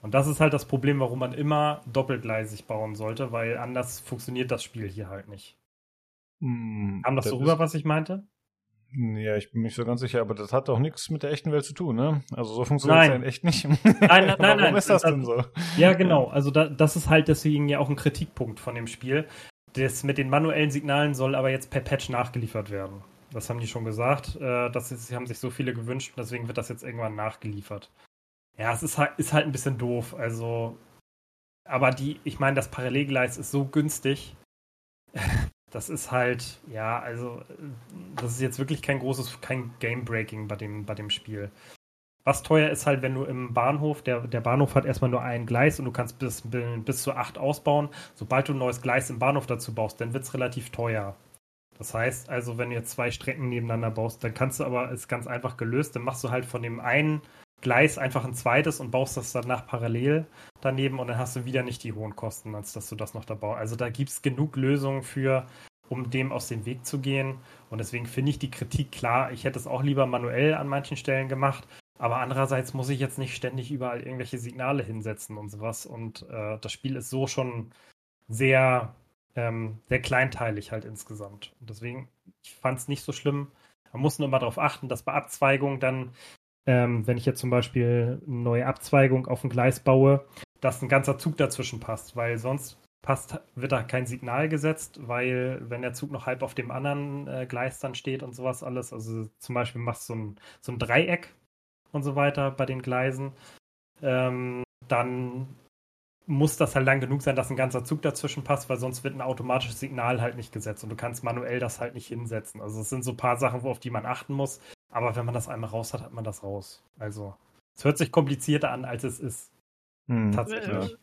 Und das ist halt das Problem, warum man immer doppelgleisig bauen sollte, weil anders funktioniert das Spiel hier halt nicht. Hm, Kam das, das so rüber, was ich meinte? Ja, ich bin nicht so ganz sicher, aber das hat doch nichts mit der echten Welt zu tun, ne? Also so funktioniert es ja echt nicht. Nein, nein, nein. Warum nein, ist das, das denn so? Ja, genau. Also da, das ist halt deswegen ja auch ein Kritikpunkt von dem Spiel. Das mit den manuellen Signalen soll aber jetzt per Patch nachgeliefert werden. Das haben die schon gesagt. Äh, das ist, haben sich so viele gewünscht, deswegen wird das jetzt irgendwann nachgeliefert. Ja, es ist halt, ist halt ein bisschen doof. Also, aber die, ich meine, das Parallelgleis ist so günstig. Das ist halt, ja, also, das ist jetzt wirklich kein großes, kein Game-Breaking bei dem, bei dem Spiel. Was teuer ist halt, wenn du im Bahnhof, der, der Bahnhof hat erstmal nur ein Gleis und du kannst bis, bis zu acht ausbauen. Sobald du ein neues Gleis im Bahnhof dazu baust, dann wird es relativ teuer. Das heißt also, wenn du jetzt zwei Strecken nebeneinander baust, dann kannst du aber, ist ganz einfach gelöst, dann machst du halt von dem einen Gleis einfach ein zweites und baust das danach parallel daneben und dann hast du wieder nicht die hohen Kosten, als dass du das noch da baust. Also da gibt es genug Lösungen für, um dem aus dem Weg zu gehen. Und deswegen finde ich die Kritik klar. Ich hätte es auch lieber manuell an manchen Stellen gemacht. Aber andererseits muss ich jetzt nicht ständig überall irgendwelche Signale hinsetzen und sowas. Und äh, das Spiel ist so schon sehr, ähm, sehr kleinteilig halt insgesamt. Und deswegen, ich fand es nicht so schlimm. Man muss nur mal darauf achten, dass bei Abzweigung dann ähm, wenn ich jetzt zum Beispiel eine neue Abzweigung auf ein Gleis baue, dass ein ganzer Zug dazwischen passt, weil sonst passt, wird da kein Signal gesetzt, weil wenn der Zug noch halb auf dem anderen äh, Gleis dann steht und sowas alles, also zum Beispiel machst du so ein, so ein Dreieck und so weiter bei den Gleisen, ähm, dann muss das halt lang genug sein, dass ein ganzer Zug dazwischen passt, weil sonst wird ein automatisches Signal halt nicht gesetzt und du kannst manuell das halt nicht hinsetzen. Also es sind so ein paar Sachen, auf die man achten muss. Aber wenn man das einmal raus hat, hat man das raus. Also, es hört sich komplizierter an, als es ist. Hm. Tatsächlich.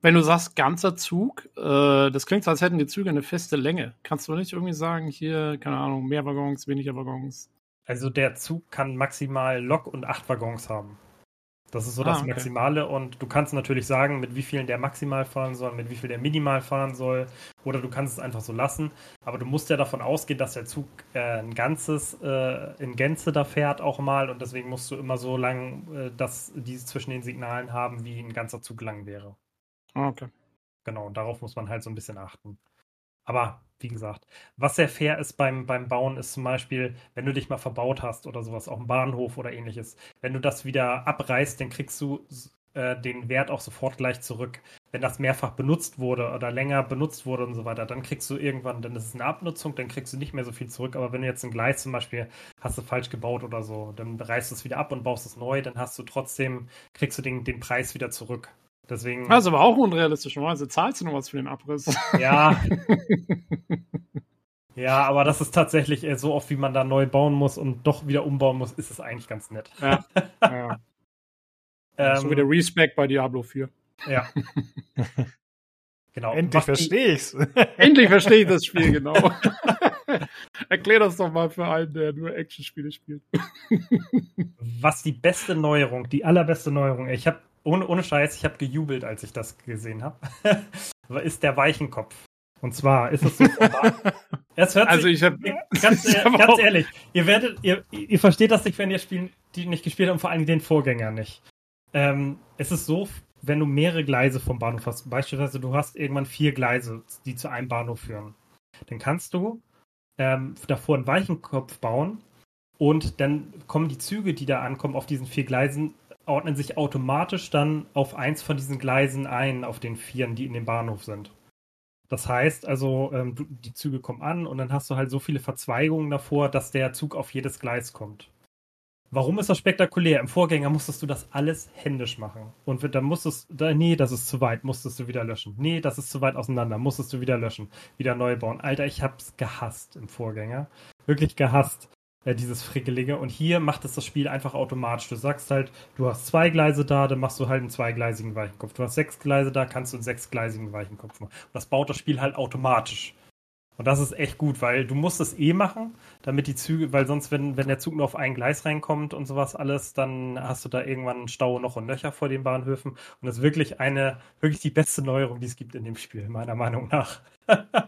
Wenn du sagst, ganzer Zug, äh, das klingt so, als hätten die Züge eine feste Länge. Kannst du nicht irgendwie sagen, hier, keine Ahnung, mehr Waggons, weniger Waggons? Also der Zug kann maximal Lok und acht Waggons haben. Das ist so ah, das okay. Maximale und du kannst natürlich sagen, mit wie vielen der maximal fahren soll, mit wie viel der minimal fahren soll oder du kannst es einfach so lassen. Aber du musst ja davon ausgehen, dass der Zug äh, ein ganzes äh, in Gänze da fährt auch mal und deswegen musst du immer so lang, äh, dass die zwischen den Signalen haben, wie ein ganzer Zug lang wäre. Ah, okay. Genau, darauf muss man halt so ein bisschen achten. Aber wie gesagt, was sehr fair ist beim, beim Bauen, ist zum Beispiel, wenn du dich mal verbaut hast oder sowas, auch im Bahnhof oder ähnliches, wenn du das wieder abreißt, dann kriegst du äh, den Wert auch sofort gleich zurück. Wenn das mehrfach benutzt wurde oder länger benutzt wurde und so weiter, dann kriegst du irgendwann, dann ist es eine Abnutzung, dann kriegst du nicht mehr so viel zurück. Aber wenn du jetzt ein Gleis zum Beispiel hast du falsch gebaut oder so, dann reißt du es wieder ab und baust es neu, dann hast du trotzdem, kriegst du den, den Preis wieder zurück. Deswegen. Also aber auch unrealistisch. Also zahlst du noch was für den Abriss. Ja. ja, aber das ist tatsächlich so oft, wie man da neu bauen muss und doch wieder umbauen muss, ist es eigentlich ganz nett. Ja. ja. ähm, so wie der Respect bei Diablo 4. Ja. genau. Endlich verstehe ich's. Endlich verstehe ich das Spiel, genau. Erklär das doch mal für einen, der nur Action-Spiele spielt. Was die beste Neuerung, die allerbeste Neuerung, ich habe ohne, ohne Scheiß, ich habe gejubelt, als ich das gesehen habe, ist der Weichenkopf. Und zwar ist es so. es hört also ich habe ganz, ich hab ganz ehrlich, ihr werdet, ihr, ihr versteht das nicht, wenn ihr Spielen, die nicht gespielt habt und vor allem den Vorgänger nicht. Ähm, es ist so, wenn du mehrere Gleise vom Bahnhof hast, beispielsweise du hast irgendwann vier Gleise, die zu einem Bahnhof führen, dann kannst du ähm, davor einen Weichenkopf bauen und dann kommen die Züge, die da ankommen, auf diesen vier Gleisen ordnen sich automatisch dann auf eins von diesen Gleisen ein, auf den Vieren, die in dem Bahnhof sind. Das heißt also, ähm, du, die Züge kommen an und dann hast du halt so viele Verzweigungen davor, dass der Zug auf jedes Gleis kommt. Warum ist das spektakulär? Im Vorgänger musstest du das alles händisch machen. Und dann musstest du, nee, das ist zu weit, musstest du wieder löschen. Nee, das ist zu weit auseinander, musstest du wieder löschen, wieder neu bauen. Alter, ich hab's gehasst im Vorgänger. Wirklich gehasst äh, dieses Frickelige. Und hier macht es das Spiel einfach automatisch. Du sagst halt, du hast zwei Gleise da, dann machst du halt einen zweigleisigen Weichenkopf. Du hast sechs Gleise da, kannst du einen sechsgleisigen Weichenkopf machen. Und das baut das Spiel halt automatisch. Und das ist echt gut, weil du musst es eh machen, damit die Züge, weil sonst, wenn, wenn der Zug nur auf ein Gleis reinkommt und sowas alles, dann hast du da irgendwann einen Stau noch und Löcher vor den Bahnhöfen. Und das ist wirklich eine, wirklich die beste Neuerung, die es gibt in dem Spiel, meiner Meinung nach. ja,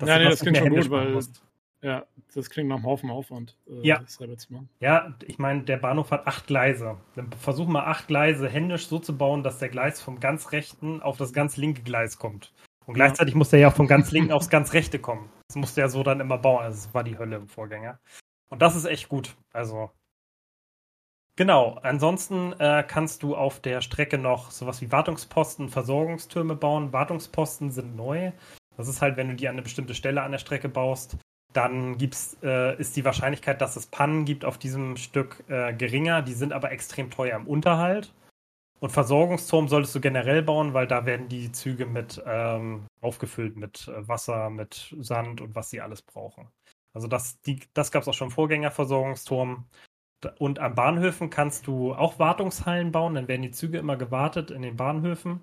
nee, das klingt schon gut, weil musst. Ja, das klingt nach einem Haufen Aufwand, äh, ja. selber zu machen. Ja, ich meine, der Bahnhof hat acht Gleise. Dann versuchen wir acht Gleise händisch so zu bauen, dass der Gleis vom ganz rechten auf das ganz linke Gleis kommt. Und gleichzeitig ja. muss der ja vom ganz linken aufs ganz rechte kommen. Das musste er so dann immer bauen. Also, das war die Hölle im Vorgänger. Und das ist echt gut. Also, Genau, ansonsten äh, kannst du auf der Strecke noch sowas wie Wartungsposten, Versorgungstürme bauen. Wartungsposten sind neu. Das ist halt, wenn du die an eine bestimmte Stelle an der Strecke baust, dann gibt's, äh, ist die Wahrscheinlichkeit, dass es Pannen gibt auf diesem Stück äh, geringer. Die sind aber extrem teuer im Unterhalt. Und Versorgungsturm solltest du generell bauen, weil da werden die Züge mit ähm, aufgefüllt mit äh, Wasser, mit Sand und was sie alles brauchen. Also das, das gab es auch schon im Vorgängerversorgungsturm. Und an Bahnhöfen kannst du auch Wartungshallen bauen, dann werden die Züge immer gewartet in den Bahnhöfen.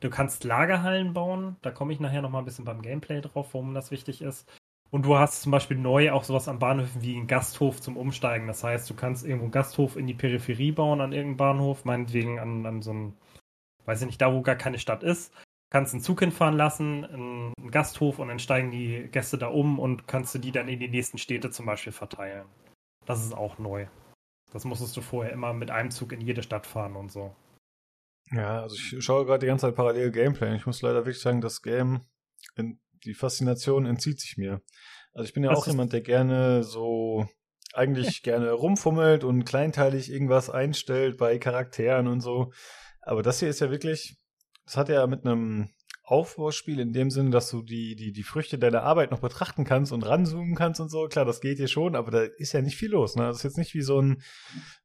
Du kannst Lagerhallen bauen, da komme ich nachher nochmal ein bisschen beim Gameplay drauf, warum das wichtig ist. Und du hast zum Beispiel neu auch sowas am Bahnhöfen wie einen Gasthof zum Umsteigen. Das heißt, du kannst irgendwo einen Gasthof in die Peripherie bauen an irgendeinem Bahnhof, meinetwegen an, an so einem, weiß ich nicht, da wo gar keine Stadt ist. Kannst einen Zug hinfahren lassen, einen Gasthof und dann steigen die Gäste da um und kannst du die dann in die nächsten Städte zum Beispiel verteilen. Das ist auch neu. Das musstest du vorher immer mit einem Zug in jede Stadt fahren und so. Ja, also ich schaue gerade die ganze Zeit parallel Gameplay. Ich muss leider wirklich sagen, das Game in die Faszination entzieht sich mir. Also ich bin ja Was auch jemand, der gerne so eigentlich gerne rumfummelt und kleinteilig irgendwas einstellt bei Charakteren und so. Aber das hier ist ja wirklich, das hat ja mit einem Aufbauspiel in dem Sinne, dass du die, die, die Früchte deiner Arbeit noch betrachten kannst und ranzoomen kannst und so. Klar, das geht hier schon, aber da ist ja nicht viel los. Ne? Das ist jetzt nicht wie so ein,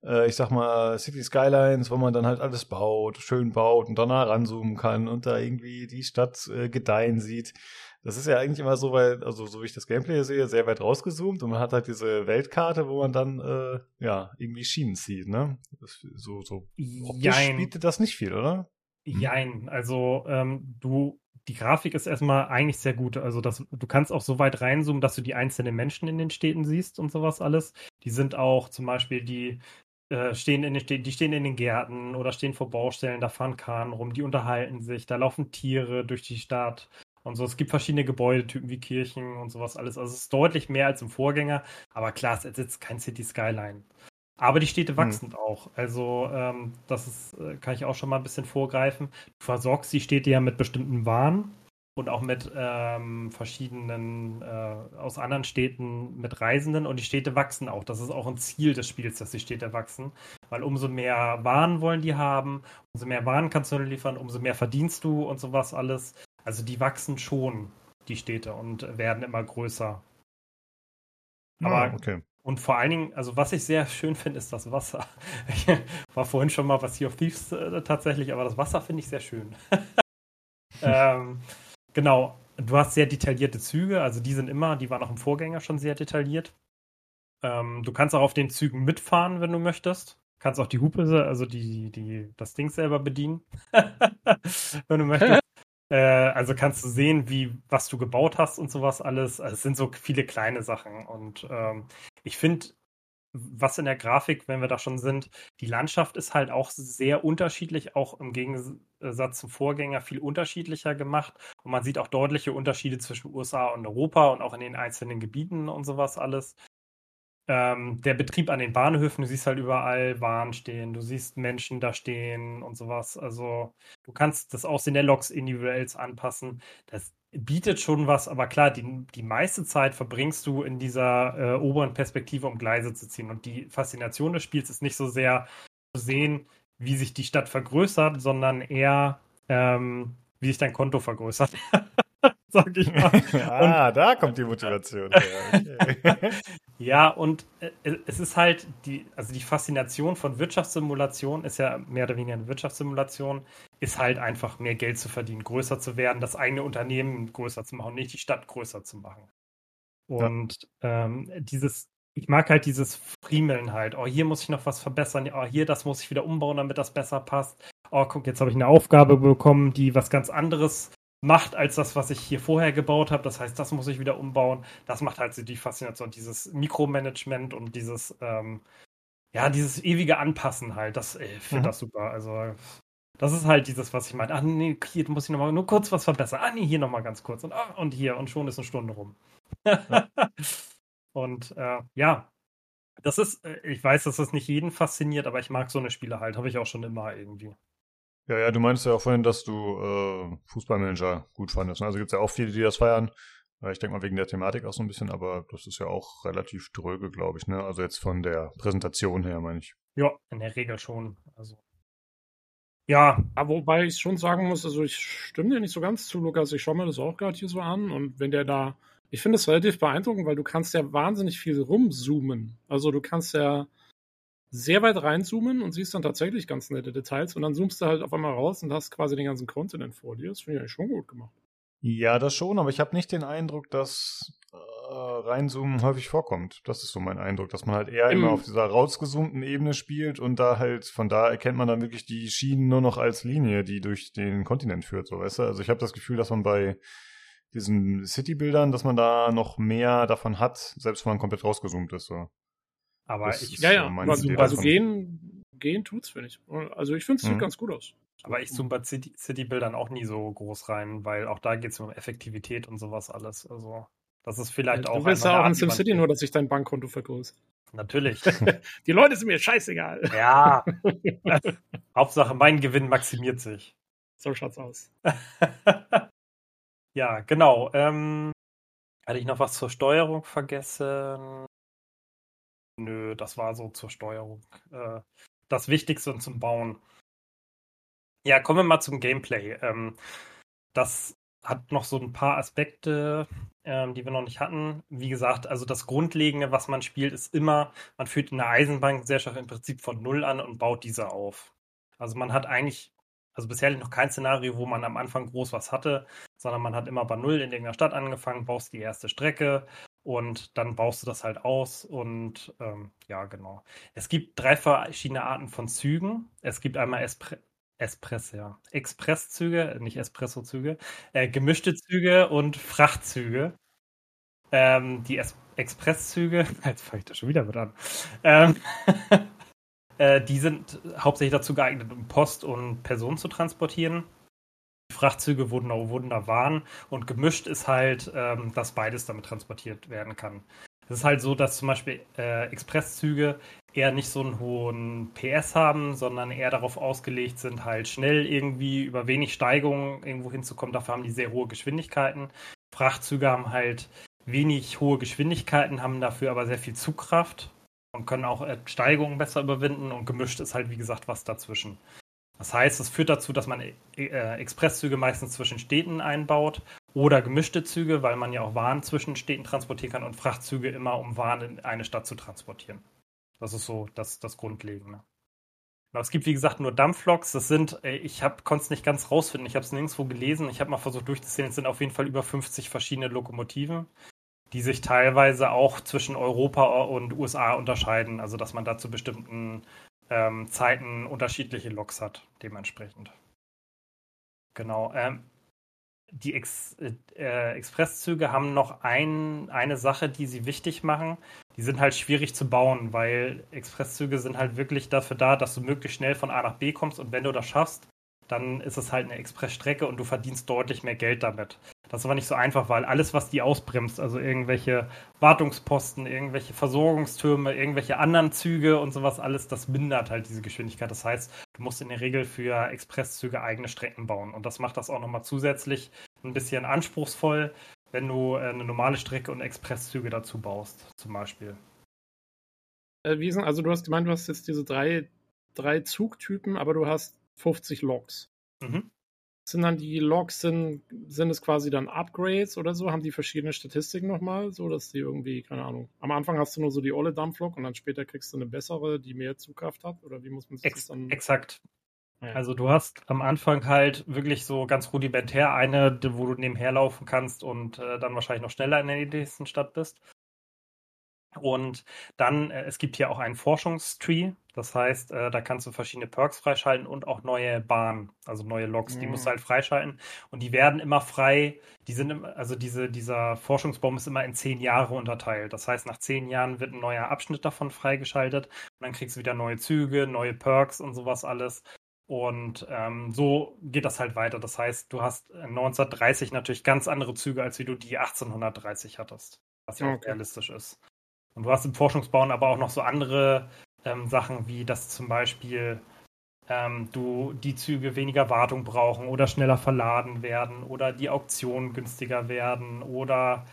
äh, ich sag mal, City Skylines, wo man dann halt alles baut, schön baut und danach ranzoomen kann und da irgendwie die Stadt äh, gedeihen sieht. Das ist ja eigentlich immer so weit, also so wie ich das Gameplay sehe, sehr weit rausgezoomt und man hat halt diese Weltkarte, wo man dann äh, ja irgendwie Schienen zieht, ne? So so optisch bietet das nicht viel, oder? Hm. Jein, also ähm, du die Grafik ist erstmal eigentlich sehr gut. Also das, du kannst auch so weit reinzoomen, dass du die einzelnen Menschen in den Städten siehst und sowas alles. Die sind auch zum Beispiel die äh, stehen in den, die stehen in den Gärten oder stehen vor Baustellen, da fahren Kahn rum, die unterhalten sich, da laufen Tiere durch die Stadt und so. Es gibt verschiedene Gebäudetypen wie Kirchen und sowas alles. Also es ist deutlich mehr als im Vorgänger, aber klar, es ersetzt kein City Skyline. Aber die Städte hm. wachsen hm. auch. Also ähm, das ist, äh, kann ich auch schon mal ein bisschen vorgreifen. Du versorgst die Städte ja mit bestimmten Waren und auch mit ähm, verschiedenen äh, aus anderen Städten mit Reisenden und die Städte wachsen auch. Das ist auch ein Ziel des Spiels, dass die Städte wachsen, weil umso mehr Waren wollen die haben, umso mehr Waren kannst du liefern, umso mehr verdienst du und sowas alles. Also die wachsen schon, die Städte, und werden immer größer. Ah, Aber ah, okay. Und vor allen Dingen, also was ich sehr schön finde, ist das Wasser. Ich war vorhin schon mal was Sea of Thieves äh, tatsächlich, aber das Wasser finde ich sehr schön. ähm, Genau, du hast sehr detaillierte Züge, also die sind immer, die waren auch im Vorgänger schon sehr detailliert. Ähm, du kannst auch auf den Zügen mitfahren, wenn du möchtest. Kannst auch die Hupe, also die, die, das Ding selber bedienen, wenn du möchtest. Äh, also kannst du sehen, wie, was du gebaut hast und sowas alles. Also es sind so viele kleine Sachen. Und ähm, ich finde, was in der Grafik, wenn wir da schon sind, die Landschaft ist halt auch sehr unterschiedlich, auch im Gegensatz zum Vorgänger viel unterschiedlicher gemacht. Und man sieht auch deutliche Unterschiede zwischen USA und Europa und auch in den einzelnen Gebieten und sowas alles. Ähm, der Betrieb an den Bahnhöfen, du siehst halt überall Waren stehen, du siehst Menschen da stehen und sowas. Also du kannst das Aussehen der Loks individuell anpassen. Das bietet schon was, aber klar, die, die meiste Zeit verbringst du in dieser äh, oberen Perspektive, um Gleise zu ziehen. Und die Faszination des Spiels ist nicht so sehr zu sehen, wie sich die Stadt vergrößert, sondern eher, ähm, wie sich dein Konto vergrößert. Sag ich mal. ah, und, da kommt die Motivation her. Ja, und äh, es ist halt die, also die Faszination von Wirtschaftssimulation ist ja mehr oder weniger eine Wirtschaftssimulation, ist halt einfach mehr Geld zu verdienen, größer zu werden, das eigene Unternehmen größer zu machen, nicht die Stadt größer zu machen. Und ja. ähm, dieses, ich mag halt dieses Friemeln halt. Oh, hier muss ich noch was verbessern. Oh, hier, das muss ich wieder umbauen, damit das besser passt. Oh, guck, jetzt habe ich eine Aufgabe bekommen, die was ganz anderes macht als das, was ich hier vorher gebaut habe. Das heißt, das muss ich wieder umbauen. Das macht halt so die Faszination, dieses Mikromanagement und dieses, ähm, ja, dieses ewige Anpassen halt. Das, ich finde mhm. das super. Also, das ist halt dieses, was ich meine. Ah, nee, hier muss ich nochmal nur kurz was verbessern. Ah, nee, hier nochmal ganz kurz. Und, ah, und hier. Und schon ist eine Stunde rum. Ja. und äh, ja, das ist, äh, ich weiß, dass das nicht jeden fasziniert, aber ich mag so eine Spiele halt. Habe ich auch schon immer irgendwie. Ja, ja, du meinst ja auch vorhin, dass du äh, Fußballmanager gut fandest. Ne? Also gibt es ja auch viele, die das feiern. Ich denke mal wegen der Thematik auch so ein bisschen, aber das ist ja auch relativ dröge, glaube ich. Ne? Also jetzt von der Präsentation her, meine ich. Ja, in der Regel schon. Also ja. Wobei ich schon sagen muss, also ich stimme dir nicht so ganz zu, Lukas. Ich schaue mir das auch gerade hier so an und wenn der da, ich finde es relativ beeindruckend, weil du kannst ja wahnsinnig viel rumzoomen. Also du kannst ja sehr weit reinzoomen und siehst dann tatsächlich ganz nette Details und dann zoomst du halt auf einmal raus und hast quasi den ganzen Kontinent vor dir. Das finde ich eigentlich schon gut gemacht. Ja, das schon, aber ich habe nicht den Eindruck, dass äh, Reinzoomen häufig vorkommt. Das ist so mein Eindruck, dass man halt eher Im immer auf dieser rausgezoomten Ebene spielt und da halt, von da erkennt man dann wirklich die Schienen nur noch als Linie, die durch den Kontinent führt, so weißt du. Also ich habe das Gefühl, dass man bei diesen City-Bildern, dass man da noch mehr davon hat, selbst wenn man komplett rausgezoomt ist. So. Aber das ich. Ja, ja, so also, also gehen, gehen tut's, finde ich. Also ich finde es mhm. sieht ganz gut aus. Aber ich zoome bei City-Bildern City auch nie so groß rein, weil auch da geht es um Effektivität und sowas alles. Also, das ist vielleicht ja, auch. Du willst ja auch in SimCity nur, dass sich dein Bankkonto vergrößert. Natürlich. Die Leute sind mir scheißegal. Ja. Hauptsache, mein Gewinn maximiert sich. So schaut's aus. ja, genau. Ähm, hatte ich noch was zur Steuerung vergessen? Nö, das war so zur Steuerung. Äh, das Wichtigste und zum Bauen. Ja, kommen wir mal zum Gameplay. Ähm, das hat noch so ein paar Aspekte, ähm, die wir noch nicht hatten. Wie gesagt, also das Grundlegende, was man spielt, ist immer, man führt eine Eisenbahngesellschaft im Prinzip von Null an und baut diese auf. Also man hat eigentlich, also bisher noch kein Szenario, wo man am Anfang groß was hatte, sondern man hat immer bei Null in irgendeiner Stadt angefangen, baust die erste Strecke, und dann baust du das halt aus und ähm, ja, genau. Es gibt drei verschiedene Arten von Zügen. Es gibt einmal Espre Espress, ja. Expresszüge, nicht Espresso-Züge, äh, gemischte Züge und Frachtzüge. Ähm, die es Expresszüge, jetzt fange ich da schon wieder mit an. Ähm, Äh, die sind hauptsächlich dazu geeignet, um Post und Personen zu transportieren. Frachtzüge wurden da, wurden da waren und gemischt ist halt, ähm, dass beides damit transportiert werden kann. Es ist halt so, dass zum Beispiel äh, Expresszüge eher nicht so einen hohen PS haben, sondern eher darauf ausgelegt sind, halt schnell irgendwie über wenig Steigung irgendwo hinzukommen. Dafür haben die sehr hohe Geschwindigkeiten. Frachtzüge haben halt wenig hohe Geschwindigkeiten, haben dafür aber sehr viel Zugkraft und können auch äh, Steigungen besser überwinden und gemischt ist halt, wie gesagt, was dazwischen. Das heißt, es führt dazu, dass man äh, Expresszüge meistens zwischen Städten einbaut oder gemischte Züge, weil man ja auch Waren zwischen Städten transportieren kann und Frachtzüge immer, um Waren in eine Stadt zu transportieren. Das ist so das, das Grundlegende. Genau, es gibt, wie gesagt, nur Dampfloks. Das sind, äh, ich konnte es nicht ganz rausfinden, ich habe es nirgendwo gelesen. Ich habe mal versucht durchzuzählen, es sind auf jeden Fall über 50 verschiedene Lokomotiven, die sich teilweise auch zwischen Europa und USA unterscheiden. Also, dass man da zu bestimmten ähm, Zeiten unterschiedliche Loks hat, dementsprechend. Genau. Ähm, die Ex äh, Expresszüge haben noch ein, eine Sache, die sie wichtig machen. Die sind halt schwierig zu bauen, weil Expresszüge sind halt wirklich dafür da, dass du möglichst schnell von A nach B kommst und wenn du das schaffst, dann ist es halt eine Expressstrecke und du verdienst deutlich mehr Geld damit. Das ist aber nicht so einfach, weil alles, was die ausbremst, also irgendwelche Wartungsposten, irgendwelche Versorgungstürme, irgendwelche anderen Züge und sowas, alles, das mindert halt diese Geschwindigkeit. Das heißt, du musst in der Regel für Expresszüge eigene Strecken bauen. Und das macht das auch nochmal zusätzlich ein bisschen anspruchsvoll, wenn du äh, eine normale Strecke und Expresszüge dazu baust, zum Beispiel. Äh, wie sind, also du hast gemeint, du hast jetzt diese drei, drei Zugtypen, aber du hast 50 Loks. Mhm. Sind dann die Logs, sind, sind es quasi dann Upgrades oder so? Haben die verschiedene Statistiken nochmal, so dass die irgendwie, keine Ahnung, am Anfang hast du nur so die olle Dampflok und dann später kriegst du eine bessere, die mehr Zugkraft hat? Oder wie muss man sich Ex das dann. Exakt. Ja. Also du hast am Anfang halt wirklich so ganz rudimentär eine, wo du nebenher laufen kannst und äh, dann wahrscheinlich noch schneller in der nächsten Stadt bist. Und dann, äh, es gibt hier auch einen Forschungstree. Das heißt, äh, da kannst du verschiedene Perks freischalten und auch neue Bahnen, also neue Logs, mhm. die musst du mhm. halt freischalten. Und die werden immer frei, die sind, im, also diese, dieser Forschungsbaum ist immer in zehn Jahre unterteilt. Das heißt, nach zehn Jahren wird ein neuer Abschnitt davon freigeschaltet und dann kriegst du wieder neue Züge, neue Perks und sowas alles. Und ähm, so geht das halt weiter. Das heißt, du hast 1930 natürlich ganz andere Züge, als wie du die 1830 hattest, was ja okay. auch realistisch ist. Und du hast im Forschungsbauen aber auch noch so andere ähm, Sachen, wie dass zum Beispiel ähm, du die Züge weniger Wartung brauchen oder schneller verladen werden oder die Auktionen günstiger werden oder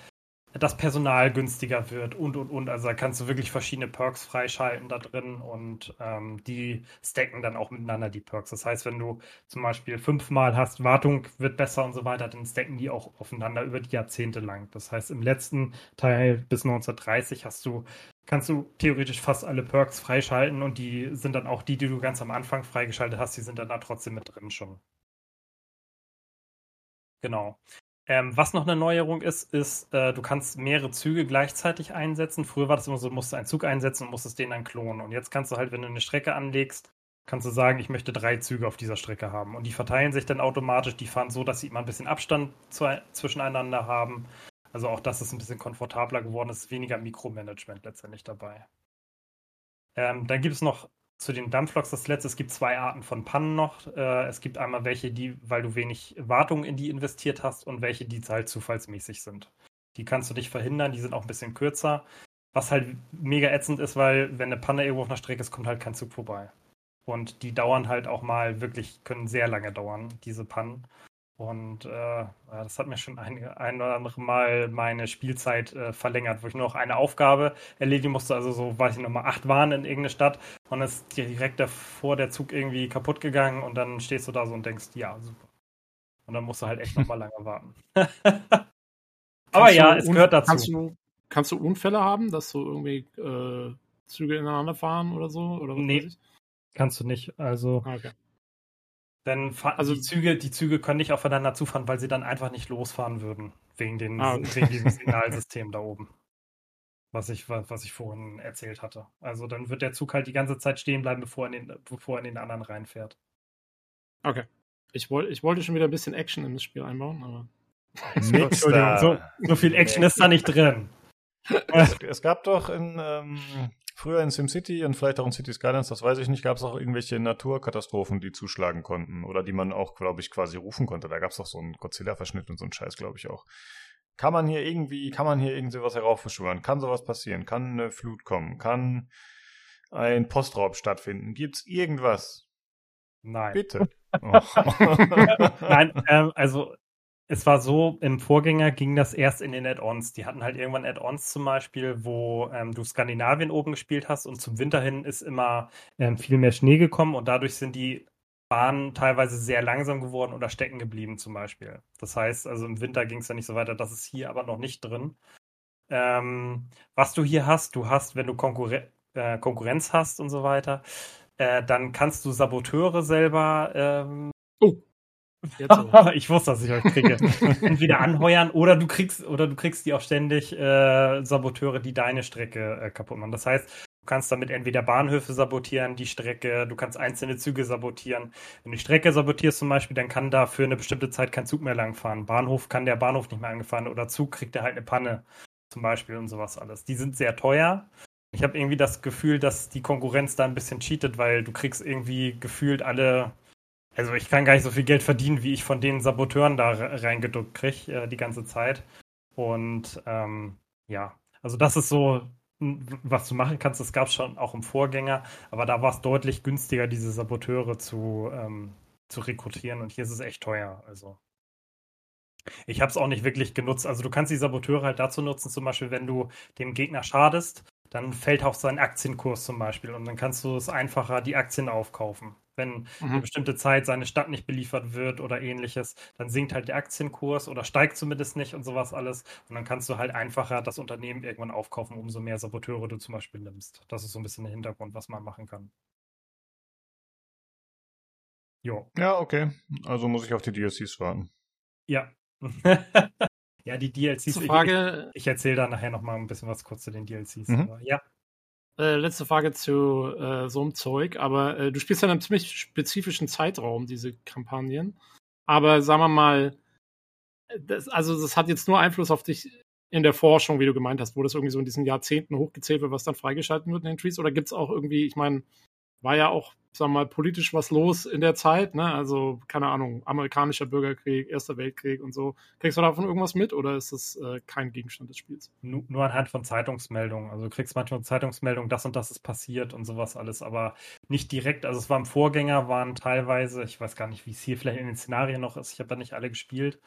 das Personal günstiger wird und und und. Also da kannst du wirklich verschiedene Perks freischalten da drin und ähm, die stacken dann auch miteinander die Perks. Das heißt, wenn du zum Beispiel fünfmal hast, Wartung wird besser und so weiter, dann stacken die auch aufeinander über die Jahrzehnte lang. Das heißt, im letzten Teil bis 1930 hast du kannst du theoretisch fast alle Perks freischalten und die sind dann auch die, die du ganz am Anfang freigeschaltet hast, die sind dann da trotzdem mit drin schon. Genau. Ähm, was noch eine Neuerung ist, ist, äh, du kannst mehrere Züge gleichzeitig einsetzen. Früher war das immer so, du musst einen Zug einsetzen und musstest den dann klonen. Und jetzt kannst du halt, wenn du eine Strecke anlegst, kannst du sagen, ich möchte drei Züge auf dieser Strecke haben. Und die verteilen sich dann automatisch. Die fahren so, dass sie immer ein bisschen Abstand zu, zwischeneinander haben. Also auch das ist ein bisschen komfortabler geworden. Es ist weniger Mikromanagement letztendlich dabei. Ähm, dann gibt es noch zu den Dampfloks das letzte. Es gibt zwei Arten von Pannen noch. Äh, es gibt einmal welche, die, weil du wenig Wartung in die investiert hast und welche, die halt zufallsmäßig sind. Die kannst du nicht verhindern, die sind auch ein bisschen kürzer. Was halt mega ätzend ist, weil wenn eine Panne irgendwo auf einer Strecke ist, kommt halt kein Zug vorbei. Und die dauern halt auch mal wirklich, können sehr lange dauern, diese Pannen. Und äh, das hat mir schon ein, ein oder andere Mal meine Spielzeit äh, verlängert, wo ich nur noch eine Aufgabe erledigen musste. Also so, weiß ich noch mal, acht waren in irgendeine Stadt und ist direkt davor der Zug irgendwie kaputt gegangen und dann stehst du da so und denkst, ja, super. Und dann musst du halt echt noch mal lange warten. Aber ja, es gehört dazu. Kannst du, kannst du Unfälle haben, dass du irgendwie äh, Züge ineinander fahren oder so? Oder nee, kannst du nicht. Also ah, okay. Denn also die Züge, die Züge können nicht aufeinander zufahren, weil sie dann einfach nicht losfahren würden. Wegen, den, ah, okay. wegen diesem Signalsystem da oben. Was ich, was ich vorhin erzählt hatte. Also dann wird der Zug halt die ganze Zeit stehen bleiben, bevor er in den, bevor er in den anderen reinfährt. Okay. Ich, wollt, ich wollte schon wieder ein bisschen Action in das Spiel einbauen, aber. Entschuldigung, so, so viel Action ist da nicht drin. Es, es, gab doch in, ähm, Früher in SimCity und vielleicht auch in Cities Skylines, das weiß ich nicht, gab es auch irgendwelche Naturkatastrophen, die zuschlagen konnten oder die man auch, glaube ich, quasi rufen konnte. Da gab es auch so einen Godzilla-Verschnitt und so einen Scheiß, glaube ich auch. Kann man hier irgendwie, kann man hier irgendwie was heraufbeschwören? Kann sowas passieren? Kann eine Flut kommen? Kann ein Postraub stattfinden? Gibt's irgendwas? Nein. Bitte. Oh. Nein, ähm, also es war so, im Vorgänger ging das erst in den Add-ons. Die hatten halt irgendwann Add-ons zum Beispiel, wo ähm, du Skandinavien oben gespielt hast und zum Winter hin ist immer ähm, viel mehr Schnee gekommen und dadurch sind die Bahnen teilweise sehr langsam geworden oder stecken geblieben zum Beispiel. Das heißt, also im Winter ging es ja nicht so weiter. Das ist hier aber noch nicht drin. Ähm, was du hier hast, du hast, wenn du Konkurren äh, Konkurrenz hast und so weiter, äh, dann kannst du Saboteure selber ähm, ich wusste, dass ich euch kriege. Entweder anheuern oder du kriegst oder du kriegst die auch ständig äh, Saboteure, die deine Strecke äh, kaputt machen. Das heißt, du kannst damit entweder Bahnhöfe sabotieren, die Strecke, du kannst einzelne Züge sabotieren. Wenn du die Strecke sabotierst zum Beispiel, dann kann da für eine bestimmte Zeit kein Zug mehr langfahren. Bahnhof kann der Bahnhof nicht mehr angefahren oder Zug kriegt er halt eine Panne zum Beispiel und sowas alles. Die sind sehr teuer. Ich habe irgendwie das Gefühl, dass die Konkurrenz da ein bisschen cheatet, weil du kriegst irgendwie gefühlt alle also ich kann gar nicht so viel Geld verdienen, wie ich von den Saboteuren da reingedrückt kriege äh, die ganze Zeit. Und ähm, ja, also das ist so, was du machen kannst. Das gab es schon auch im Vorgänger, aber da war es deutlich günstiger, diese Saboteure zu, ähm, zu rekrutieren. Und hier ist es echt teuer. Also ich habe es auch nicht wirklich genutzt. Also du kannst die Saboteure halt dazu nutzen, zum Beispiel, wenn du dem Gegner schadest, dann fällt auch sein Aktienkurs zum Beispiel und dann kannst du es einfacher die Aktien aufkaufen. Wenn mhm. eine bestimmte Zeit seine Stadt nicht beliefert wird oder ähnliches, dann sinkt halt der Aktienkurs oder steigt zumindest nicht und sowas alles. Und dann kannst du halt einfacher das Unternehmen irgendwann aufkaufen, umso mehr Saboteure du zum Beispiel nimmst. Das ist so ein bisschen der Hintergrund, was man machen kann. Jo. Ja, okay. Also muss ich auf die DLCs warten. Ja. Ja, die DLCs. Zur Frage, ich, ich erzähle da nachher noch mal ein bisschen was kurz zu den DLCs. Mhm. Aber, ja. Äh, letzte Frage zu äh, so einem Zeug, aber äh, du spielst ja in einem ziemlich spezifischen Zeitraum, diese Kampagnen. Aber sagen wir mal, das, also das hat jetzt nur Einfluss auf dich in der Forschung, wie du gemeint hast, wo das irgendwie so in diesen Jahrzehnten hochgezählt wird, was dann freigeschalten wird in den Trees? Oder gibt es auch irgendwie, ich meine, war ja auch sagen wir mal, politisch was los in der Zeit, ne? Also, keine Ahnung, amerikanischer Bürgerkrieg, Erster Weltkrieg und so. Kriegst du davon irgendwas mit oder ist das äh, kein Gegenstand des Spiels? Nur, nur, anhand von Zeitungsmeldungen. Also du kriegst manchmal Zeitungsmeldungen, das und das ist passiert und sowas alles, aber nicht direkt. Also es war im Vorgänger, waren teilweise, ich weiß gar nicht, wie es hier vielleicht in den Szenarien noch ist, ich habe da nicht alle gespielt,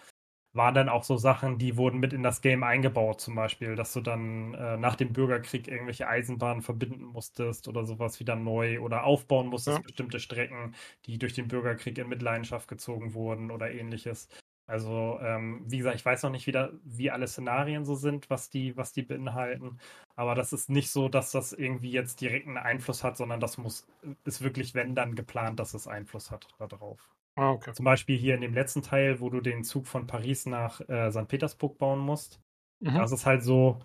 waren dann auch so Sachen, die wurden mit in das Game eingebaut, zum Beispiel, dass du dann äh, nach dem Bürgerkrieg irgendwelche Eisenbahnen verbinden musstest oder sowas wieder neu oder aufbauen musstest, ja. bestimmte Strecken, die durch den Bürgerkrieg in Mitleidenschaft gezogen wurden oder ähnliches. Also, ähm, wie gesagt, ich weiß noch nicht wieder, wie alle Szenarien so sind, was die, was die beinhalten. Aber das ist nicht so, dass das irgendwie jetzt direkten Einfluss hat, sondern das muss, ist wirklich, wenn dann geplant, dass es Einfluss hat darauf. Ah, okay. Zum Beispiel hier in dem letzten Teil, wo du den Zug von Paris nach äh, St. Petersburg bauen musst. Mhm. Das ist halt so.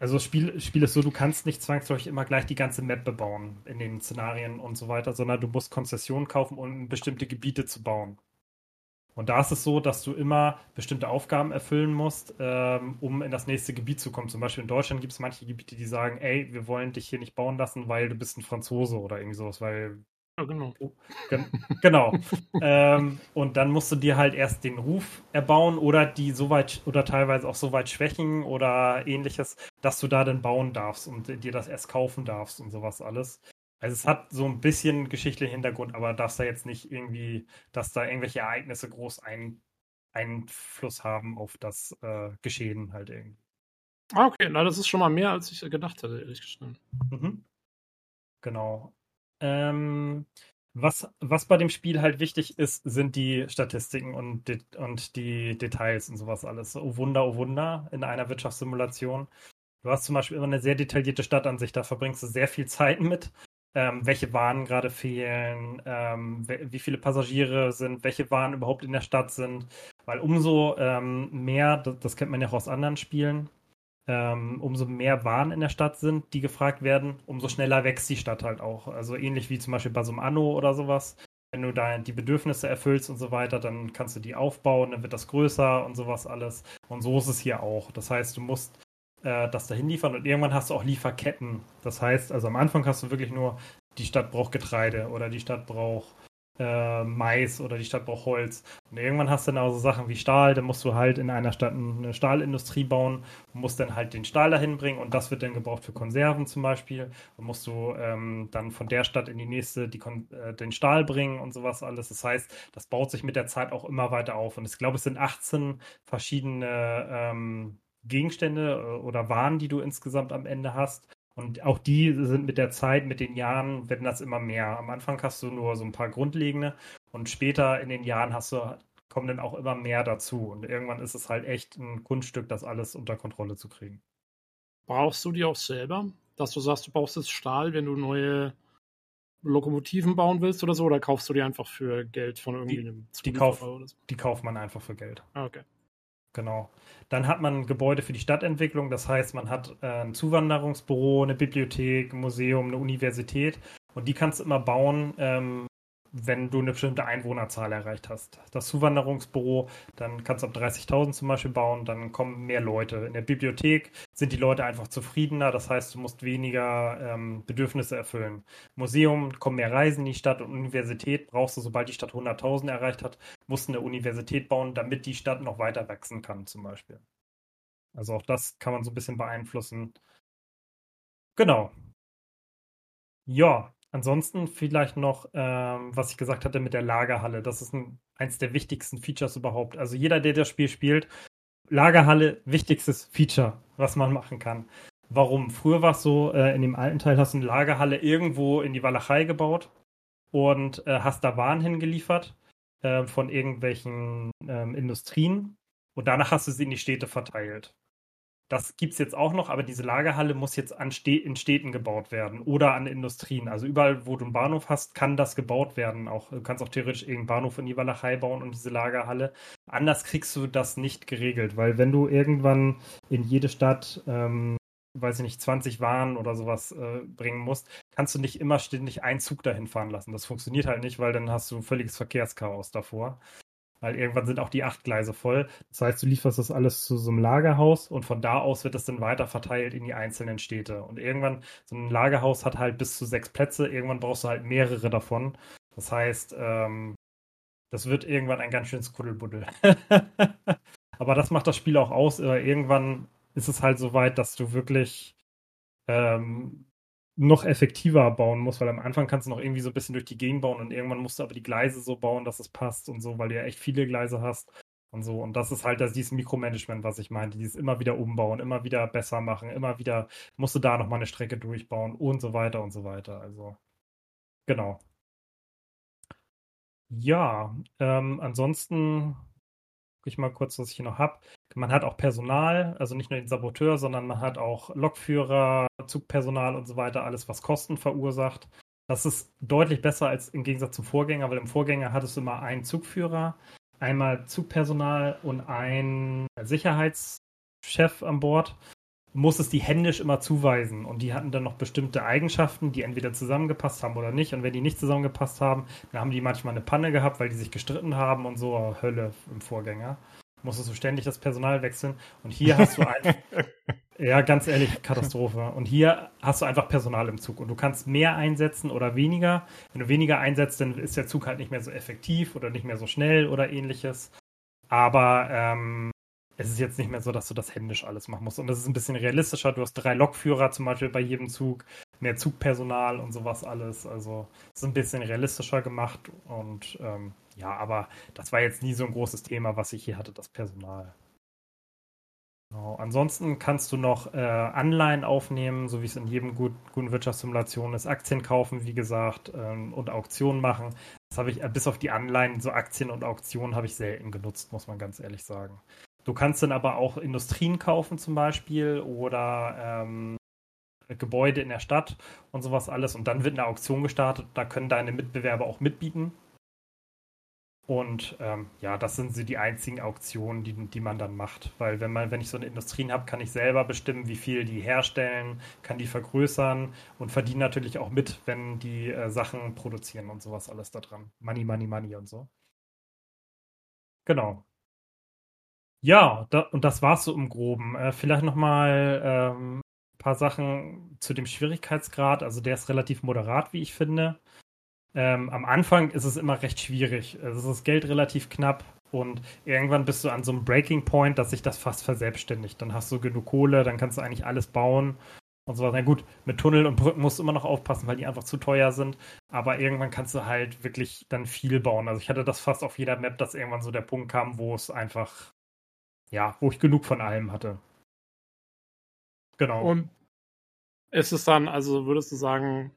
Also das Spiel, Spiel ist so, du kannst nicht zwangsläufig immer gleich die ganze Map bebauen in den Szenarien und so weiter, sondern du musst Konzessionen kaufen, um bestimmte Gebiete zu bauen. Und da ist es so, dass du immer bestimmte Aufgaben erfüllen musst, ähm, um in das nächste Gebiet zu kommen. Zum Beispiel in Deutschland gibt es manche Gebiete, die sagen, ey, wir wollen dich hier nicht bauen lassen, weil du bist ein Franzose oder irgendwie sowas, weil ja, genau. genau. ähm, und dann musst du dir halt erst den Ruf erbauen oder die so weit oder teilweise auch so weit schwächen oder ähnliches, dass du da dann bauen darfst und dir das erst kaufen darfst und sowas alles. Also es hat so ein bisschen geschichtlichen Hintergrund, aber darfst da jetzt nicht irgendwie, dass da irgendwelche Ereignisse groß ein, Einfluss haben auf das äh, Geschehen halt irgendwie. Ah, okay, na, das ist schon mal mehr, als ich gedacht hätte, ehrlich gesagt. Mhm. Genau. Ähm, was, was bei dem Spiel halt wichtig ist, sind die Statistiken und, die, und die Details und sowas alles. Oh Wunder, oh Wunder in einer Wirtschaftssimulation. Du hast zum Beispiel immer eine sehr detaillierte Stadtansicht, da verbringst du sehr viel Zeit mit. Ähm, welche Waren gerade fehlen, ähm, wie viele Passagiere sind, welche Waren überhaupt in der Stadt sind. Weil umso ähm, mehr, das, das, kennt man ja auch aus anderen Spielen, ähm, umso mehr Waren in der Stadt sind, die gefragt werden, umso schneller wächst die Stadt halt auch. Also ähnlich wie zum Beispiel bei so einem Anno oder sowas. Wenn du da die Bedürfnisse erfüllst und so weiter, dann kannst du die aufbauen, dann wird das größer und sowas alles. Und so ist es hier auch. Das heißt, du musst äh, das dahin liefern und irgendwann hast du auch Lieferketten. Das heißt, also am Anfang hast du wirklich nur, die Stadt braucht Getreide oder die Stadt braucht äh, Mais oder die Stadt braucht Holz. Und irgendwann hast du dann auch so Sachen wie Stahl, dann musst du halt in einer Stadt eine Stahlindustrie bauen musst dann halt den Stahl dahin bringen und das wird dann gebraucht für Konserven zum Beispiel. Und musst du ähm, dann von der Stadt in die nächste die äh, den Stahl bringen und sowas alles. Das heißt, das baut sich mit der Zeit auch immer weiter auf. Und ich glaube, es sind 18 verschiedene ähm, Gegenstände äh, oder Waren, die du insgesamt am Ende hast. Und auch die sind mit der Zeit, mit den Jahren, werden das immer mehr. Am Anfang hast du nur so ein paar grundlegende und später in den Jahren hast du, kommen dann auch immer mehr dazu. Und irgendwann ist es halt echt ein Kunststück, das alles unter Kontrolle zu kriegen. Brauchst du die auch selber? Dass du sagst, du brauchst jetzt Stahl, wenn du neue Lokomotiven bauen willst oder so, oder kaufst du die einfach für Geld von irgendwie die, die, kauf, so? die kauft man einfach für Geld. Ah, okay. Genau. Dann hat man Gebäude für die Stadtentwicklung, das heißt, man hat äh, ein Zuwanderungsbüro, eine Bibliothek, ein Museum, eine Universität und die kannst du immer bauen, ähm, wenn du eine bestimmte Einwohnerzahl erreicht hast. Das Zuwanderungsbüro, dann kannst du ab 30.000 zum Beispiel bauen, dann kommen mehr Leute. In der Bibliothek sind die Leute einfach zufriedener, das heißt, du musst weniger ähm, Bedürfnisse erfüllen. Museum kommen mehr Reisen in die Stadt und Universität brauchst du, sobald die Stadt 100.000 erreicht hat, musst du eine Universität bauen, damit die Stadt noch weiter wachsen kann, zum Beispiel. Also auch das kann man so ein bisschen beeinflussen. Genau. Ja, Ansonsten vielleicht noch, ähm, was ich gesagt hatte mit der Lagerhalle. Das ist ein, eins der wichtigsten Features überhaupt. Also jeder, der das Spiel spielt, Lagerhalle, wichtigstes Feature, was man machen kann. Warum? Früher war es so, äh, in dem alten Teil hast du eine Lagerhalle irgendwo in die Walachei gebaut und äh, hast da Waren hingeliefert äh, von irgendwelchen ähm, Industrien und danach hast du sie in die Städte verteilt. Das gibt es jetzt auch noch, aber diese Lagerhalle muss jetzt an Stä in Städten gebaut werden oder an Industrien. Also überall, wo du einen Bahnhof hast, kann das gebaut werden. Auch, du kannst auch theoretisch irgendeinen Bahnhof in die Walachei bauen und diese Lagerhalle. Anders kriegst du das nicht geregelt, weil wenn du irgendwann in jede Stadt, ähm, weiß ich nicht, 20 Waren oder sowas äh, bringen musst, kannst du nicht immer ständig einen Zug dahin fahren lassen. Das funktioniert halt nicht, weil dann hast du völliges Verkehrschaos davor. Weil irgendwann sind auch die acht Gleise voll. Das heißt, du lieferst das alles zu so einem Lagerhaus und von da aus wird es dann weiter verteilt in die einzelnen Städte. Und irgendwann, so ein Lagerhaus hat halt bis zu sechs Plätze. Irgendwann brauchst du halt mehrere davon. Das heißt, ähm, das wird irgendwann ein ganz schönes Kuddelbuddel. Aber das macht das Spiel auch aus. Irgendwann ist es halt so weit, dass du wirklich ähm, noch effektiver bauen muss, weil am Anfang kannst du noch irgendwie so ein bisschen durch die Gegend bauen und irgendwann musst du aber die Gleise so bauen, dass es passt und so, weil du ja echt viele Gleise hast und so. Und das ist halt das, dieses Mikromanagement, was ich meinte, dieses immer wieder umbauen, immer wieder besser machen, immer wieder musst du da nochmal eine Strecke durchbauen und so weiter und so weiter. Also, genau. Ja, ähm, ansonsten gucke ich mal kurz, was ich hier noch habe. Man hat auch Personal, also nicht nur den Saboteur, sondern man hat auch Lokführer, Zugpersonal und so weiter, alles, was Kosten verursacht. Das ist deutlich besser als im Gegensatz zum Vorgänger, weil im Vorgänger hattest du immer einen Zugführer, einmal Zugpersonal und einen Sicherheitschef an Bord. Du musstest die händisch immer zuweisen und die hatten dann noch bestimmte Eigenschaften, die entweder zusammengepasst haben oder nicht. Und wenn die nicht zusammengepasst haben, dann haben die manchmal eine Panne gehabt, weil die sich gestritten haben und so. Hölle im Vorgänger. Musstest du ständig das Personal wechseln. Und hier hast du einfach. Ja, ganz ehrlich, Katastrophe. Und hier hast du einfach Personal im Zug und du kannst mehr einsetzen oder weniger. Wenn du weniger einsetzt, dann ist der Zug halt nicht mehr so effektiv oder nicht mehr so schnell oder ähnliches. Aber ähm, es ist jetzt nicht mehr so, dass du das händisch alles machen musst. Und das ist ein bisschen realistischer. Du hast drei Lokführer zum Beispiel bei jedem Zug, mehr Zugpersonal und sowas alles. Also es ist ein bisschen realistischer gemacht. Und ähm, ja, aber das war jetzt nie so ein großes Thema, was ich hier hatte, das Personal. Genau. Ansonsten kannst du noch äh, Anleihen aufnehmen, so wie es in jedem gut, guten Wirtschaftssimulation ist. Aktien kaufen, wie gesagt, ähm, und Auktionen machen. Das habe ich, äh, bis auf die Anleihen, so Aktien und Auktionen habe ich selten genutzt, muss man ganz ehrlich sagen. Du kannst dann aber auch Industrien kaufen zum Beispiel oder ähm, Gebäude in der Stadt und sowas alles. Und dann wird eine Auktion gestartet. Da können deine Mitbewerber auch mitbieten. Und ähm, ja, das sind so die einzigen Auktionen, die, die man dann macht. Weil wenn man, wenn ich so eine Industrien habe, kann ich selber bestimmen, wie viel die herstellen, kann die vergrößern und verdiene natürlich auch mit, wenn die äh, Sachen produzieren und sowas alles da dran. Money, money, money und so. Genau. Ja, da, und das war's so im Groben. Äh, vielleicht nochmal ähm, ein paar Sachen zu dem Schwierigkeitsgrad. Also der ist relativ moderat, wie ich finde. Ähm, am Anfang ist es immer recht schwierig. Also es ist das Geld relativ knapp und irgendwann bist du an so einem Breaking Point, dass sich das fast verselbstständigt. Dann hast du genug Kohle, dann kannst du eigentlich alles bauen und so weiter. Na gut, mit Tunnel und Brücken musst du immer noch aufpassen, weil die einfach zu teuer sind. Aber irgendwann kannst du halt wirklich dann viel bauen. Also ich hatte das fast auf jeder Map, dass irgendwann so der Punkt kam, wo es einfach, ja, wo ich genug von allem hatte. Genau. Und ist es dann, also würdest du sagen,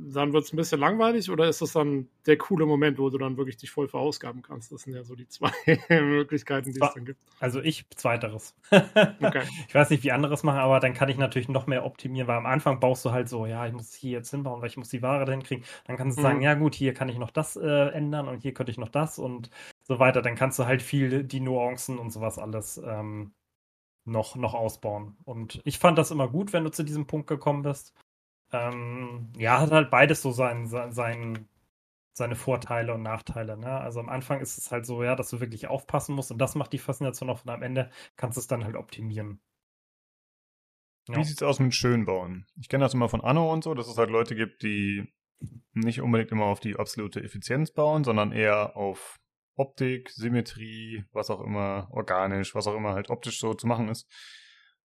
dann wird es ein bisschen langweilig oder ist das dann der coole Moment, wo du dann wirklich dich voll verausgaben kannst? Das sind ja so die zwei Möglichkeiten, die es dann gibt. Also ich zweiteres. okay. Ich weiß nicht, wie anderes machen, aber dann kann ich natürlich noch mehr optimieren, weil am Anfang baust du halt so, ja, ich muss hier jetzt hinbauen, weil ich muss die Ware dahin kriegen. Dann kannst du mhm. sagen, ja gut, hier kann ich noch das äh, ändern und hier könnte ich noch das und so weiter. Dann kannst du halt viel die Nuancen und sowas alles ähm, noch, noch ausbauen. Und ich fand das immer gut, wenn du zu diesem Punkt gekommen bist. Ähm, ja, hat halt beides so sein, sein, seine Vorteile und Nachteile. Ne? Also am Anfang ist es halt so, ja, dass du wirklich aufpassen musst und das macht die Faszination auch und am Ende kannst du es dann halt optimieren. Ja. Wie sieht's aus mit Schönbauen? Ich kenne das immer von Anno und so, dass es halt Leute gibt, die nicht unbedingt immer auf die absolute Effizienz bauen, sondern eher auf Optik, Symmetrie, was auch immer, organisch, was auch immer halt optisch so zu machen ist.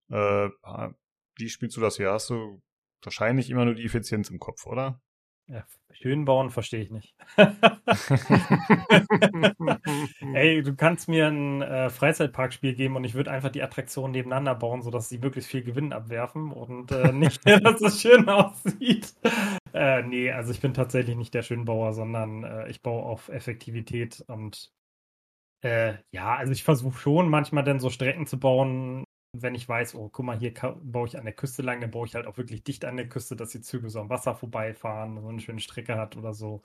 Äh, wie spielst du das hier? Hast du wahrscheinlich immer nur die Effizienz im Kopf, oder? Ja, schön bauen verstehe ich nicht. Ey, du kannst mir ein äh, Freizeitparkspiel geben und ich würde einfach die Attraktionen nebeneinander bauen, sodass sie möglichst viel Gewinn abwerfen und äh, nicht, dass es schön aussieht. Äh, nee, also ich bin tatsächlich nicht der Schönbauer, sondern äh, ich baue auf Effektivität und äh, ja, also ich versuche schon manchmal dann so Strecken zu bauen, wenn ich weiß, oh, guck mal, hier baue ich an der Küste lang, dann baue ich halt auch wirklich dicht an der Küste, dass die Züge so am Wasser vorbeifahren, so eine schöne Strecke hat oder so.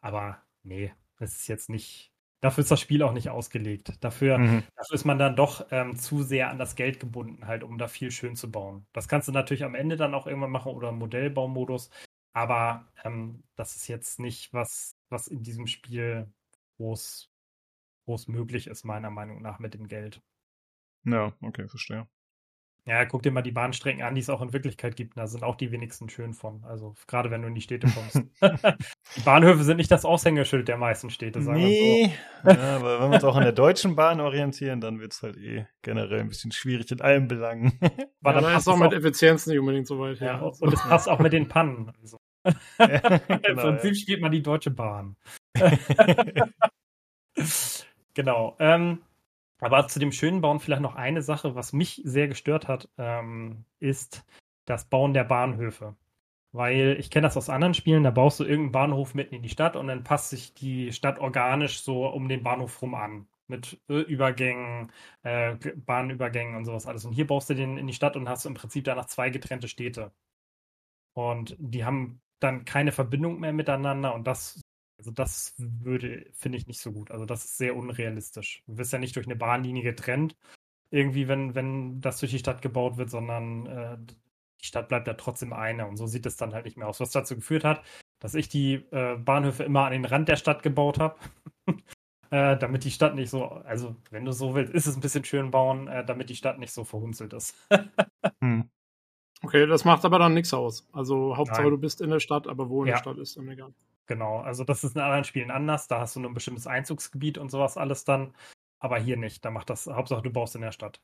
Aber nee, das ist jetzt nicht. Dafür ist das Spiel auch nicht ausgelegt. Dafür, mhm. dafür ist man dann doch ähm, zu sehr an das Geld gebunden, halt, um da viel schön zu bauen. Das kannst du natürlich am Ende dann auch irgendwann machen oder im Modellbaumodus. Aber ähm, das ist jetzt nicht was, was in diesem Spiel groß, groß möglich ist, meiner Meinung nach, mit dem Geld. Ja, okay, verstehe. Ja, guck dir mal die Bahnstrecken an, die es auch in Wirklichkeit gibt. Da sind auch die wenigsten schön von. Also gerade wenn du in die Städte kommst. die Bahnhöfe sind nicht das Aushängeschild der meisten Städte, sagen nee. wir so. ja, aber wenn wir uns auch an der deutschen Bahn orientieren, dann wird es halt eh generell ein bisschen schwierig in allen Belangen. War ja, dann passt auch mit Effizienz nicht unbedingt so weit. Ja, und es passt auch mit den Pannen. Also. Ja, genau, Im Prinzip ja. spielt man die Deutsche Bahn. genau. Ähm, aber zu dem schönen Bauen vielleicht noch eine Sache, was mich sehr gestört hat, ähm, ist das Bauen der Bahnhöfe. Weil ich kenne das aus anderen Spielen, da baust du irgendeinen Bahnhof mitten in die Stadt und dann passt sich die Stadt organisch so um den Bahnhof rum an. Mit Übergängen, äh, Bahnübergängen und sowas alles. Und hier baust du den in die Stadt und hast im Prinzip danach zwei getrennte Städte. Und die haben dann keine Verbindung mehr miteinander und das also das würde, finde ich nicht so gut. Also das ist sehr unrealistisch. Du wirst ja nicht durch eine Bahnlinie getrennt, irgendwie, wenn, wenn das durch die Stadt gebaut wird, sondern äh, die Stadt bleibt ja trotzdem eine. Und so sieht es dann halt nicht mehr aus. Was dazu geführt hat, dass ich die äh, Bahnhöfe immer an den Rand der Stadt gebaut habe. äh, damit die Stadt nicht so, also wenn du so willst, ist es ein bisschen schön bauen, äh, damit die Stadt nicht so verhunzelt ist. hm. Okay, das macht aber dann nichts aus. Also Hauptsache Nein. du bist in der Stadt, aber wo in ja. der Stadt ist dann egal. Genau, also das ist in anderen Spielen anders. Da hast du nur ein bestimmtes Einzugsgebiet und sowas alles dann. Aber hier nicht. Da macht das, Hauptsache du baust in der Stadt.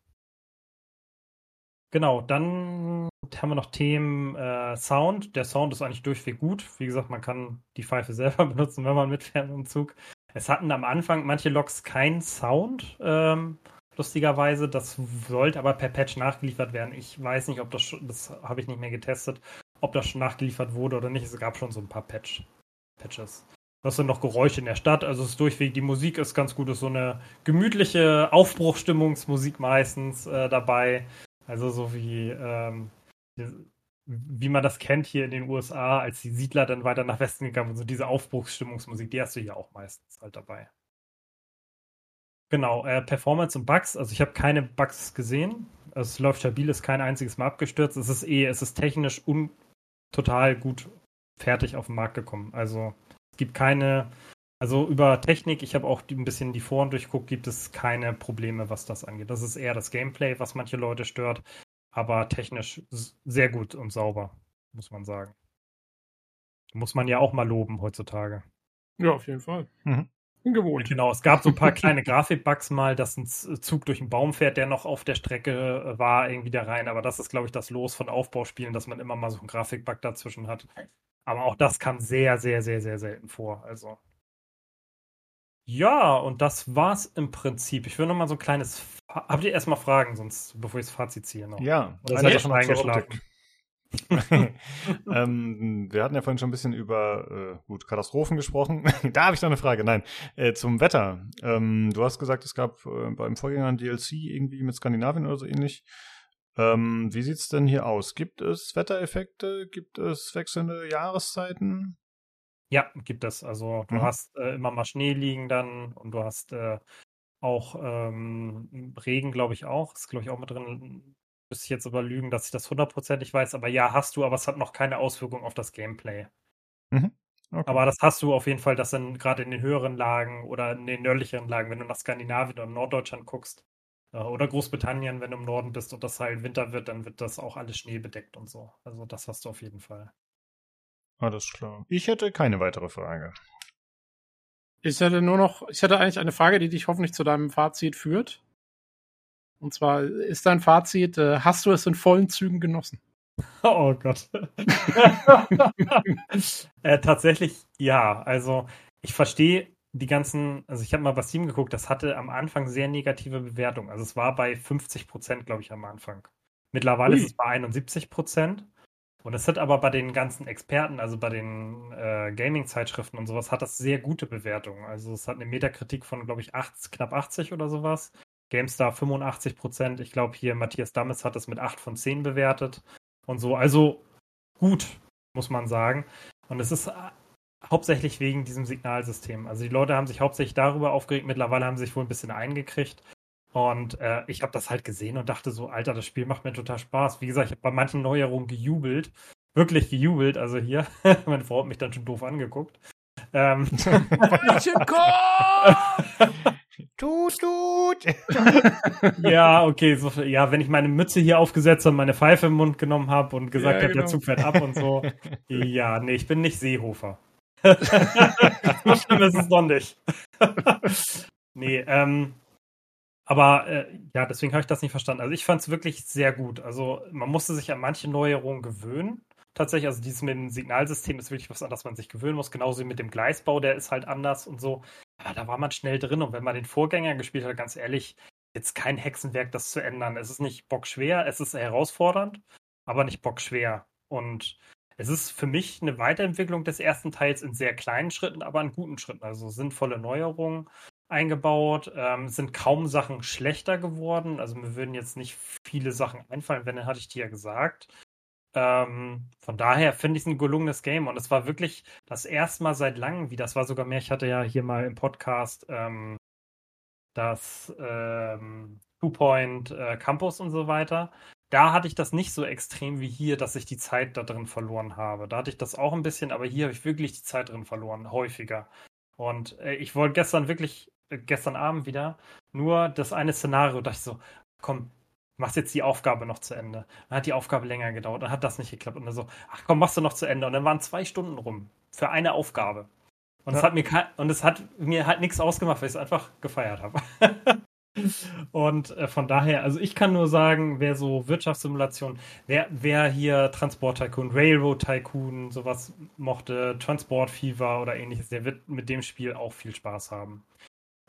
Genau, dann haben wir noch Themen äh, Sound. Der Sound ist eigentlich durchweg gut. Wie gesagt, man kann die Pfeife selber benutzen, wenn man mitfährt im Zug. Es hatten am Anfang manche Loks keinen Sound, ähm, lustigerweise. Das sollte aber per Patch nachgeliefert werden. Ich weiß nicht, ob das, das habe ich nicht mehr getestet, ob das schon nachgeliefert wurde oder nicht. Es gab schon so ein paar Patch. Patches. Was sind noch Geräusche in der Stadt? Also es ist durchweg, die Musik ist ganz gut, ist so eine gemütliche Aufbruchstimmungsmusik meistens äh, dabei. Also so wie, ähm, wie man das kennt hier in den USA, als die Siedler dann weiter nach Westen gegangen sind. So diese Aufbruchsstimmungsmusik, die hast du hier auch meistens halt dabei. Genau, äh, Performance und Bugs. Also ich habe keine Bugs gesehen. Es läuft stabil, ist kein einziges Mal abgestürzt. Es ist eh, es ist technisch un total gut fertig auf den Markt gekommen. Also es gibt keine Also über Technik, ich habe auch ein bisschen die Foren durchguckt, gibt es keine Probleme, was das angeht. Das ist eher das Gameplay, was manche Leute stört, aber technisch sehr gut und sauber, muss man sagen. Muss man ja auch mal loben heutzutage. Ja, auf jeden Fall. Mhm. Ungewohnt. Genau, es gab so ein paar kleine Grafikbugs mal, dass ein Zug durch einen Baum fährt, der noch auf der Strecke äh, war, irgendwie da rein. Aber das ist, glaube ich, das Los von Aufbauspielen, dass man immer mal so einen Grafikbug dazwischen hat. Aber auch das kam sehr, sehr, sehr, sehr selten vor. Also. Ja, und das war's im Prinzip. Ich will noch mal so ein kleines. Habt ihr erstmal Fragen, sonst, bevor ich das Fazit ziehe? Noch? Ja, Oder seid ihr schon eingeschlafen? ähm, wir hatten ja vorhin schon ein bisschen über äh, gut Katastrophen gesprochen. da habe ich noch eine Frage. Nein, äh, zum Wetter. Ähm, du hast gesagt, es gab äh, beim Vorgänger ein DLC irgendwie mit Skandinavien oder so ähnlich. Ähm, wie sieht's denn hier aus? Gibt es Wettereffekte? Gibt es wechselnde Jahreszeiten? Ja, gibt es. Also du mhm. hast äh, immer mal Schnee liegen dann und du hast äh, auch ähm, Regen, glaube ich auch. Ist, glaube ich, auch mit drin müsste ich jetzt aber lügen, dass ich das hundertprozentig weiß, aber ja, hast du, aber es hat noch keine Auswirkung auf das Gameplay. Mhm. Okay. Aber das hast du auf jeden Fall, dass dann gerade in den höheren Lagen oder in den nördlicheren Lagen, wenn du nach Skandinavien oder Norddeutschland guckst, äh, oder Großbritannien, wenn du im Norden bist und das halt Winter wird, dann wird das auch alles Schnee bedeckt und so. Also das hast du auf jeden Fall. Alles klar. Ich hätte keine weitere Frage. Ich hätte nur noch, ich hätte eigentlich eine Frage, die dich hoffentlich zu deinem Fazit führt. Und zwar ist dein Fazit, äh, hast du es in vollen Zügen genossen? Oh Gott. äh, tatsächlich ja. Also ich verstehe die ganzen, also ich habe mal bei Steam geguckt, das hatte am Anfang sehr negative Bewertungen. Also es war bei 50 Prozent, glaube ich, am Anfang. Mittlerweile Ui. ist es bei 71 Prozent. Und es hat aber bei den ganzen Experten, also bei den äh, Gaming-Zeitschriften und sowas, hat das sehr gute Bewertungen. Also es hat eine Metakritik von, glaube ich, 8, knapp 80 oder sowas. GameStar 85 Prozent. Ich glaube, hier Matthias Dammes hat es mit 8 von 10 bewertet und so. Also gut, muss man sagen. Und es ist äh, hauptsächlich wegen diesem Signalsystem. Also die Leute haben sich hauptsächlich darüber aufgeregt. Mittlerweile haben sie sich wohl ein bisschen eingekriegt. Und äh, ich habe das halt gesehen und dachte so, Alter, das Spiel macht mir total Spaß. Wie gesagt, ich habe bei manchen Neuerungen gejubelt. Wirklich gejubelt. Also hier, meine Frau hat mich dann schon doof angeguckt. Ähm, Tut, tut. ja, okay. So, ja, wenn ich meine Mütze hier aufgesetzt und meine Pfeife im Mund genommen habe und gesagt ja, habe, genau. der Zug fährt ab und so. Ja, nee, ich bin nicht Seehofer. so schlimm ist es noch nicht. nee, ähm, aber äh, ja, deswegen habe ich das nicht verstanden. Also ich fand es wirklich sehr gut. Also man musste sich an manche Neuerungen gewöhnen tatsächlich. Also dieses mit dem Signalsystem ist wirklich was, an das man sich gewöhnen muss. Genauso wie mit dem Gleisbau, der ist halt anders und so. Aber da war man schnell drin. Und wenn man den Vorgänger gespielt hat, ganz ehrlich, jetzt kein Hexenwerk, das zu ändern. Es ist nicht bockschwer, es ist herausfordernd, aber nicht bockschwer. Und es ist für mich eine Weiterentwicklung des ersten Teils in sehr kleinen Schritten, aber in guten Schritten. Also sinnvolle Neuerungen eingebaut. Ähm, sind kaum Sachen schlechter geworden. Also mir würden jetzt nicht viele Sachen einfallen, wenn, dann hatte ich dir ja gesagt. Ähm, von daher finde ich es ein gelungenes Game und es war wirklich das erste Mal seit langem, wie das war sogar mehr. Ich hatte ja hier mal im Podcast ähm, das ähm, Two Point äh, Campus und so weiter. Da hatte ich das nicht so extrem wie hier, dass ich die Zeit da drin verloren habe. Da hatte ich das auch ein bisschen, aber hier habe ich wirklich die Zeit drin verloren, häufiger. Und äh, ich wollte gestern wirklich, äh, gestern Abend wieder, nur das eine Szenario, dachte ich so, komm, machst jetzt die Aufgabe noch zu Ende. Dann hat die Aufgabe länger gedauert, dann hat das nicht geklappt. Und dann so, ach komm, machst du noch zu Ende. Und dann waren zwei Stunden rum für eine Aufgabe. Und es hat mir und es hat mir halt nichts ausgemacht, weil ich es einfach gefeiert habe. und äh, von daher, also ich kann nur sagen, wer so Wirtschaftssimulation, wer, wer hier Transport Tycoon, Railroad Tycoon, sowas mochte, Transport Fever oder ähnliches, der wird mit dem Spiel auch viel Spaß haben.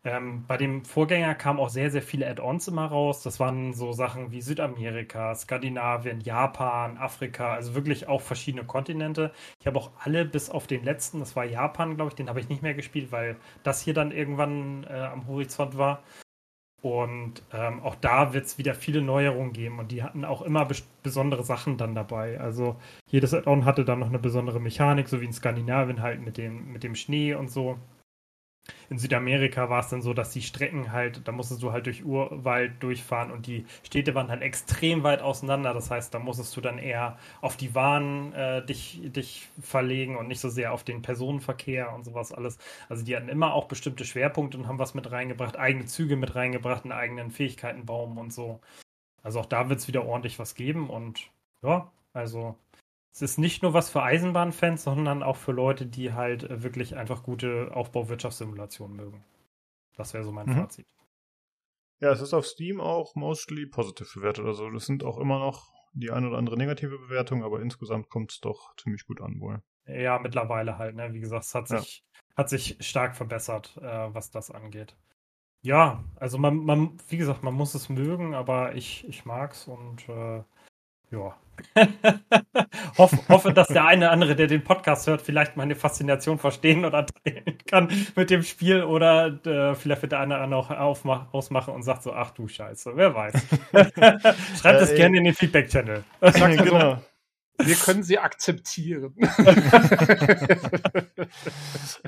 Ähm, bei dem Vorgänger kamen auch sehr, sehr viele Add-ons immer raus. Das waren so Sachen wie Südamerika, Skandinavien, Japan, Afrika, also wirklich auch verschiedene Kontinente. Ich habe auch alle bis auf den letzten, das war Japan, glaube ich, den habe ich nicht mehr gespielt, weil das hier dann irgendwann äh, am Horizont war. Und ähm, auch da wird es wieder viele Neuerungen geben und die hatten auch immer besondere Sachen dann dabei. Also jedes Add-on hatte dann noch eine besondere Mechanik, so wie in Skandinavien halt mit dem, mit dem Schnee und so. In Südamerika war es dann so, dass die Strecken halt, da musstest du halt durch Urwald durchfahren und die Städte waren halt extrem weit auseinander. Das heißt, da musstest du dann eher auf die Bahn äh, dich, dich verlegen und nicht so sehr auf den Personenverkehr und sowas alles. Also die hatten immer auch bestimmte Schwerpunkte und haben was mit reingebracht, eigene Züge mit reingebracht, einen eigenen Fähigkeitenbaum und so. Also auch da wird es wieder ordentlich was geben und ja, also es ist nicht nur was für Eisenbahnfans, sondern auch für Leute, die halt äh, wirklich einfach gute Aufbauwirtschaftssimulationen mögen. Das wäre so mein mhm. Fazit. Ja, es ist auf Steam auch mostly positive bewertet. Also das sind auch immer noch die ein oder andere negative Bewertung, aber insgesamt kommt es doch ziemlich gut an wohl. Ja, mittlerweile halt, ne? Wie gesagt, es hat sich, ja. hat sich stark verbessert, äh, was das angeht. Ja, also man, man, wie gesagt, man muss es mögen, aber ich, ich mag's und äh, ja. hoffe, hoffe, dass der eine oder andere, der den Podcast hört, vielleicht meine Faszination verstehen oder teilen kann mit dem Spiel oder äh, vielleicht wird der eine oder andere auch aufmach, ausmachen und sagt so, ach du Scheiße, wer weiß. Schreibt es äh, gerne in den Feedback-Channel. genau. Wir können sie akzeptieren.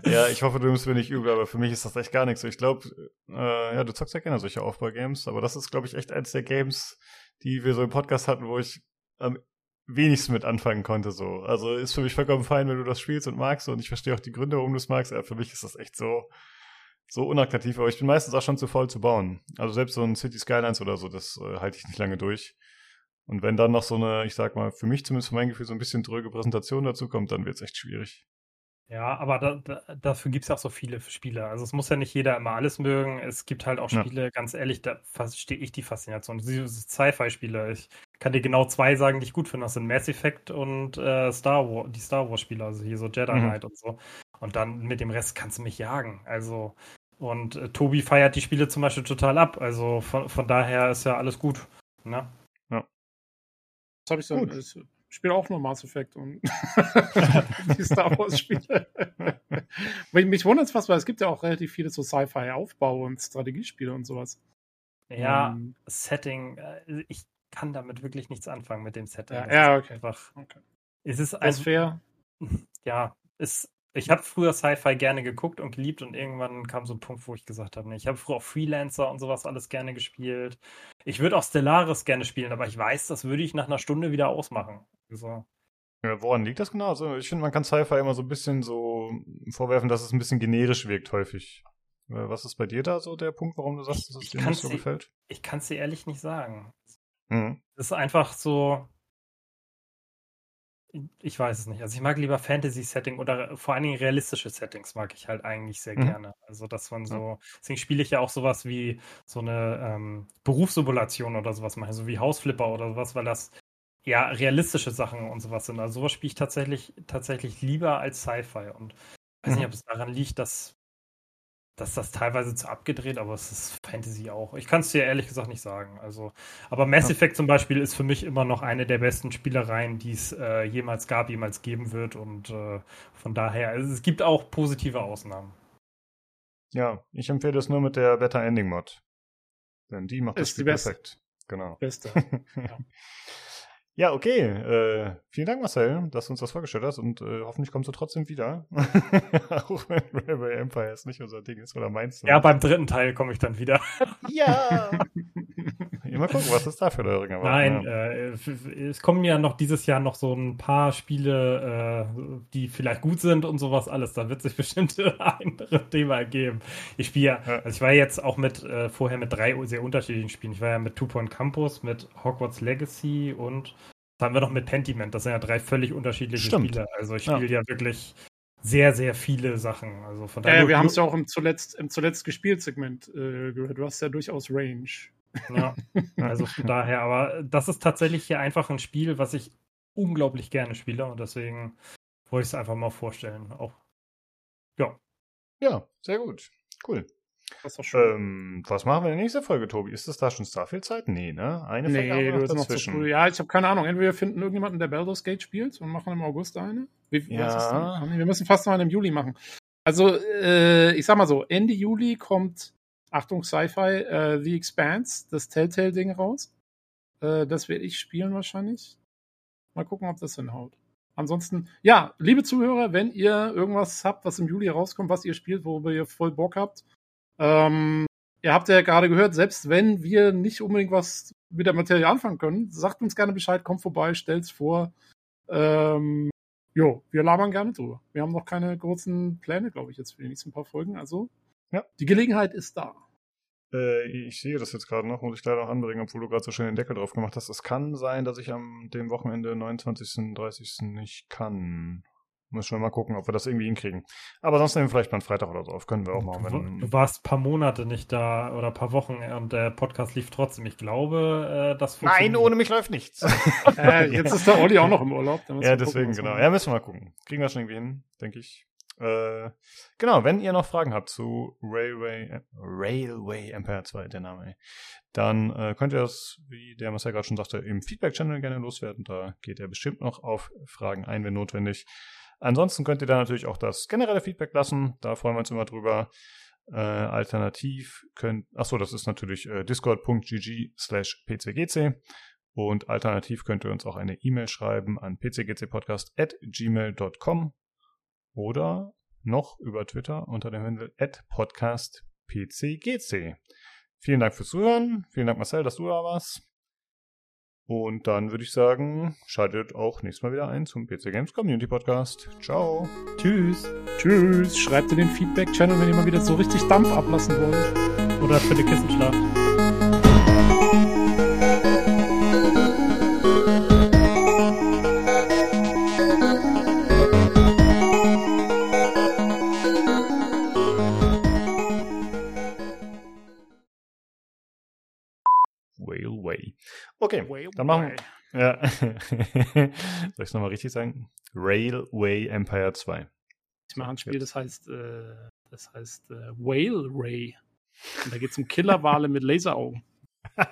ja, ich hoffe, du nimmst mir nicht übel, aber für mich ist das echt gar nichts. Ich glaube, äh, ja, du zockst ja gerne solche Aufbau-Games, aber das ist, glaube ich, echt eins der Games, die wir so im Podcast hatten, wo ich am wenigsten mit anfangen konnte. So. Also ist für mich vollkommen fein, wenn du das spielst und magst und ich verstehe auch die Gründe, warum du es magst, aber für mich ist das echt so, so unattraktiv. Aber ich bin meistens auch schon zu voll zu bauen. Also selbst so ein City Skylines oder so, das äh, halte ich nicht lange durch. Und wenn dann noch so eine, ich sag mal, für mich zumindest für mein Gefühl so ein bisschen dröge Präsentation dazu kommt, dann wird es echt schwierig. Ja, aber da, da, dafür gibt es ja auch so viele Spiele. Also es muss ja nicht jeder immer alles mögen. Es gibt halt auch Spiele, ja. ganz ehrlich, da verstehe ich die Faszination. Sci-Fi-Spiele, ich kann dir genau zwei sagen, die ich gut finde. Das sind Mass Effect und äh, Star Wars, die Star Wars-Spiele, also hier so Jedi mhm. Knight und so. Und dann mit dem Rest kannst du mich jagen. Also, und äh, Tobi feiert die Spiele zum Beispiel total ab. Also von, von daher ist ja alles gut. Ne? Ja. Das habe ich so. Gut spiele auch nur Mass Effect und die Star Wars Spiele. Mich wundert es fast, weil es gibt ja auch relativ viele so Sci-Fi-Aufbau und Strategiespiele und sowas. Ja, um, ähm, Setting, äh, ich kann damit wirklich nichts anfangen mit dem Setting. Ja, ja okay. Einfach, okay. Es ist ein, fair. Ja, ist ich habe früher Sci-Fi gerne geguckt und geliebt und irgendwann kam so ein Punkt, wo ich gesagt habe, nee, ich habe früher auch Freelancer und sowas alles gerne gespielt. Ich würde auch Stellaris gerne spielen, aber ich weiß, das würde ich nach einer Stunde wieder ausmachen. So. Ja, woran liegt das genau? Also ich finde, man kann Sci-Fi immer so ein bisschen so vorwerfen, dass es ein bisschen generisch wirkt häufig. Äh, was ist bei dir da so der Punkt, warum du sagst, dass es dir nicht so gefällt? Ich kann es dir ehrlich nicht sagen. Mhm. Es ist einfach so, ich weiß es nicht. Also ich mag lieber Fantasy-Setting oder vor allen Dingen realistische Settings mag ich halt eigentlich sehr mhm. gerne. Also dass man so, deswegen spiele ich ja auch sowas wie so eine ähm, Berufssimulation oder sowas mache, so wie Hausflipper oder sowas, weil das ja realistische Sachen und sowas sind. Also sowas spiele ich tatsächlich, tatsächlich lieber als Sci-Fi und weiß mhm. nicht, ob es daran liegt, dass dass das teilweise zu abgedreht, aber es ist Fantasy auch. Ich kann es dir ehrlich gesagt nicht sagen. Also, aber Mass Effect zum Beispiel ist für mich immer noch eine der besten Spielereien, die es äh, jemals gab, jemals geben wird. Und äh, von daher, also es gibt auch positive Ausnahmen. Ja, ich empfehle es nur mit der Better Ending Mod. Denn die macht ist das Spiel perfekt. Genau. Beste. ja. Ja, okay. Äh, vielen Dank, Marcel, dass du uns das vorgestellt hast und äh, hoffentlich kommst du trotzdem wieder. Auch wenn Railway Empire nicht unser Ding ist, oder meinst du? Ja, beim dritten Teil komme ich dann wieder. ja! Mal gucken, was ist da für Ringe. Nein, ja. äh, es kommen ja noch dieses Jahr noch so ein paar Spiele, äh, die vielleicht gut sind und sowas alles. Da wird sich bestimmt ein anderes Thema ergeben. Ich spiele ja, also ich war jetzt auch mit äh, vorher mit drei sehr unterschiedlichen Spielen. Ich war ja mit Two Point Campus, mit Hogwarts Legacy und haben wir noch mit Pentiment. Das sind ja drei völlig unterschiedliche Stimmt. Spiele. Also ich spiele ja. ja wirklich sehr, sehr viele Sachen. Also von daher. Ja, wir haben es ja auch im zuletzt, im zuletzt gespielt Segment äh, gehört. Du hast ja durchaus Range. Ja, also von daher, aber das ist tatsächlich hier einfach ein Spiel, was ich unglaublich gerne spiele und deswegen wollte ich es einfach mal vorstellen. Auch, ja. Ja, sehr gut. Cool. Das doch schön. Ähm, was machen wir in der nächsten Folge, Tobi? Ist das da schon Starfield-Zeit? Nee, ne? Eine nee, Folge du noch dazwischen. Noch ja, ich habe keine Ahnung. Entweder wir finden irgendjemanden, der Baldur's Gate spielt und machen im August eine. Wie, ja. Wir müssen fast noch eine im Juli machen. Also, äh, ich sag mal so, Ende Juli kommt Achtung, Sci-Fi, äh, The Expanse, das Telltale-Ding raus. Äh, das werde ich spielen wahrscheinlich. Mal gucken, ob das hinhaut. ansonsten, ja, liebe Zuhörer, wenn ihr irgendwas habt, was im Juli rauskommt, was ihr spielt, worüber ihr voll Bock habt, ähm, ihr habt ja gerade gehört, selbst wenn wir nicht unbedingt was mit der Materie anfangen können, sagt uns gerne Bescheid, kommt vorbei, stellt's vor. Ähm, jo, wir labern gerne drüber. Wir haben noch keine großen Pläne, glaube ich, jetzt für die nächsten paar Folgen. Also, ja, die Gelegenheit ist da. Äh, ich sehe das jetzt gerade noch, muss ich leider auch anbringen, obwohl du gerade so schön den Deckel drauf gemacht hast. Es kann sein, dass ich am dem Wochenende 29. 30. nicht kann. Müssen wir mal gucken, ob wir das irgendwie hinkriegen. Aber sonst nehmen wir vielleicht mal einen Freitag oder so auf. Können wir auch machen. Wenn... Du warst ein paar Monate nicht da oder ein paar Wochen und der Podcast lief trotzdem. Ich glaube, äh, das Nein, ohne mich läuft nichts. äh, jetzt ist der Olli auch noch im Urlaub. Ja, deswegen, gucken, genau. Ja, müssen wir mal gucken. Kriegen wir schon irgendwie hin, denke ich. Äh, genau, wenn ihr noch Fragen habt zu Railway, äh, Railway Empire 2, der Name, ey, dann äh, könnt ihr das, wie der Marcel gerade schon sagte, im Feedback-Channel gerne loswerden. Da geht er bestimmt noch auf Fragen ein, wenn notwendig. Ansonsten könnt ihr da natürlich auch das generelle Feedback lassen. Da freuen wir uns immer drüber. Äh, alternativ könnt, achso, das ist natürlich äh, discord.gg slash pcgc. Und alternativ könnt ihr uns auch eine E-Mail schreiben an pcgcpodcast at gmail.com oder noch über Twitter unter dem Handel at podcastpcgc. Vielen Dank fürs Zuhören. Vielen Dank, Marcel, dass du da warst. Und dann würde ich sagen, schaltet auch nächstes Mal wieder ein zum PC Games Community Podcast. Ciao. Tschüss. Tschüss. Schreibt in den Feedback-Channel, wenn ihr mal wieder so richtig Dampf ablassen wollt. Oder für die Kissenschlacht. Okay, Railway. dann machen wir. Ja. Soll ich es nochmal richtig sagen? Railway Empire 2. Ich mache ein Spiel, das heißt, äh, das heißt äh, Whale Ray. Und da geht es um Killerwale mit Laseraugen.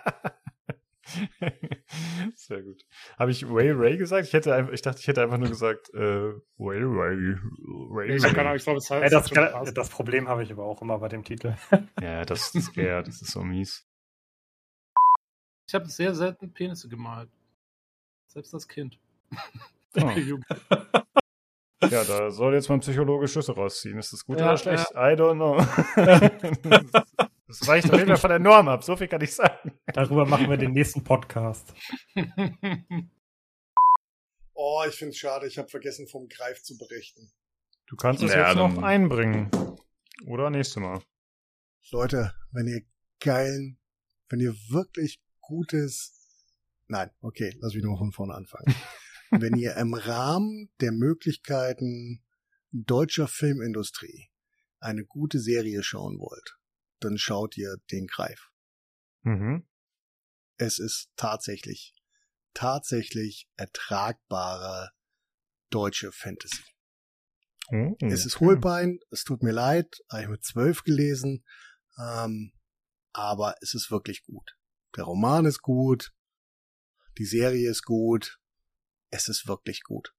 Sehr gut. Habe ich Whale Ray gesagt? Ich, hätte einfach, ich dachte, ich hätte einfach nur gesagt äh, Whale Ray. Ray, ich, Ray. ich glaube, es heißt. das, das, das Problem habe ich aber auch immer bei dem Titel. ja, das ist, ja, das ist so mies. Ich habe sehr selten Penisse gemalt. Selbst als Kind. Oh. ja, da soll jetzt mal psychologische Schlüsse rausziehen. Ist das gut ja, oder schlecht? Ja. I don't know. das weicht auf jeden Fall von der Norm ab, so viel kann ich sagen. Darüber machen wir den nächsten Podcast. oh, ich finde es schade, ich habe vergessen, vom Greif zu berichten. Du kannst es ja, jetzt noch einbringen. Oder nächste Mal. Leute, wenn ihr geilen, wenn ihr wirklich gutes, nein, okay, lass mich nur von vorne anfangen. Wenn ihr im Rahmen der Möglichkeiten deutscher Filmindustrie eine gute Serie schauen wollt, dann schaut ihr den Greif. Mhm. Es ist tatsächlich, tatsächlich ertragbare deutsche Fantasy. Mhm. Es ist Hohlbein, es tut mir leid, habe ich mit zwölf gelesen, ähm, aber es ist wirklich gut. Der Roman ist gut. Die Serie ist gut. Es ist wirklich gut.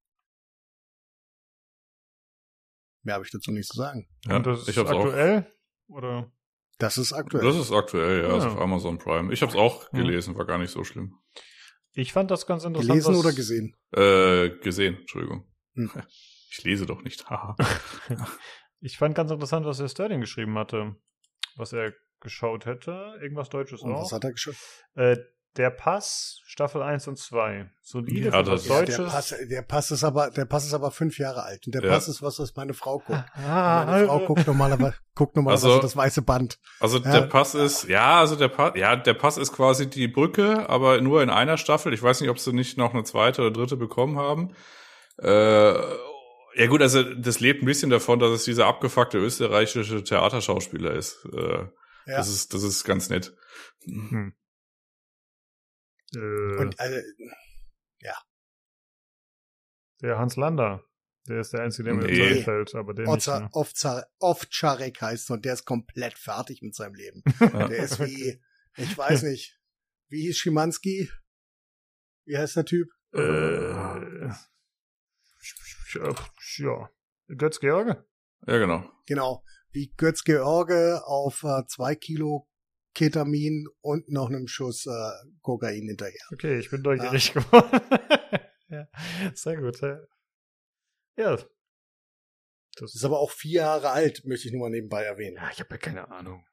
Mehr habe ich dazu nicht zu sagen. Ja, das ist ich hab's aktuell? Auch. Oder? Das ist aktuell. Das ist aktuell, ja, ja. Also auf Amazon Prime. Ich habe es auch gelesen, war gar nicht so schlimm. Ich fand das ganz interessant. Gelesen oder gesehen? Äh, gesehen, Entschuldigung. Hm. Ich lese doch nicht. ich fand ganz interessant, was der Sterling geschrieben hatte. Was er geschaut hätte. Irgendwas Deutsches und auch. Was hat er geschaut? Äh, der Pass, Staffel 1 und 2. Solide ja, das Deutsches. Der Pass, der Pass ist aber, der Pass ist aber fünf Jahre alt. Und der ja. Pass ist was, was meine Frau guckt. Ah, meine Frau guckt normalerweise, guckt normalerweise also, das weiße Band. Also ja. der Pass ist, ja, also der Pass, ja, der Pass ist quasi die Brücke, aber nur in einer Staffel. Ich weiß nicht, ob sie nicht noch eine zweite oder dritte bekommen haben. Äh, ja gut, also das lebt ein bisschen davon, dass es dieser abgefuckte österreichische Theaterschauspieler ist. Äh, ja. Das ist, das ist ganz nett. Hm. Äh, Und also, ja. Der Hans Lander. Der ist der Einzige, der mir nee. einfällt, aber der Ozza, nicht. Ovcharek heißt und der ist komplett fertig mit seinem Leben. der ist wie, ich weiß nicht, wie hieß Schimanski? Wie heißt der Typ? Äh, ja. Götz George? Ja, genau. Genau wie Götz George auf äh, zwei Kilo Ketamin und noch einem Schuss äh, Kokain hinterher. Okay, ich bin neugierig ja. geworden. ja, sehr gut. Ja. Ja. Das ist aber auch vier Jahre alt, möchte ich nur mal nebenbei erwähnen. Ja, ich habe ja keine Ahnung.